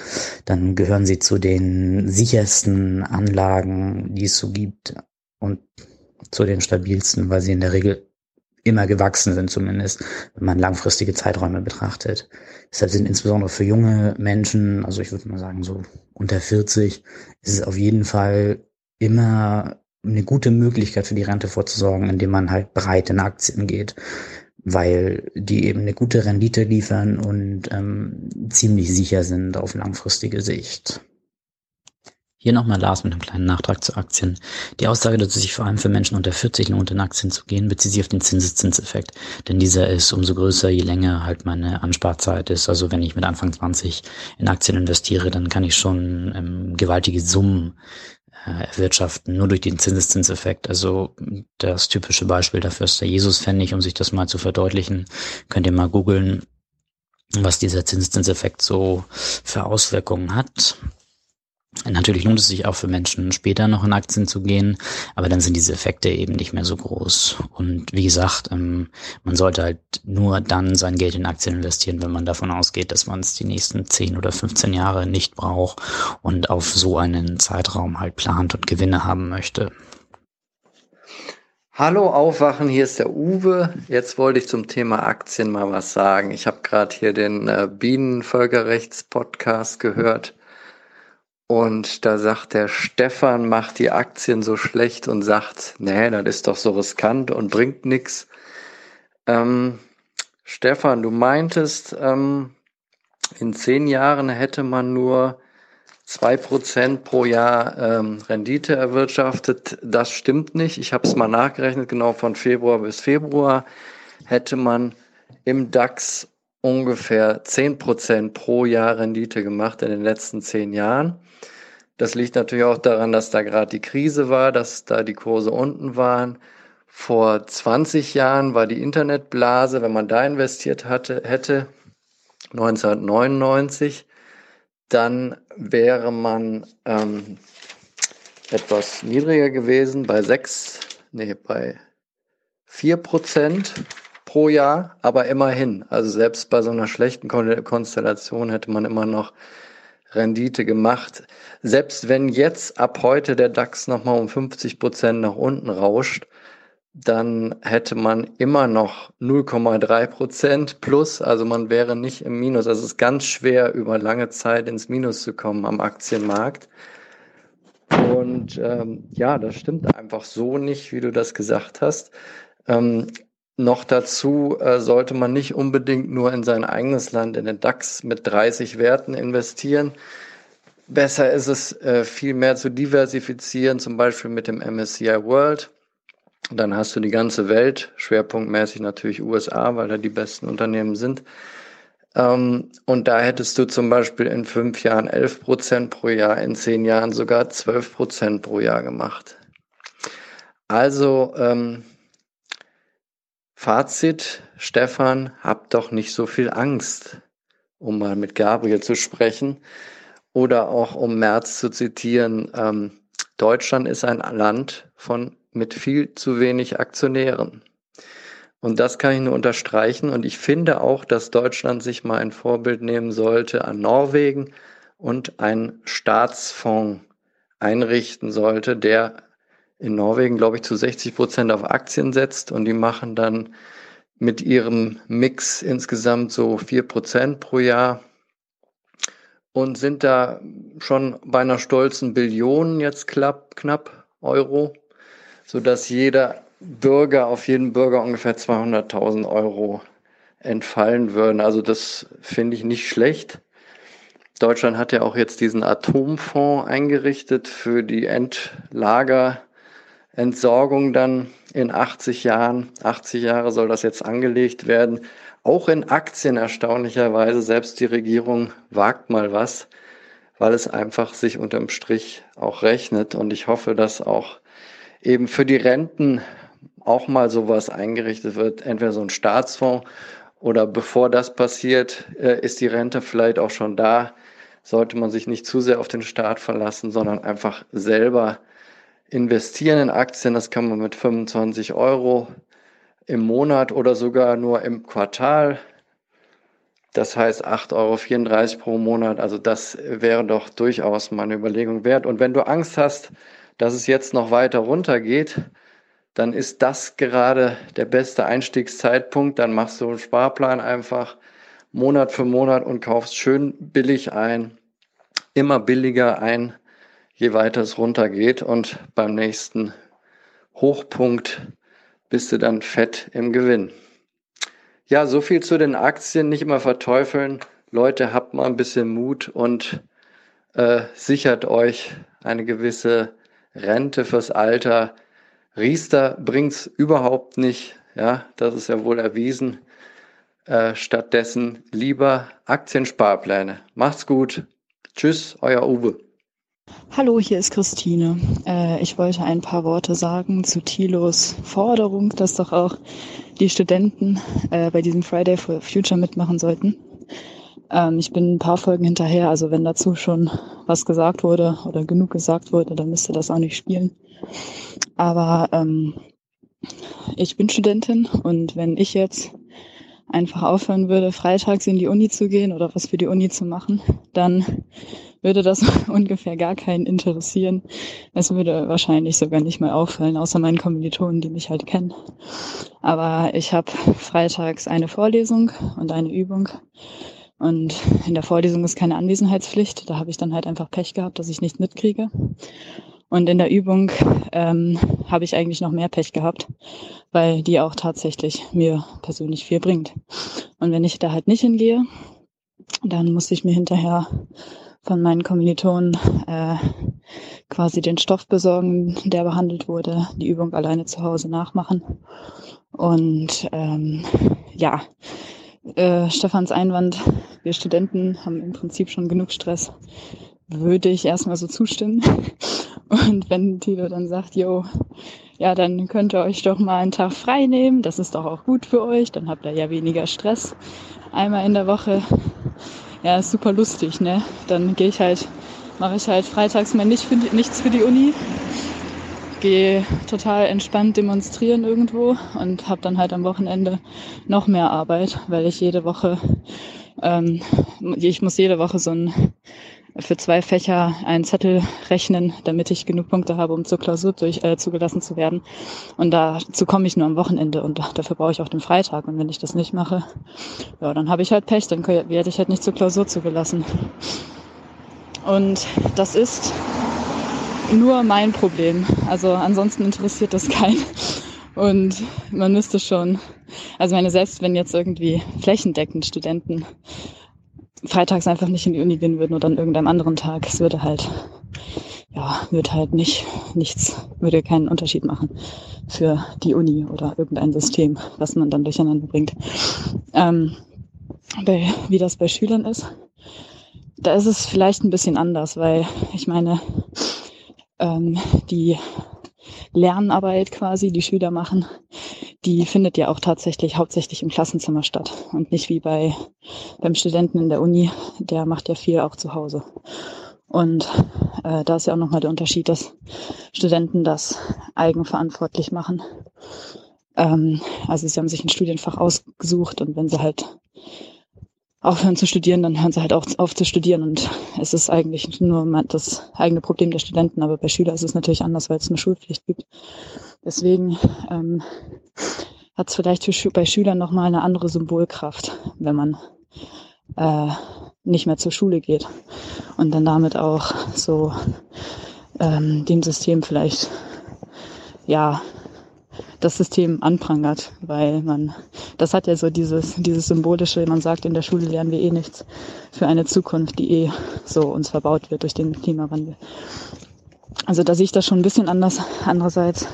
dann gehören sie zu den sichersten Anlagen, die es so gibt und zu den stabilsten, weil sie in der Regel immer gewachsen sind, zumindest, wenn man langfristige Zeiträume betrachtet. Deshalb sind insbesondere für junge Menschen, also ich würde mal sagen so unter 40, ist es auf jeden Fall immer eine gute Möglichkeit für die Rente vorzusorgen, indem man halt breit in Aktien geht, weil die eben eine gute Rendite liefern und ähm, ziemlich sicher sind auf langfristige Sicht. Hier nochmal Lars mit einem kleinen Nachtrag zu Aktien. Die Aussage, dass es sich vor allem für Menschen unter 40 lohnt, in Aktien zu gehen, bezieht sich auf den Zinseszinseffekt. Denn dieser ist umso größer, je länger halt meine Ansparzeit ist. Also wenn ich mit Anfang 20 in Aktien investiere, dann kann ich schon ähm, gewaltige Summen erwirtschaften, nur durch den Zinseszinseffekt. Also das typische Beispiel dafür ist der Jesus-Pfennig, um sich das mal zu verdeutlichen. Könnt ihr mal googeln, was dieser Zinseszinseffekt so für Auswirkungen hat. Natürlich lohnt es sich auch für Menschen später noch in Aktien zu gehen, aber dann sind diese Effekte eben nicht mehr so groß. Und wie gesagt, ähm, man sollte halt nur dann sein Geld in Aktien investieren, wenn man davon ausgeht, dass man es die nächsten 10 oder 15 Jahre nicht braucht und auf so einen Zeitraum halt plant und Gewinne haben möchte. Hallo Aufwachen, hier ist der Uwe. Jetzt wollte ich zum Thema Aktien mal was sagen. Ich habe gerade hier den äh, Bienenvölkerrechts-Podcast gehört Und da sagt der Stefan, macht die Aktien so schlecht und sagt, nee, das ist doch so riskant und bringt nichts. Ähm, Stefan, du meintest, ähm, in zehn Jahren hätte man nur zwei Prozent pro Jahr ähm, Rendite erwirtschaftet. Das stimmt nicht. Ich habe es mal nachgerechnet, genau von Februar bis Februar hätte man im DAX ungefähr zehn Prozent pro Jahr Rendite gemacht in den letzten zehn Jahren. Das liegt natürlich auch daran, dass da gerade die Krise war, dass da die Kurse unten waren. Vor 20 Jahren war die Internetblase, wenn man da investiert hatte, hätte, 1999, dann wäre man ähm, etwas niedriger gewesen, bei 6, nee, bei 4 Prozent pro Jahr, aber immerhin. Also selbst bei so einer schlechten Konstellation hätte man immer noch Rendite gemacht. Selbst wenn jetzt ab heute der DAX nochmal um 50 Prozent nach unten rauscht, dann hätte man immer noch 0,3 Prozent plus, also man wäre nicht im Minus. Also es ist ganz schwer, über lange Zeit ins Minus zu kommen am Aktienmarkt. Und ähm, ja, das stimmt einfach so nicht, wie du das gesagt hast. Ähm, noch dazu äh, sollte man nicht unbedingt nur in sein eigenes Land, in den DAX mit 30 Werten investieren. Besser ist es, äh, viel mehr zu diversifizieren, zum Beispiel mit dem MSCI World dann hast du die ganze Welt, schwerpunktmäßig natürlich USA, weil da die besten Unternehmen sind. Ähm, und da hättest du zum Beispiel in fünf Jahren 11 Prozent pro Jahr, in zehn Jahren sogar 12 Prozent pro Jahr gemacht. Also, ähm, Fazit, Stefan, hab doch nicht so viel Angst, um mal mit Gabriel zu sprechen oder auch um Merz zu zitieren. Ähm, Deutschland ist ein Land von mit viel zu wenig Aktionären. Und das kann ich nur unterstreichen. Und ich finde auch, dass Deutschland sich mal ein Vorbild nehmen sollte an Norwegen und einen Staatsfonds einrichten sollte, der in Norwegen, glaube ich, zu 60 Prozent auf Aktien setzt und die machen dann mit ihrem Mix insgesamt so vier Prozent pro Jahr und sind da schon bei einer stolzen Billion jetzt knapp, knapp Euro sodass jeder Bürger, auf jeden Bürger ungefähr 200.000 Euro entfallen würden. Also das finde ich nicht schlecht. Deutschland hat ja auch jetzt diesen Atomfonds eingerichtet für die Endlagerentsorgung dann in 80 Jahren. 80 Jahre soll das jetzt angelegt werden. Auch in Aktien erstaunlicherweise. Selbst die Regierung wagt mal was, weil es einfach sich unterm Strich auch rechnet. Und ich hoffe, dass auch eben für die Renten auch mal sowas eingerichtet wird, entweder so ein Staatsfonds oder bevor das passiert, äh, ist die Rente vielleicht auch schon da. Sollte man sich nicht zu sehr auf den Staat verlassen, sondern einfach selber investieren in Aktien. Das kann man mit 25 Euro im Monat oder sogar nur im Quartal. Das heißt 8,34 Euro pro Monat. Also das wäre doch durchaus mal eine Überlegung wert. Und wenn du Angst hast, dass es jetzt noch weiter runtergeht, dann ist das gerade der beste Einstiegszeitpunkt. Dann machst du einen Sparplan einfach Monat für Monat und kaufst schön billig ein, immer billiger ein, je weiter es runtergeht. Und beim nächsten Hochpunkt bist du dann fett im Gewinn. Ja, so viel zu den Aktien. Nicht immer verteufeln. Leute, habt mal ein bisschen Mut und äh, sichert euch eine gewisse Rente fürs Alter. Riester bringt's überhaupt nicht. Ja, das ist ja wohl erwiesen. Äh, stattdessen lieber Aktiensparpläne. Macht's gut. Tschüss, euer Uwe. Hallo, hier ist Christine. Äh, ich wollte ein paar Worte sagen zu Thilos Forderung, dass doch auch die Studenten äh, bei diesem Friday for Future mitmachen sollten. Ähm, ich bin ein paar Folgen hinterher, also wenn dazu schon was gesagt wurde oder genug gesagt wurde, dann müsste das auch nicht spielen. Aber ähm, ich bin Studentin und wenn ich jetzt einfach aufhören würde, freitags in die Uni zu gehen oder was für die Uni zu machen, dann würde das ungefähr gar keinen interessieren. Es würde wahrscheinlich sogar nicht mal auffallen, außer meinen Kommilitonen, die mich halt kennen. Aber ich habe freitags eine Vorlesung und eine Übung Und in der Vorlesung ist keine Anwesenheitspflicht. Da habe ich dann halt einfach Pech gehabt, dass ich nichts mitkriege. Und in der Übung ähm, habe ich eigentlich noch mehr Pech gehabt, weil die auch tatsächlich mir persönlich viel bringt. Und wenn ich da halt nicht hingehe, dann muss ich mir hinterher von meinen Kommilitonen äh, quasi den Stoff besorgen, der behandelt wurde, die Übung alleine zu Hause nachmachen. Und ähm, ja, äh, Stefans Einwand, wir Studenten haben im Prinzip schon genug Stress, würde ich erstmal so zustimmen. Und wenn Tilo dann sagt, jo, ja, dann könnt ihr euch doch mal einen Tag frei nehmen, das ist doch auch gut für euch, dann habt ihr ja weniger Stress. Einmal in der Woche, ja, ist super lustig, ne? Dann gehe ich halt, mache ich halt freitags mal nicht für die, nichts für die Uni, gehe total entspannt demonstrieren irgendwo und habe dann halt am Wochenende noch mehr Arbeit, weil ich jede Woche, ähm, ich muss jede Woche so ein für zwei Fächer einen Zettel rechnen, damit ich genug Punkte habe, um zur Klausur durch, äh, zugelassen zu werden. Und dazu komme ich nur am Wochenende und dafür brauche ich auch den Freitag. Und wenn ich das nicht mache, ja, dann habe ich halt Pech, dann werde ich halt nicht zur Klausur zugelassen. Und das ist nur mein Problem. Also ansonsten interessiert das keinen. Und man müsste schon, also meine, selbst wenn jetzt irgendwie flächendeckend Studenten freitags einfach nicht in die Uni gehen würden oder an irgendeinem anderen Tag, es würde halt, ja, würde halt nicht, nichts, würde keinen Unterschied machen für die Uni oder irgendein System, was man dann durcheinander bringt. Ähm, wie das bei Schülern ist, da ist es vielleicht ein bisschen anders, weil ich meine, ähm, die Lernarbeit quasi, die Schüler machen, die findet ja auch tatsächlich hauptsächlich im Klassenzimmer statt und nicht wie bei beim Studenten in der Uni, der macht ja viel auch zu Hause. Und äh, da ist ja auch nochmal der Unterschied, dass Studenten das eigenverantwortlich machen. Ähm, also sie haben sich ein Studienfach ausgesucht und wenn sie halt aufhören zu studieren, dann hören sie halt auch auf zu studieren. Und es ist eigentlich nur das eigene Problem der Studenten. Aber bei Schülern ist es natürlich anders, weil es eine Schulpflicht gibt. Deswegen ähm, hat es vielleicht für, bei Schülern nochmal eine andere Symbolkraft, wenn man äh, nicht mehr zur Schule geht und dann damit auch so ähm, dem System vielleicht ja das System anprangert, weil man, das hat ja so dieses, dieses symbolische, man sagt, in der Schule lernen wir eh nichts für eine Zukunft, die eh so uns verbaut wird durch den Klimawandel. Also da sehe ich das schon ein bisschen anders. Andererseits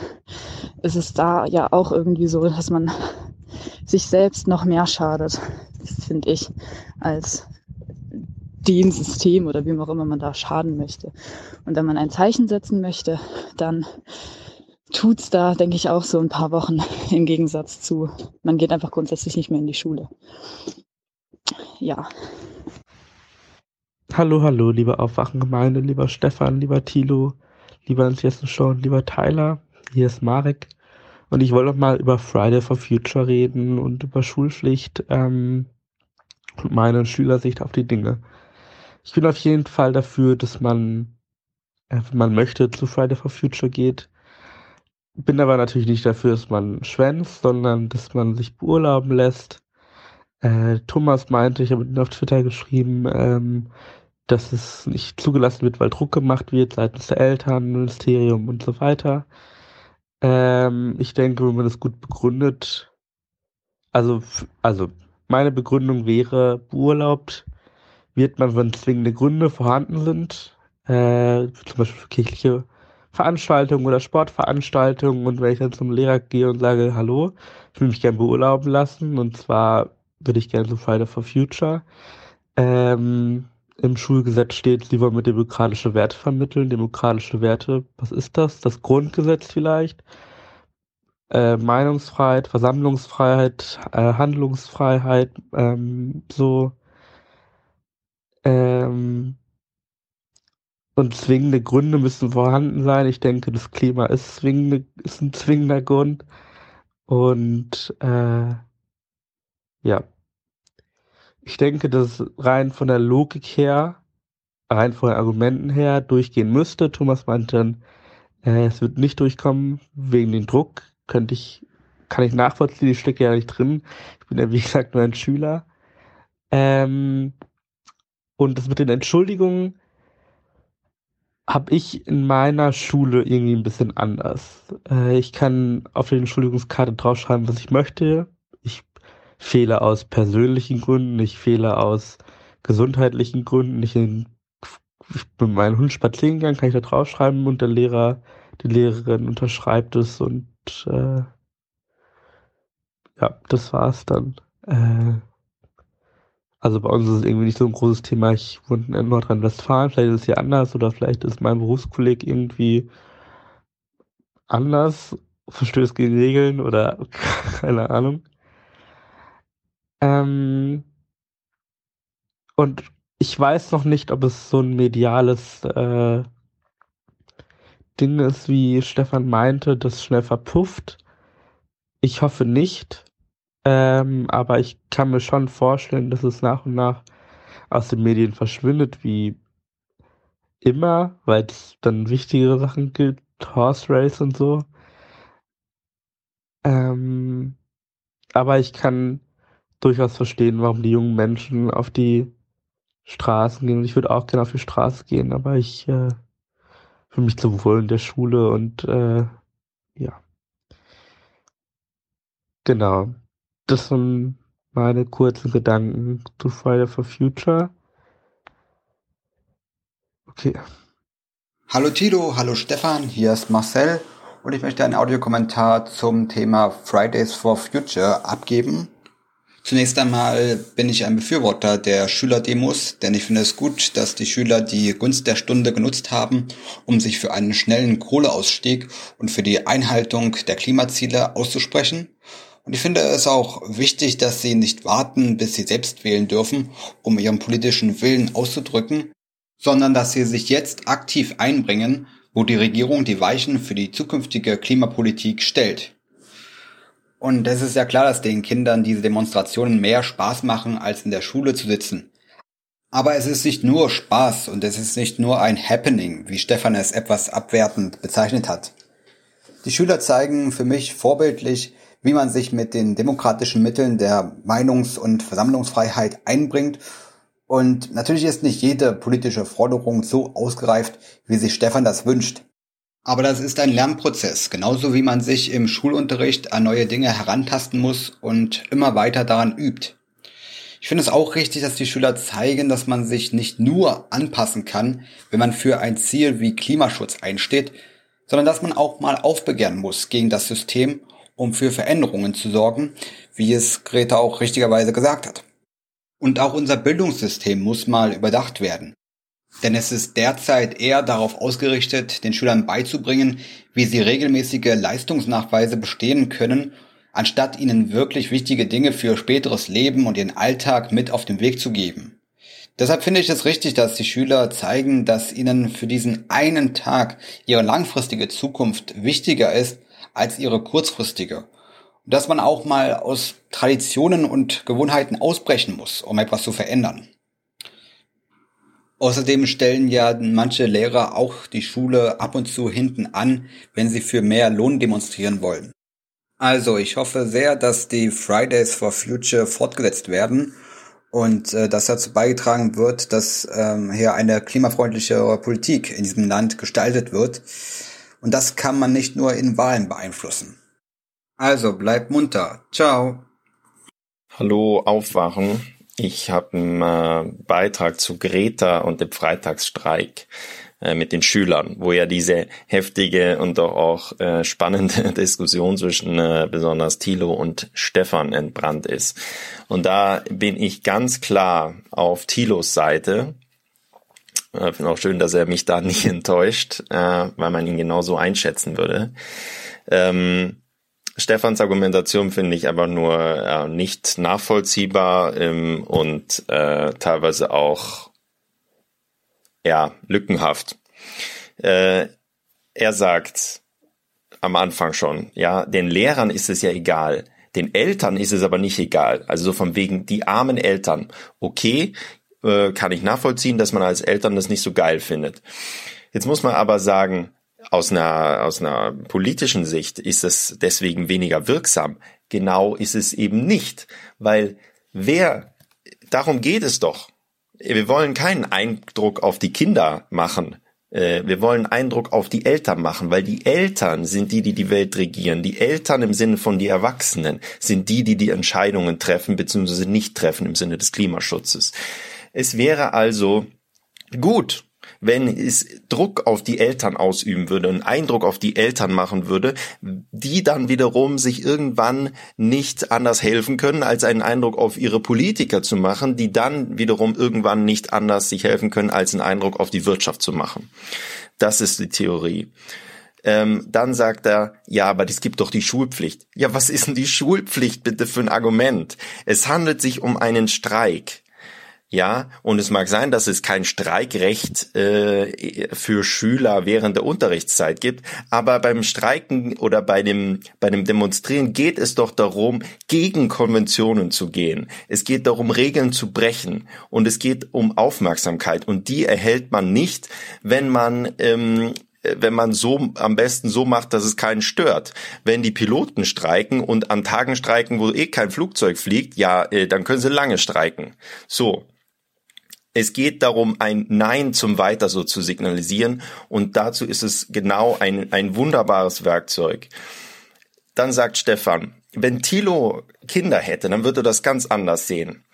ist es da ja auch irgendwie so, dass man sich selbst noch mehr schadet, finde ich, als dem System oder wie auch immer man da schaden möchte. Und wenn man ein Zeichen setzen möchte, dann tut's da, denke ich, auch so ein paar Wochen im Gegensatz zu, man geht einfach grundsätzlich nicht mehr in die Schule. Ja. Hallo, hallo, liebe Aufwachengemeinde, lieber Stefan, lieber Thilo, lieber schon, lieber Tyler, hier ist Marek. Und ich wollte mal über Friday for Future reden und über Schulpflicht ähm, und meine Schülersicht auf die Dinge. Ich bin auf jeden Fall dafür, dass man, äh, wenn man möchte, zu Friday for Future geht, bin aber natürlich nicht dafür, dass man schwänzt, sondern dass man sich beurlauben lässt. Äh, Thomas meinte, ich habe ihn auf Twitter geschrieben, ähm, dass es nicht zugelassen wird, weil Druck gemacht wird seitens der Eltern, Ministerium und so weiter. Ähm, ich denke, wenn man das gut begründet, also, also meine Begründung wäre, beurlaubt wird man, wenn zwingende Gründe vorhanden sind, äh, zum Beispiel für kirchliche Veranstaltungen oder Sportveranstaltungen und wenn ich dann zum Lehrer gehe und sage, hallo, ich will mich gerne beurlauben lassen und zwar würde ich gerne so Friday for Future. Ähm, Im Schulgesetz steht, sie wollen mir demokratische Werte vermitteln. Demokratische Werte, was ist das? Das Grundgesetz vielleicht? Äh, Meinungsfreiheit, Versammlungsfreiheit, äh, Handlungsfreiheit, ähm, so. Ähm, und zwingende Gründe müssen vorhanden sein. Ich denke, das Klima ist, zwingende, ist ein zwingender Grund. Und äh, ja, ich denke, dass rein von der Logik her, rein von den Argumenten her durchgehen müsste. Thomas meinte äh, es wird nicht durchkommen wegen dem Druck. Könnte ich, kann ich nachvollziehen, ich stecke ja nicht drin. Ich bin ja wie gesagt nur ein Schüler. Ähm, und das mit den Entschuldigungen habe ich in meiner Schule irgendwie ein bisschen anders. Äh, ich kann auf der Entschuldigungskarte draufschreiben, was ich möchte. Ich fehle aus persönlichen Gründen, ich fehle aus gesundheitlichen Gründen. Ich, bin mit meinem Hund spazieren gegangen, kann ich da draufschreiben und der Lehrer, die Lehrerin unterschreibt es und äh, ja, das war's dann. Äh, also bei uns ist es irgendwie nicht so ein großes Thema. Ich wohne in Nordrhein-Westfalen, vielleicht ist es hier anders oder vielleicht ist mein Berufskolleg irgendwie anders, verstößt gegen Regeln oder keine Ahnung. Ähm, und ich weiß noch nicht, ob es so ein mediales äh, Ding ist, wie Stefan meinte, das schnell verpufft. Ich hoffe nicht. Ähm, aber ich kann mir schon vorstellen, dass es nach und nach aus den Medien verschwindet, wie immer, weil es dann wichtigere Sachen gibt, Horse Race und so. Ähm, aber ich kann durchaus verstehen, warum die jungen Menschen auf die Straßen gehen. Ich würde auch gerne auf die Straße gehen, aber ich äh, fühle mich zu wohl in der Schule und äh, ja. Genau. Das sind meine kurzen Gedanken zu Friday for Future. Okay. Hallo Tilo, hallo Stefan, hier ist Marcel und ich möchte einen Audiokommentar zum Thema Fridays for Future abgeben. Zunächst einmal bin ich ein Befürworter der Schülerdemos, denn ich finde es gut, dass die Schüler die Gunst der Stunde genutzt haben, um sich für einen schnellen Kohleausstieg und für die Einhaltung der Klimaziele auszusprechen. Und ich finde es auch wichtig, dass sie nicht warten, bis sie selbst wählen dürfen, um ihren politischen Willen auszudrücken, sondern dass sie sich jetzt aktiv einbringen, wo die Regierung die Weichen für die zukünftige Klimapolitik stellt. Und es ist ja klar, dass den Kindern diese Demonstrationen mehr Spaß machen, als in der Schule zu sitzen. Aber es ist nicht nur Spaß und es ist nicht nur ein Happening, wie Stefan es etwas abwertend bezeichnet hat. Die Schüler zeigen für mich vorbildlich, wie man sich mit den demokratischen Mitteln der Meinungs- und Versammlungsfreiheit einbringt. Und natürlich ist nicht jede politische Forderung so ausgereift, wie sich Stefan das wünscht. Aber das ist ein Lernprozess, genauso wie man sich im Schulunterricht an neue Dinge herantasten muss und immer weiter daran übt. Ich finde es auch richtig, dass die Schüler zeigen, dass man sich nicht nur anpassen kann, wenn man für ein Ziel wie Klimaschutz einsteht, sondern dass man auch mal aufbegehren muss gegen das System um für Veränderungen zu sorgen, wie es Greta auch richtigerweise gesagt hat. Und auch unser Bildungssystem muss mal überdacht werden. Denn es ist derzeit eher darauf ausgerichtet, den Schülern beizubringen, wie sie regelmäßige Leistungsnachweise bestehen können, anstatt ihnen wirklich wichtige Dinge für späteres Leben und ihren Alltag mit auf den Weg zu geben. Deshalb finde ich es richtig, dass die Schüler zeigen, dass ihnen für diesen einen Tag ihre langfristige Zukunft wichtiger ist als ihre kurzfristige. Und dass man auch mal aus Traditionen und Gewohnheiten ausbrechen muss, um etwas zu verändern. Außerdem stellen ja manche Lehrer auch die Schule ab und zu hinten an, wenn sie für mehr Lohn demonstrieren wollen. Also ich hoffe sehr, dass die Fridays for Future fortgesetzt werden und äh, dass dazu beigetragen wird, dass ähm, hier eine klimafreundliche Politik in diesem Land gestaltet wird. Und das kann man nicht nur in Wahlen beeinflussen. Also bleibt munter. Ciao. Hallo, Aufwachen. Ich habe einen äh, Beitrag zu Greta und dem Freitagsstreik äh, mit den Schülern, wo ja diese heftige und doch auch äh, spannende Diskussion zwischen äh, besonders Thilo und Stefan entbrannt ist. Und da bin ich ganz klar auf Thilos Seite äh, Finde auch schön, dass er mich da nicht enttäuscht, äh, weil man ihn genauso einschätzen würde. Ähm, Stefans Argumentation finde ich aber nur äh, nicht nachvollziehbar ähm, und äh, teilweise auch ja lückenhaft. Äh, er sagt am Anfang schon, ja, den Lehrern ist es ja egal. Den Eltern ist es aber nicht egal. Also so von wegen die armen Eltern. Okay, äh, kann ich nachvollziehen, dass man als Eltern das nicht so geil findet. Jetzt muss man aber sagen, aus einer, aus einer politischen Sicht ist es deswegen weniger wirksam. Genau ist es eben nicht, weil wer darum geht es doch. Wir wollen keinen Eindruck auf die Kinder machen. Äh, wir wollen Eindruck auf die Eltern machen, weil die Eltern sind die, die die Welt regieren. Die Eltern im Sinne von die Erwachsenen sind die, die die Entscheidungen treffen bzw. nicht treffen im Sinne des Klimaschutzes. Es wäre also gut, wenn es Druck auf die Eltern ausüben würde, einen Eindruck auf die Eltern machen würde, die dann wiederum sich irgendwann nicht anders helfen können, als einen Eindruck auf ihre Politiker zu machen, die dann wiederum irgendwann nicht anders sich helfen können, als einen Eindruck auf die Wirtschaft zu machen. Das ist die Theorie. Ähm, dann sagt er, ja, aber es gibt doch die Schulpflicht. Ja, was ist denn die Schulpflicht bitte für ein Argument? Es handelt sich um einen Streik. Ja, und es mag sein, dass es kein Streikrecht äh, für Schüler während der Unterrichtszeit gibt, aber beim Streiken oder bei dem bei dem Demonstrieren geht es doch darum, gegen Konventionen zu gehen. Es geht darum, Regeln zu brechen und es geht um Aufmerksamkeit und die erhält man nicht, wenn man ähm, wenn man so am besten so macht, dass es keinen stört. Wenn die Piloten streiken und an Tagen streiken, wo eh kein Flugzeug fliegt, ja, äh, dann können sie lange streiken. So. Es geht darum, ein Nein zum Weiter so zu signalisieren und dazu ist es genau ein, ein wunderbares Werkzeug. Dann sagt Stefan, wenn Thilo Kinder hätte, dann würde das ganz anders sehen.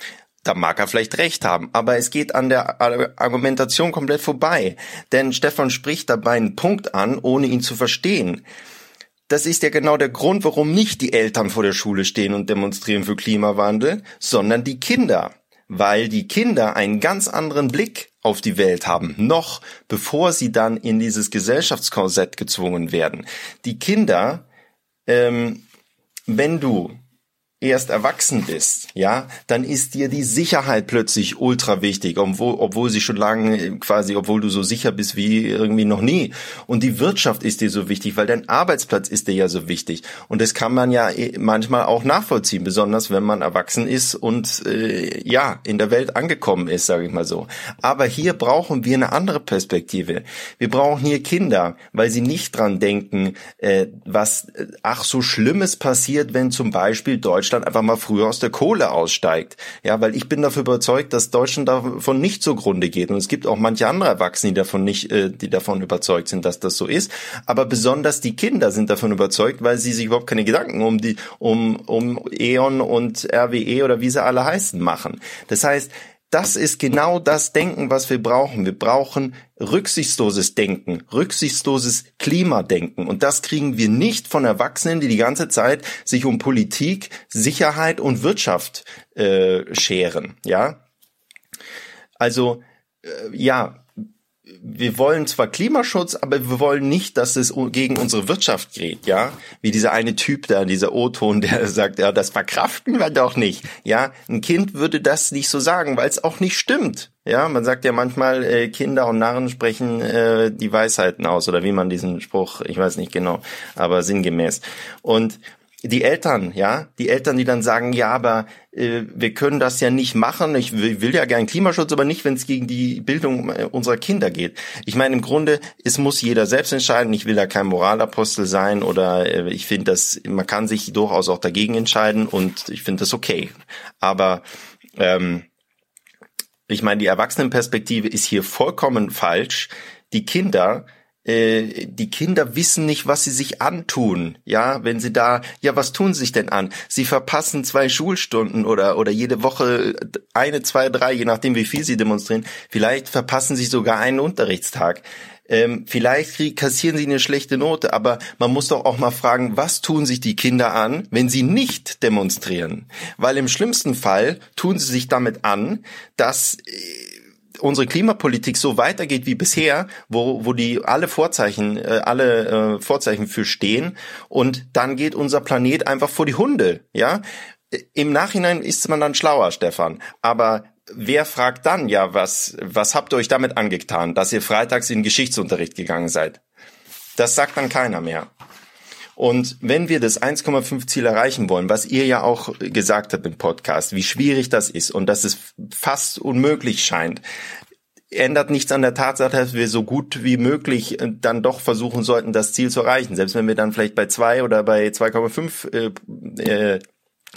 Da mag er vielleicht recht haben, aber es geht an der Argumentation komplett vorbei. Denn Stefan spricht dabei einen Punkt an, ohne ihn zu verstehen. Das ist ja genau der Grund, warum nicht die Eltern vor der Schule stehen und demonstrieren für Klimawandel, sondern die Kinder weil die Kinder einen ganz anderen Blick auf die Welt haben, noch bevor sie dann in dieses Gesellschaftskorsett gezwungen werden. Die Kinder, ähm, wenn du erst erwachsen bist, ja, dann ist dir die Sicherheit plötzlich ultra wichtig, obwohl, obwohl sie schon lange quasi, obwohl du so sicher bist wie irgendwie noch nie. Und die Wirtschaft ist dir so wichtig, weil dein Arbeitsplatz ist dir ja so wichtig. Und das kann man ja eh manchmal auch nachvollziehen, besonders wenn man erwachsen ist und äh, ja in der Welt angekommen ist, sage ich mal so. Aber hier brauchen wir eine andere Perspektive. Wir brauchen hier Kinder, weil sie nicht dran denken, äh, was äh, ach so Schlimmes passiert, wenn zum Beispiel Deutschland Deutschland einfach mal früher aus der Kohle aussteigt. Ja, weil ich bin dafür überzeugt, dass Deutschland davon nicht zugrunde geht. Und es gibt auch manche andere Erwachsene, die davon nicht, äh, die davon überzeugt sind, dass das so ist. Aber besonders die Kinder sind davon überzeugt, weil sie sich überhaupt keine Gedanken um die, um, um E.ON und RWE oder wie sie alle heißen machen. Das heißt, das ist genau das Denken, was wir brauchen. Wir brauchen rücksichtsloses Denken, rücksichtsloses Klimadenken. Und das kriegen wir nicht von Erwachsenen, die die ganze Zeit sich um Politik, Sicherheit und Wirtschaft äh, scheren. Ja, also äh, ja, wir wollen zwar Klimaschutz, aber wir wollen nicht, dass es gegen unsere Wirtschaft geht, ja? Wie dieser eine Typ da, dieser O-Ton, der sagt, ja, das verkraften wir doch nicht. Ja, ein Kind würde das nicht so sagen, weil es auch nicht stimmt. Ja, man sagt ja manchmal, äh, Kinder und Narren sprechen äh, die Weisheiten aus oder wie man diesen Spruch, ich weiß nicht genau, aber sinngemäß. Und die Eltern, ja, die Eltern, die dann sagen, ja, aber äh, wir können das ja nicht machen. Ich will, ja gern Klimaschutz, aber nicht, wenn es gegen die Bildung äh, unserer Kinder geht. Ich meine, im Grunde, es muss jeder selbst entscheiden. Ich will da kein Moralapostel sein oder äh, ich finde, dass man kann sich durchaus auch dagegen entscheiden und ich finde das okay. Aber ähm, ich meine, die Erwachsenenperspektive ist hier vollkommen falsch. Die Kinder äh, die Kinder wissen nicht, was sie sich antun. Ja, wenn sie da, ja, was tun sie sich denn an? Sie verpassen zwei Schulstunden oder, oder jede Woche eine, zwei, drei, je nachdem, wie viel sie demonstrieren. Vielleicht verpassen sie sogar einen Unterrichtstag. Ähm, vielleicht kassieren sie eine schlechte Note, aber man muss doch auch mal fragen, was tun sich die Kinder an, wenn sie nicht demonstrieren? Weil im schlimmsten Fall tun sie sich damit an, dass äh, unsere Klimapolitik so weitergeht wie bisher, wo, wo die alle Vorzeichen, äh, alle äh, Vorzeichen für stehen, und dann geht unser Planet einfach vor die Hunde, ja. Im Nachhinein ist man dann schlauer, Stefan. Aber wer fragt dann, ja, was, was habt ihr euch damit angetan, dass ihr freitags in Geschichtsunterricht gegangen seid? Das sagt dann keiner mehr. Und wenn wir das 1,5 Ziel erreichen wollen, was ihr ja auch gesagt habt im Podcast, wie schwierig das ist und dass es fast unmöglich scheint, ändert nichts an der Tatsache, dass wir so gut wie möglich äh, dann doch versuchen sollten, das Ziel zu erreichen. Selbst wenn wir dann vielleicht bei zwei oder bei 2,5 äh, äh,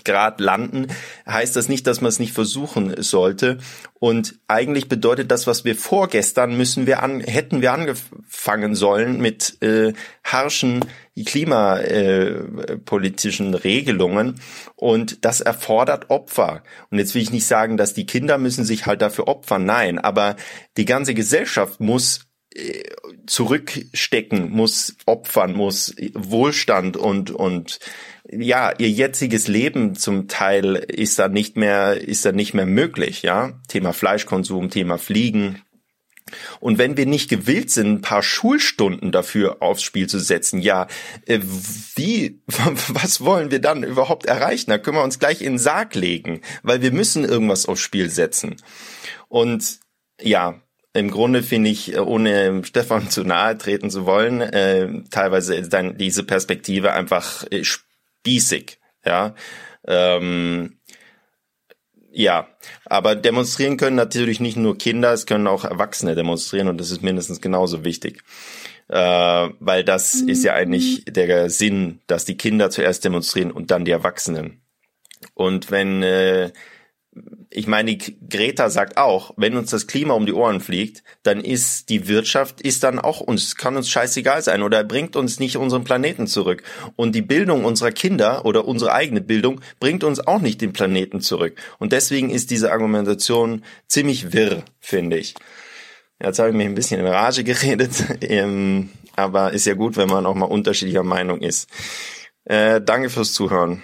Grad landen, heißt das nicht, dass man es nicht versuchen sollte. Und eigentlich bedeutet das, was wir vorgestern müssen wir an, hätten wir angefangen sollen mit äh, harschen klimapolitischen äh, Regelungen und das erfordert Opfer. Und jetzt will ich nicht sagen, dass die Kinder müssen sich halt dafür opfern, nein, aber die ganze Gesellschaft muss zurückstecken, muss opfern, muss Wohlstand und und ja, ihr jetziges Leben zum Teil ist da nicht mehr ist da nicht mehr möglich, ja? Thema Fleischkonsum, Thema Fliegen, und wenn wir nicht gewillt sind, ein paar Schulstunden dafür aufs Spiel zu setzen, ja, äh, wie, was wollen wir dann überhaupt erreichen? Da können wir uns gleich in den Sarg legen, weil wir müssen irgendwas aufs Spiel setzen. Und ja, im Grunde finde ich, äh, ohne Stefan zu nahe treten zu wollen, äh, teilweise dann diese Perspektive einfach äh, spießig, ja. Ähm, ja, aber demonstrieren können natürlich nicht nur Kinder, es können auch Erwachsene demonstrieren und das ist mindestens genauso wichtig. Äh, weil das ist ja eigentlich der Sinn, dass die Kinder zuerst demonstrieren und dann die Erwachsenen. Und wenn äh, ich meine, Greta sagt auch, wenn uns das Klima um die Ohren fliegt, dann ist die Wirtschaft, ist dann auch uns, kann uns scheißegal sein oder bringt uns nicht unseren Planeten zurück. Und die Bildung unserer Kinder oder unsere eigene Bildung bringt uns auch nicht den Planeten zurück. Und deswegen ist diese Argumentation ziemlich wirr, finde ich. Jetzt habe ich mich ein bisschen in Rage geredet, ähm, aber ist ja gut, wenn man auch mal unterschiedlicher Meinung ist. Äh, danke fürs Zuhören.